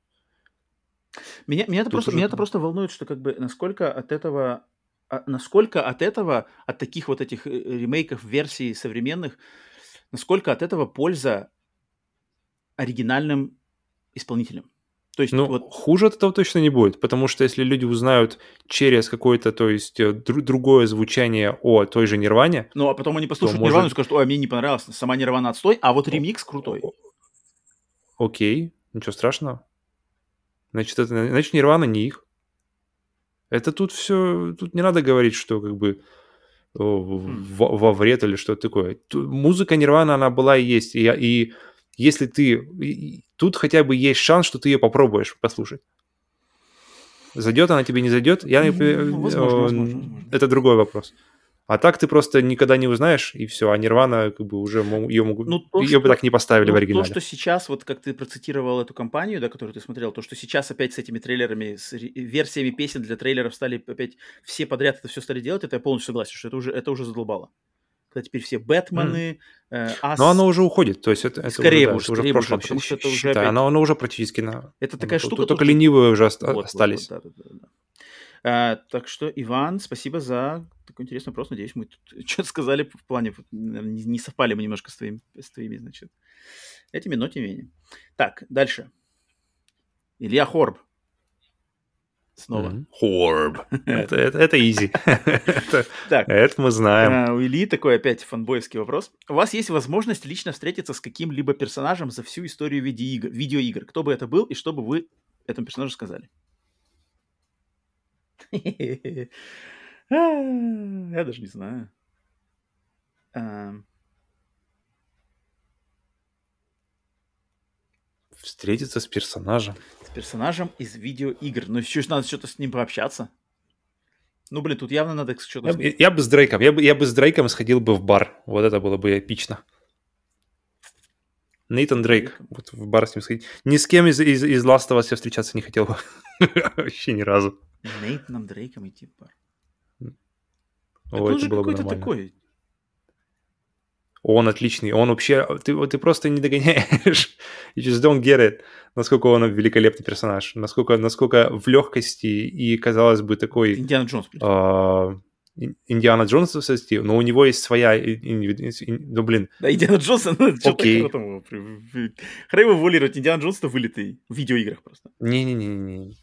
Speaker 1: Меня, меня, это просто,
Speaker 2: уже-
Speaker 1: меня это просто волнует, что как бы насколько от этого, а, насколько от этого, от таких вот этих э, ремейков версий современных, насколько от этого польза оригинальным исполнителям. То есть
Speaker 2: ну,
Speaker 1: вот
Speaker 2: хуже от этого точно не будет, потому что если люди узнают через какое-то, то есть, э, дру- другое звучание о той же Нирване,
Speaker 1: Ну, а потом они послушают
Speaker 2: может-
Speaker 1: Нирвану и скажут, ой, а мне не понравилось, сама Нирвана отстой, а вот ремикс крутой.
Speaker 2: окей, ничего страшного. Значит, это, значит, Нирвана не их. Это тут все, тут не надо говорить, что как бы о, в- во, во вред или что-то такое. Ту- музыка Нирвана, она была и есть. И, и если ты... и тут хотя бы есть шанс, что ты ее попробуешь послушать. Зайдет она тебе, не зайдет, я,
Speaker 1: Ну, возможно,
Speaker 2: э,
Speaker 1: возможно, возможно.
Speaker 2: это другой вопрос. А так ты просто никогда не узнаешь, и все. А Нирвана, как бы, уже ее могут...
Speaker 1: Ну, то,
Speaker 2: ее бы так не поставили
Speaker 1: Ну,
Speaker 2: в оригинале.
Speaker 1: То, что сейчас, вот как ты процитировал эту компанию, да, которую ты смотрел, то, что сейчас опять с этими трейлерами, с версиями песен для трейлеров стали опять все подряд это все стали делать, это я полностью согласен, что это уже, это уже задолбало. Когда теперь все Бэтмены, э, Ас...
Speaker 2: Но оно уже уходит, то есть это, это
Speaker 1: Скорее
Speaker 2: уже, да, уже
Speaker 1: скорее уже, потому что это уже
Speaker 2: считай,
Speaker 1: опять-
Speaker 2: оно, оно уже практически на...
Speaker 1: Это такая
Speaker 2: оно-
Speaker 1: штука...
Speaker 2: Только
Speaker 1: тут, что-
Speaker 2: ленивые уже
Speaker 1: Вот, вот,
Speaker 2: остались.
Speaker 1: вот, да, да, да, да. А, так что, Иван, спасибо за такой интересный вопрос. Надеюсь, мы тут что-то сказали в плане, вот, не, не совпали мы немножко с, твоим, с твоими, значит, этими, но тем не менее. Так, дальше. Илья Хорб. Снова.
Speaker 2: Хорб. Это, это, это easy. это,
Speaker 1: Так,
Speaker 2: это мы знаем.
Speaker 1: а, у Ильи такой опять фанбойский вопрос. У вас есть возможность лично встретиться с каким-либо персонажем за всю историю видеоигр, видеоигр. Кто бы это был и что бы вы этому персонажу сказали? А, Я даже не знаю.
Speaker 2: Встретиться с персонажем.
Speaker 1: С персонажем из видеоигр. Ну, еще надо что-то с ним пообщаться. Ну, блин, тут явно надо что-то...
Speaker 2: Я, бы- я бы с Дрейком, я бы, я бы с Дрейком сходил бы в бар. Вот это было бы эпично. Нейтан Дрейк. Вот в бар с ним сходить. Ни с кем из, из, из Last of Us я встречаться не хотел бы. Вообще ни разу.
Speaker 1: Нейтаном Дрейком идти в бар.
Speaker 2: О, это
Speaker 1: же
Speaker 2: было бы
Speaker 1: какой-то такой.
Speaker 2: Он отличный. Он вообще... Ты, ты просто не догоняешь. You just don't get it. Насколько он великолепный персонаж. Насколько, насколько в легкости и, казалось бы, такой...
Speaker 1: Индиана Джонс.
Speaker 2: Индиана Джонса сойти, но у него есть своя... Ну, блин.
Speaker 1: Да, Индиана Джонса, ну,
Speaker 2: Окей.
Speaker 1: Хрен его волировать, Индиана Джонс-то вылитый в видеоиграх просто.
Speaker 2: Не-не-не.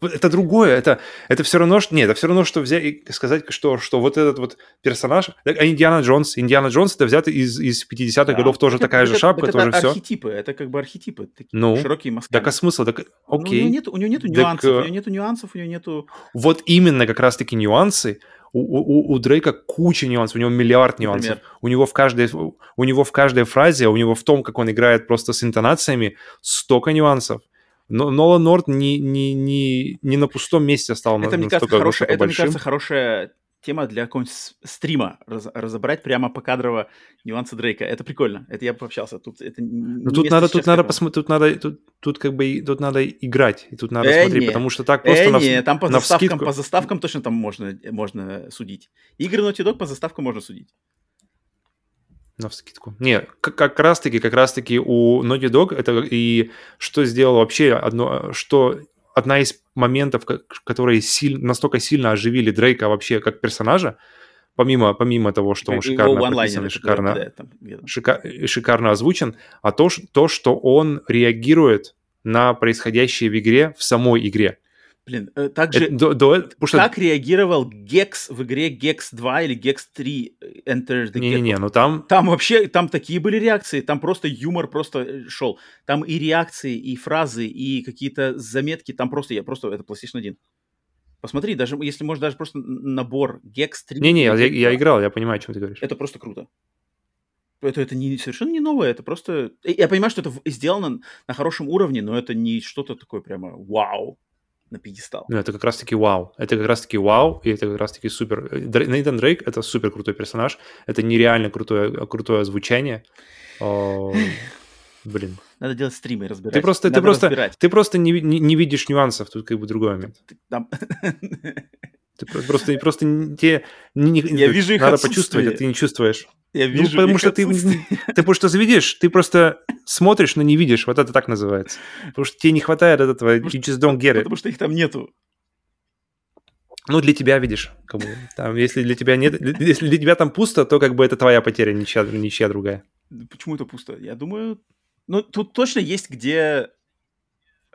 Speaker 2: Это другое, это, это все равно, что... Нет, это все равно, что взять и сказать, что, что вот этот вот персонаж... А Индиана Джонс, Индиана Джонс, это взято из, из 50-х
Speaker 1: Да.
Speaker 2: годов, тоже
Speaker 1: это-
Speaker 2: такая же
Speaker 1: так это-
Speaker 2: шапка,
Speaker 1: так
Speaker 2: тоже
Speaker 1: это
Speaker 2: все.
Speaker 1: архетипы, это как бы архетипы, такие
Speaker 2: Ну,
Speaker 1: широкие мазки.
Speaker 2: Так а смысл? Так, окей.
Speaker 1: у, него нету, у него нету
Speaker 2: Так,
Speaker 1: нюансов,
Speaker 2: э,
Speaker 1: у него нету нюансов, у него нету...
Speaker 2: Вот именно как раз-таки нюансы. У, у- у Дрейка куча нюансов, у него миллиард нюансов.
Speaker 1: Например?
Speaker 2: У него в каждой, у него в каждой фразе, у него в том, как он играет просто с интонациями, столько нюансов. Но Нолан Норт не, не, не, не на пустом месте стал
Speaker 1: Это, мне кажется, хорошая, это, мне кажется, хорошая тема для какого-нибудь стрима, раз- разобрать прямо покадрово нюансы Дрейка. Это прикольно, это я пообщался. Тут это
Speaker 2: Ну, тут надо, тут надо посмотреть, тут надо, тут, тут как бы, тут надо играть, и тут надо
Speaker 1: Э,
Speaker 2: смотреть,
Speaker 1: не.
Speaker 2: потому что так просто
Speaker 1: Э,
Speaker 2: на,
Speaker 1: не, там по
Speaker 2: на
Speaker 1: заставкам,
Speaker 2: вскидку-
Speaker 1: по заставкам точно там можно, можно судить. Игры Naughty Dog по заставкам можно судить.
Speaker 2: На вскидку. Не, как, как раз-таки, как раз-таки у Naughty Dog это и что сделало вообще одно, что одна из моментов, ко- которые силь- настолько сильно оживили Дрейка вообще как персонажа, помимо, помимо того, что он шикарно прописан шикарно,
Speaker 1: там
Speaker 2: шика- шикарно озвучен, а то, то, что он реагирует на происходящее в игре, в самой игре.
Speaker 1: Блин, э, также...
Speaker 2: До- до- потому что-
Speaker 1: Как реагировал Gex в игре Gex 2 или Gex 3 э, Enter the
Speaker 2: Не-не-не,
Speaker 1: Gecko?
Speaker 2: ну там...
Speaker 1: Там вообще, там такие были реакции, там просто юмор просто э, шел. Там и реакции, и фразы, и какие-то заметки, там просто, я просто, это PlayStation 1. Посмотри, даже если может даже просто набор Gex 3.
Speaker 2: Не-не, я, я
Speaker 1: 2,
Speaker 2: играл, я понимаю, о чем ты говоришь.
Speaker 1: Это просто круто. Это, это не, совершенно не новое, это просто... э, Я понимаю, что это сделано на хорошем уровне, но это не что-то такое прямо вау на пьедестал.
Speaker 2: Ну, это как раз-таки вау. Это как раз-таки вау, и это как раз-таки супер. Нейтан Дрейк — это супер крутой персонаж. Это нереально крутое, крутое звучание. О, блин.
Speaker 1: Надо делать стримы и разбирать.
Speaker 2: Ты просто, ты просто, ты просто не, не, не видишь нюансов, тут как бы другой момент.
Speaker 1: Там-
Speaker 2: Ты про- просто, просто тебе не, не-
Speaker 1: Я вижу их
Speaker 2: надо
Speaker 1: отсутствие.
Speaker 2: почувствовать, а ты не чувствуешь.
Speaker 1: Я
Speaker 2: Ну,
Speaker 1: вижу
Speaker 2: потому
Speaker 1: их
Speaker 2: что ты, ты просто видишь, ты просто смотришь, но не видишь. Вот это так называется. Потому что тебе не хватает этого.
Speaker 1: Потому
Speaker 2: You just don't get it.
Speaker 1: Потому что их там нету.
Speaker 2: Ну, для тебя, видишь, как бы, там, если для тебя нет, если для тебя там пусто, то как бы это твоя потеря, ничья, ничья другая.
Speaker 1: Почему это пусто? Я думаю, ну тут точно есть где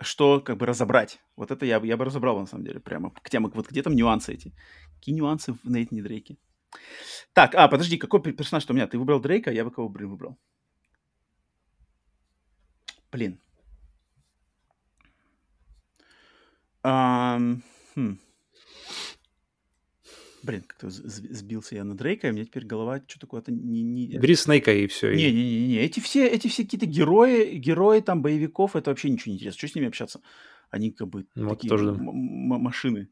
Speaker 1: что как бы разобрать. Вот это я, я бы разобрал на самом деле прямо к темам. Вот где там нюансы эти? Какие нюансы в Нейтане Дрейке? Так, а, подожди, какой пер- персонаж у меня? Ты выбрал Дрейка, я бы кого блин, выбрал? Блин. Ам, хм. Блин, как-то сбился я на Дрейка, и у меня теперь голова что-то куда-то не... не...
Speaker 2: Бери Снейка и все.
Speaker 1: Не-не-не, эти все, эти все какие-то герои, герои там боевиков, это вообще ничего не интересно. Что с ними общаться? Они как бы
Speaker 2: Ну, вот
Speaker 1: такие
Speaker 2: тоже
Speaker 1: машины.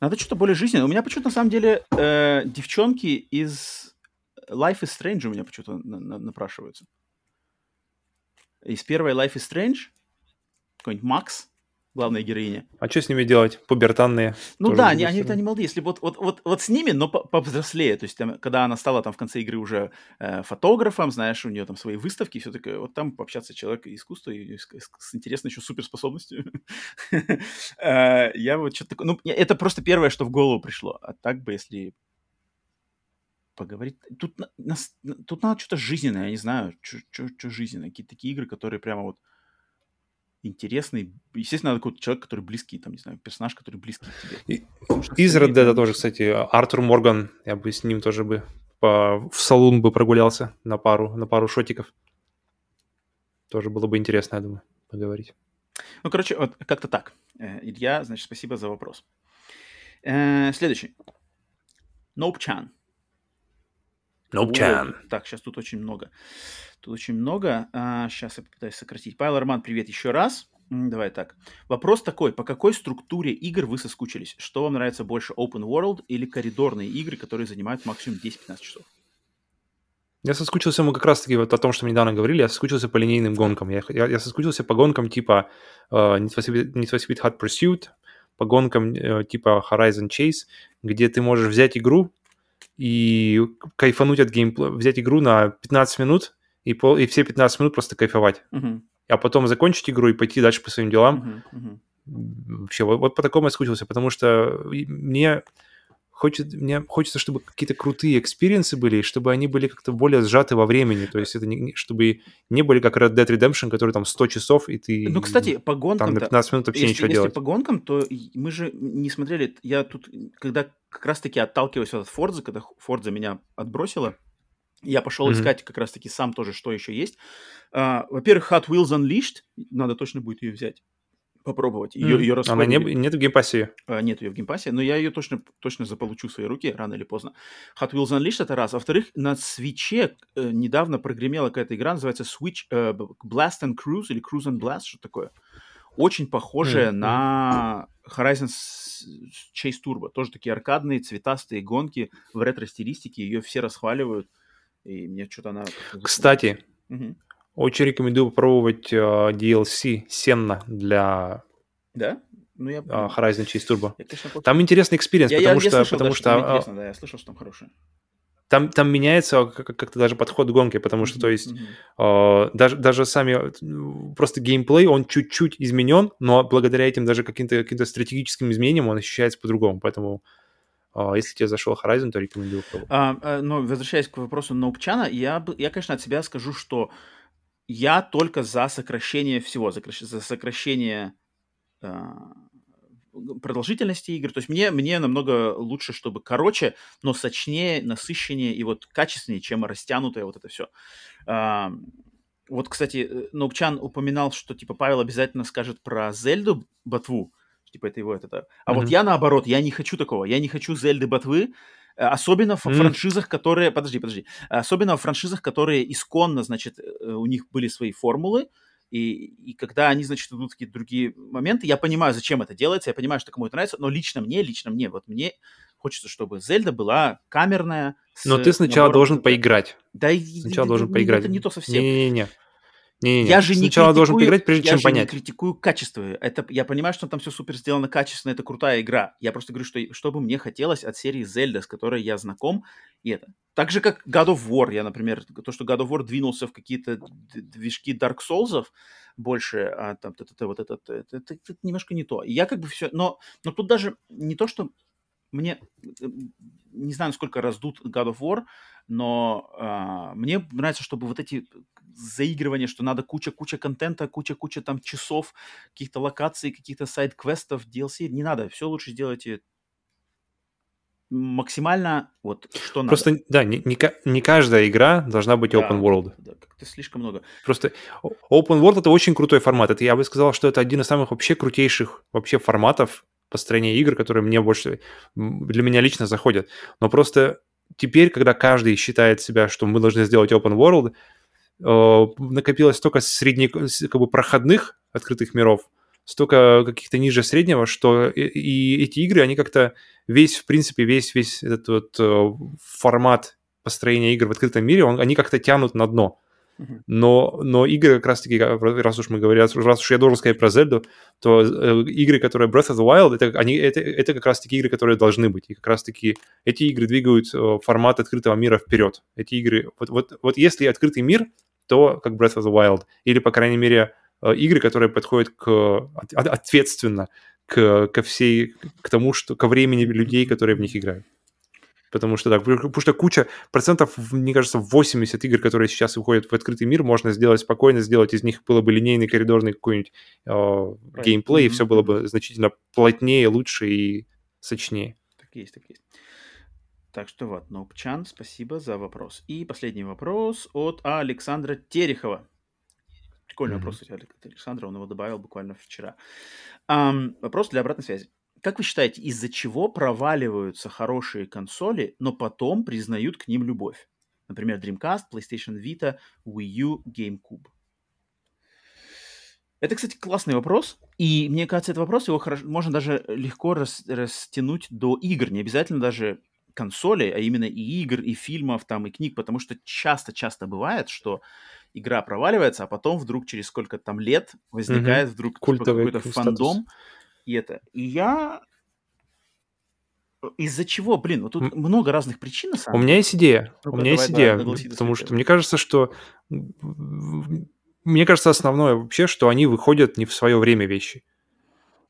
Speaker 1: Надо что-то более жизненное. У меня почему-то на самом деле э, девчонки из Life is Strange у меня почему-то на- на- напрашиваются. Из первой Life is Strange какой-нибудь Макс, главная героиня.
Speaker 2: А что с ними делать? Пубертанные.
Speaker 1: Ну да, они, они, они молодые. Если вот, вот, вот, вот с ними, но по- повзрослее. То есть, там, когда она стала там в конце игры уже э, фотографом, знаешь, у нее там свои выставки, все такое, вот там пообщаться человек искусства и с, с- интересной еще суперспособностью. Э, Я вот что-то такое... Ну, это просто первое, что в голову пришло. А так бы, если поговорить... Тут, тут надо что-то жизненное, я не знаю, что жизненное. Какие-то такие игры, которые прямо вот интересный. Естественно, надо какой-то человек, который близкий, там, не знаю, персонаж, который близкий к тебе.
Speaker 2: И- Из Red Dead тоже, кстати, Артур Морган. Я бы с ним тоже бы по- в салун бы прогулялся на пару, на пару шотиков. Тоже было бы интересно, я думаю, поговорить.
Speaker 1: Ну, короче, вот как-то так. Э, Илья, значит, спасибо за вопрос. Э, Следующий. Ноупчан.
Speaker 2: Ноупчан.
Speaker 1: Ой, Так, сейчас тут очень много. Тут очень много. сейчас я попытаюсь сократить. Павел Роман, привет еще раз. Давай так. Вопрос такой. По какой структуре игр вы соскучились? Что вам нравится больше, open world или коридорные игры, которые занимают максимум 10-15 часов?
Speaker 2: Я соскучился, мы как раз-таки вот о том, что мы недавно говорили, я соскучился по линейным гонкам. Я, я, я соскучился по гонкам типа э, Need, for Speed, Need for Speed Hot Pursuit, по гонкам э, типа Horizon Chase, где ты можешь взять игру и кайфануть от геймплея, взять игру на 15 минут и, пол, и все 15 минут просто кайфовать.
Speaker 1: Мгм,
Speaker 2: А потом закончить игру и пойти дальше по своим делам.
Speaker 1: мгм, мгм.
Speaker 2: Вообще, вот, вот по такому я скучился, потому что мне хочет, мне хочется, чтобы какие-то крутые experience ы были, и чтобы они были как-то более сжаты во времени. То есть это не, чтобы не были как Red Dead Redemption, который там 100 часов, и ты
Speaker 1: Ну, кстати, по гонкам...
Speaker 2: там на 15 минут вообще
Speaker 1: если,
Speaker 2: ничего
Speaker 1: если
Speaker 2: делать.
Speaker 1: по гонкам, то мы же не смотрели... Я тут, когда как раз-таки отталкиваюсь от Forza, когда Forza меня отбросила, я пошел
Speaker 2: Мгм.
Speaker 1: искать как раз-таки сам тоже, что еще есть. А, во-первых, Hot Wheels Unleashed. Надо точно будет ее взять. Попробовать. Ее,
Speaker 2: М,
Speaker 1: ее
Speaker 2: Она не,
Speaker 1: расходили.
Speaker 2: нет в Game Pass е.
Speaker 1: А, Нет ее в Game Pass е, но я ее точно, точно заполучу в свои руки рано или поздно. Hot Wheels Unleashed это раз. А во-вторых, на Switch е э, недавно прогремела какая-то игра, называется Switch э, Blast and Cruise или Cruis'n Blast, что такое. Очень похожая
Speaker 2: Мгм.
Speaker 1: на Horizon Chase Turbo. Тоже такие аркадные, цветастые гонки в ретро-стилистике. Ее все расхваливают. И мне что-то она...
Speaker 2: Кстати,
Speaker 1: Мгм.
Speaker 2: Очень рекомендую попробовать э, DLC Сенна для
Speaker 1: Да? Ну, я...
Speaker 2: э, Horizon Chase Turbo.
Speaker 1: я, конечно,
Speaker 2: Там интересный experience,
Speaker 1: я, я-
Speaker 2: потому
Speaker 1: я
Speaker 2: что,
Speaker 1: слышал,
Speaker 2: потому
Speaker 1: да,
Speaker 2: что, а,
Speaker 1: интересно, да, я слышал, что там хорошее.
Speaker 2: там, там меняется как- как-то даже подход к гонке, потому что, то есть,
Speaker 1: Мгм.
Speaker 2: э, даже, даже сами, э, просто геймплей, он чуть-чуть изменен, но благодаря этим даже каким-то каким стратегическим изменениям он ощущается по-другому, поэтому если тебе зашел Horizon, то рекомендую.
Speaker 1: А, а, но возвращаясь к вопросу Наупчана, я, я, конечно, от себя скажу, что я только за сокращение всего, за, кращ- за сокращение а, продолжительности игр. То есть мне, мне намного лучше, чтобы короче, но сочнее, насыщеннее и вот качественнее, чем растянутое вот это все. вот, кстати, э, Наупчан упоминал, что типа Павел обязательно скажет про Зельду Ботву, типа это его это. А вот
Speaker 2: Мгм.
Speaker 1: я наоборот, я не хочу такого, я не хочу Зельды Ботвы, э, особенно в
Speaker 2: М.
Speaker 1: франшизах, которые, подожди, подожди, особенно в франшизах, которые исконно, значит, э, у них были свои формулы, и, и когда они, значит, идут какие-то другие моменты, я понимаю, зачем это делается, я понимаю, что кому это нравится, но лично мне, лично мне, вот мне хочется, чтобы Зельда была камерная.
Speaker 2: Но ты сначала
Speaker 1: набором
Speaker 2: должен поиграть.
Speaker 1: Да,
Speaker 2: Сначала
Speaker 1: и-
Speaker 2: должен поиграть.
Speaker 1: Это не то совсем.
Speaker 2: Не-не-не. Не-не-не.
Speaker 1: Я же не
Speaker 2: Сначала должен
Speaker 1: критикую-
Speaker 2: поиграть, прежде
Speaker 1: я
Speaker 2: чем
Speaker 1: же не
Speaker 2: понять.
Speaker 1: критикую качество. Это, я понимаю, что там все супер сделано качественно, это крутая игра. Я просто говорю, что, что бы мне хотелось от серии Zelda, с которой я знаком, и это. Так же, как God of War. Я, например, то, что God of War двинулся в какие-то движки Dark Souls больше, а там т- т- вот это, это, это- это немножко не то. И я как бы все... Но, но тут даже не то, что мне... э, Не знаю, насколько раздут God of War, но а, мне нравится, чтобы вот эти заигрывания, что надо куча-куча контента, куча-куча там часов, каких-то локаций, каких-то сайд-квестов, DLC, не надо, все лучше сделайте максимально вот что надо.
Speaker 2: Просто, да, не, не не каждая игра должна быть
Speaker 1: Да,
Speaker 2: open world.
Speaker 1: Да, как-то слишком много.
Speaker 2: Просто open world это очень крутой формат. Это я бы сказал, что это один из самых вообще крутейших вообще форматов построения игр, которые мне больше для меня лично заходят. Но просто теперь, когда каждый считает себя, что мы должны сделать open world, э, накопилось столько средних, как бы проходных открытых миров, столько каких-то ниже среднего, что и, и эти игры, они как-то весь, в принципе, весь, весь этот вот э, формат построения игр в открытом мире, он, они как-то тянут на дно. Но, но игры как раз-таки, раз уж мы говорим, раз уж я должен сказать про Зельду, то э, игры, которые Breath of the Wild, это, они, это, это как раз-таки игры, которые должны быть. И как раз-таки эти игры двигают э, формат открытого мира вперед. Эти игры... Вот, вот, вот если открытый мир, то как Breath of the Wild. Или, по крайней мере, э, игры, которые подходят к, от- от- ответственно к, ко всей, к тому, что ко времени людей, которые в них играют. Потому что, да, потому что куча процентов, мне кажется, 80 игр, которые сейчас выходят в открытый мир, можно сделать спокойно, сделать из них было бы линейный коридорный какой-нибудь э, геймплей, и
Speaker 1: Мгм,
Speaker 2: все было бы значительно плотнее, лучше и сочнее.
Speaker 1: Так есть, так есть. Так что вот, Ноупчан, спасибо за вопрос. И последний вопрос от Александра Терехова. Прикольный
Speaker 2: Мгм.
Speaker 1: вопрос, кстати, Александра, он его добавил буквально вчера. Ам, вопрос для обратной связи. Как вы считаете, из-за чего проваливаются хорошие консоли, но потом признают к ним любовь? Например, Dreamcast, PlayStation Vita, Wii U, GameCube. Это, кстати, классный вопрос. И мне кажется, этот вопрос его хорошо, можно даже легко рас- растянуть до игр. Не обязательно даже консолей, а именно и игр, и фильмов, там, и книг. Потому что часто-часто бывает, что игра проваливается, а потом вдруг через сколько там лет возникает вдруг типа
Speaker 2: Культовый
Speaker 1: какой-то
Speaker 2: статус.
Speaker 1: И это. И я... Из-за чего, блин, вот тут
Speaker 2: М.
Speaker 1: много разных причин, на
Speaker 2: У меня есть идея. У
Speaker 1: Ну-ка,
Speaker 2: меня есть
Speaker 1: давай, давай,
Speaker 2: идея,
Speaker 1: огласи
Speaker 2: потому что мне кажется, что мне кажется основное вообще, что они выходят не в свое время вещи.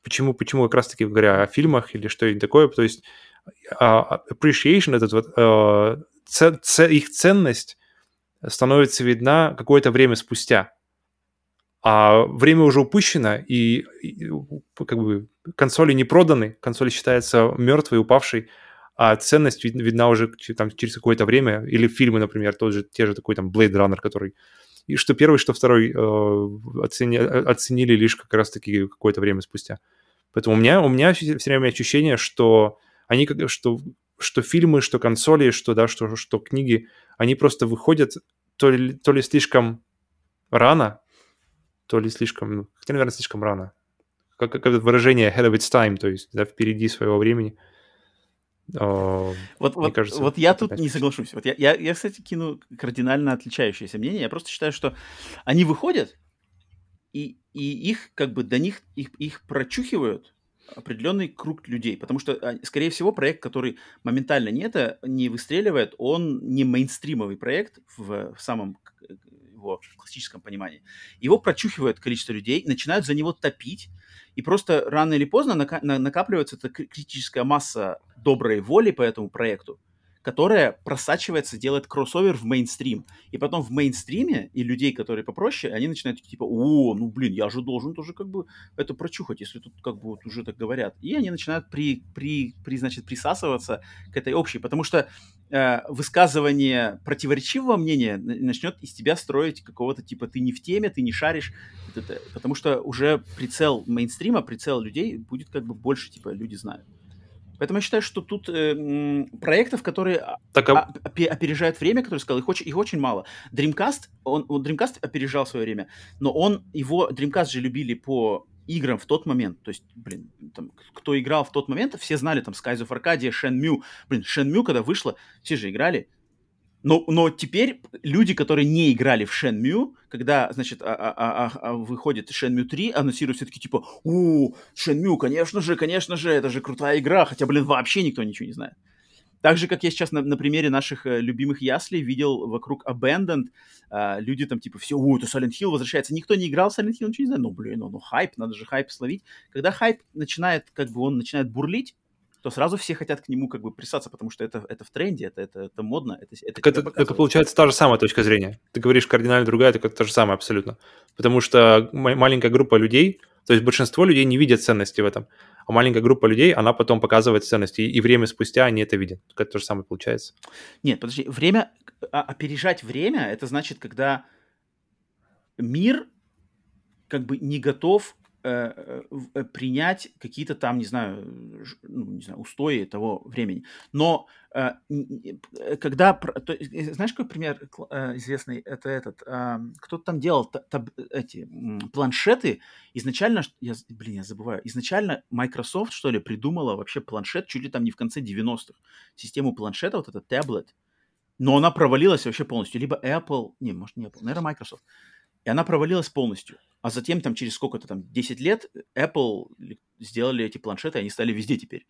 Speaker 2: Почему, почему как раз-таки говоря о фильмах или что-нибудь такое, то есть uh, appreciation, этот вот, uh, ц- ц- их ценность становится видна какое-то время спустя. А время уже упущено, и, и как бы консоли не проданы, консоль считается мертвой, упавшей, а ценность видна уже там, через какое-то время, или фильмы, например, тот же, те же такой там Blade Runner, который. И что первый, что второй э, оцени, оценили лишь как раз-таки какое-то время спустя. Поэтому у меня, у меня все время ощущение, что они, что, что фильмы, что консоли, что, да, что, что книги, они просто выходят то ли, то ли слишком рано, то ли слишком, ну, хотя, наверное, слишком рано. Как, как выражение ahead of its time, то есть да, впереди своего времени. Uh,
Speaker 1: вот, вот, кажется, вот я тут не соглашусь. Вот я, я, я, кстати, кину кардинально отличающееся мнение. Я просто считаю, что они выходят, и, и их, как бы, до них, их, их прочухивают определенный круг людей. Потому что, а, скорее всего, проект, который моментально не это, не выстреливает, он не мейнстримовый проект в, в самом его классическом понимании. Его прочухивает количество людей, начинают за него топить, и просто рано или поздно нака- накапливается эта критическая масса доброй воли по этому проекту, которая просачивается, делает кроссовер в мейнстрим. И потом в мейнстриме и людей, которые попроще, они начинают типа, о, ну блин, я же должен тоже как бы это прочухать, если тут как бы вот уже так говорят. И они начинают при, при, при значит, присасываться к этой общей, потому что высказывание противоречивого мнения начнет из тебя строить какого-то типа ты не в теме, ты не шаришь, потому что уже прицел мейнстрима, прицел людей будет как бы больше, типа люди знают. Поэтому я считаю, что тут э, проектов, которые так, а... опережают время, которые сказал, их очень, их очень мало. Dreamcast, он, он Dreamcast опережал свое время, но он, его, Dreamcast же любили по играм в тот момент. То есть, блин, там, кто играл в тот момент, все знали там Skies of Arcadia, Shenmue. Блин, Shenmue, когда вышло, все же играли. Но, но теперь люди, которые не играли в Shenmue, когда, значит, а, а, а, а выходит Shenmue 3, анонсируют все таки типа, у, Shenmue, конечно же, конечно же, это же крутая игра, хотя, блин, вообще никто ничего не знает. Так же, как я сейчас на, на примере наших э, любимых яслей видел вокруг Abandoned, э, люди там типа все, о, это Silent Hill возвращается. Никто не играл в Silent Hill, ничего не знает. Ну, блин, ну, ну хайп, надо же хайп словить. Когда хайп начинает, как бы он начинает бурлить, то сразу все хотят к нему как бы присаться, потому что это, это в тренде, это, это, это модно. Это, это,
Speaker 2: это, это получается та же самая точка зрения. Ты говоришь кардинально другая, это то же самое абсолютно. Потому что маленькая группа людей, то есть большинство людей не видят ценности в этом, а маленькая группа людей, она потом показывает ценности, и, время спустя они это видят. Это то же самое получается.
Speaker 1: Нет, подожди, время, а, опережать время, это значит, когда мир как бы не готов принять какие-то там, не знаю, ну, не знаю, устои того времени. Но э, когда, то, знаешь, какой пример известный, это этот, кто-то там делал таб, эти планшеты, изначально, я, блин, я забываю, изначально Microsoft, что ли, придумала вообще планшет чуть ли там не в конце 90-х, систему планшета, вот этот таблет, но она провалилась вообще полностью, либо Apple, не, может не Apple, наверное, Microsoft, и она провалилась полностью а затем там через сколько-то там 10 лет Apple сделали эти планшеты, они стали везде теперь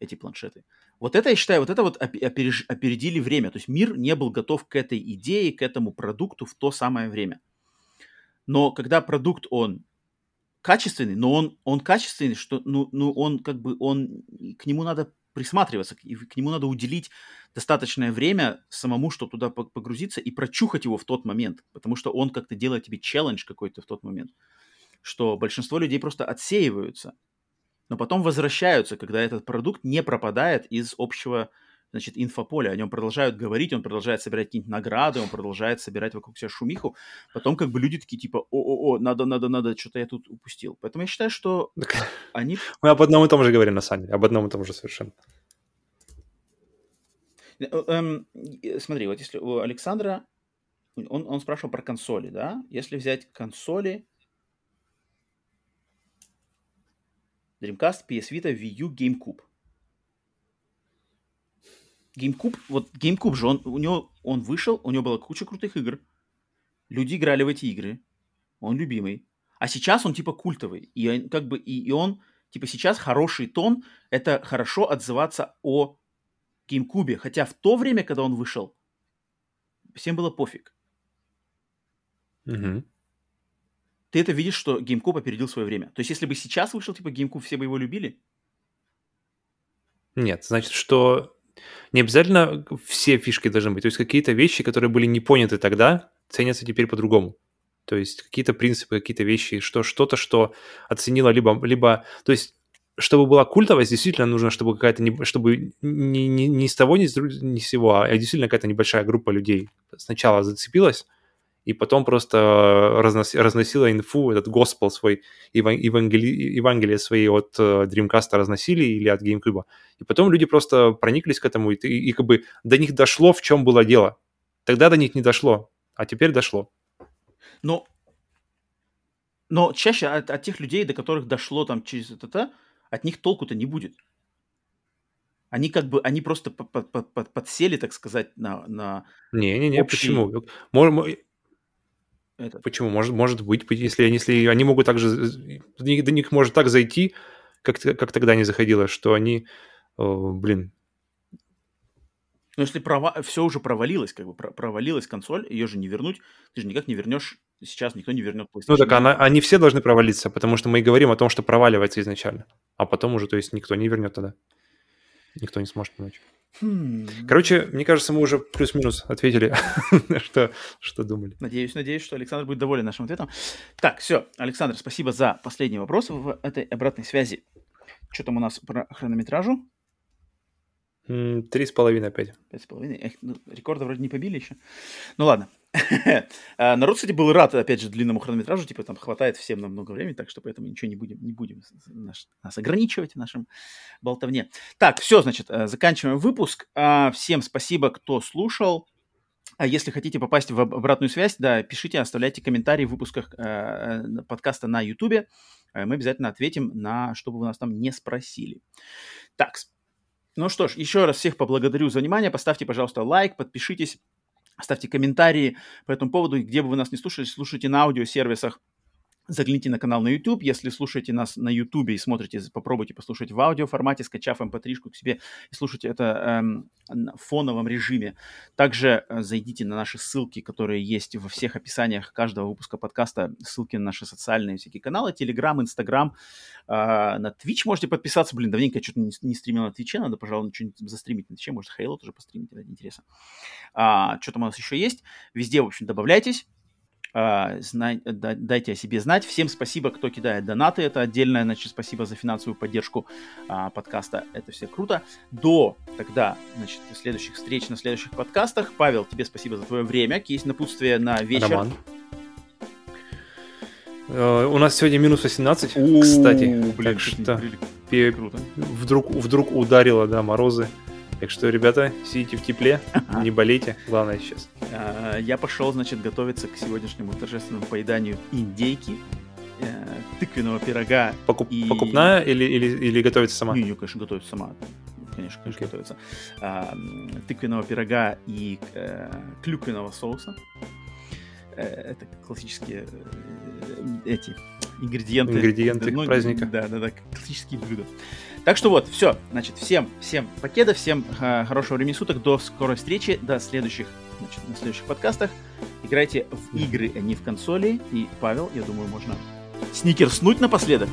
Speaker 1: эти планшеты. Вот это, я считаю, вот это вот опереж, опередили время. То есть мир не был готов к этой идее, к этому продукту в то самое время. Но когда продукт, он качественный, но он, он качественный, что, ну, ну, он как бы, он, к нему надо присматриваться, и к нему надо уделить достаточное время самому, чтобы туда погрузиться и прочухать его в тот момент, потому что он как-то делает тебе челлендж какой-то в тот момент, что большинство людей просто отсеиваются, но потом возвращаются, когда этот продукт не пропадает из общего значит, инфополя. О нем продолжают говорить, он продолжает собирать какие-нибудь награды, он продолжает собирать вокруг себя шумиху. Потом как бы люди такие типа, о-о-о, надо, надо, надо, что-то я тут упустил. Поэтому я считаю, что они...
Speaker 2: Мы об одном и том же говорим, на самом деле, об одном и том же совершенно.
Speaker 1: Э, эм, смотри, вот если у Александра, он, он спрашивал про консоли, да? Если взять консоли, Dreamcast, PS Vita, Wii U, GameCube – GameCube, вот GameCube же, он, у него, он вышел, у него была куча крутых игр. Люди играли в эти игры. Он любимый. А сейчас он типа культовый. И как бы и, и он, типа сейчас хороший тон, это хорошо отзываться о GameCube. Хотя в то время, когда он вышел, всем было пофиг.
Speaker 2: Угу.
Speaker 1: Ты это видишь, что GameCube опередил свое время. То есть, если бы сейчас вышел типа GameCube, все бы его любили?
Speaker 2: Нет, значит, что не обязательно все фишки должны быть. То есть какие-то вещи, которые были не поняты тогда, ценятся теперь по-другому. То есть какие-то принципы, какие-то вещи, что что-то, что оценило либо, либо, то есть чтобы была культовость, действительно нужно, чтобы какая-то, не, чтобы не, не, не с того, ни с, ни с сего, а действительно какая-то небольшая группа людей сначала зацепилась, и потом просто разнос, разносила инфу, этот госпел свой, евангели, Евангелие свои от э, Dreamcast разносили или от GameCube. И потом люди просто прониклись к этому, и, и, и как бы до них дошло, в чем было дело. Тогда до них не дошло, а теперь дошло.
Speaker 1: Но, но чаще от, от тех людей, до которых дошло там через это, от них толку-то не будет. Они как бы, они просто подсели, так сказать, на, на
Speaker 2: Не-не-не, общий... почему? Это. Почему? Может, может быть, если, если они могут также... До них может так зайти, как, как тогда не заходило, что они, о, блин...
Speaker 1: Но если прова... все уже провалилось, как бы провалилась консоль, ее же не вернуть, ты же никак не вернешь, сейчас никто не вернет
Speaker 2: PlayStation. Ну так она, они все должны провалиться, потому что мы и говорим о том, что проваливается изначально, а потом уже, то есть, никто не вернет тогда. Никто не сможет помочь. Хм. Короче, мне кажется, мы уже плюс-минус ответили, что, что думали.
Speaker 1: Надеюсь, надеюсь, что Александр будет доволен нашим ответом. Так, все, Александр, спасибо за последний вопрос в этой обратной связи. Что там у нас по хронометражу?
Speaker 2: Три с половиной опять.
Speaker 1: Пять с половиной. Эх, ну, рекорда вроде не побили еще. Ну ладно. А, народ, кстати, был рад, опять же, длинному хронометражу, типа там хватает всем на много времени, так что поэтому ничего не будем, не будем наш, нас ограничивать в нашем болтовне. Так, все, значит, э, заканчиваем выпуск. А, всем спасибо, кто слушал. А если хотите попасть в обратную связь, да, пишите, оставляйте комментарии в выпусках э, подкаста на YouTube. Э, мы обязательно ответим на, что бы вы нас там не спросили. Так, ну что ж, еще раз всех поблагодарю за внимание. Поставьте, пожалуйста, лайк, подпишитесь, ставьте комментарии по этому поводу. Где бы вы нас не слушали, слушайте на аудиосервисах Загляните на канал на YouTube. Если слушаете нас на YouTube и смотрите, попробуйте послушать в аудио формате, скачав mp3 эм к себе и слушайте это эм, в фоновом режиме. Также э, зайдите на наши ссылки, которые есть во всех описаниях каждого выпуска подкаста. Ссылки на наши социальные всякие каналы, Telegram, Instagram. Э, на Twitch можете подписаться. Блин, давненько я что-то не, не стримил на Twitch. Надо, пожалуй, что-нибудь застримить на Twitch. Может, Halo тоже постримить, это интересно. А, что там у нас еще есть? Везде, в общем, добавляйтесь. А, дайте о себе знать. Всем спасибо, кто кидает донаты. Это отдельное, значит, спасибо за финансовую поддержку а, подкаста. Это все круто. До тогда, значит, следующих встреч на следующих подкастах. Павел, тебе спасибо за твое время. Есть напутствие на вечер. Роман.
Speaker 2: Uh, у нас сегодня минус 18, У-у-у, кстати. Блин, так что. Вдруг, вдруг ударило, да, морозы. Так что, ребята, сидите в тепле, не болейте, главное сейчас.
Speaker 1: А, я пошел, значит, готовиться к сегодняшнему торжественному поеданию индейки, э, тыквенного пирога.
Speaker 2: Покуп, и... Покупная или, или, или готовится сама?
Speaker 1: Не, не, конечно, готовится сама. Конечно, конечно, okay. готовится. А, тыквенного пирога и э, клюквенного соуса. Э, это классические э, эти ингредиенты.
Speaker 2: Ингредиенты ну, праздника.
Speaker 1: Да, да, да, классические блюда. Так что вот, все. Значит, всем, всем покеда, всем э, хорошего времени суток. До скорой встречи, до следующих, значит, на следующих подкастах. Играйте в игры, а не в консоли. И, Павел, я думаю, можно сникерснуть напоследок.